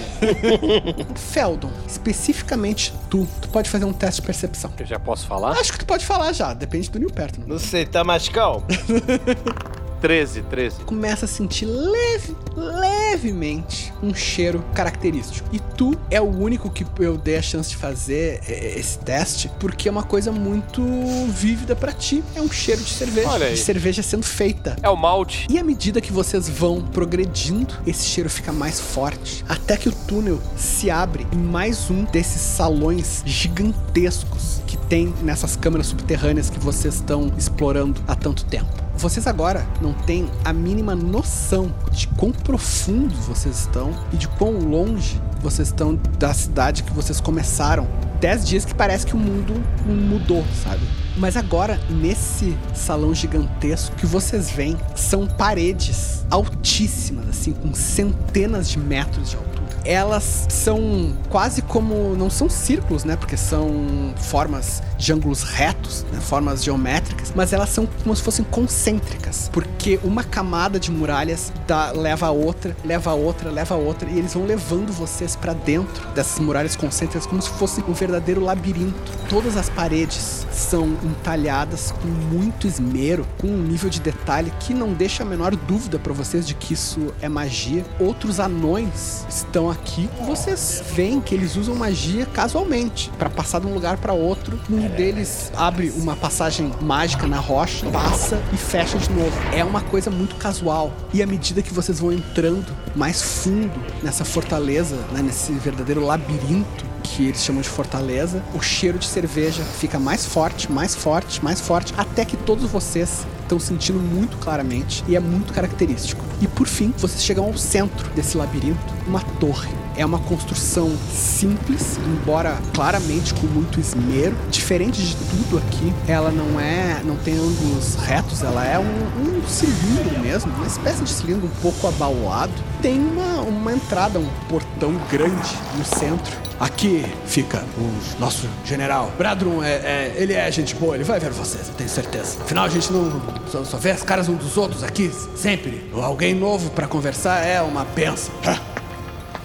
[LAUGHS] Feldon, especificamente tu, tu pode fazer um teste de percepção. Eu já posso falar? Acho que tu pode falar já, depende do Nilperto. Não sei, tá mais calmo? [LAUGHS] 13, 13. Começa a sentir leve, levemente um cheiro característico. E tu é o único que eu dei a chance de fazer é, esse teste, porque é uma coisa muito vívida pra ti. É um cheiro de cerveja, Olha aí. de cerveja sendo feita. É o malte. E à medida que vocês vão progredindo, esse cheiro fica mais forte, até que o túnel se abre em mais um desses salões gigantescos que tem nessas câmaras subterrâneas que vocês estão explorando há tanto tempo. Vocês agora não têm a mínima noção de quão profundos vocês estão e de quão longe vocês estão da cidade que vocês começaram. Dez dias que parece que o mundo mudou, sabe? Mas agora, nesse salão gigantesco, que vocês veem são paredes altíssimas, assim, com centenas de metros de altura. Elas são quase como. não são círculos, né? Porque são formas de ângulos retos, né? formas geométricas, mas elas são como se fossem concêntricas. Porque uma camada de muralhas dá, leva a outra, leva a outra, leva a outra, e eles vão levando vocês para dentro dessas muralhas concêntricas como se fosse um verdadeiro labirinto. Todas as paredes são entalhadas com muito esmero, com um nível de detalhe que não deixa a menor dúvida para vocês de que isso é magia. Outros anões estão aqui. Vocês veem que eles usam magia casualmente para passar de um lugar para outro. Um deles abre uma passagem mágica na rocha, passa e fecha de novo. É uma coisa muito casual. E à medida que vocês vão entrando mais fundo nessa fortaleza, né, nesse verdadeiro labirinto que eles chamam de fortaleza, o cheiro de cerveja fica mais forte, mais forte, mais forte, até que todos vocês estão sentindo muito claramente e é muito característico. E por fim, vocês chegam ao centro desse labirinto, uma torre. É uma construção simples, embora claramente com muito esmero. Diferente de tudo aqui, ela não é, não tem ângulos retos, ela é um, um cilindro mesmo, uma espécie de cilindro um pouco abaulado. Tem uma, uma entrada, um portão grande no centro. Aqui fica o nosso general. Bradrum, é, é- ele é gente boa, ele vai ver vocês, eu tenho certeza. Afinal, a gente não só, só vê as caras uns dos outros aqui, sempre. Alguém novo pra conversar é uma benção.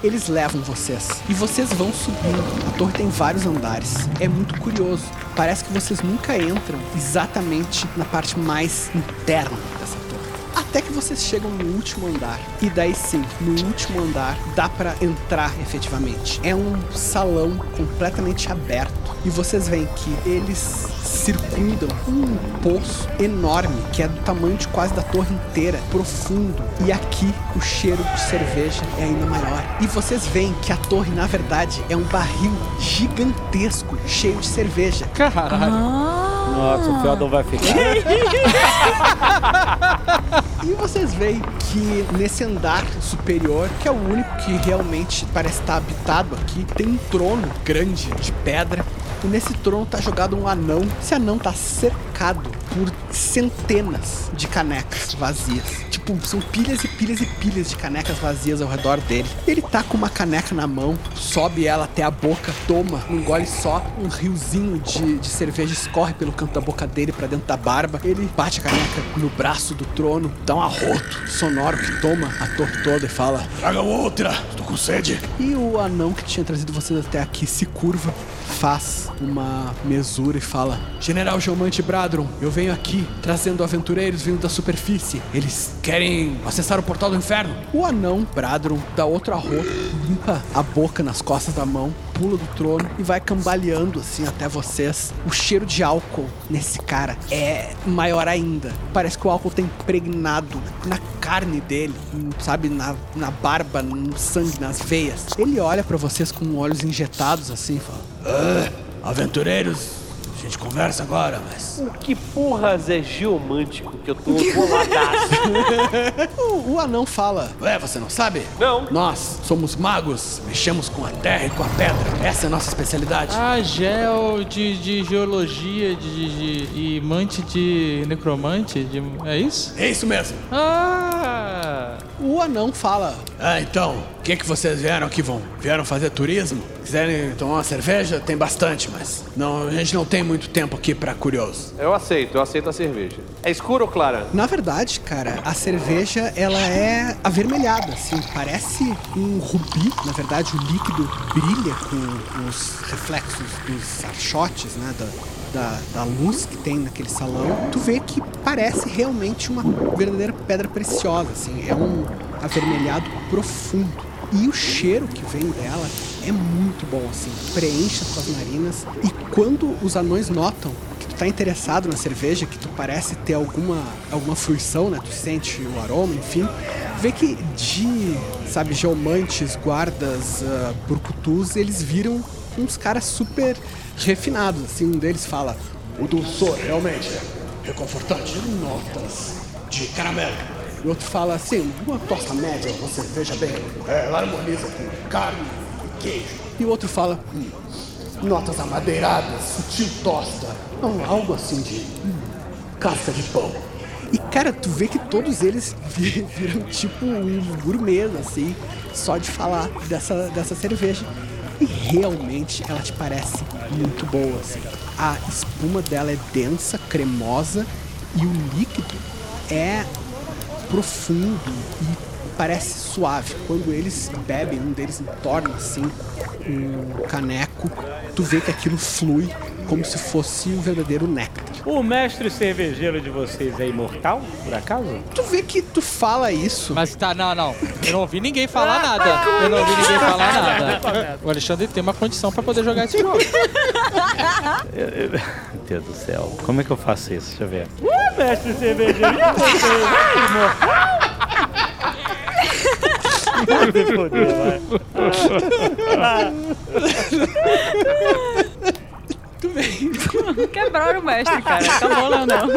Eles levam vocês e vocês vão subindo. A torre tem vários andares. É muito curioso. Parece que vocês nunca entram exatamente na parte mais interna dessa torre. Até que vocês chegam no último andar. E daí sim, no último andar dá pra entrar efetivamente. É um salão completamente aberto. E vocês veem que eles circundam um poço enorme que é do tamanho de quase da torre inteira, profundo. E aqui o cheiro de cerveja é ainda maior. E vocês veem que a torre, na verdade, é um barril gigantesco cheio de cerveja. Caralho. Nossa, o Feodor vai ficar. [LAUGHS] E vocês veem que nesse andar superior, que é o único que realmente parece estar habitado aqui, tem um trono grande de pedra. E nesse trono tá jogado um anão. Esse anão tá cercado por centenas de canecas vazias. Tipo, são pilhas e pilhas e pilhas de canecas vazias ao redor dele. Ele tá com uma caneca na mão, sobe ela até a boca, toma, um gole só, um riozinho de, de cerveja escorre pelo canto da boca dele pra dentro da barba. Ele bate a caneca no braço do trono, dá um arroto sonoro que toma a torre toda e fala: Traga outra, tô com sede. E o anão que tinha trazido vocês até aqui se curva, faz uma mesura e fala: General Geomante Bradron, eu venho aqui trazendo aventureiros vindo da superfície. Eles querem acessar o portal do inferno. O anão Bradron dá outro arroto, limpa a boca nas costas da mão, pula do trono e vai cambaleando assim até vocês. O cheiro de álcool nesse cara é maior ainda. Parece que o álcool tá impregnado na carne dele, sabe, na, na barba, no sangue, nas veias. Ele olha pra vocês com olhos injetados assim e fala: Ah, aventureiros, a gente conversa agora, mas. O que porras é geomântico que eu tô [LAUGHS] boladaço? O, o anão fala: Ué, você não sabe? Não. Nós somos magos, mexemos com a terra e com a pedra. Essa é a nossa especialidade. Ah, gel de, de geologia de, de- e mante de necromante? De, é isso? É isso mesmo. Ah! O anão fala: Ah, então, o que que vocês vieram aqui? Vão? Vieram fazer turismo? Quiserem tomar uma cerveja? Tem bastante, mas não, a gente não tem muito tempo aqui pra curioso. Eu aceito, eu aceito a cerveja. É escuro ou clara? Na verdade, cara, a cerveja ela é avermelhada, assim, parece um rubi. Na verdade, o líquido brilha com os reflexos dos archotes, né, da, da, da luz que tem naquele salão. Tu vê que parece realmente uma verdadeira pedra preciosa, assim, é um avermelhado profundo. E o cheiro que vem dela é muito bom, assim, preenche as tuas narinas. E quando os anões notam que tu tá interessado na cerveja, que tu parece ter alguma, alguma fruição, né? Tu sente o aroma, enfim. Vê que de, sabe, geomantes, guardas, uh, burcutus, eles viram uns caras super refinados, assim. Um deles fala, O dulçor realmente é reconfortante. Notas de caramelo. e outro fala assim, uma tosta média, você veja bem. É, ela harmoniza com carne e queijo. E o outro fala, hum, Notas amadeiradas, sutil tosta. Não, algo assim de hum, casca de pão. E cara, tu vê que todos eles [LAUGHS] vi- viram tipo um gourmet, assim, só de falar dessa, dessa cerveja. E realmente ela te parece muito boa, assim. A espuma dela é densa, cremosa e o líquido é profundo e parece suave. Quando eles bebem, um deles torna assim um caneco, tu vê que aquilo flui como se fosse um verdadeiro néctar. O mestre cervejeiro de vocês é imortal, por acaso? Tu vê que tu fala isso. Mas tá, não, não. Eu não ouvi ninguém falar nada. Eu não ouvi ninguém falar nada. O Alexandre tem uma condição pra poder jogar esse jogo. [LAUGHS] Meu Deus do céu. Como é que eu faço isso? Deixa eu ver. O mestre cervejeiro de vocês é imortal? [LAUGHS] Me vai. [LAUGHS] Tu [LAUGHS] vê, Quebraram o mestre, cara. Acabou, não, não.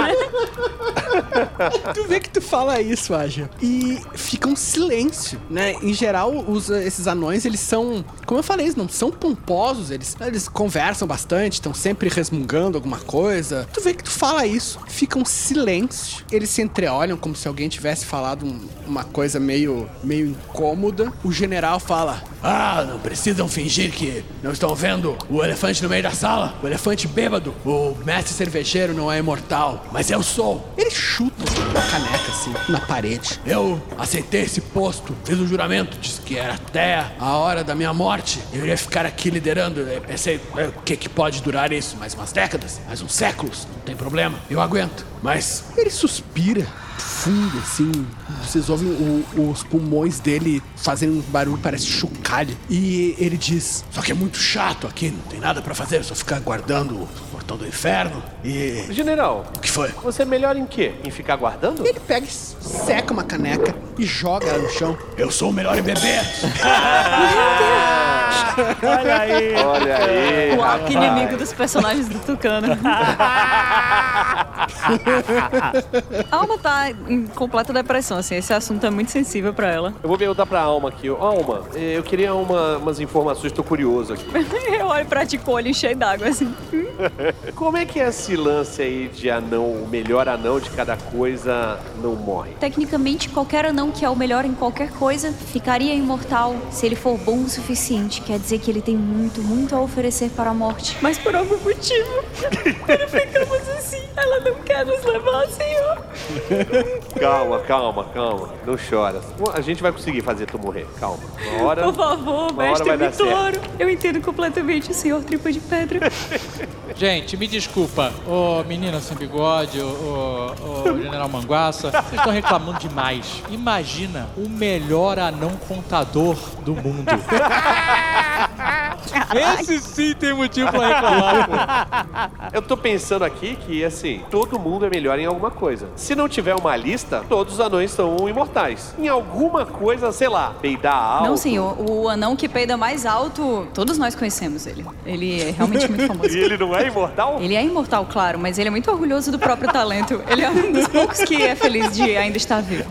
tu vê que tu fala isso, Aja. E fica um silêncio, né? Em geral, os, esses anões, eles são, como eu falei, eles não são pomposos, eles, eles conversam bastante, estão sempre resmungando alguma coisa. Tu vê que tu fala isso, fica um silêncio. Eles se entreolham como se alguém tivesse falado um- uma coisa meio, meio incômoda. O general fala: Ah, não precisam fingir que não estão vendo o elefante no meio da sala. O elefante bêbado. O mestre cervejeiro não é imortal, mas eu sou. Ele chutam uma caneca assim na parede. Eu aceitei esse posto, fiz um juramento, disse que era até a hora da minha morte. Eu iria ficar aqui liderando. Eu pensei, "É, o que que pode durar isso? Mais umas décadas? Mais uns séculos? Não tem problema, eu aguento. Mas Ele suspira fundo, assim. Vocês ouvem o- os pulmões dele fazendo um barulho, parece chocalho. E ele diz: só que é muito chato aqui, não tem nada pra fazer, só ficar guardando o portão do inferno. E. General, O que foi? você é melhor em quê? Em ficar guardando? Ele pega e seca uma caneca e joga ela no chão. Eu sou o melhor em beber. Olha aí. Olha aí. O arco inimigo dos personagens do Tucano. A Alma tá em completa depressão, assim. Esse assunto é muito sensível pra ela. Eu vou perguntar pra Alma aqui. Alma, eh, eu queria uma- umas informações, tô curioso aqui. [LAUGHS] Eu olho pra ti com o olho cheio d'água, assim. Como é que é esse lance aí de anão, o melhor anão de cada coisa não morre? Tecnicamente, qualquer anão que é o melhor em qualquer coisa ficaria imortal se ele for bom o suficiente. Quer dizer que ele tem muito, muito a oferecer para a morte. Mas por algum motivo, quando [LAUGHS] [LAUGHS] ficamos assim, ela não quer nos levar, senhor. [LAUGHS] Calma, calma, calma. Não chora. A gente vai conseguir fazer tu morrer. Calma. Uma hora. Por favor, uma mestre. Vitoro. Eu entendo completamente o senhor Tripa de Pedra. Gente, me desculpa, ô menina sem bigode, ô, ô, ô [LAUGHS] general Manguaça, vocês estão reclamando demais. Imagina o melhor anão contador do mundo. [LAUGHS] [LAUGHS] Esse sim tem motivo pra reclamar, pô. [LAUGHS] Eu tô pensando aqui que, assim, todo mundo é melhor em alguma coisa. Se não tiver uma lista, todos os anões são imortais. Em alguma coisa, sei lá, peidar alto. Não, senhor. O anão que peida mais alto, todos nós conhecemos ele. Ele é realmente muito [LAUGHS] famoso. E ele não é imortal? Ele é imortal, claro, mas ele é muito orgulhoso do próprio talento. Ele é um dos poucos que é feliz de ainda estar vivo.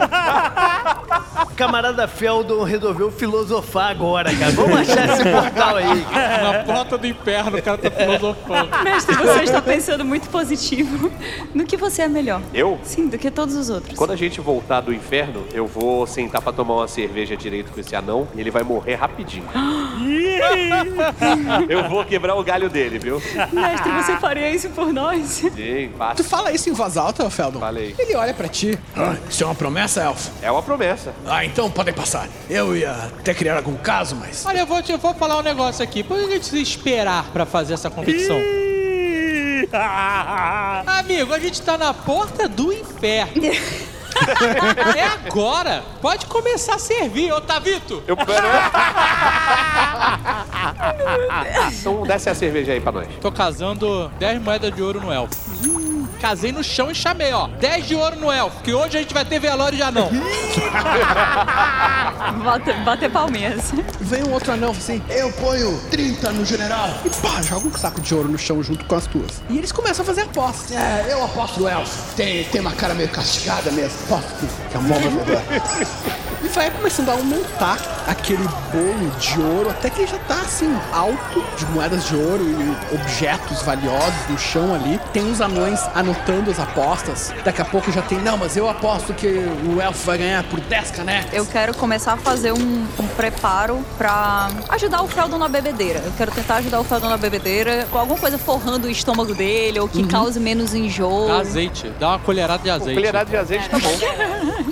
O camarada Feldon resolveu filosofar agora, cara. Vamos achar esse portal aí. [LAUGHS] cara. Na porta do inferno, o cara tá filosofando. Mestre, você está pensando muito positivo no que você é melhor. Eu? Sim, do que todos os outros. Quando a gente voltar do inferno, eu vou sentar pra tomar uma cerveja direito com esse anão e ele vai morrer rapidinho. [GASPS] eu vou quebrar o galho dele, viu? Mestre, você faria isso por nós? Sim, Tu fácil. fala isso em voz alta, Feldon? Falei. Ele olha pra ti. Ah, isso é uma promessa, Elfo? É uma promessa. Ah, então podem passar. Eu ia até criar algum caso, mas. Olha, eu vou, te, eu vou falar um negócio aqui. Por que a gente precisa esperar pra fazer essa competição? [LAUGHS] Amigo, a gente tá na porta do inferno. [LAUGHS] É agora! Pode começar a servir, Otavito! Eu. então [LAUGHS] desce a cerveja aí pra nós. Tô casando 10 moedas de ouro no elfo. Casei no chão e chamei, ó. 10 de ouro no elfo, que hoje a gente vai ter velório já não. [LAUGHS] Bater, bater palminhas. Vem um outro anão assim. Eu ponho 30 no general. E pá, joga um saco de ouro no chão junto com as tuas. E eles começam a fazer apostas. É, eu aposto no Elfo. Tem, tem uma cara meio castigada mesmo. Aposto que, é um bom [LAUGHS] vai começando a aumentar aquele bolo de ouro até que ele já tá assim, alto de moedas de ouro e objetos valiosos no chão ali. Tem uns anões anotando as apostas. Daqui a pouco já tem, não, mas eu aposto que o elfo vai ganhar por 10 canecas. Eu quero começar a fazer um, um preparo pra ajudar o Feldon na bebedeira. Eu quero tentar ajudar o Feldon na bebedeira com alguma coisa forrando o estômago dele ou que cause menos enjoo. Azeite, dá uma colherada de azeite. colherado de azeite tá bom.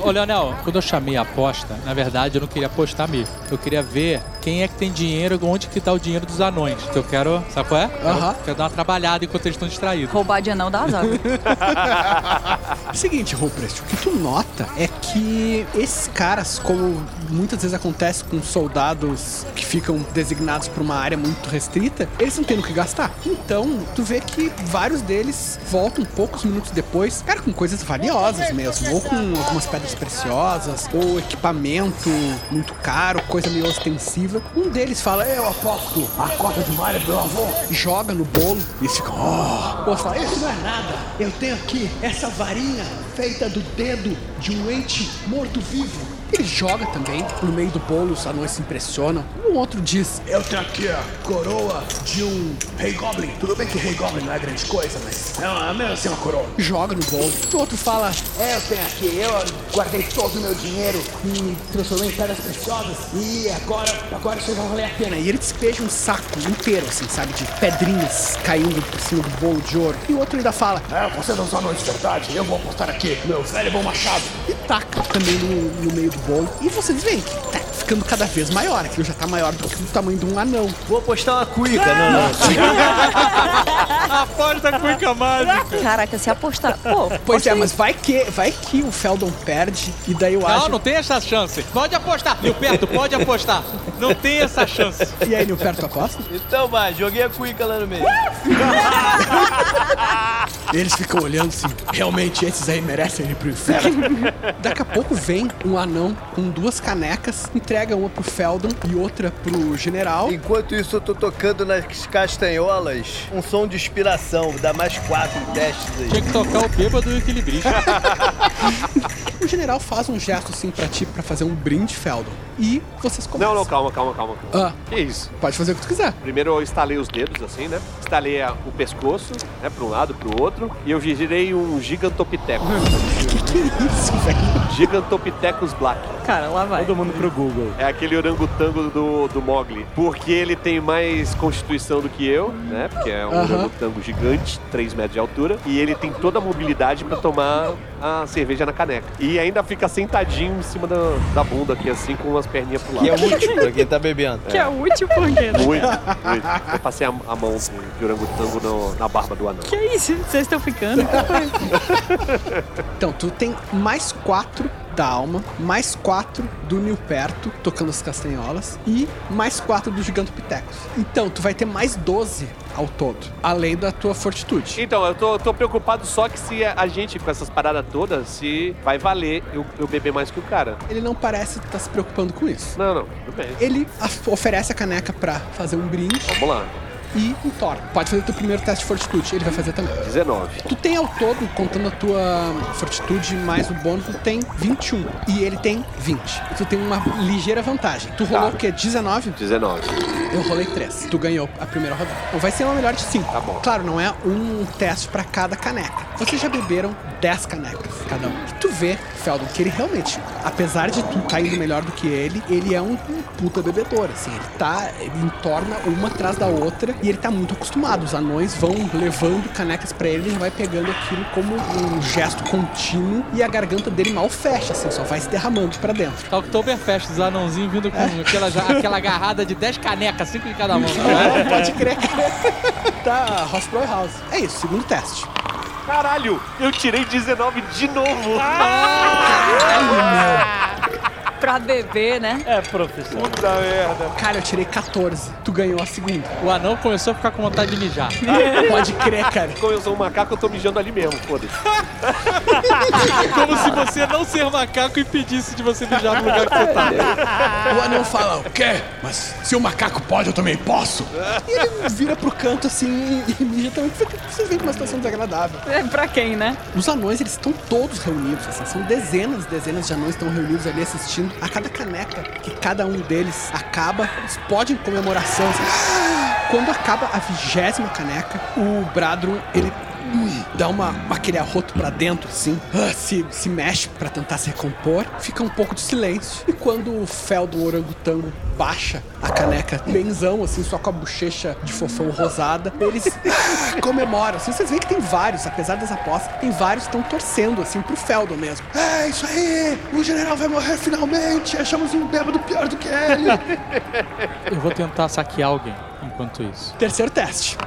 [LAUGHS] Ô, Leonel, quando eu chamei a aposta, na verdade eu não queria apostar mesmo. Eu queria ver quem é que tem dinheiro, onde que tá o dinheiro dos anões. Que eu quero, sabe qual é? Quero, Aham. quero dar uma trabalhada enquanto eles estão distraídos. Roubar de anão dá azar. [LAUGHS] Seguinte, Ruprecht, o que tu nota é que esses caras, como muitas vezes acontece com soldados que ficam designados para uma área muito restrita, eles não têm no que gastar. Então, tu vê que vários deles voltam poucos minutos depois, cara, com coisas valiosas mesmo, ou com algumas pedras preciosas, ou equipamento muito caro, coisa meio ostensiva. Um deles fala: Eu aposto a cota de malha meu avô, joga no bolo e ficam, oh. O outro fala: Isso não é nada, eu tenho aqui essa varinha feita do dedo de um ente morto-vivo. Ele joga também. No meio do bolo, os anões se impressionam. Um outro diz: Eu tenho aqui a coroa de um Rei Goblin. Tudo bem que Rei Goblin não é grande coisa, mas é mesmo assim uma coroa. joga no bolo. O outro fala: É, eu tenho aqui, eu guardei todo o meu dinheiro e transformei em pedras preciosas e agora, agora isso vai valer a pena. E ele despeja um saco inteiro, assim, sabe? De pedrinhas caindo por cima do bolo de ouro. E o outro ainda fala: É, você não só não de verdade, eu vou apostar aqui, meu velho bom machado. e taca também no, no meio do bolo. E vocês veem que tá ficando cada vez maior. Aquilo já tá maior do que o tamanho de um anão. Vou apostar uma cuica. Não, não. [LAUGHS] Aposta com Cuica mágica. Caraca, se apostar. Pô, Pois é, mas vai que, vai que o Feldon perde e daí o Não, Ágil... não tem essa chance. Pode apostar. Gilberto, pode apostar. Não tem essa chance. E aí, Nilperto aposta? Então vai, joguei a cuica lá no meio. [LAUGHS] Eles ficam olhando assim, realmente esses aí merecem ir pro inferno. Daqui a pouco vem um anão com duas canecas, entrega uma pro Feldon e outra pro general. Enquanto isso, eu tô tocando nas castanholas um som de inspiração. Dá mais quatro testes aí. Tinha que tocar o bêbado e o equilibrista. [LAUGHS] O general faz um gesto assim pra ti, pra fazer um brinde, Feldon. E vocês começam. Não, não, calma, calma, calma. Ah, Que isso? pode fazer o que tu quiser. Primeiro eu estalei os dedos, assim, né? Estalei o pescoço, né? Pra um lado, pro outro. E eu girei um gigantopiteco. [LAUGHS] Que isso, velho? Gigantopithecus black. Cara, lá vai. Todo mundo pro Google. É aquele orangotango do, do Mogli. Porque ele tem mais constituição do que eu, né? Porque é um Aham. orangotango gigante, 3 metros de altura. E ele tem toda a mobilidade pra tomar a cerveja na caneca. E ainda fica sentadinho em cima da, da bunda aqui, assim, com umas perninhas pro lado. Que é útil pra quem tá bebendo. Que é útil porque. Muito, muito. Eu passei a, a mão de orangotango no- na barba do anão. Que é isso? Vocês estão ficando? Então, tu tem mais quatro da alma, mais quatro do Nilperto, tocando as castanholas, e mais quatro do Gigantopithecus. Então, tu vai ter mais 12 ao todo, além da tua fortitude. Então, eu tô, tô preocupado só que se a gente, com essas paradas todas, se vai valer eu, eu beber mais que o cara. Ele não parece estar se preocupando com isso. Não, não, tudo bem. Ele oferece a caneca pra fazer um brinde Vamos lá. E entorna. Pode fazer teu primeiro teste de fortitude, ele vai fazer também. 19. Tu tem ao todo, contando a tua fortitude mais o bônus, tu tem 21. E ele tem 20. Tu tem uma ligeira vantagem. Tu rolou Tá. o quê? 19? 19. Eu rolei 3. Tu ganhou a primeira rodada. Então vai ser uma melhor de 5. Tá bom. Claro, não é um teste pra cada caneca. Vocês já beberam 10 canecas, cada um. E tu vê, Feldon, que ele realmente, apesar de tu tá indo melhor do que ele, ele é um, um puta bebedor, assim. Ele tá, ele entorna uma atrás da outra e ele tá muito acostumado. Os anões vão levando canecas pra ele, ele vai pegando aquilo como um gesto contínuo e a garganta dele mal fecha, assim, só vai se derramando pra dentro. Tá Oktoberfest, os anãozinhos vindo com aquela, já- aquela [LAUGHS] agarrada de 10 canecas, 5 em cada mão. Pode crer. [LAUGHS] tá, Hospital House. É isso, segundo teste. Caralho, eu tirei 19 de novo. Pra beber, né? É, professor. Puta merda. Cara, eu tirei 14. Tu ganhou a segunda. O anão começou a ficar com vontade de mijar. [LAUGHS] Pode crer, cara. Como eu sou um macaco, eu tô mijando ali mesmo, foda-se. [LAUGHS] Como se você não ser macaco impedisse de você mijar no lugar que você tá. O anão fala, o quê? Mas se o macaco pode, eu também posso. E ele vira pro canto assim e mija também. Vocês veem uma situação desagradável. É pra quem, né? Os anões, eles estão todos reunidos, assim, são dezenas e dezenas de anões estão reunidos ali assistindo. A cada caneca que cada um deles acaba, explode em comemoração. [GASPS] Quando acaba a vigésima caneca, o Bradron, ele dá uma, aquele arroto pra dentro, assim, ah, se, se mexe pra tentar se recompor, fica um pouco de silêncio. E quando o fel do orangotango baixa a caneca benzão, assim, só com a bochecha de fofão rosada, eles [LAUGHS] comemoram. Assim, vocês veem que tem vários, apesar das apostas, tem vários que estão torcendo, assim, pro Feldon mesmo. É isso aí! O general vai morrer finalmente! Achamos um bêbado pior do que ele! [LAUGHS] Eu vou tentar saquear alguém enquanto isso. Terceiro teste.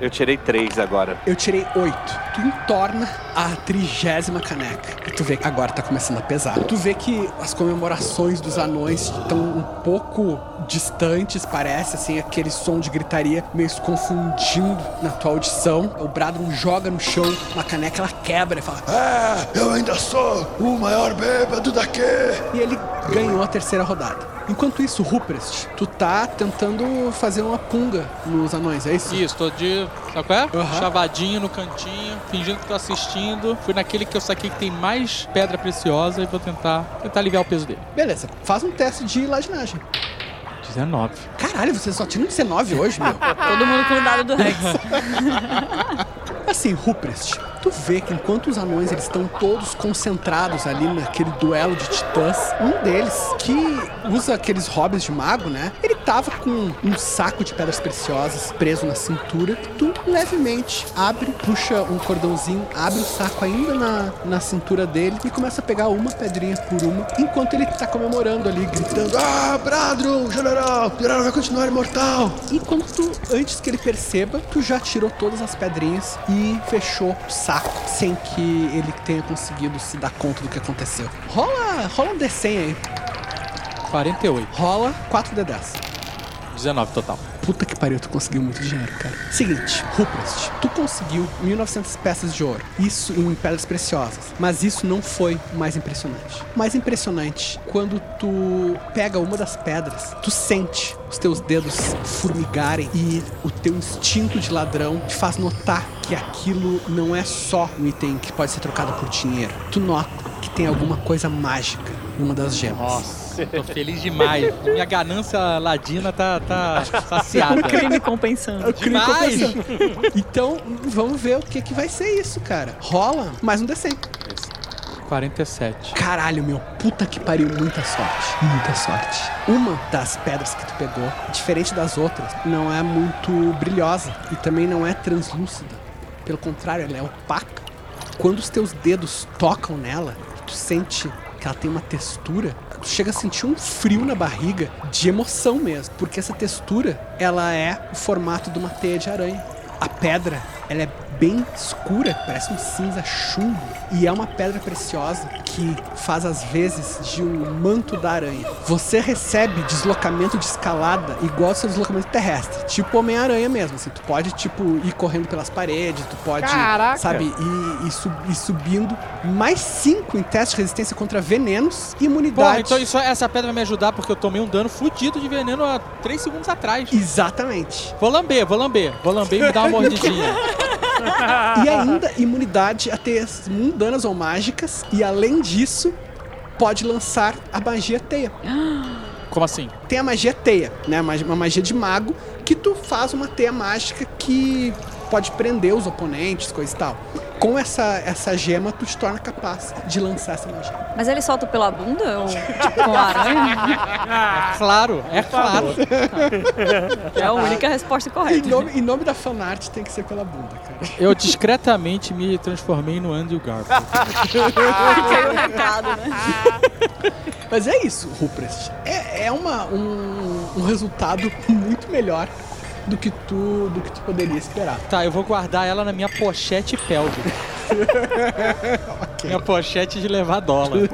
Eu tirei 3 agora. Eu tirei oito. Tu entorna a trigésima caneca. E tu vê que agora tá começando a pesar. Tu vê que as comemorações dos anões estão um pouco distantes, parece, assim, aquele som de gritaria meio se confundindo na tua audição. O Bradron joga no chão uma caneca, ela quebra e fala. É, eu ainda sou o maior bêbado daqui. E ele ganhou a terceira rodada. Enquanto isso, Ruprest, tu tá tentando fazer uma punga nos anões, é isso? Isso, tô de. Sabe qual é? Aham. Chavadinho no cantinho, fingindo que tô assistindo. Fui naquele que eu saquei que tem mais pedra preciosa e vou tentar, tentar aliviar o peso dele. Beleza, faz um teste de ladinagem. 19. Caralho, você só tira um 19 hoje, meu. [LAUGHS] Todo mundo com o dado do Rex. [LAUGHS] Assim, Ruprest, tu vê que enquanto os anões eles estão todos concentrados ali naquele duelo de titãs, um deles, que usa aqueles hobbies de mago, né? Ele tava com um saco de pedras preciosas preso na cintura. Tu levemente abre, puxa um cordãozinho, abre o saco ainda na, na cintura dele e começa a pegar uma pedrinha por uma, enquanto ele tá comemorando ali, gritando: Ah, Bradron, general, general vai continuar imortal. Enquanto tu, antes que ele perceba, tu já tirou todas as pedrinhas e fechou o saco sem que ele tenha conseguido se dar conta do que aconteceu. Rola, rola um D100 aí. 48. Rola 4D10. 19 total. Puta que pariu, tu conseguiu muito dinheiro, cara. Seguinte, Ruprest, tu conseguiu 1.900 peças de ouro. Isso em pedras preciosas. Mas isso não foi o mais impressionante. Mais impressionante, quando tu pega uma das pedras, tu sente os teus dedos formigarem e o teu instinto de ladrão te faz notar que aquilo não é só um item que pode ser trocado por dinheiro. Tu nota que tem alguma coisa mágica numa das gemas. Nossa, tô feliz demais. Minha ganância ladina tá, tá saciada. Crime compensando. Demais! Então, vamos ver o que, que vai ser isso, cara. Rola mais um D100. 47. Caralho, meu, puta que pariu, muita sorte. Muita sorte. Uma das pedras que tu pegou, diferente das outras, não é muito brilhosa e também não é translúcida. Pelo contrário, ela é opaca. Quando os teus dedos tocam nela, tu sente que ela tem uma textura. Tu chega a sentir um frio na barriga de emoção mesmo, porque essa textura, ela é o formato de uma teia de aranha. A pedra, ela é bem escura, parece um cinza chumbo, e é uma pedra preciosa que faz às vezes de um manto da aranha. Você recebe deslocamento de escalada igual ao seu deslocamento terrestre, tipo Homem-Aranha mesmo, assim, tu pode tipo ir correndo pelas paredes, tu pode, Caraca! sabe, ir, ir, sub- ir subindo. Mais 5 em teste de resistência contra venenos e imunidade. Porra, então isso, essa pedra vai me ajudar porque eu tomei um dano fudido de veneno há 3 segundos atrás. Exatamente. Vou lamber, vou lamber. Vou lamber e me dar uma mordidinha. [LAUGHS] E ainda imunidade a teias mundanas ou mágicas. E além disso, pode lançar a magia teia. Como assim? Tem a magia teia, né? Uma uma magia de mago que tu faz uma teia mágica que pode prender os oponentes, coisa e tal. Com essa, essa gema, tu te torna capaz de lançar essa magia. Mas ele solta pela bunda? Ou tipo com a aranha? É claro, é claro. É a única resposta Em correta. nome, em nome da fanart tem que ser pela bunda, cara. Eu discretamente me transformei no Andrew Garfield. Aí o recado, né? Mas é isso, Ruprest. É, é uma, um, um resultado muito melhor do que tu do que tu poderia esperar. Tá, eu vou guardar ela na minha pochete pélvica. [LAUGHS] Minha pochete de levar dólar.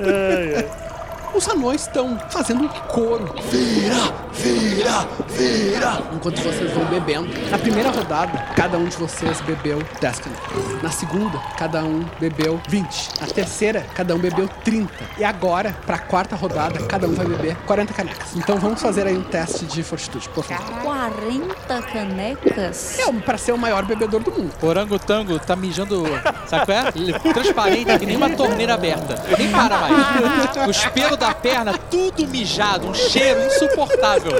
Os anões estão fazendo um coro. Vira, vira, vira. Enquanto vocês vão bebendo. Na primeira rodada, cada um de vocês bebeu 10 canecas. Na segunda, cada um bebeu 20. Na terceira, cada um bebeu 30. E agora, pra quarta rodada, cada um vai beber 40 canecas. Então vamos fazer aí um teste de fortitude, por favor. 40 canecas? É, pra ser o maior bebedor do mundo. Orangotango tá mijando, sabe qual é? Transparente, que nem uma torneira aberta. Nem para mais. [LAUGHS] Os pelos da perna, tudo mijado, um cheiro insuportável.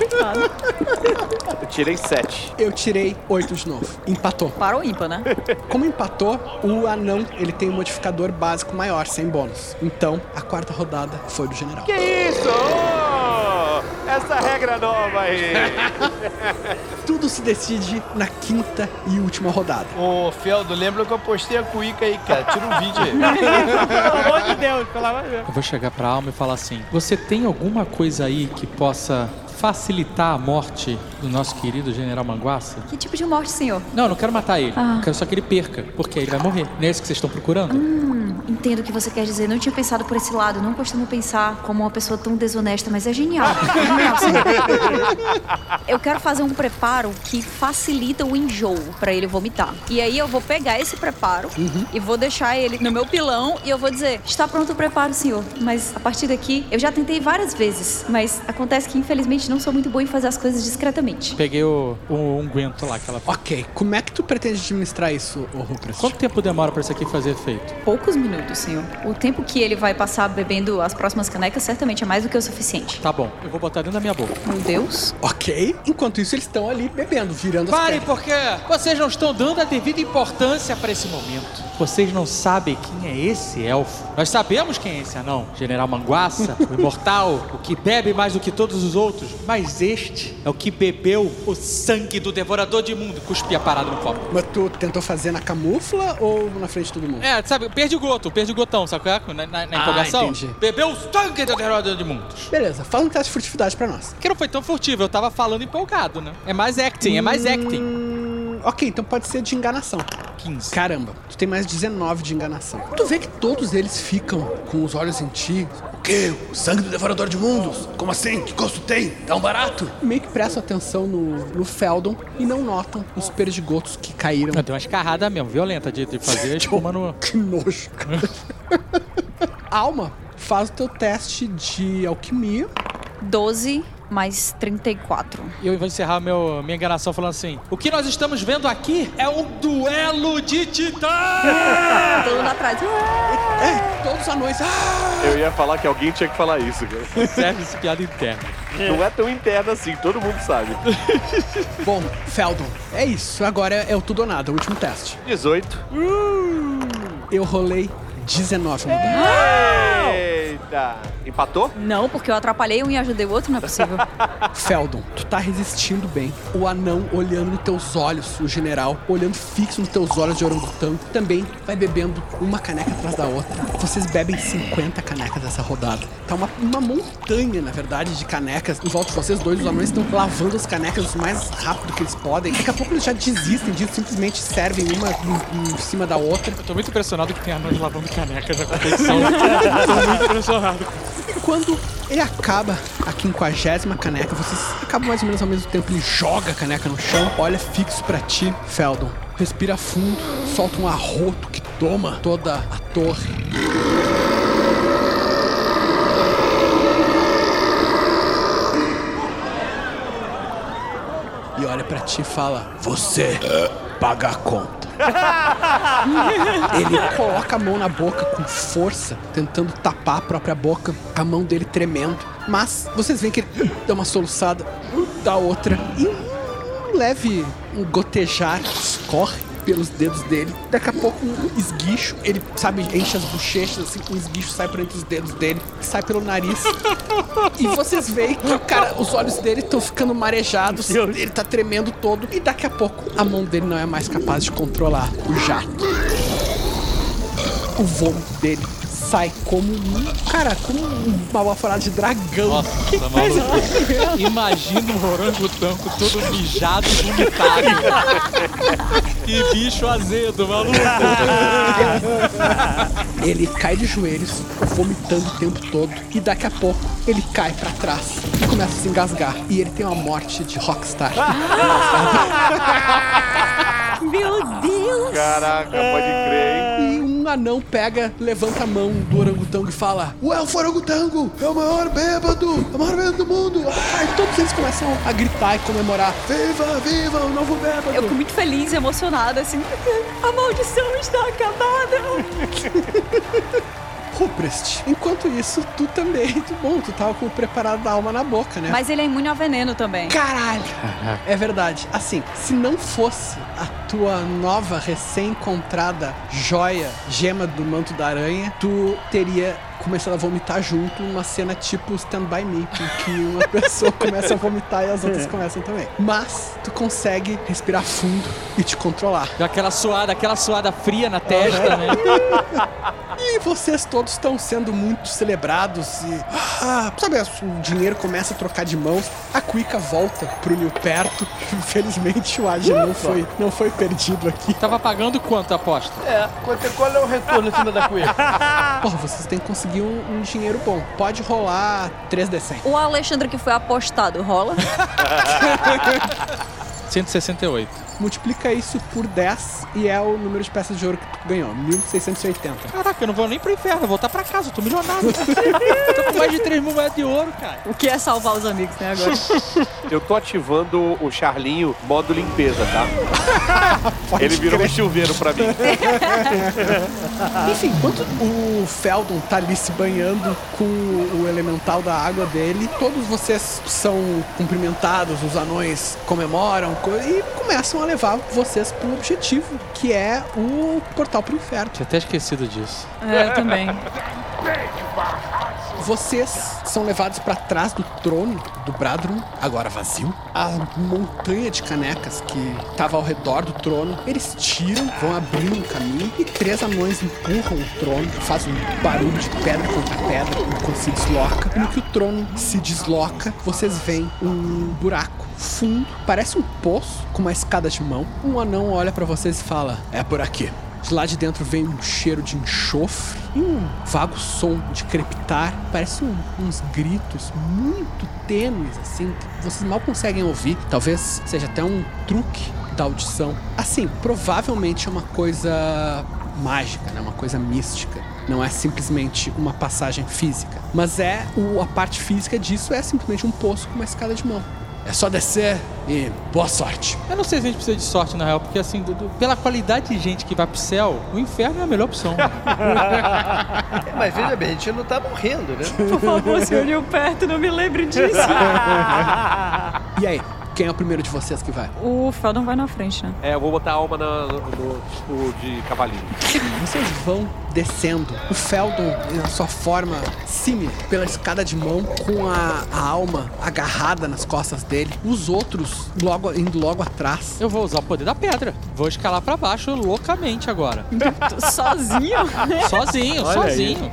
Eu tirei 7. Eu tirei 8 de novo. Empatou. Para o ímpar, né? Como empatou, o anão ele tem um modificador básico maior, sem bônus. Então, a quarta rodada foi do general. Que isso? Essa regra nova aí. [LAUGHS] Tudo se decide na quinta e última rodada. Ô, Feldo, lembra que eu postei a cuíca aí, cara? Tira um vídeo aí. [LAUGHS] Pelo amor de Deus, pelo amor de Deus. Eu vou chegar pra alma e falar assim: Você tem alguma coisa aí que possa facilitar a morte do nosso querido General Manguaça? Que tipo de morte, senhor? Não, eu não quero matar ele. Ah. Eu quero só que ele perca, porque aí ele vai morrer. Não é isso que vocês estão procurando? entendo o que você quer dizer. Não tinha pensado por esse lado. Não costumo pensar como uma pessoa tão desonesta, mas é genial. É genial. [LAUGHS] Eu quero fazer um preparo que facilita o enjoo pra ele vomitar. E aí eu vou pegar esse preparo e vou deixar ele no meu pilão e eu vou dizer: está pronto o preparo, senhor. Mas a partir daqui, eu já tentei várias vezes, mas acontece que infelizmente não sou muito boa em fazer as coisas discretamente. Peguei o, o unguento lá que ela Ok, como é que tu pretende administrar isso, ô Rupert? Quanto tempo demora pra isso aqui fazer efeito? Poucos minutos, senhor. O tempo que ele vai passar bebendo as próximas canecas certamente é mais do que o suficiente. Tá bom, eu vou botar dentro da minha boca. Meu Deus. Ok. Enquanto isso, eles estão ali bebendo, virando as Parem, pedras. porque vocês não estão dando a devida importância para esse momento. Vocês não sabem quem é esse elfo. Nós sabemos quem é esse anão. General Manguaça, o [LAUGHS] imortal, o que bebe mais do que todos os outros. Mas este é o que bebeu o sangue do devorador de mundo. Cuspia parado no copo. Mas tu tentou fazer na camufla ou na frente de todo mundo? É, sabe, perdigoto, perdigotão, sabe qual é? Na, na, na Ah, empolgação. entendi. Bebeu o sangue do devorador de mundos. Beleza, faz um teste de furtividade pra nós. Que não foi tão furtivo, eu tava falando empolgado, né? É mais acting, é mais acting. Hum, ok, então pode ser de enganação. 15. Caramba, tu tem mais 19 de enganação. Tu vê que todos eles ficam com os olhos em ti. O quê? O sangue do devorador de mundos? Como assim? Que gosto tem? Tá um barato? Meio que prestam atenção no, no Feldon e não notam os perdigotos que caíram. Eu dei uma escarrada mesmo, violenta de, de fazer [LAUGHS] espuma no. Que nojo, cara. [LAUGHS] Alma, faz o teu teste de alquimia. 12 mais 34. E eu vou encerrar meu, minha enganação falando assim: O que nós estamos vendo aqui é um duelo de titãs! [LAUGHS] Todo mundo atrás. É, todos os anões. Ah! Eu ia falar que alguém tinha que falar isso, cara. Serve esse piada interna. [LAUGHS] Não é tão interno assim, todo mundo sabe. [LAUGHS] Bom, Feldon, é isso. Agora é o tudo ou nada, o último teste. 18. Eu rolei 19 no dado. Eita! Empatou? Não, porque eu atrapalhei um e ajudei o outro, não é possível. [LAUGHS] Feldon, tu tá resistindo bem. O anão olhando nos teus olhos, o general olhando fixo nos teus olhos de orangotango, também vai bebendo uma caneca atrás da outra. Vocês bebem 50 canecas dessa rodada. Tá uma, uma montanha, na verdade, de canecas em volta de vocês dois. Os anões estão lavando as canecas o mais rápido que eles podem. Daqui a pouco eles já desistem disso, simplesmente servem uma em, em cima da outra. Eu tô muito impressionado que tem anões lavando canecas na competição. [LAUGHS] tô muito impressionado. Quando ele acaba a quinquagésima caneca, vocês acabam mais ou menos ao mesmo tempo. Ele joga a caneca no chão, olha fixo pra ti, Feldon. Respira fundo, solta um arroto que toma toda a torre. E olha pra ti e fala: Você paga a conta. [LAUGHS] Ele coloca a mão na boca com força, tentando tapar a própria boca, a mão dele tremendo. Mas vocês veem que ele dá uma soluçada, dá outra e um leve um gotejar escorre pelos dedos dele. Daqui a pouco um esguicho, ele sabe, enche as bochechas assim, um esguicho sai por entre os dedos dele, sai pelo nariz. [LAUGHS] E vocês veem que o cara, os olhos dele estão ficando marejados, ele tá tremendo todo e daqui a pouco a mão dele não é mais capaz de controlar o jato. O vômito dele sai como um. Cara, como uma baforada de dragão. Nossa, tá maluco. Imagina um orangotango todo mijado e vomitado. [LAUGHS] que bicho azedo, maluco. Ele cai de joelhos, vomitando o tempo todo. E daqui a pouco ele cai pra trás e começa a se engasgar. E ele tem uma morte de rockstar. [LAUGHS] Meu Deus! Caraca, pode crer, hein? Um anão pega, levanta a mão do orangotango e fala: O elfo orangotango é o maior bêbado, é o maior bêbado do mundo. E todos eles começam a gritar e comemorar: Viva, viva, o novo bêbado. Eu fico muito feliz e emocionada, assim. A maldição está acabada! [LAUGHS] Ruprest, enquanto isso, tu também, [LAUGHS] tu, bom, tu tava com o preparado da alma na boca, né? Mas ele é imune ao veneno também. Caralho! [LAUGHS] É verdade. Assim, se não fosse a tua nova, recém-encontrada joia, gema do manto da aranha, tu teria começando a vomitar junto, uma cena tipo Stand By Me, em que uma [LAUGHS] pessoa começa a vomitar e as outras começam também. Mas tu consegue respirar fundo e te controlar. Dá aquela suada, aquela suada fria na testa, né? [LAUGHS] E vocês todos estão sendo muito celebrados e. Ah, sabe, o dinheiro começa a trocar de mãos. A Cuica volta pro Nil perto. Infelizmente o Aja não foi, não foi perdido aqui. Tava pagando quanto a aposta? É, quanto, qual é o retorno em cima da cueca? Porra, vocês têm que conseguir um, um dinheiro bom. Pode rolar 3D100. O Alexandre que foi apostado, rola? [LAUGHS] 168. Multiplica isso por 10 e é o número de peças de ouro que tu ganhou, 1680. Caraca, eu não vou nem pro inferno, vou voltar pra casa, eu tô milionário. [LAUGHS] tô com mais de 3 mil moedas de ouro, cara. O que é salvar os amigos, né, agora? [LAUGHS] Eu tô ativando o Charlinho modo limpeza, tá? [LAUGHS] Ele virou um chuveiro pra mim. Enfim, enquanto o Feldon tá ali se banhando com o elemental da água dele, todos vocês são cumprimentados, os anões comemoram co- e começam a levar vocês pro objetivo, que é o portal pro inferno. Tinha até esquecido disso. É, eu também. Vocês são levados pra trás do trono do Bradrum, agora vazio. A montanha de canecas que tava ao redor do trono, eles tiram, vão abrindo um caminho e três anões empurram o trono, faz um barulho de pedra contra pedra enquanto se desloca. E no que o trono se desloca, vocês veem um buraco fundo, parece um poço com uma escada de mão. Um anão olha pra vocês e fala: "É por aqui". De lá de dentro vem um cheiro de enxofre e um vago som de crepitar. Parece um- uns gritos muito tênues, assim, que vocês mal conseguem ouvir. Talvez seja até um truque da audição. Assim, provavelmente é uma coisa mágica, né? Uma coisa mística. Não é simplesmente uma passagem física. Mas é o, a parte física disso é simplesmente um poço com uma escada de mão. É só descer e boa sorte. Eu não sei se a gente precisa de sorte, na real, porque assim, do- do- pela qualidade de gente que vai pro céu, o inferno é a melhor opção. É, [LAUGHS] mas veja bem, a gente não tá morrendo, né? Por favor, senhor perto, não me lembre disso. [LAUGHS] E aí, quem é o primeiro de vocês que vai? o Feldon vai na frente, né? É, eu vou botar a alma na- no, no- no de cavalinho. Vocês vão descendo. O Feldon, na sua forma símil, pela escada de mão, com a, a alma agarrada nas costas dele. Os outros logo indo logo atrás. Eu vou usar o poder da pedra. Vou escalar pra baixo loucamente agora. Sozinho? Sozinho, Olha aí. sozinho.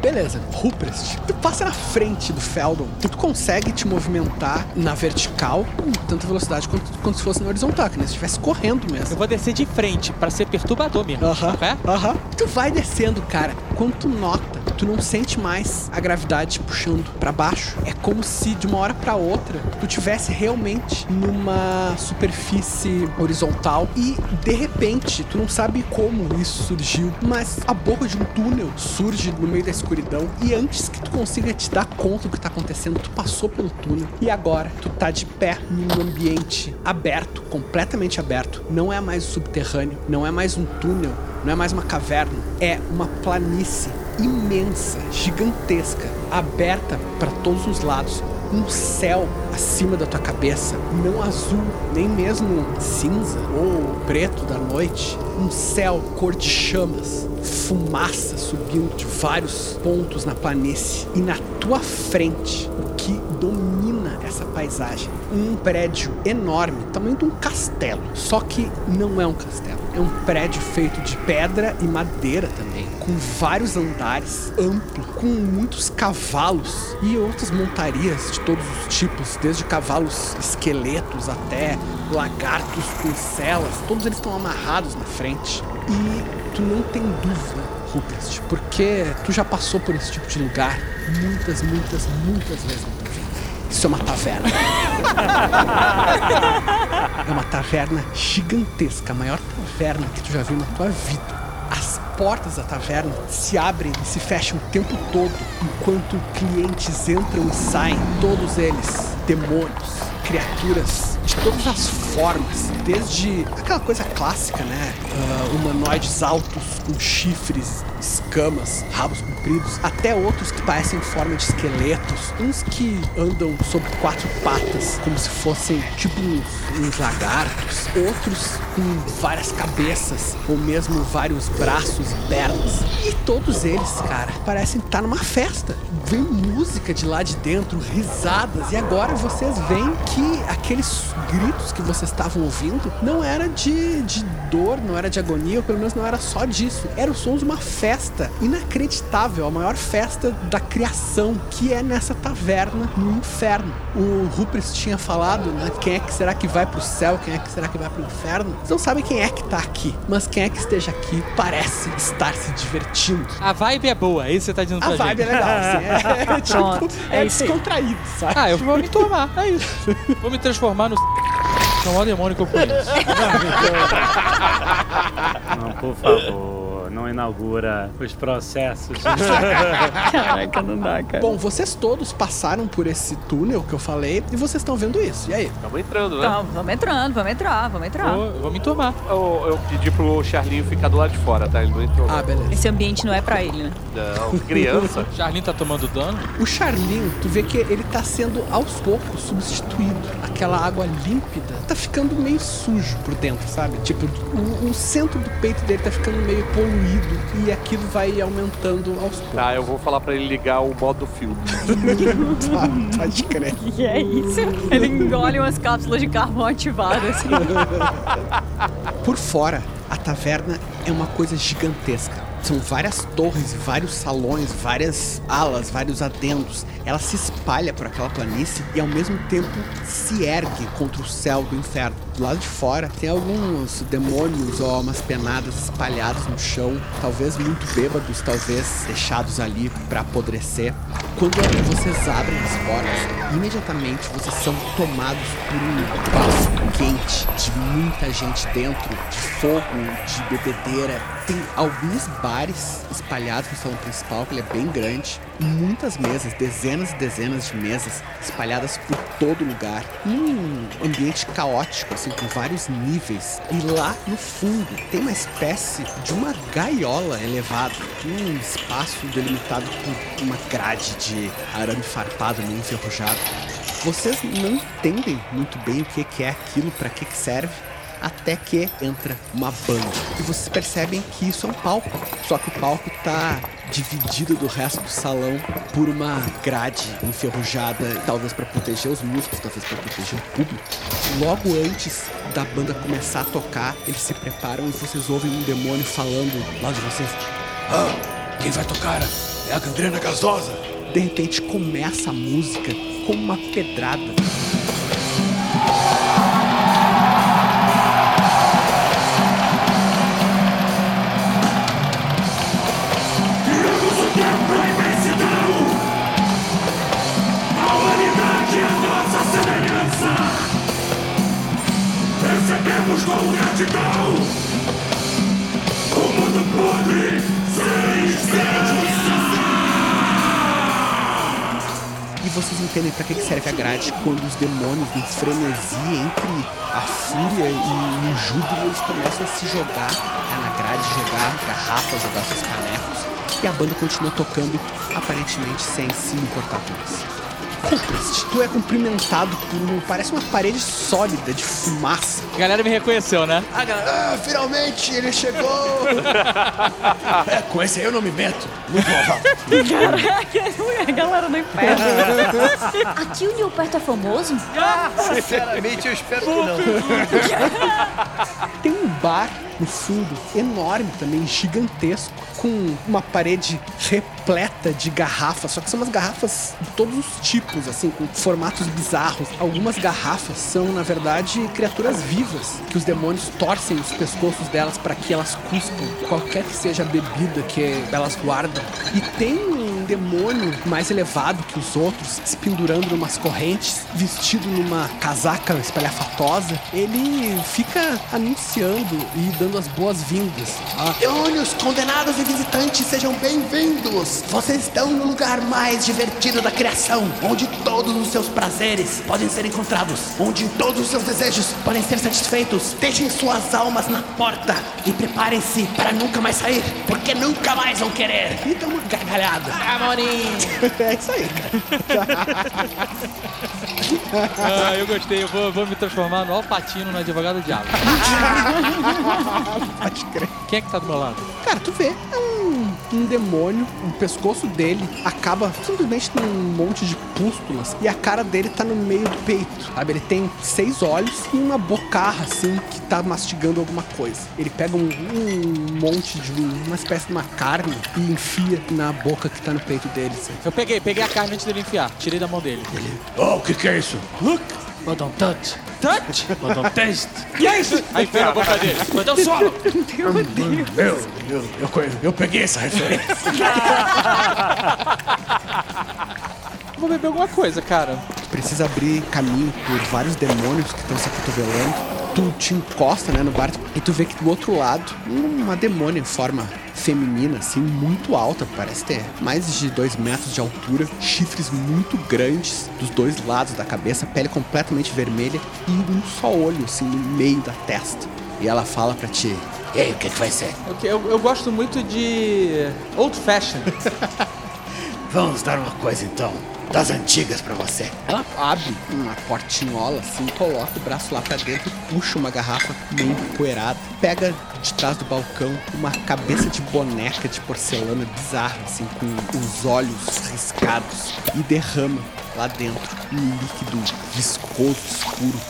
Beleza, Ruprest. Tu passa na frente do Feldon e tu consegue te movimentar na vertical com tanta velocidade quanto, quanto se fosse na horizontal, que nem se estivesse correndo mesmo. Eu vou descer de frente pra ser perturbador mesmo. Aham. É? Aham. Tu vai descendo, cara. Quando tu nota, tu não sente mais a gravidade puxando pra baixo. É como se de uma hora pra outra tu tivesse realmente numa superfície horizontal e de repente tu não sabe como isso surgiu, mas a boca de um túnel surge no meio da escuridão e antes que tu consiga te dar conta do que tá acontecendo, tu passou pelo túnel e agora tu tá de pé num ambiente aberto, completamente aberto. Não é mais subterrâneo, não é mais um túnel, não é mais uma caverna, é uma planície imensa, gigantesca, aberta para todos os lados. Um céu acima da tua cabeça, não azul, nem mesmo cinza ou preto da noite. Um céu cor de chamas, fumaça subindo de vários pontos na planície. E na tua frente, o que domina essa paisagem? Um prédio enorme, tamanho de um castelo. Só que não é um castelo. É um prédio feito de pedra e madeira também, com vários andares, amplo, com muitos cavalos e outras montarias de todos os tipos, desde cavalos esqueletos até lagartos com celas, todos eles estão amarrados na frente. E tu não tem dúvida, porque tu já passou por esse tipo de lugar muitas, muitas, muitas vezes. Isso é uma taverna. É uma taverna gigantesca, a maior taverna que tu já viu na tua vida. As portas da taverna se abrem e se fecham o tempo todo, enquanto clientes entram e saem, todos eles demônios, criaturas de todas as formas, desde aquela coisa clássica, né? Ah, humanoides altos com chifres, escamas, rabos compridos, até outros que parecem forma de esqueletos, uns que andam sobre quatro patas, como se fossem tipo uns, uns lagartos, outros com várias cabeças ou mesmo vários braços e pernas. E todos eles, cara, parecem estar numa festa. Vem música de lá de dentro, risadas, e agora vocês veem que aqueles gritos que vocês estavam ouvindo não era de, de dor, não era de agonia, ou pelo menos não era só disso. Eram os sons de uma festa inacreditável, a maior festa da criação, que é nessa taverna no inferno. O Rupert tinha falado, né? Quem é que será que vai pro céu? Quem é que será que vai pro inferno? Vocês não sabem quem é que tá aqui, mas quem é que esteja aqui parece estar se divertindo. A vibe é boa, é isso que você tá dizendo pra A vibe é gente. legal, assim. É, [LAUGHS] tipo, Pronto, é, é descontraído, sabe? Ah, eu vou me tomar, é isso. Vou me transformar no... Que é o demônio que eu conheço. Não, por favor, não inaugura os processos. [LAUGHS] Caraca, não dá, cara. Bom, vocês todos passaram por esse túnel que eu falei e vocês estão vendo isso. E aí? Estamos entrando, né? Então, vamos entrando, vamos entrar, vamos entrar. Vou, vou me tomar. Eu, eu pedi pro Charlinho ficar do lado de fora, tá? Ele não entrou. Ah, beleza. Esse ambiente não é pra ele, né? Não, criança. [LAUGHS] Charlene tá tomando dano. O Charlinho, tu vê que ele tá sendo aos poucos substituído. Aquela água límpida tá ficando meio sujo por dentro, sabe? Tipo, o, o centro do peito dele tá ficando meio poluído e aquilo vai aumentando aos poucos. Tá, eu vou falar pra ele ligar o modo filtro. [LAUGHS] Tá, pode crer. [LAUGHS] E é isso. Ele engole umas cápsulas de carvão ativadas. Assim. Por fora, a taverna é uma coisa gigantesca. São várias torres, vários salões, várias alas, vários adendos. Ela se espalha por aquela planície e ao mesmo tempo se ergue contra o céu do inferno. Do lado de fora tem alguns demônios ou almas penadas espalhadas no chão, talvez muito bêbados, talvez deixados ali para apodrecer. Quando vocês abrem as portas, imediatamente vocês são tomados por um bafo quente de muita gente dentro, de fogo, de bebedeira. Tem alguns bares espalhados no salão principal, que ele é bem grande, muitas mesas, dezenas e dezenas de mesas espalhadas por todo lugar. Um ambiente caótico, assim, com vários níveis. E lá no fundo tem uma espécie de uma gaiola elevada, um espaço delimitado por uma grade de arame farpado meio enferrujado. Vocês não entendem muito bem o que é aquilo, para que serve, até que entra uma banda. E vocês percebem que isso é um palco, só que o palco tá dividido do resto do salão por uma grade enferrujada, talvez para proteger os músicos, talvez para proteger o público. Logo antes da banda começar a tocar, eles se preparam e vocês ouvem um demônio falando lá de vocês. Ah, quem vai tocar é a gangrena gasosa. De repente começa a música com uma pedrada. E vocês entendem pra que serve a grade quando os demônios, em frenesi entre a fúria e o júbilo, eles começam a se jogar né, na grade, jogar garrafas, jogar seus canecos. E a banda continua tocando, aparentemente sem se importar com isso. Rupert, tu é cumprimentado por um, parece uma parede sólida de fumaça. A galera me reconheceu, né? Ah, galera, ah, finalmente ele chegou! [LAUGHS] É, com esse aí eu não me meto. Muito provável. Caraca, a galera do inferno. Aqui o Nilperto é famoso? Sinceramente, eu espero que não. Tem um bar no fundo, enorme também, gigantesco, com uma parede repleta de garrafas, só que são umas garrafas de todos os tipos, assim, com formatos bizarros. Algumas garrafas são, na verdade, criaturas vivas, que os demônios torcem os pescoços delas para que elas cuspam qualquer que seja a bebida que elas guardam. E tem um demônio mais elevado que os outros, se pendurando numas correntes, vestido numa casaca espalhafatosa, ele fica anunciando e dando as boas-vindas. Ah, Demônios, condenados e visitantes, sejam bem-vindos! Vocês estão no lugar mais divertido da criação, onde todos os seus prazeres podem ser encontrados, onde todos os seus desejos podem ser satisfeitos. Deixem suas almas na porta e preparem-se para nunca mais sair, porque nunca mais vão querer. e dá uma gargalhada. Amorim! [LAUGHS] É isso aí. [LAUGHS] Ah, eu gostei. Eu vou, vou me transformar no Alpatino, no advogado do diabo. [LAUGHS] Pode crer. Quem é que tá do meu lado? Cara, tu vê, é um, um demônio, o pescoço dele acaba simplesmente num monte de pústulas e a cara dele tá no meio do peito, sabe? Ele tem seis olhos e uma bocarra, assim, que tá mastigando alguma coisa. Ele pega um, um monte de uma espécie de uma carne e enfia na boca que tá no peito dele, assim. Eu peguei, peguei a carne antes dele enfiar. Tirei da mão dele. Oh, o que, que é isso? Look! Vou dar um touch. Touch? Vou dar um teste. Yes! Aí enfiei na boca dele. Vou dar um solo. [LAUGHS] Eu, eu, eu, conhe- eu peguei essa referência. [LAUGHS] Vou beber alguma coisa, cara. Tu precisa abrir caminho por vários demônios que estão se acotovelando. Tu te encosta, né, no bar e tu vê que do outro lado, uma demônia em forma feminina, assim, muito alta, parece ter mais de dois metros de altura, chifres muito grandes dos dois lados da cabeça, pele completamente vermelha e um só olho, assim, no meio da testa. E ela fala pra ti, E aí, o que, que vai ser? Ok, eu, eu gosto muito de old fashion. [LAUGHS] Vamos dar uma coisa então, das antigas pra você. Ela abre uma portinhola assim, coloca o braço lá pra dentro, puxa uma garrafa meio empoeirada, pega de trás do balcão uma cabeça de boneca de porcelana bizarra, assim, com os olhos riscados e derrama lá dentro um líquido viscoso, escuro,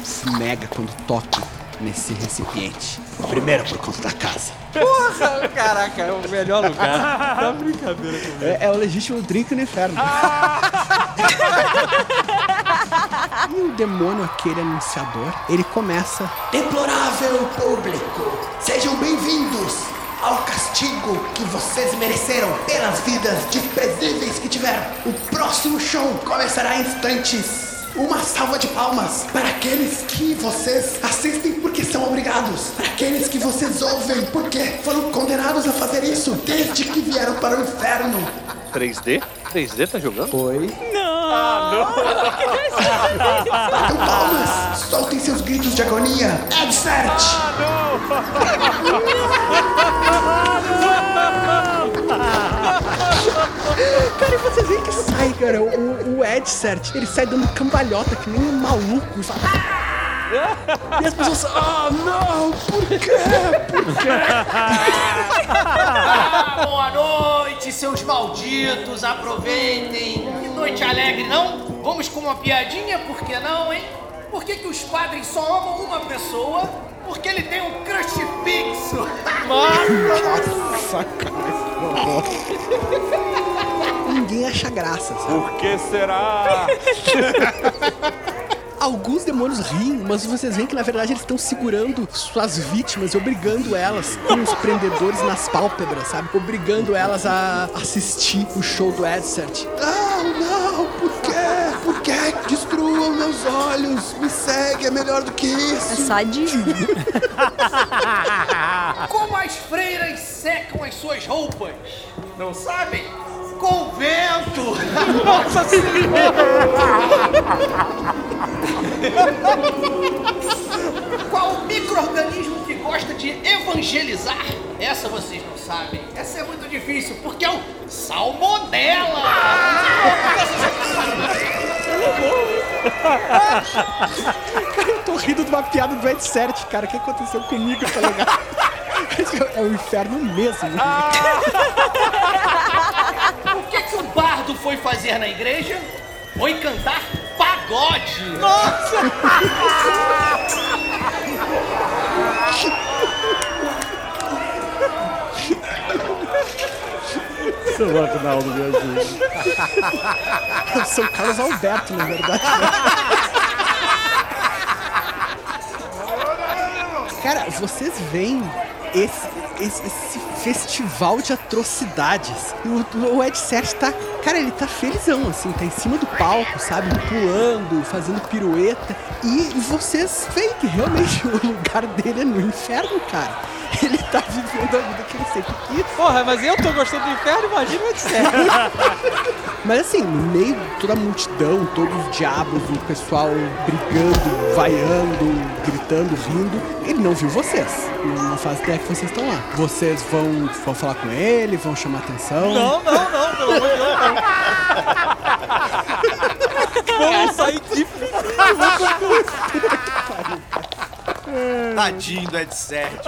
que se nega quando toca nesse recipiente. Primeiro por conta da casa. Porra, caraca, é o melhor lugar. Tá brincadeira comigo. É, é o legítimo drink no inferno. e o [LAUGHS] demônio, aquele anunciador, ele começa Deplorável público, sejam bem-vindos ao castigo que vocês mereceram pelas vidas desprezíveis que tiveram. O próximo show começará em instantes. Uma salva de palmas para aqueles que vocês assistem porque são obrigados. Para aqueles que vocês ouvem porque foram condenados a fazer isso desde que vieram para o inferno. 3D? 3D tá jogando? Oi. Batam palmas, soltem seus gritos de agonia. Headset! Cara, e vocês veem que sai, cara, o, o Edsert, ele sai dando cambalhota que nem um maluco e fala. "Ah!" E as pessoas, ah, não, por quê? Ah, [LAUGHS] boa noite, seus malditos. Aproveitem. Que noite alegre, não? Vamos com uma piadinha, por que não, hein? Por que, que os padres só amam uma pessoa? Porque ele tem um crush fixo. Nossa, [LAUGHS] cara. Ninguém acha graça, sabe? Por que será? [LAUGHS] Alguns demônios riem, mas vocês veem que na verdade eles estão segurando suas vítimas e obrigando elas com os prendedores nas pálpebras, sabe? Obrigando elas a assistir o show do Edsert. Não, não, por quê? Por quê? Destruam meus olhos, me segue, é melhor do que É isso. sadismo. [LAUGHS] Como as freiras secam as suas roupas? Não sabem? Com vento! [LAUGHS] Nossa Qual o micro-organismo que gosta de evangelizar? Essa vocês não sabem. Essa é muito difícil, porque é o salmonela! [LAUGHS] Cara, eu tô rindo de uma piada do Edsert, cara. O que aconteceu comigo, tá ligado? É o inferno mesmo. O que, que o bardo foi fazer na igreja? Foi cantar pagode! [LAUGHS] Seu Agnaldo, me ajuda. São Carlos Alberto, na verdade. Cara, vocês veem esse, esse, esse festival de atrocidades. O, o Ed Sert tá, cara, ele tá felizão, assim, tá em cima do palco, sabe? Pulando, fazendo pirueta. E vocês veem que realmente [LAUGHS] o lugar dele é no inferno, cara. Ele tá vivendo a vida que ele sempre quis. Porra, mas eu tô gostando do inferno, imagina o Ed Sert. [LAUGHS] Mas assim, no meio de toda a multidão, todos os diabos, o pessoal brigando, vaiando, gritando, rindo, ele não viu vocês. Não faz ideia que vocês estão lá. Vocês vão, vão falar com ele, vão chamar atenção. Não, não, não, pelo amor de Deus, Vamos sair de Tadinho do Ed Sert.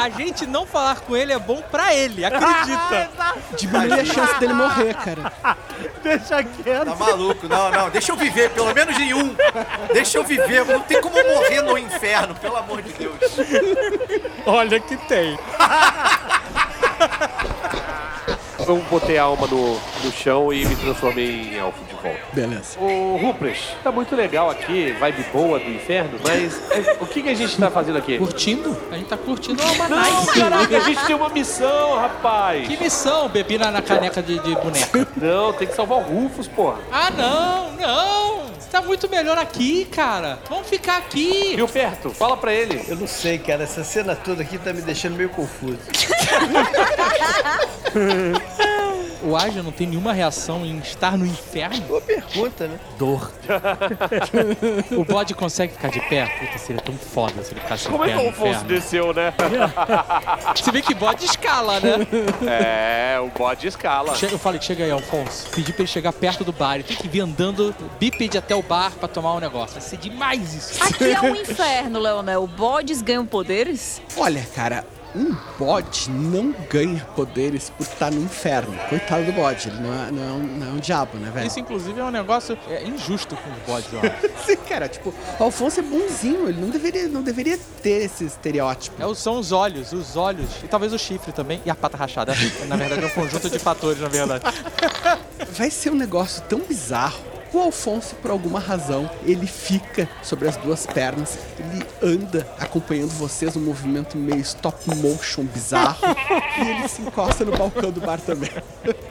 A gente não falar com ele é bom pra ele, acredita. Diminui a chance dele morrer, cara. Deixa quieto. Tá maluco? Não, não. Deixa eu viver, pelo menos em um. Deixa eu viver. Não tem como eu morrer no inferno, pelo amor de Deus. Olha que tem. Eu botei a alma no, no chão e me transformei em elfo volta. Beleza. Ô, Rupres, tá muito legal aqui, vibe boa do inferno, mas é, o que, que a gente tá fazendo aqui? Curtindo? A gente tá curtindo uma Não, nice. caraca, a gente tem uma missão, rapaz. Que missão, bebi na, na caneca de, de boneca. Não, tem que salvar o Rufus, porra. Ah, não, não. Você tá muito melhor aqui, cara. Vamos ficar aqui. Rio perto, fala pra ele. Eu não sei, cara. Essa cena toda aqui tá me deixando meio confuso. [LAUGHS] O Aja não tem nenhuma reação em estar no inferno? Boa pergunta, né? Dor. [LAUGHS] o bode consegue ficar de pé? Puta, seria tão foda se ele ficasse de Como pé é que o Alfonso desceu, né? [LAUGHS] Se vê que bode escala, né? é, o bode escala. Chega- eu falei, chega aí, Alfonso. Pedi pra ele chegar perto do bar. Ele tem que vir andando bípede até o bar pra tomar um negócio. Vai ser demais isso. Aqui é um inferno, Leonel. Bodes ganham poderes? Olha, cara, um bode não ganha poderes por estar no inferno. Coitado do bode, ele não é, não é, um, não é um diabo, né, velho? Isso, inclusive, é um negócio é, injusto com os bodes, eu acho. [LAUGHS] Sim, cara, tipo, o Alfonso é bonzinho, ele não deveria, não deveria ter esse estereótipo. É, são os olhos, os olhos. E talvez o chifre também. E a pata rachada. [LAUGHS] Na verdade, é um conjunto de fatores, na verdade. Vai ser um negócio tão bizarro. O Alfonso, por alguma razão, ele fica sobre as duas pernas, ele anda acompanhando vocês, um movimento meio stop motion bizarro, [LAUGHS] e ele se encosta no balcão do bar também.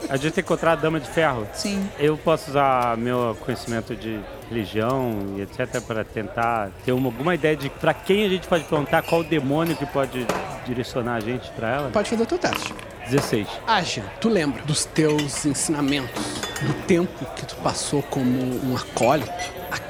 A gente tem que encontrar a Dama de Ferro. Sim. Eu posso usar meu conhecimento de religião e etc para tentar ter uma, alguma ideia de para quem a gente pode perguntar qual o demônio que pode direcionar a gente para ela. Pode fazer o teu teste. 16. Aja, tu lembra dos teus ensinamentos, do tempo que tu passou como um acólito,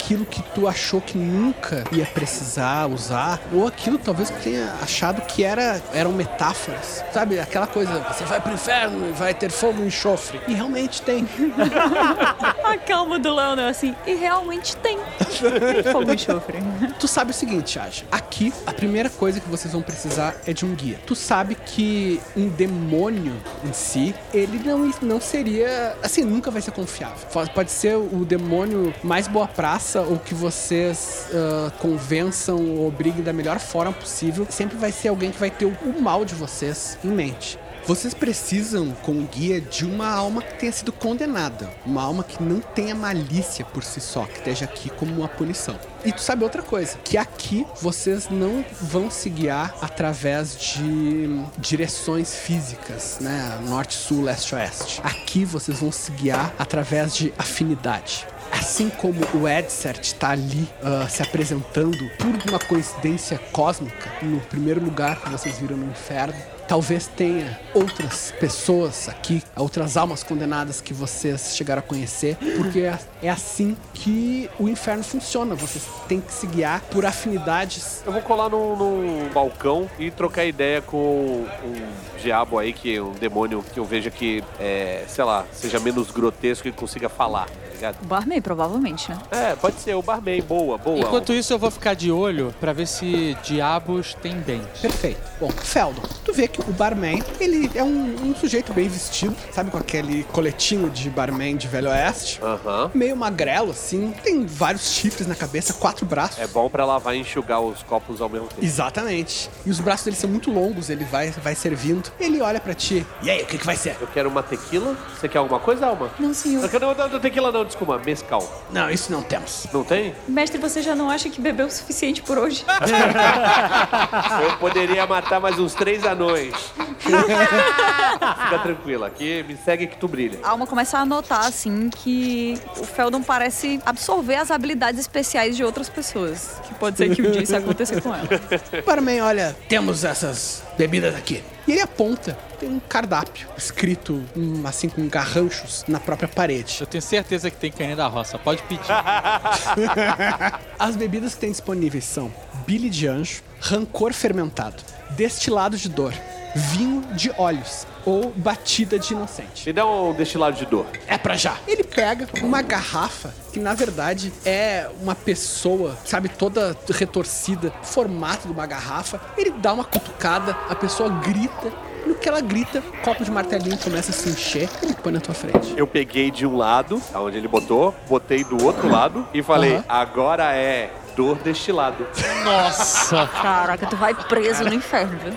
aquilo que tu achou que nunca ia precisar usar, ou aquilo talvez que tenha achado que era, eram metáforas, sabe? Aquela coisa, você vai pro inferno e vai ter fogo e enxofre. E realmente tem. [LAUGHS] A calma do Leonel, assim. E realmente tem. [LAUGHS] Fogo e enxofre. Tu sabe o seguinte, Aja. Aqui, a primeira coisa que vocês vão precisar é de um guia. Tu sabe que um demônio em si, ele não, não seria. Assim, nunca vai ser confiável. Pode- Pode ser o demônio mais boa praça ou que vocês ah, convençam ou obriguem da melhor forma possível. Sempre vai ser alguém que vai ter o, o mal de vocês em mente. Vocês precisam, com o guia, de uma alma que tenha sido condenada. Uma alma que não tenha malícia por si só, que esteja aqui como uma punição. E tu sabe outra coisa, que aqui vocês não vão se guiar através de direções físicas, né? Norte, sul, leste, oeste. Aqui vocês vão se guiar através de afinidade. Assim como o Edsert está ali ah, se apresentando por uma coincidência cósmica no primeiro lugar que vocês viram no inferno, talvez tenha outras pessoas aqui, outras almas condenadas que vocês chegaram a conhecer, porque é- é assim que o inferno funciona. Vocês têm que se guiar por afinidades. Eu vou colar num, num balcão e trocar ideia com um diabo aí, que é um demônio que eu veja que, é, sei lá, seja menos grotesco e consiga falar, ligado? O barman, provavelmente, né? É, pode ser, o barman, boa, boa. Enquanto isso, eu vou ficar de olho pra ver se diabos têm dentes. Perfeito. Bom, Feldon, tu vê que o barman, ele é um, um sujeito bem vestido, sabe, com aquele coletinho de barman de Velho Oeste. Aham. Meio magrelo, assim, tem vários chifres na cabeça, quatro braços. É bom pra lavar e enxugar os copos ao mesmo tempo. Exatamente. E os braços dele são muito longos, ele vai, vai servindo. Ele olha pra ti. E aí, o que, que vai ser? Eu quero uma tequila. Você quer alguma coisa, Alma? Não, senhor. Eu quero não, não, não, tequila não, desculpa, mescal. Não, isso não temos. Não tem? Mestre, você já não acha que bebeu o suficiente por hoje? [LAUGHS] Eu poderia matar mais uns três anões. [LAUGHS] Fica tranquila, aqui me segue que tu brilha. A Alma começa a notar, assim, que o Feldon parece absorver as habilidades especiais de outras pessoas. Que pode ser que um dia isso aconteça com ela. [LAUGHS] Barman, olha, temos essas bebidas aqui. E ele aponta. Tem um cardápio escrito, hum, assim, com garranchos na própria parede. Eu tenho certeza que tem carne da roça. Pode pedir. [LAUGHS] As bebidas que tem disponíveis são bile de anjo, rancor fermentado, destilado de dor, vinho de olhos ou batida de inocente. Me dá um destilado de dor. É pra já. Ele pega uma garrafa que na verdade é uma pessoa, sabe, toda retorcida, formato de uma garrafa. Ele dá uma cutucada, a pessoa grita. No que ela grita, o copo de martelinho começa a se encher e põe na tua frente. Eu peguei de um lado, aonde ele botou, botei do outro lado e falei, Aham. agora é dor destilado. Nossa! Caraca, tu vai preso no inferno, viu?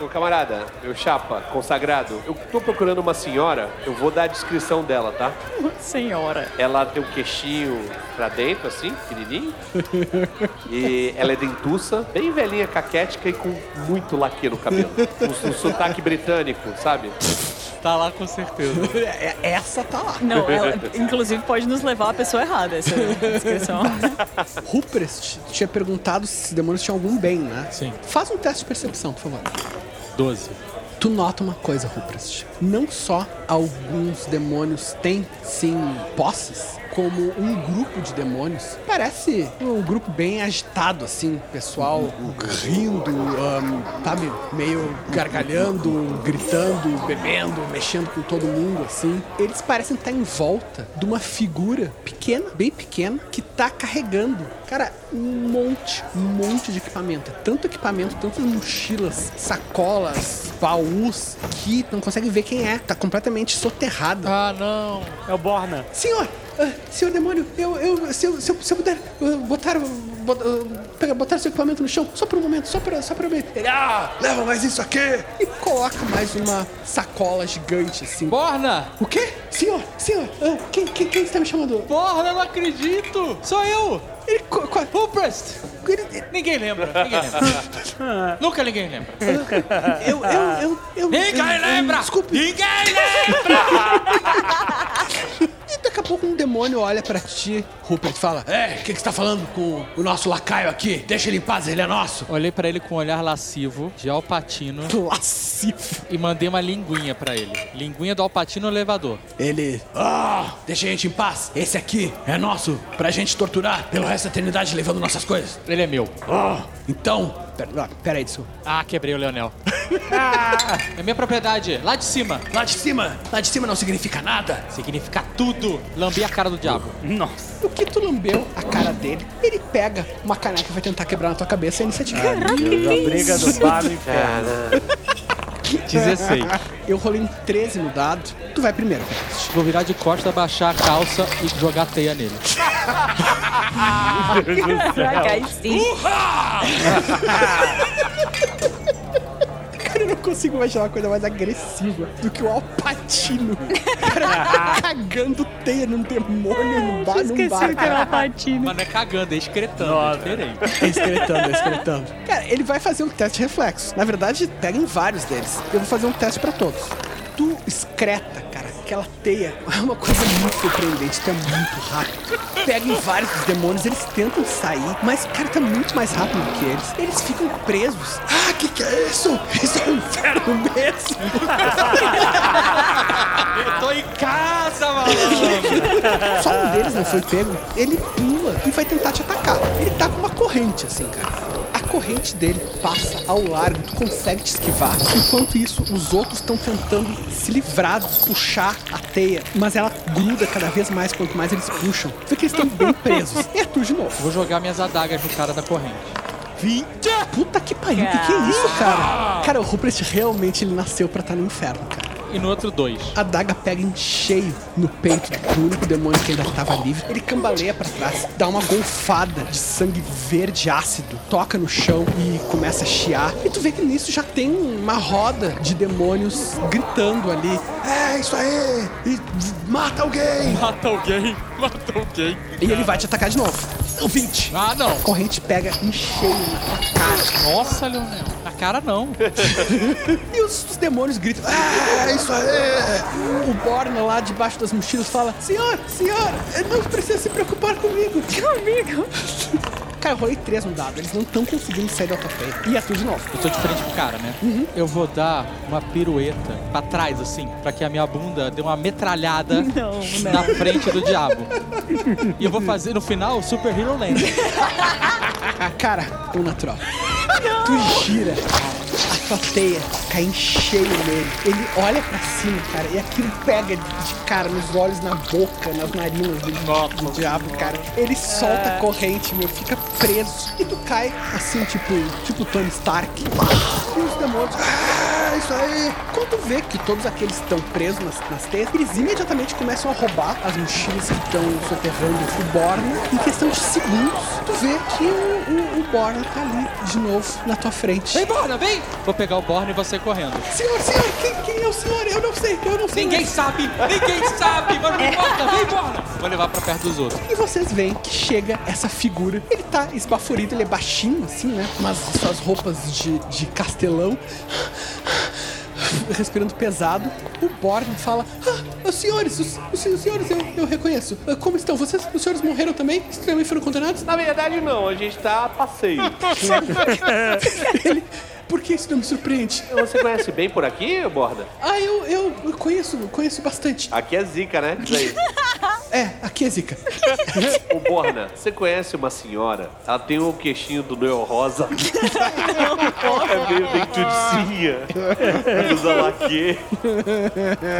Ô camarada, meu chapa, consagrado, eu tô procurando uma senhora, eu vou dar a descrição dela, tá? Senhora. Ela tem um queixinho pra dentro, assim, pequenininho. E ela é dentuça, bem velhinha, caquética e com muito laque no cabelo. Um, um sotaque britânico, sabe? Tá lá com certeza. [LAUGHS] É- Essa tá lá. Não, ela, inclusive pode nos levar à pessoa errada, essa descrição. [LAUGHS] Ruprest tinha perguntado se esses demônios tinham algum bem, né? Sim. Faz um teste de percepção, por favor. 12. Tu nota uma coisa, Ruprest. Não só alguns demônios têm, sim, posses, como um grupo de demônios. Parece um grupo bem agitado, assim, pessoal rindo, ahn, sabe, meio gargalhando, gritando, bebendo, mexendo com todo mundo, assim. Eles parecem estar em volta de uma figura pequena, bem pequena, que tá carregando, cara, um monte, um monte de equipamento. Tanto equipamento, tantas mochilas, sacolas, baús, que não consegue ver quem é. Tá completamente soterrado. Ah, não. É o Borna. Senhor, ah, senhor demônio, eu, eu, se, eu, se, eu, se eu puder ah, botar, bot- ah, botar seu equipamento no chão, só por um momento, só pra, só pra eu ver. Ele, ah, leva mais isso aqui. E coloca mais uma sacola gigante, assim. Borna! O quê? Senhor, senhor, ah, quem, quem, quem está me chamando? Borna, não acredito! Sou eu! Ele, co- co- Ruprest! ele- Ninguém lembra, ninguém lembra. [LAUGHS] Nunca ninguém lembra. eu, eu, eu, eu, Ninguém eu- eu- lembra! Desculpe. Ninguém lembra! [LAUGHS] Daqui a pouco um demônio olha pra ti, Rupert, fala: É, o que, que você tá falando com o nosso lacaio aqui? Deixa ele em paz, ele é nosso. Olhei pra ele com um olhar lascivo, de Alpatino, [LAUGHS] lascivo. e mandei uma linguinha pra ele. Linguinha do Alpatino no elevador. Ele, ah, deixa a gente em paz. Esse aqui é nosso pra gente torturar pelo resto da eternidade levando nossas coisas. Ele é meu. Ah, então, Pera, pera aí, Tsu. Ah, quebrei o Leonel. [LAUGHS] É minha propriedade, lá de cima. lá de cima, lá de cima não significa nada. Significa tudo. Lambi a cara do diabo. Nossa. O que tu lambeu a cara dele, ele pega uma caneca e vai tentar quebrar na tua cabeça e a iniciativa. A briga do bar no inferno. 16. Eu rolei um 13 no dado. Tu vai primeiro. Vou virar de costa, baixar a calça e jogar teia nele. Caraca, [LAUGHS] aí sim. [LAUGHS] Cara, eu não consigo imaginar uma coisa mais agressiva do que o Alpatino. [LAUGHS] Cara, cagando teia num demônio, num bar, num bar. Alpatino. Mas não é cagando, é excretando. É diferente. [LAUGHS] É excretando, é excretando. Cara, ele vai fazer um teste de reflexo. Na verdade, pega em vários deles. Eu vou fazer um teste pra todos. Tu excreta, aquela teia. [LAUGHS] É uma coisa muito surpreendente, tu é muito rápido. Pega em vários dos demônios, eles tentam sair, mas, cara, tá muito mais rápido do que eles. Eles ficam presos. Ah, que que é isso? Isso é um inferno mesmo. [LAUGHS] Eu tô em casa, malandro. Só um deles não foi pego. Ele pula e vai tentar te atacar. Ele tá com uma corrente, assim, cara. A corrente dele passa ao largo, tu consegue te esquivar. Enquanto isso, os outros estão tentando se livrar, puxar a teia. Mas ela gruda cada vez mais quanto mais eles puxam. Vê que eles estão bem presos. E é tu de novo. Vou jogar minhas adagas no cara da corrente. 20! Puta que pariu, o que, que é isso, cara? Cara, o Rupert realmente ele nasceu pra estar no inferno, cara. E no outro dois. A daga pega em cheio no peito do único demônio que ainda estava livre. Ele cambaleia pra trás, dá uma golfada de sangue verde ácido, toca no chão e começa a chiar. E tu vê que nisso já tem uma roda de demônios gritando ali: É isso aí! E mata alguém! Mata alguém, [LAUGHS] mata alguém. E ele vai te atacar de novo. O 20. Ah, não. A corrente pega em cheio na cara. Nossa, Leonel. Na cara não. [LAUGHS] E os, os demônios gritam: É isso aí! O Borna lá debaixo das mochilas fala: Senhor, senhor, não precisa se preocupar comigo. Comigo. [LAUGHS] Cara, eu rolei três no dado, eles não estão conseguindo sair da tua frente. E é tudo de novo. Eu tô de frente pro cara, né? Eu vou dar uma pirueta pra trás, assim, pra que a minha bunda dê uma metralhada [LAUGHS] Não, não. na frente do diabo. E eu vou fazer no final o Super Hero Land. [LAUGHS] Cara, o natural. [LAUGHS] Tu gira, a tua teia cai em cheio nele. Ele olha pra cima, cara, e aquilo pega de, cara nos olhos, na boca, nas narinas do, do diabo, cara. Ele solta a corrente, meu, fica preso. E tu cai assim, tipo, tipo Tony Stark. E os demônios. Ah, isso aí! Quando tu vê que todos aqueles estão presos nas, nas teias, eles imediatamente começam a roubar as mochilas que estão soterrando o Borna. Em questão de segundos, tu vê que o, o, o Borna tá ali de novo na tua frente. Vem, Borna, vem! Vou pegar o Borna e você correndo. Senhor, senhor, quem, quem é o senhor? Eu não sei, eu não sei. Ninguém sabe, ninguém sabe, mas não importa, vem, Borna! Vou levar pra perto dos outros. E vocês veem que chega essa figura. Ele tá esbaforido, ele é baixinho, assim, né? Mas suas roupas de, de castelão. Respirando pesado. O Born fala: Ah, os senhores, os, os, os senhores, eu, eu reconheço. Ah, Como estão? Vocês, os senhores morreram também? Vocês também foram condenados? Na verdade, não, a gente tá a passeio. [LAUGHS] Ele. Por que isso não me surpreende? Você conhece bem por aqui, Borda? Ah, eu, eu, eu conheço, conheço bastante. Aqui é zica, né? Diz aí. [LAUGHS] É, aqui é zica. [LAUGHS] Ô, Borna, você conhece uma senhora? Ela tem um queixinho do Noel Rosa. [LAUGHS] é meio dentudicinha. Usa laque.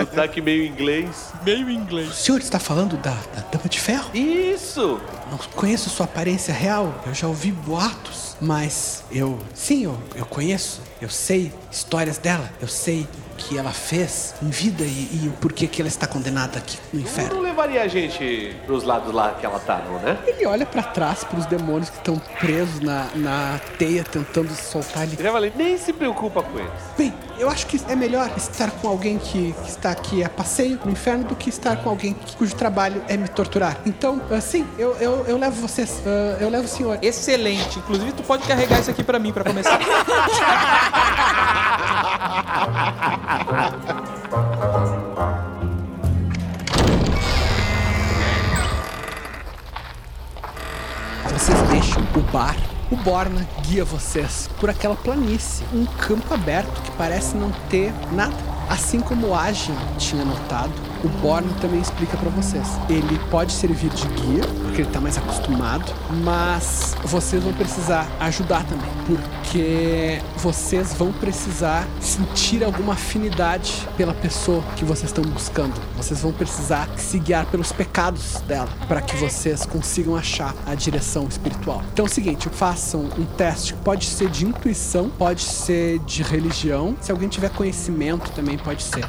Sotaque meio inglês. Meio inglês. O senhor está falando da, da Dama de Ferro? Isso! Não conheço sua aparência real, eu já ouvi boatos, mas eu. Sim, eu, eu conheço, eu sei histórias dela, eu sei o que ela fez em vida e, e o porquê que ela está condenada aqui no Não inferno. levaria a gente pros lados lá que ela tá, não, né? Ele olha pra trás pros demônios que estão presos na, na teia tentando soltar ele. Já falei, nem se preocupa com eles. Bem, eu acho que é melhor estar com alguém que, que está aqui a passeio no inferno do que estar com alguém que- cujo trabalho é me torturar. Então, ah, sim, eu, eu, eu levo vocês, ah, eu levo o senhor. Excelente. Inclusive, tu pode carregar isso aqui pra mim pra começar. [LAUGHS] Vocês deixam o bar. O Borna guia vocês por aquela planície, um campo aberto que parece não ter nada. Assim como o Agen tinha notado, o Borna também explica pra vocês. Ele pode servir de guia, porque ele tá mais acostumado, mas vocês vão precisar ajudar também, porque vocês vão precisar sentir alguma afinidade pela pessoa que vocês estão buscando. Vocês vão precisar se guiar pelos pecados dela para que vocês consigam achar a direção espiritual. Então é o seguinte, façam um teste, pode ser de intuição, pode ser de religião, se alguém tiver conhecimento também pode ser.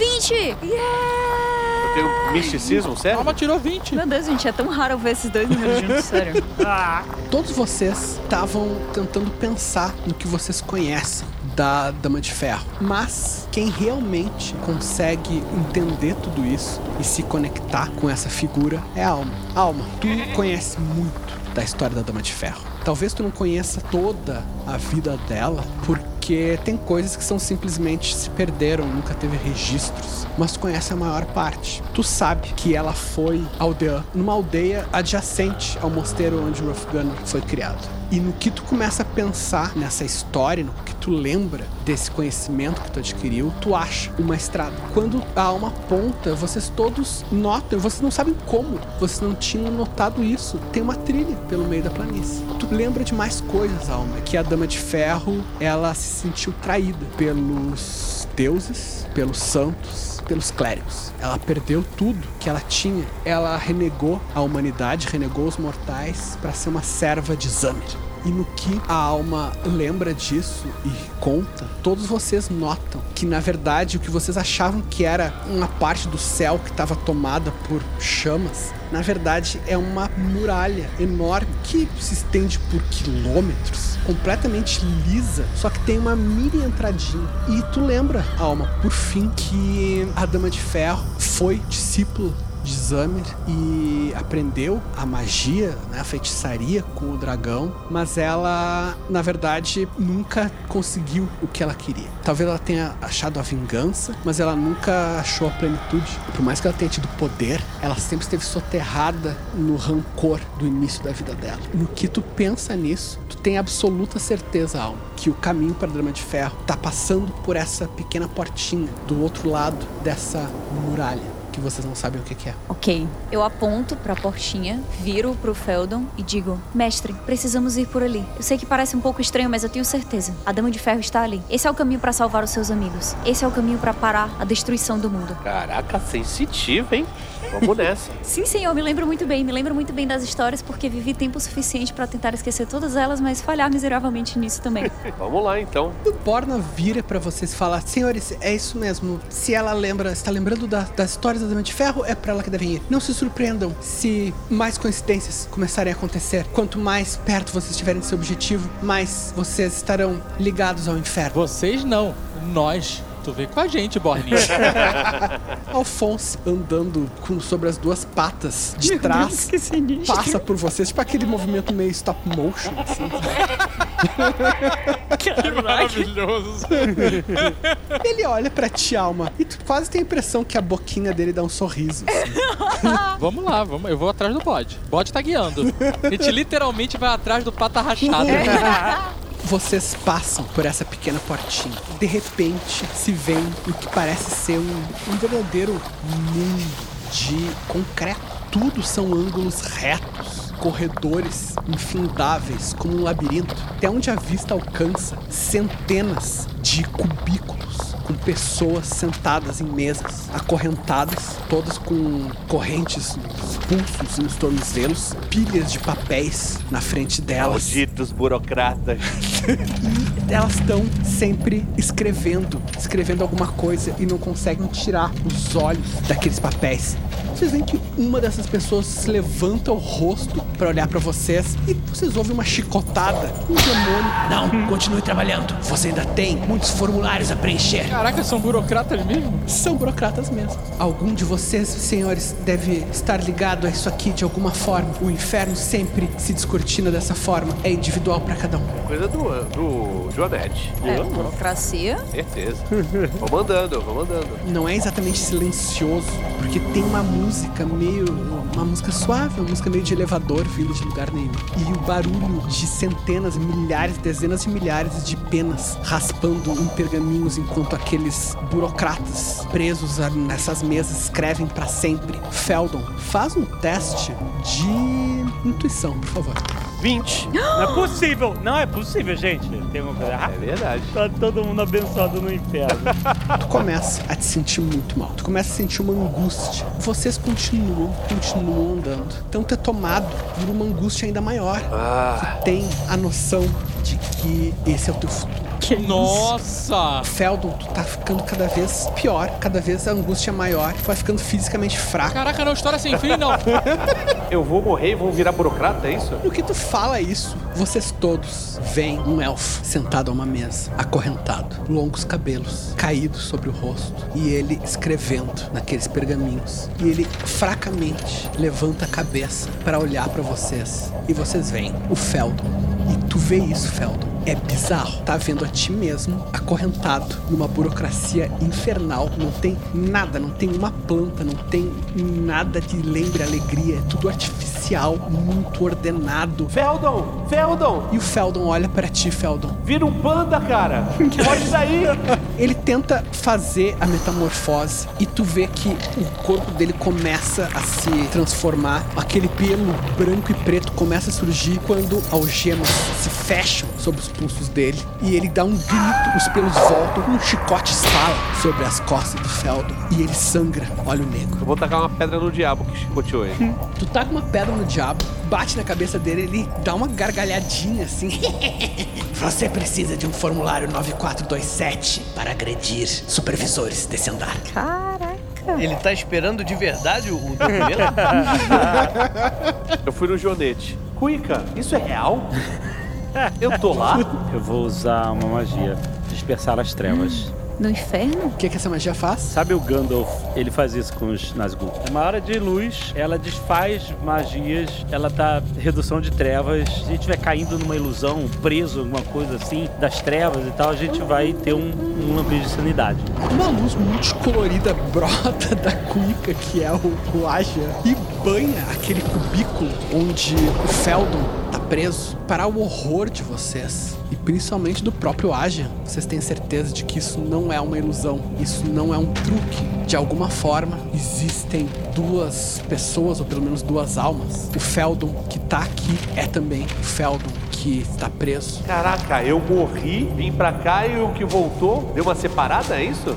20! Eu tenho misticismo, certo? Calma, tirou 20. Meu Deus, gente, é tão raro ver esses dois números juntos, [LAUGHS] sério. Todos vocês estavam tentando pensar no que vocês conhecem da Dama de Ferro, mas quem realmente consegue entender tudo isso e se conectar com essa figura é a Alma. Alma, tu conhece muito da história da Dama de Ferro. Talvez tu não conheça toda a vida dela, porque tem coisas que são simplesmente se perderam, nunca teve registros, mas conhece a maior parte. Tu sabe que ela foi aldeã, numa aldeia adjacente ao mosteiro onde o Rough Gunner foi criado. E no que tu começa a pensar nessa história, no que tu lembra desse conhecimento que tu adquiriu, tu acha uma estrada. Quando a alma aponta, vocês todos notam, vocês não sabem como, vocês não tinham notado isso. Tem uma trilha pelo meio da planície. Tu lembra de mais coisas, alma, que a Dama de Ferro, ela se sentiu traída pelos deuses, pelos santos, pelos clérigos. Ela perdeu tudo que ela tinha. Ela renegou a humanidade, renegou os mortais para ser uma serva de Zamir. E no que a alma lembra disso e conta, todos vocês notam que na verdade o que vocês achavam que era uma parte do céu que estava tomada por chamas, na verdade é uma muralha enorme que se estende por quilômetros, completamente lisa, só que tem uma mini entradinha. E tu lembra, alma, por fim, que a Dama de Ferro foi discípulo de Zamir e aprendeu a magia, né, a feitiçaria com o dragão, mas ela, na verdade, nunca conseguiu o que ela queria. Talvez ela tenha achado a vingança, mas ela nunca achou a plenitude. Por mais que ela tenha tido poder, ela sempre esteve soterrada no rancor do início da vida dela. No que tu pensa nisso, tu tem absoluta certeza, Alma, que o caminho para a Drama de Ferro tá passando por essa pequena portinha do outro lado dessa muralha que vocês não sabem o que, que é. Ok. Eu aponto pra portinha, viro pro Feldon e digo: Mestre, precisamos ir por ali. Eu sei que parece um pouco estranho, mas eu tenho certeza. A Dama de Ferro está ali. Esse é o caminho pra salvar os seus amigos. Esse é o caminho pra parar a destruição do mundo. Caraca, sensitivo, hein? Vamos nessa. [LAUGHS] Sim, senhor, me lembro muito bem. Me lembro muito bem das histórias porque vivi tempo suficiente pra tentar esquecer todas elas, mas falhar miseravelmente nisso também. [LAUGHS] Vamos lá, então. O Borna vira pra vocês e fala: Senhores, é isso mesmo. Se ela lembra, está lembrando da- das histórias da Dama de Ferro, é pra ela que devem ir. Não se surpreendam se mais coincidências começarem a acontecer. Quanto mais perto vocês estiverem desse objetivo, mais vocês estarão ligados ao inferno. Vocês não, nós. Tu vem com a gente, Borninha. [LAUGHS] Alphonse andando com, sobre as duas patas de Meu trás. Deus, que sinistro. Passa por vocês, tipo aquele movimento meio stop motion, assim. [LAUGHS] que maravilhoso. Ele olha pra ti, Alma, e tu quase tem a impressão que a boquinha dele dá um sorriso. assim. [LAUGHS] vamos lá, vamos. Eu vou atrás do bode. O bode tá guiando. A gente literalmente vai atrás do pata rachada. Vocês passam por essa pequena portinha. De repente, se vê o que parece ser um, um verdadeiro mundo de concreto. Tudo são ângulos retos, corredores infindáveis, como um labirinto, até onde a vista alcança centenas de cubículos com pessoas sentadas em mesas, acorrentadas, todas com correntes nos pulsos e nos tornozelos, pilhas de papéis na frente delas. Malditos burocratas. [LAUGHS] elas estão sempre escrevendo, escrevendo alguma coisa e não conseguem tirar os olhos daqueles papéis. Vocês veem que uma dessas pessoas se levanta o rosto pra olhar pra vocês e vocês ouvem uma chicotada, um demônio. Não, continue trabalhando. Você ainda tem muitos formulários a preencher. Caraca, são burocratas mesmo? São burocratas mesmo. Algum de vocês, senhores, deve estar ligado a isso aqui de alguma forma. O inferno sempre se descortina dessa forma. É individual pra cada um. Coisa do, do Joanete. É, burocracia. Certeza. vou mandando, vou mandando. não é exatamente silencioso, porque tem uma música meio. uma música suave, uma música meio de elevador vindo de lugar nenhum. E o barulho de centenas, milhares, dezenas de milhares de penas raspando em pergaminhos enquanto aqueles burocratas presos nessas mesas escrevem pra sempre. Feldon, faz um teste de intuição, por favor. 20. Não é possível! Não é possível, gente. Tem uma coisa É verdade. Tá todo mundo abençoado no inferno. tu começa a te sentir muito mal. Tu começa a sentir uma angústia. Vocês continuam, continuam andando. Então tu é tomado por uma angústia ainda maior. Ah, Tu tem a noção de que esse é o teu futuro. Nossa! Feldon, tu tá ficando cada vez pior, cada vez a angústia é maior, tu vai ficando fisicamente fraco. Caraca, não, história sem fim, não. [LAUGHS] eu vou morrer e vou virar burocrata, é isso? No que tu fala isso, vocês todos veem um elfo sentado a uma mesa, acorrentado, longos cabelos caídos sobre o rosto, e ele escrevendo naqueles pergaminhos. E ele fracamente levanta a cabeça para olhar para vocês, e vocês veem o Feldon. E tu vê isso, Feldon. É bizarro. Tá vendo a ti mesmo acorrentado numa burocracia infernal. Não tem nada, não tem uma planta, não tem nada que lembre alegria. É tudo artificial sequencial, muito ordenado. Feldon! Feldon! E o Feldon olha pra ti, Feldon. Vira um panda, cara! Pode sair! [LAUGHS] Ele tenta fazer a metamorfose e tu vê que o corpo dele começa a se transformar. Aquele pelo branco e preto começa a surgir quando algemas se fecham sobre os pulsos dele. E ele dá um grito, os pelos voltam, um chicote estala sobre as costas do Feldon. E ele sangra, óleo negro. Eu vou tacar uma pedra no diabo que chicoteou ele. Tu taca uma pedra no diabo, bate na cabeça dele, ele dá uma gargalhadinha assim. [LAUGHS] Você precisa de um formulário 9427 para agredir supervisores desse andar. Caraca. Ele tá esperando de verdade o o documento? [LAUGHS] Eu fui no Jonete. Cuica, isso é real? [LAUGHS] Eu tô lá? Eu vou usar uma magia. Dispersar as trevas. No inferno? O que, que essa magia faz? Sabe o Gandalf? Ele faz isso com os Nazgûl. Uma hora de luz, ela desfaz magias, ela dá redução de trevas. Se a gente estiver caindo numa ilusão, preso, alguma coisa assim, das trevas e tal, a gente vai ter um, um lampejo de sanidade. Uma luz multicolorida brota da cuica que é o, o Aja e banha aquele cubículo onde o Feldon tá preso para o horror de vocês. E principalmente do próprio Aja. Vocês têm certeza de que isso não é uma ilusão, isso não é um truque. De alguma forma, existem duas pessoas, ou pelo menos duas almas. O Feldon que tá aqui é também o Feldon que está preso. Caraca, eu morri, vim pra cá e o que voltou deu uma separada, é isso?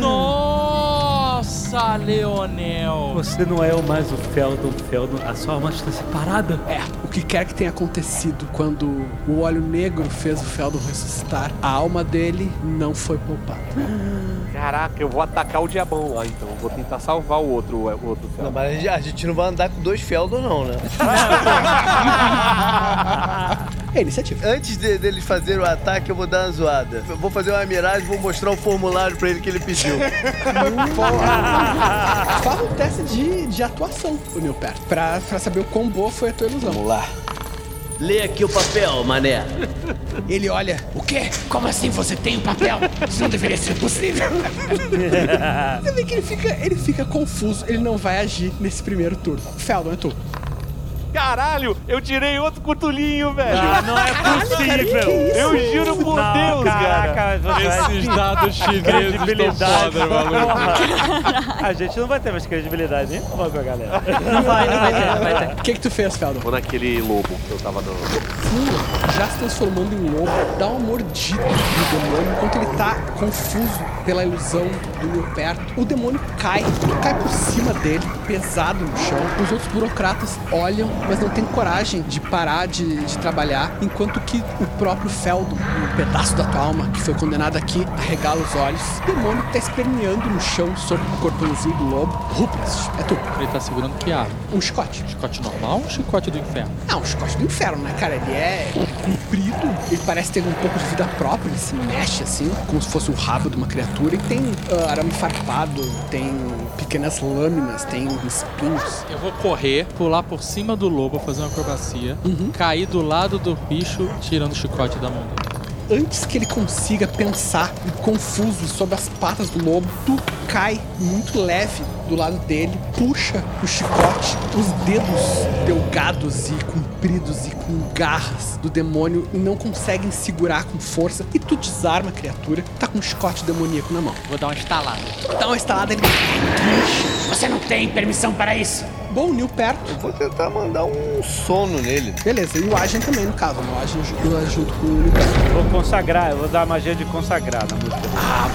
Nossa, Leonel! Você não é o mais o Feldon, Feldon. A sua alma está separada. É, o que quer que tenha acontecido quando o óleo negro fez o Feldon ressuscitar, a alma dele não foi poupada. Caraca, eu vou atacar o diabão lá então. Vou tentar salvar o outro, o outro Não, Feldon. mas a gente- a gente não vai andar com dois Feldon, não, né? É iniciativa. Antes de, dele fazer o ataque, eu vou dar uma zoada. Eu vou fazer uma miragem e vou mostrar o formulário pra ele que ele pediu. [LAUGHS] Fala um teste de, de atuação, o Neil perto, pra, pra saber o quão boa foi a tua ilusão. Vamos lá. Lê aqui o papel, mané. Ele olha, O quê? Como assim você tem o papel? Isso não deveria ser possível. [LAUGHS] você vê que ele fica, ele fica confuso, ele não vai agir nesse primeiro turno. Feldon, é tu. Caralho, eu tirei outro cutulinho, velho. Ah, não é possível. eu juro por Não, Deus, cara. caraca, você- Esses dados chineses estão credibilidade. foda, maluco. A gente não vai ter mais credibilidade, hein? Vamos com a galera. Não vai, não vai ter, não vai ter. O que que tu fez, Feldon? Vou naquele lobo que eu tava no. Fula, já se transformando em lobo, dá uma mordida no demônio enquanto ele tá confuso pela ilusão do Neil perto. O demônio cai, cai por cima dele, pesado no chão. Os outros burocratas olham, mas não têm coragem de parar de, de trabalhar, enquanto que o próprio Feldon, um pedaço da tua alma que foi condenado aqui, arregala os olhos. O demônio tá esperneando no chão sobre o corpãozinho do lobo. Ruplas, é tu. Ele tá segurando que arma? Um chicote. Chicote normal ou um chicote do inferno? Ah, um chicote do inferno, né, cara? Ele é comprido, ele parece ter um pouco de vida própria, ele se mexe assim, como se fosse o rabo de uma criatura. E tem ah, arame farpado, tem pequenas lâminas, tem espinhos. Eu vou correr, pular por cima do lobo, fazer uma acrobacia, cair do lado do bicho, tirando o chicote da mão dele. Antes que ele consiga pensar, confuso sobre as patas do lobo, tu cai muito leve do lado dele, puxa o chicote, os dedos delgados e compridos e com garras do demônio não conseguem segurar com força e tu desarma a criatura, tá com um chicote demoníaco na mão. Vou dar uma estalada. Dá uma estalada ele. Você não tem permissão para isso. Bom, o Nil perto. Vou tentar mandar um sono nele. Beleza, e o Agen também, no caso. né? O Agen ajuda junto com o Nil. Vou consagrar, eu vou dar a magia de consagrar na música. Ah,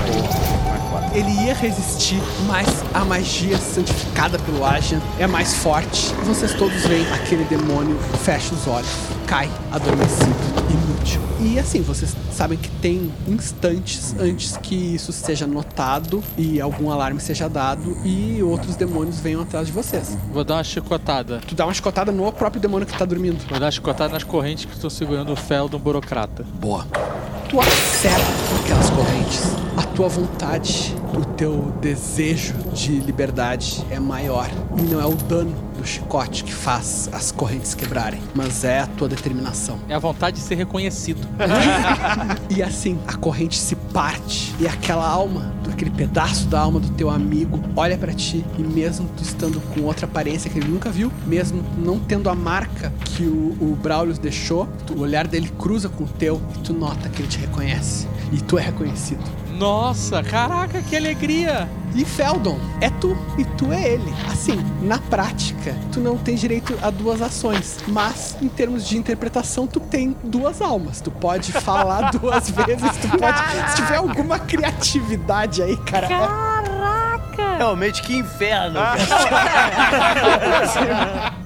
Ele ia resistir, mas a magia santificada pelo Agen é mais forte. E vocês todos veem aquele demônio fecha os olhos, cai adormecido, inútil. E assim, vocês sabem que tem instantes antes que isso seja notado e algum alarme seja dado e outros demônios venham atrás de vocês. Vou dar uma chicotada. Tu dá uma chicotada no próprio demônio que tá dormindo. Vou dar uma chicotada nas correntes que estão segurando o Feldon burocrata. Boa. Tu acerta aquelas correntes. A tua vontade o teu desejo de liberdade é maior. E não é o dano do chicote que faz as correntes quebrarem, mas é a tua determinação. É a vontade de ser reconhecido. [LAUGHS] E assim, a corrente se parte e aquela alma, aquele pedaço da alma do teu amigo, olha pra ti e mesmo tu estando com outra aparência que ele nunca viu, mesmo não tendo a marca que o, o Braulio deixou, o olhar dele cruza com o teu e tu nota que ele te reconhece. E tu é reconhecido. Nossa, caraca, que alegria! E Feldon, é tu e tu é ele. Assim, na prática, tu não tem direito a duas ações, mas em termos de interpretação, tu tem duas almas. Tu pode falar [LAUGHS] duas vezes, tu pode. Se tiver alguma criatividade aí, cara. é- Caraca! Realmente, que inferno. [LAUGHS] [LAUGHS]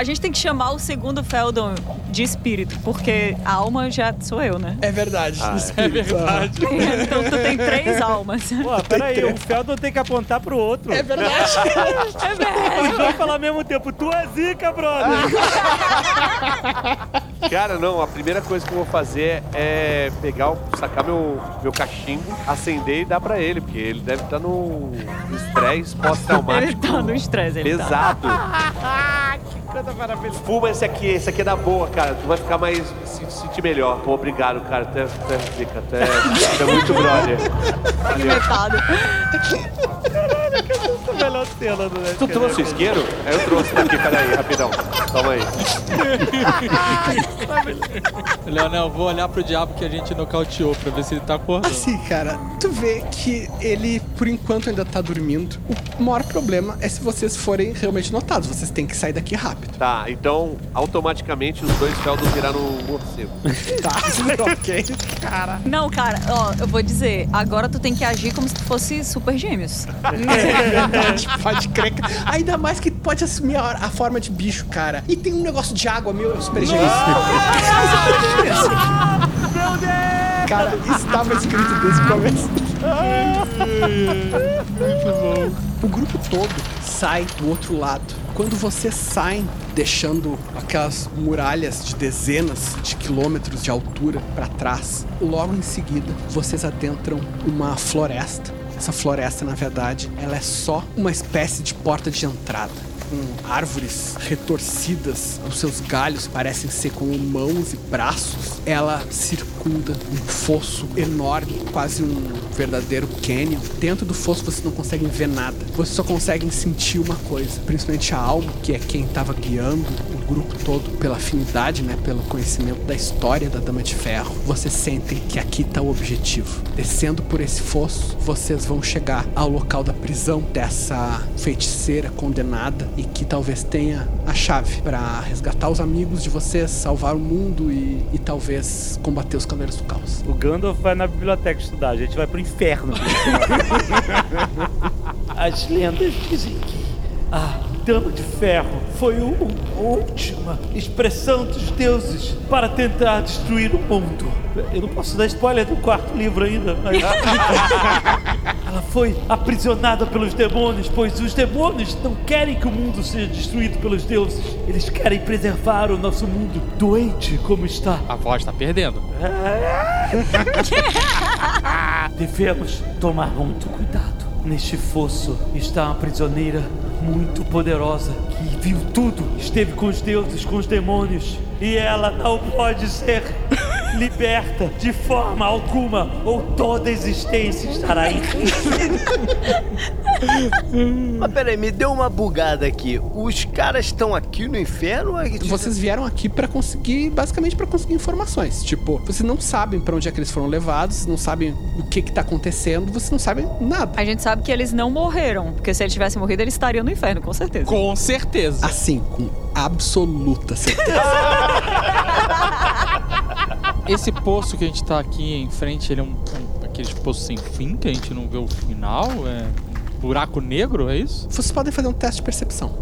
A gente tem que chamar o segundo Feldon de espírito, porque a alma já sou eu, né? É verdade. Ah, é. espírito, ah. [LAUGHS] então tu tem três almas. Pô, peraí, o Feldon tem que apontar pro outro. É verdade. [LAUGHS] É verdade. Os dois falar ao mesmo tempo, tu é zica, brother. [LAUGHS] Cara, não, a primeira coisa que eu vou fazer é pegar, o- sacar meu, meu cachimbo, acender e dar pra ele, porque ele deve estar no no estresse Ele pós-traumático tá no estresse, ele tá. pesado. que coisa maravilhosa. Fuma esse aqui, esse aqui é da boa, cara. Tu vai ficar mais. se sentir melhor. Pô, obrigado, cara. Tu é, tu é zica, tu é, tu é muito brother. Fragmentado. Essa é a melhor cena do Tu trouxe o isqueiro? Aí eu trouxe aqui, peraí, rapidão. Toma aí. [LAUGHS] Leonel, eu vou olhar pro diabo que a gente nocauteou pra ver se ele tá acordando. Assim, cara, tu vê que ele, por enquanto, ainda tá dormindo. O maior problema é se vocês forem realmente notados. Vocês têm que sair daqui rápido. Tá, então automaticamente os dois Feldon viraram um morcego. [LAUGHS] Tá, [LAUGHS] ok. Não, cara, ó, eu vou dizer, agora tu tem que agir como se tu fosse super gêmeos. Verdade, [LAUGHS] pode crer. Ainda mais que pode assumir a, a forma de bicho, cara. E tem um negócio de água, meu, super gêmeos. [LAUGHS] Cara, estava escrito desde o começo. O grupo todo sai do outro lado. Quando vocês saem, deixando aquelas muralhas de dezenas de quilômetros de altura para trás, logo em seguida vocês adentram uma floresta. Essa floresta, na verdade, ela é só uma espécie de porta de entrada com árvores retorcidas, os seus galhos parecem ser como mãos e braços. Ela circunda um fosso enorme, quase um verdadeiro canyon. Dentro do fosso vocês não conseguem ver nada. Vocês só conseguem sentir uma coisa, principalmente a alma, que é quem estava guiando o grupo todo pela afinidade, né, pelo conhecimento da história da Dama de Ferro. Vocês sentem que aqui está o objetivo. Descendo por esse fosso, vocês vão chegar ao local da prisão dessa feiticeira condenada e que talvez tenha a chave para resgatar os amigos de vocês, salvar o mundo e, e talvez combater os Cavaleiros do Caos. O Gandalf vai na biblioteca estudar, a gente vai pro inferno. [LAUGHS] As lendas dizem que a Dama de Ferro foi a última expressão dos deuses para tentar destruir o mundo. Eu não posso dar spoiler do quarto livro ainda, mas. [LAUGHS] Ela foi aprisionada pelos demônios, pois os demônios não querem que o mundo seja destruído pelos deuses. Eles querem preservar o nosso mundo doente como está. A voz tá perdendo. [LAUGHS] Devemos tomar muito cuidado. Neste fosso está uma prisioneira muito poderosa que viu tudo, esteve com os deuses, com os demônios, e ela não pode ser liberta de forma alguma, ou toda a existência estará em risco. [LAUGHS] Mas peraí, me deu uma bugada aqui. Os caras estão aqui no inferno? ou é que- Vocês vieram aqui para conseguir, basicamente para conseguir informações. Tipo, vocês não sabem para onde é que eles foram levados, não sabem o que que tá acontecendo, vocês não sabem nada. A gente sabe que eles não morreram, porque se eles tivessem morrido, eles estariam no inferno, com certeza. Com certeza. Assim, com absoluta certeza. [LAUGHS] Esse poço que a gente tá aqui em frente, ele é um, um aqueles poços sem fim, que a gente não vê o final? É um buraco negro, é isso? Vocês podem fazer um teste de percepção.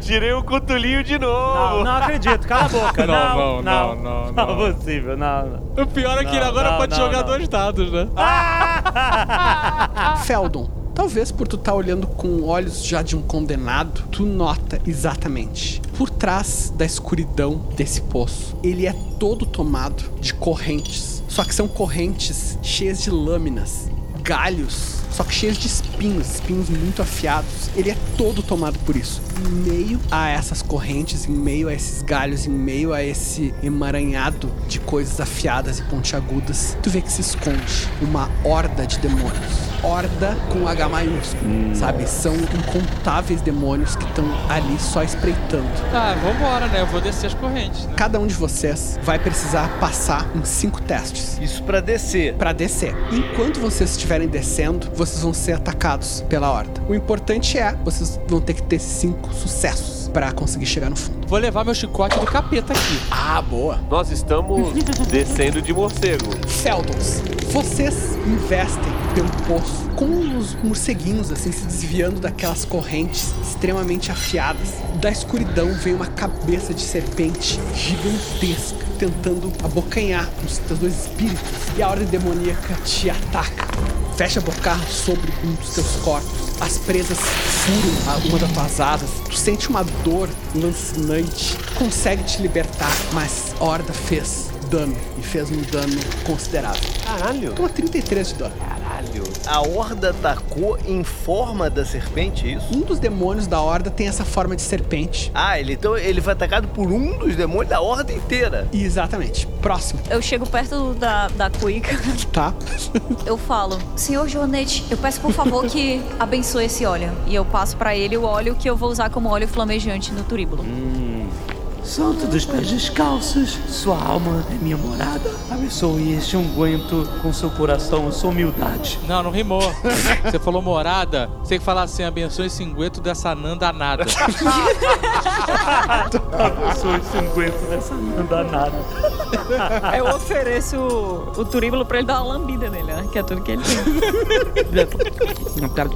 Tirei o cutulinho de Não, novo. não acredito, cala a boca. [LAUGHS] Não, Não, não, não, não, não, não, não, possível, não, não. O pior é que ele Não, agora não, pode não, jogar não. dois dados, né? [LAUGHS] Feldon, talvez por tu estar olhando com olhos já de um condenado, tu nota exatamente. Por trás da escuridão desse poço, ele é todo tomado de correntes. Só que são correntes cheias de lâminas, galhos só que cheios de espinhos, espinhos muito afiados. Ele é todo tomado por isso. Em meio a essas correntes, em meio a esses galhos, em meio a esse emaranhado de coisas afiadas e pontiagudas, tu vê que se esconde uma horda de demônios. Horda com H maiúsculo, sabe? São incontáveis demônios que estão ali só espreitando. Ah, vambora, né? Eu vou descer as correntes. Né? Cada um de vocês vai precisar passar em cinco testes. Isso pra descer. Pra descer. Enquanto vocês estiverem descendo, vocês vão ser atacados pela horda. O importante é, vocês vão ter que ter cinco sucessos pra conseguir chegar no fundo. Vou levar meu chicote do capeta aqui. Ah, boa. Nós estamos descendo de morcego. Feldons, vocês investem pelo poço com os morceguinhos assim se desviando daquelas correntes extremamente afiadas. Da escuridão vem uma cabeça de serpente gigantesca tentando abocanhar os teus dois espíritos e a ordem demoníaca te ataca. Fecha a boca sobre um dos teus corpos. As presas furam uma das tuas asas. Tu sente uma dor lancinante. Consegue te libertar, mas a horda fez dano e fez um dano considerável. Caralho. Toma 33 de dano. A horda atacou em forma da serpente, é isso? Um dos demônios da horda tem essa forma de serpente. Ah, ele, então, ele foi atacado por um dos demônios da horda inteira. Exatamente. Próximo, Eu chego perto da, da Cuica, tá? [LAUGHS] eu falo, Senhor Joanete, eu peço por favor que abençoe esse óleo. E eu passo pra ele o óleo que eu vou usar como óleo flamejante no turíbulo. Santo dos pés descalços, sua alma é minha morada. Abençoe este unguento com seu coração e sua humildade. Não, não rimou. Você falou morada, você tem que falar assim, abençoe esse cingueto dessa nã danada. Abençoe esse unguento dessa danada. Eu ofereço o, o turíbulo pra ele dar uma lambida nele, né? Que é tudo que ele tem.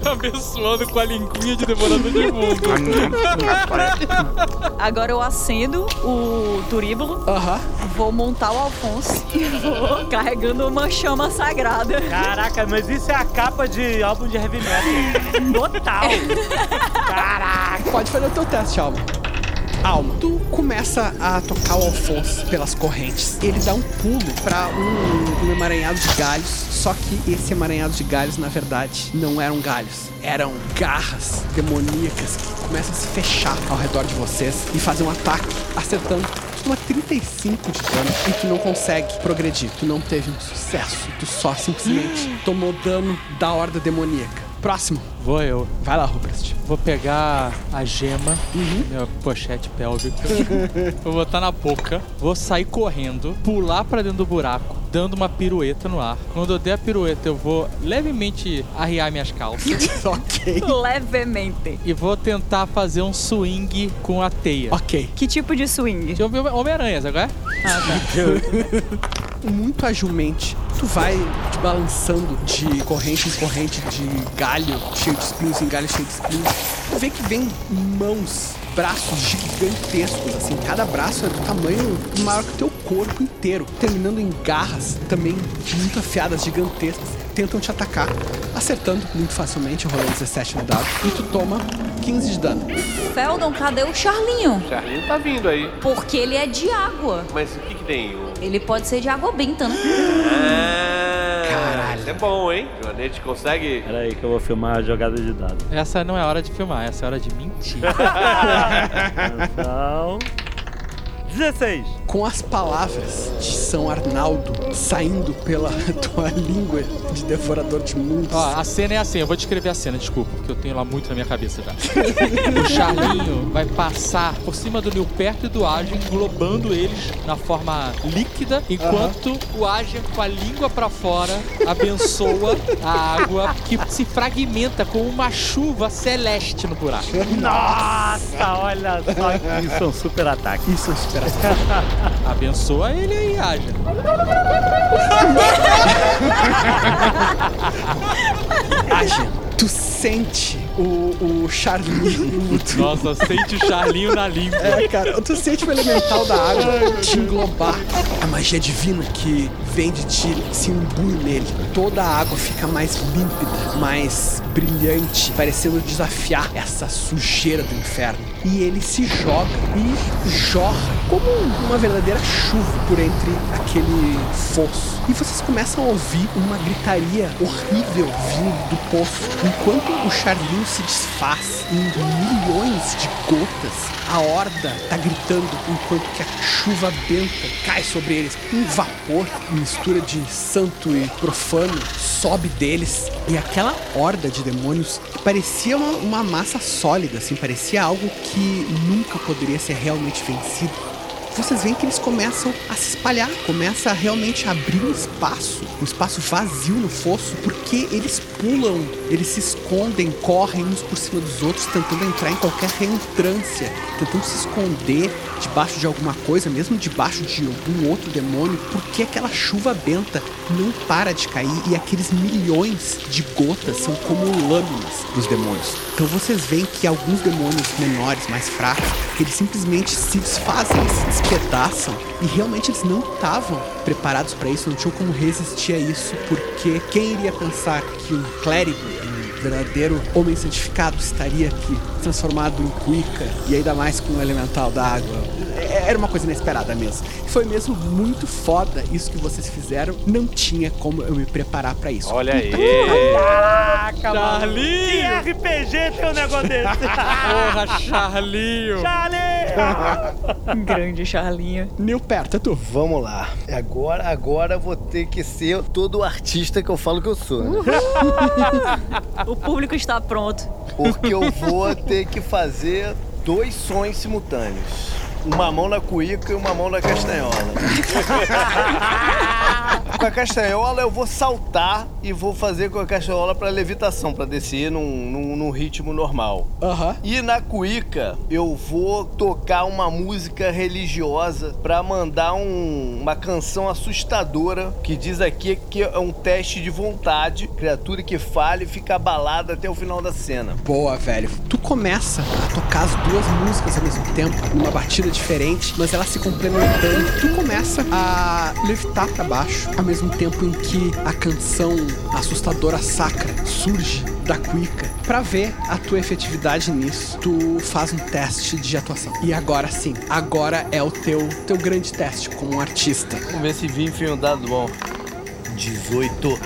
Abençoando com a linguinha de devorador de mundo. Agora eu acendo o turíbulo, Aham. vou montar o Alfonso e [LAUGHS] vou carregando uma chama sagrada. Caraca, mas isso é a capa de álbum de heavy metal. [LAUGHS] Total. Pode fazer o teu teste, Alma. Alma, tu começa a tocar o Alfonso pelas correntes. Ele dá um pulo pra um, um emaranhado de galhos, só que esse emaranhado de galhos, na verdade, não eram galhos. Eram garras demoníacas que começam a se fechar ao redor de vocês e fazer um ataque, acertando. Tu toma 35 de dano e tu não consegue progredir. Tu não teve um sucesso. Tu só simplesmente [GASPS] tomou dano da horda demoníaca. Próximo. Vou eu. Vai lá, Rupert. Vou pegar a gema, minha pochete pélvica, [LAUGHS] vou botar na boca, vou sair correndo, pular pra dentro do buraco, dando uma pirueta no ar. Quando eu der a pirueta, eu vou levemente arriar minhas calças [LAUGHS] ok. Levemente. e vou tentar fazer um swing com a teia. Ok. Que tipo de swing? De Homem- Homem-Aranha, sabe qual é? [LAUGHS] muito agilmente, tu vai te balançando de corrente em corrente de galho cheio de espinhos em galho cheio de espinhos. Tu vê que vem mãos, braços gigantescos, assim, cada braço é do tamanho maior que o teu corpo inteiro, terminando em garras também muito afiadas, gigantescas, tentam te atacar, acertando muito facilmente, rolando 17 no dado, e tu toma 15 de dano. Feldon, cadê o Charlinho? O Charlinho tá vindo aí. Porque ele é de água. Mas o que que tem? O... Ele pode ser de água benta, né? Ah, Caralho. Isso é bom, hein? Joanete consegue... Pera aí que eu vou filmar a jogada de dado. Essa não é hora de filmar, essa é hora de mentir. [LAUGHS] Atenção. 16. Com as palavras de São Arnaldo saindo pela [LAUGHS] tua língua de devorador de mundos. Ó, a cena é assim, eu vou descrever a cena, desculpa, porque eu tenho lá muito na minha cabeça já. [LAUGHS] o Charlinho vai passar por cima do Nilperto e do Agen, englobando eles na forma líquida, enquanto o Agen, com a língua pra fora, abençoa a água que se fragmenta com uma chuva celeste no buraco. Nossa, olha só. Isso é um super ataque. Isso é inspiração. [LAUGHS] Abençoa ele aí, Agen. Agen, tu sente o, o Charlinho. [LAUGHS] Nossa, sente o Charlinho na língua. É, cara, tu sente o elemental da água te englobar. A magia divina que vem de ti se imbui nele. Toda a água fica mais límpida, mais brilhante, parecendo desafiar essa sujeira do inferno. E ele se joga e jorra como uma verdadeira chuva por entre aquele fosso. E vocês começam a ouvir uma gritaria horrível vindo do poço, enquanto o Charlinho se desfaz em milhões de gotas. A horda tá gritando enquanto que a chuva benta cai sobre eles. Um vapor, mistura de santo e profano, sobe deles. E aquela horda de demônios parecia uma, uma massa sólida, assim, parecia algo que nunca poderia ser realmente vencido vocês veem que eles começam a se espalhar, começa a realmente abrir um espaço, um espaço vazio no fosso, porque eles pulam, eles se escondem, correm uns por cima dos outros, tentando entrar em qualquer reentrância, tentando se esconder debaixo de alguma coisa, mesmo debaixo de algum outro demônio, porque aquela chuva benta não para de cair e aqueles milhões de gotas são como lâminas dos demônios. Então vocês veem que alguns demônios menores, mais fracos, eles simplesmente se desfazem, se despedaçam. E realmente eles não estavam preparados para isso, não tinham como resistir a isso, porque quem iria pensar que um clérigo, verdadeiro homem santificado estaria aqui transformado em cuica e ainda mais com o elemental da água. É- Era uma coisa inesperada mesmo. Foi mesmo muito foda isso que vocês fizeram. Não tinha como eu me preparar para isso. Olha aí. Caraca, mano. Charlinho! Que RPG tem um negócio desse? [LAUGHS] Porra, Charlinho! Charlie! [LAUGHS] Grande Charlinho. Nil perto, é tu. Vamos lá. Agora, agora eu vou ter que ser todo o artista que eu falo que eu sou, né? [LAUGHS] O público está pronto. Porque eu vou ter que fazer dois sons simultâneos. Uma mão na cuíca e uma mão na castanhola. [LAUGHS] com a castanhola eu vou saltar e vou fazer com a castanhola pra levitação, pra descer num, num, num ritmo normal. Aham. E na cuíca eu vou tocar uma música religiosa pra mandar um- uma canção assustadora que diz aqui que é um teste de vontade. Criatura que falha e fica abalada até o final da cena. Boa, velho. Tu começa a tocar as duas músicas ao mesmo tempo, numa batida diferente, mas elas se complementando. Tu começa a levitar pra baixo, ao mesmo tempo em que a canção assustadora sacra surge da cuica. Pra ver a tua efetividade nisso, tu faz um teste de atuação. E agora sim, agora é o teu, teu grande teste como um artista. Vamos ver se vim enfim um dado bom. 18.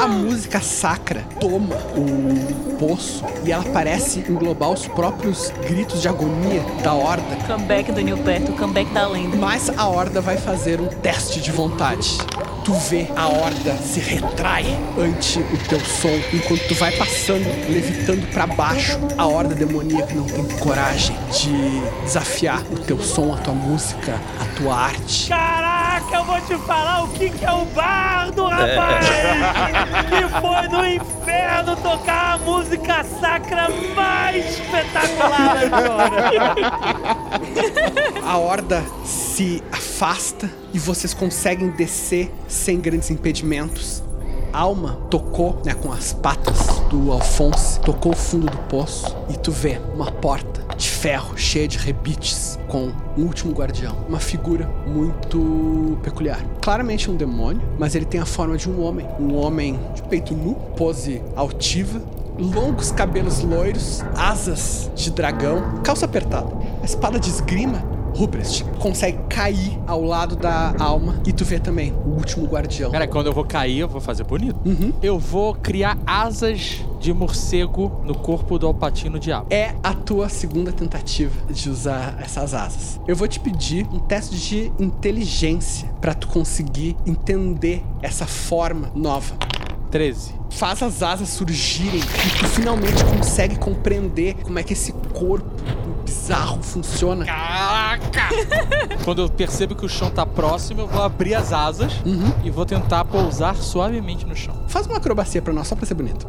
A música sacra toma o poço e ela parece englobar os próprios gritos de agonia da horda. Comeback do Nilberto, comeback da lenda. Mas a horda vai fazer um teste de vontade. Tu vê a horda se retrai ante o teu som enquanto tu vai passando, levitando pra baixo. A horda demoníaca não tem coragem de desafiar o teu som, a tua música, a tua arte. Caraca, eu vou te falar o que, que é o bardo, rapaz! que foi no inferno tocar a música sacra mais espetacular agora! A horda se afasta e vocês conseguem descer sem grandes impedimentos. Alma tocou né, com as patas do Alphonse, tocou o fundo do poço e tu vê uma porta de ferro cheia de rebites com um último guardião. Uma figura muito peculiar. Claramente um demônio, mas ele tem a forma de um homem. Um homem de peito nu, pose altiva, longos cabelos loiros, asas de dragão, calça apertada, espada de esgrima. Ruprecht consegue cair ao lado da alma e tu vê também o último guardião. Cara, quando eu vou cair, eu vou fazer bonito. Uhum. Eu vou criar asas de morcego no corpo do Alpatino Diabo. É a tua segunda tentativa de usar essas asas. Eu vou te pedir um teste de inteligência pra tu conseguir entender essa forma nova. 13. Faz as asas surgirem e tu finalmente consegue compreender como é que esse corpo bizarro funciona. [LAUGHS] Quando eu percebo que o chão tá próximo, eu vou abrir as asas Uhum. e vou tentar pousar suavemente no chão. Faz uma acrobacia pra nós, só pra ser bonito.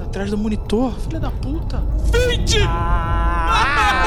Atrás do monitor, filha da puta. Ah,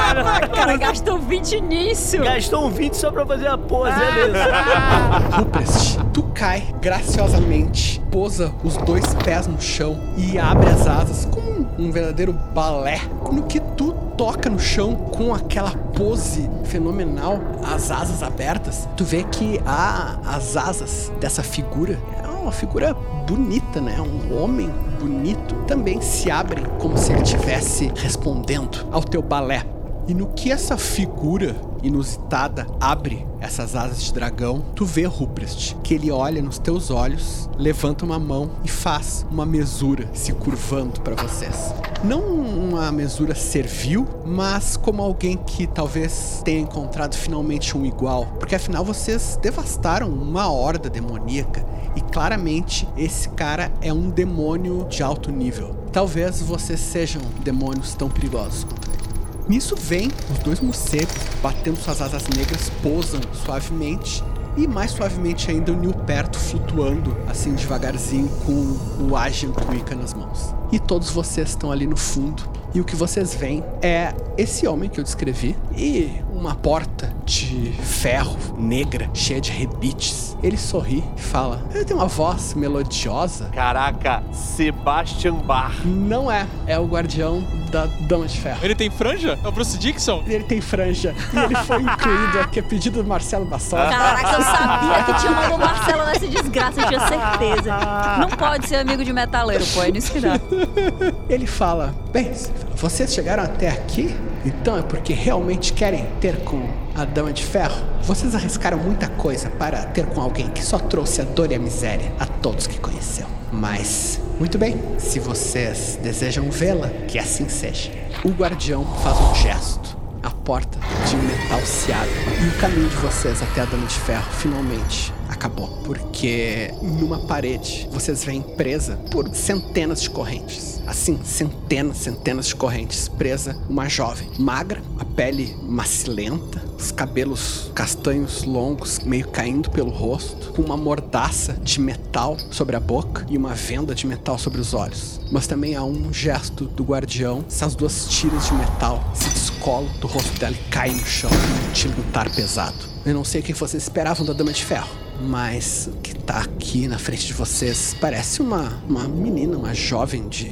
cara, gastou 20 nisso. Gastou um 20 só pra fazer a pose, beleza. [LAUGHS] Ruprecht, tu cai graciosamente, pousa os dois pés no chão e abre as asas como um verdadeiro balé. No que tu toca no chão com aquela pose fenomenal, as asas abertas, tu vê que a, as asas dessa figura é uma figura bonita, né? Um homem bonito também se abrem como se ele estivesse respondendo ao teu balé. E no que essa figura inusitada abre essas asas de dragão, tu vê Ruprest, que ele olha nos teus olhos, levanta uma mão e faz uma mesura se curvando para vocês. Não uma mesura servil, mas como alguém que talvez tenha encontrado finalmente um igual, porque afinal vocês devastaram uma horda demoníaca e claramente esse cara é um demônio de alto nível. Talvez vocês sejam demônios tão perigosos quanto ele. Nisso vem os dois morcegos batendo suas asas negras, pousam suavemente e mais suavemente ainda o Nil perto flutuando assim devagarzinho com o Agian Kuika nas mãos. E todos vocês estão ali no fundo e o que vocês veem é esse homem que eu descrevi e uma porta de ferro negra cheia de rebites. Ele sorri e fala: Ele tem uma voz melodiosa. Caraca, Sebastian Bach. Não é, é o guardião da Dama de Ferro. Ele tem franja? É o Bruce Dixon? Ele tem franja e ele foi [LAUGHS] incluído aqui a pedido do Marcelo Bassoli. Caraca, eu sabia que tinha mandado o Marcelo nessa desgraça, eu tinha certeza. Não pode ser amigo de metaleiro, pô, é nisso que dá. [LAUGHS] Ele fala: Bem, vocês chegaram até aqui, então é porque realmente querem ter com a Dama de Ferro. Vocês arriscaram muita coisa para ter com alguém que só trouxe a dor e a miséria a todos que conheceu. Mas, muito bem, se vocês desejam vê-la, que assim seja. O guardião faz um gesto. A porta de metal se abre e o caminho de vocês até a Dama de Ferro finalmente acabou. Porque numa parede vocês veem presa por centenas de correntes. Assim, centenas, centenas de correntes. Presa uma jovem, magra, a pele macilenta, os cabelos castanhos longos meio caindo pelo rosto, com uma mordaça de metal sobre a boca e uma venda de metal sobre os olhos. Mas também há um gesto do guardião, essas duas tiras de metal se descolam do rosto dela e caem no chão, um tilintar pesado. Eu não sei o que vocês esperavam da Dama de Ferro, mas o que tá aqui na frente de vocês parece uma, uma menina, uma jovem de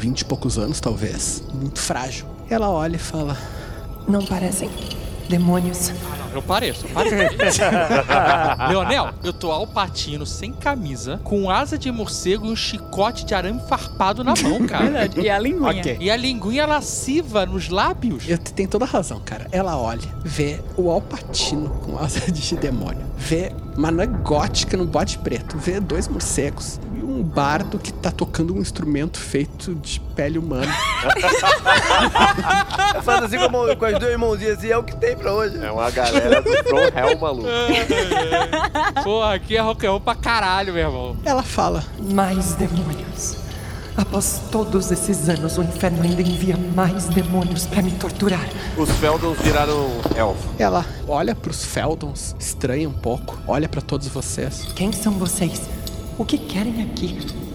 vinte e poucos anos, talvez, muito frágil. Ela olha e fala: Não parecem demônios. Eu pareço, eu pareço. [LAUGHS] Leonel, eu tô alpatino, sem camisa, com asa de morcego e um chicote de arame farpado na mão, cara. E a linguinha. Ok. E a linguinha lasciva nos lábios. Eu tem toda a razão, cara. Ela olha, vê o Alpatino com asa de demônio, vê uma anã gótica no bode preto, vê dois morcegos e um bardo que tá tocando um instrumento feito de pele humana. [LAUGHS] Faz assim com, a mão- com as duas mãozinhas assim, é o que tem pra hoje. É uma galera do From Hell maluco. Porra, aqui é rock and roll pra caralho, meu irmão. Ela fala: Mais demônios. Após todos esses anos, o inferno ainda envia mais demônios pra me torturar. Os Feldons viraram elfo. Ela olha pros Feldons, estranha um pouco, olha pra todos vocês. Quem são vocês? O que querem aqui?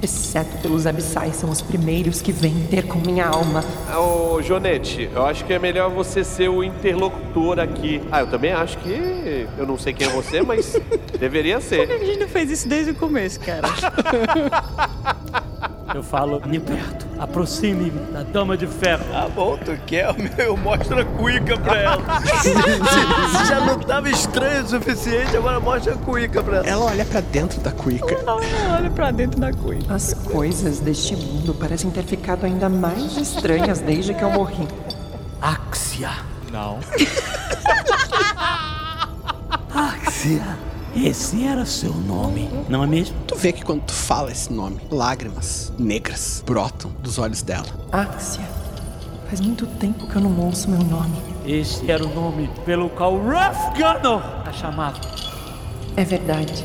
Exceto pelos abissais, são os primeiros que vêm ter com minha alma. Ô, Jonete, eu acho que é melhor você ser o interlocutor aqui. Ah, eu também acho que. Eu não sei quem é você, mas [LAUGHS] deveria ser. A gente não fez isso desde o começo, cara. [LAUGHS] Eu falo, Niperto, aproxime-me da Dama de Ferro. Tá bom, tu quer? [LAUGHS] Eu mostro a cuica pra ela. se, [LAUGHS] se- se já não tava estranho o suficiente, agora mostra a cuica pra ela. Ela olha pra dentro da cuica. Olha pra dentro da cuia. As coisas deste mundo parecem ter ficado ainda mais estranhas desde que eu morri. Axia. Não. [LAUGHS] Axia. Esse era seu nome, não é mesmo? Tu vê que quando tu fala esse nome, lágrimas negras brotam dos olhos dela. Axia. Faz muito tempo que eu não ouço meu nome. Este era o nome pelo qual Ruff Gunner a chamava. É verdade.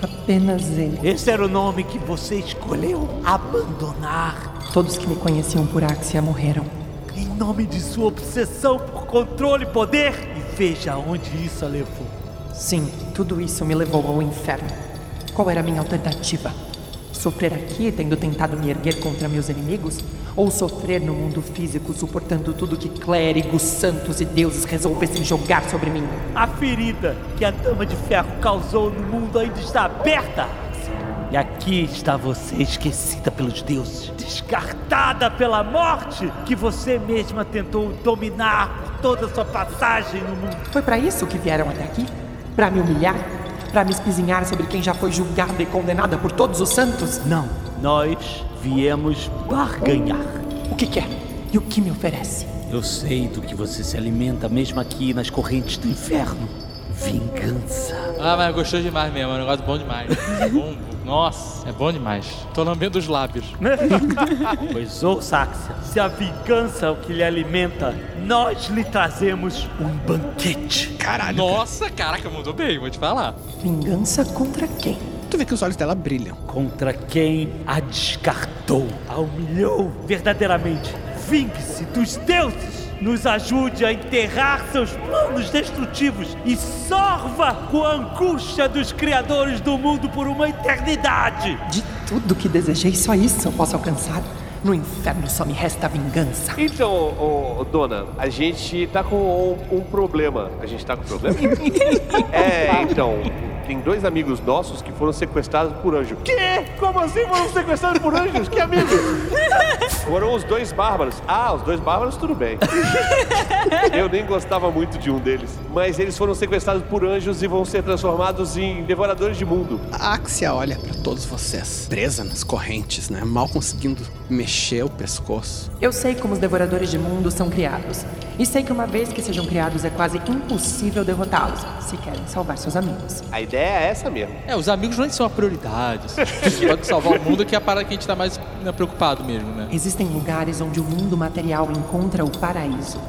Apenas ele. Esse era o nome que você escolheu abandonar. Todos que me conheciam por Axia morreram. Em nome de sua obsessão por controle e poder. E veja onde isso a levou. Sim, tudo isso me levou ao inferno. Qual era a minha alternativa? Sofrer aqui, tendo tentado me erguer contra meus inimigos? Ou sofrer no mundo físico, suportando tudo que clérigos, santos e deuses resolvessem jogar sobre mim? A ferida que a Dama de Ferro causou no mundo ainda está aberta. E aqui está você esquecida pelos deuses, descartada pela morte que você mesma tentou dominar por toda a sua passagem no mundo. Foi para isso que vieram até aqui? Para me humilhar? Para me espizinhar sobre quem já foi julgada e condenada por todos os santos? Não, nós viemos barganhar. O que quer? E o que me oferece? Eu sei do que você se alimenta mesmo aqui nas correntes do inferno. Vingança. Ah, mas gostou demais mesmo, é um negócio bom demais. É [LAUGHS] bom, nossa, é bom demais. Tô lambendo os lábios. [LAUGHS] Pois ouça, Axia, se a vingança é o que lhe alimenta, nós lhe trazemos um banquete. Caralho. Nossa, caraca, mudou bem, vou te falar. Vingança contra quem? Tu vê que os olhos dela brilham. Contra quem a descartou, a humilhou verdadeiramente. Vingue-se dos deuses! Nos ajude a enterrar seus planos destrutivos e sorva com a angústia dos criadores do mundo por uma eternidade! De tudo que desejei, só isso eu posso alcançar. No inferno só me resta a vingança. Então, ô, ô, dona, a gente tá com um, um problema. A gente tá com problema? [LAUGHS] é, então, tem dois amigos nossos que foram sequestrados por anjo. Quê? Como assim foram sequestrados por anjos? Que amigos? foram os dois bárbaros. Ah, os dois bárbaros, tudo bem. Eu nem gostava muito de um deles. Mas eles foram sequestrados por anjos e vão ser transformados em devoradores de mundo. A Axia olha pra todos vocês, presa nas correntes, né? Mal conseguindo mexer o pescoço. Eu sei como os devoradores de mundo são criados. E sei que uma vez que sejam criados é quase impossível derrotá-los, se querem salvar seus amigos. A ideia é essa mesmo. É, os amigos não são a prioridade. assim. Pode salvar o mundo, que é a parada que a gente tá mais né, preocupado mesmo, né? Existem lugares onde o mundo material encontra o paraíso.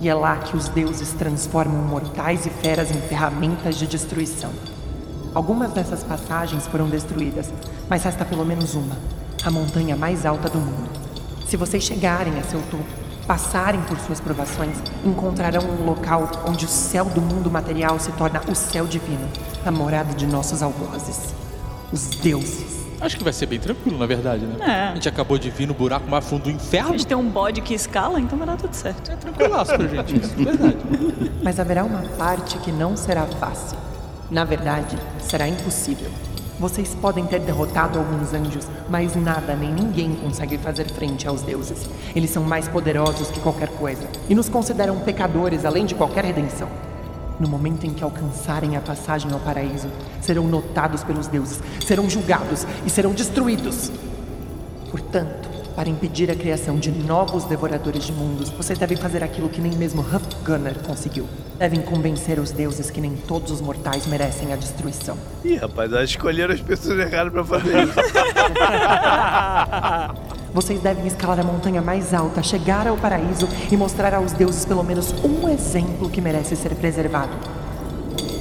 E é lá que os deuses transformam mortais e feras em ferramentas de destruição. Algumas dessas passagens foram destruídas, mas resta pelo menos uma a montanha mais alta do mundo. Se vocês chegarem a seu topo, passarem por suas provações, encontrarão um local onde o céu do mundo material se torna o céu divino, a morada de nossos algozes, os deuses. Acho que vai ser bem tranquilo, na verdade, né? É. A gente acabou de vir no buraco mais fundo do A inferno. gente tem um bode que escala, então vai dar tudo certo. É tranquilaço pra gente isso, verdade. Mas haverá uma parte que não será fácil. Na verdade, será impossível. Vocês podem ter derrotado alguns anjos, mas nada nem ninguém consegue fazer frente aos deuses. Eles são mais poderosos que qualquer coisa e nos consideram pecadores além de qualquer redenção. No momento em que alcançarem a passagem ao paraíso, serão notados pelos deuses, serão julgados e serão destruídos. Portanto, para impedir a criação de novos devoradores de mundos, vocês devem fazer aquilo que nem mesmo Huff Gunner conseguiu. Devem convencer os deuses que nem todos os mortais merecem a destruição. Ih, rapaz, escolheram as pessoas erradas pra fazer isso. [LAUGHS] Vocês devem escalar a montanha mais alta, chegar ao paraíso e mostrar aos deuses pelo menos um exemplo que merece ser preservado.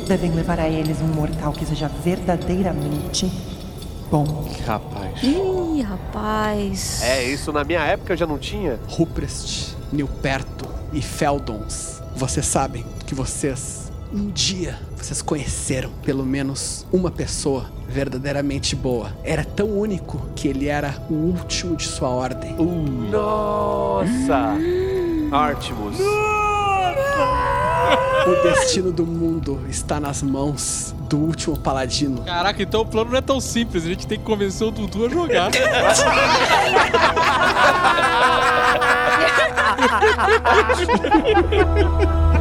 Devem levar a eles um mortal que seja verdadeiramente bom. Rapaz. Ih, rapaz. É, isso na minha época já não tinha. Ruprest, Nilperto e Feldons, vocês sabem que vocês, um dia, vocês conheceram pelo menos uma pessoa verdadeiramente boa. Era tão único que ele era o último de sua ordem. Nossa! Artemus. O destino do mundo está nas mãos do último paladino. Caraca, então o plano não é tão simples. A gente tem que convencer o Dudu a jogar. [LAUGHS]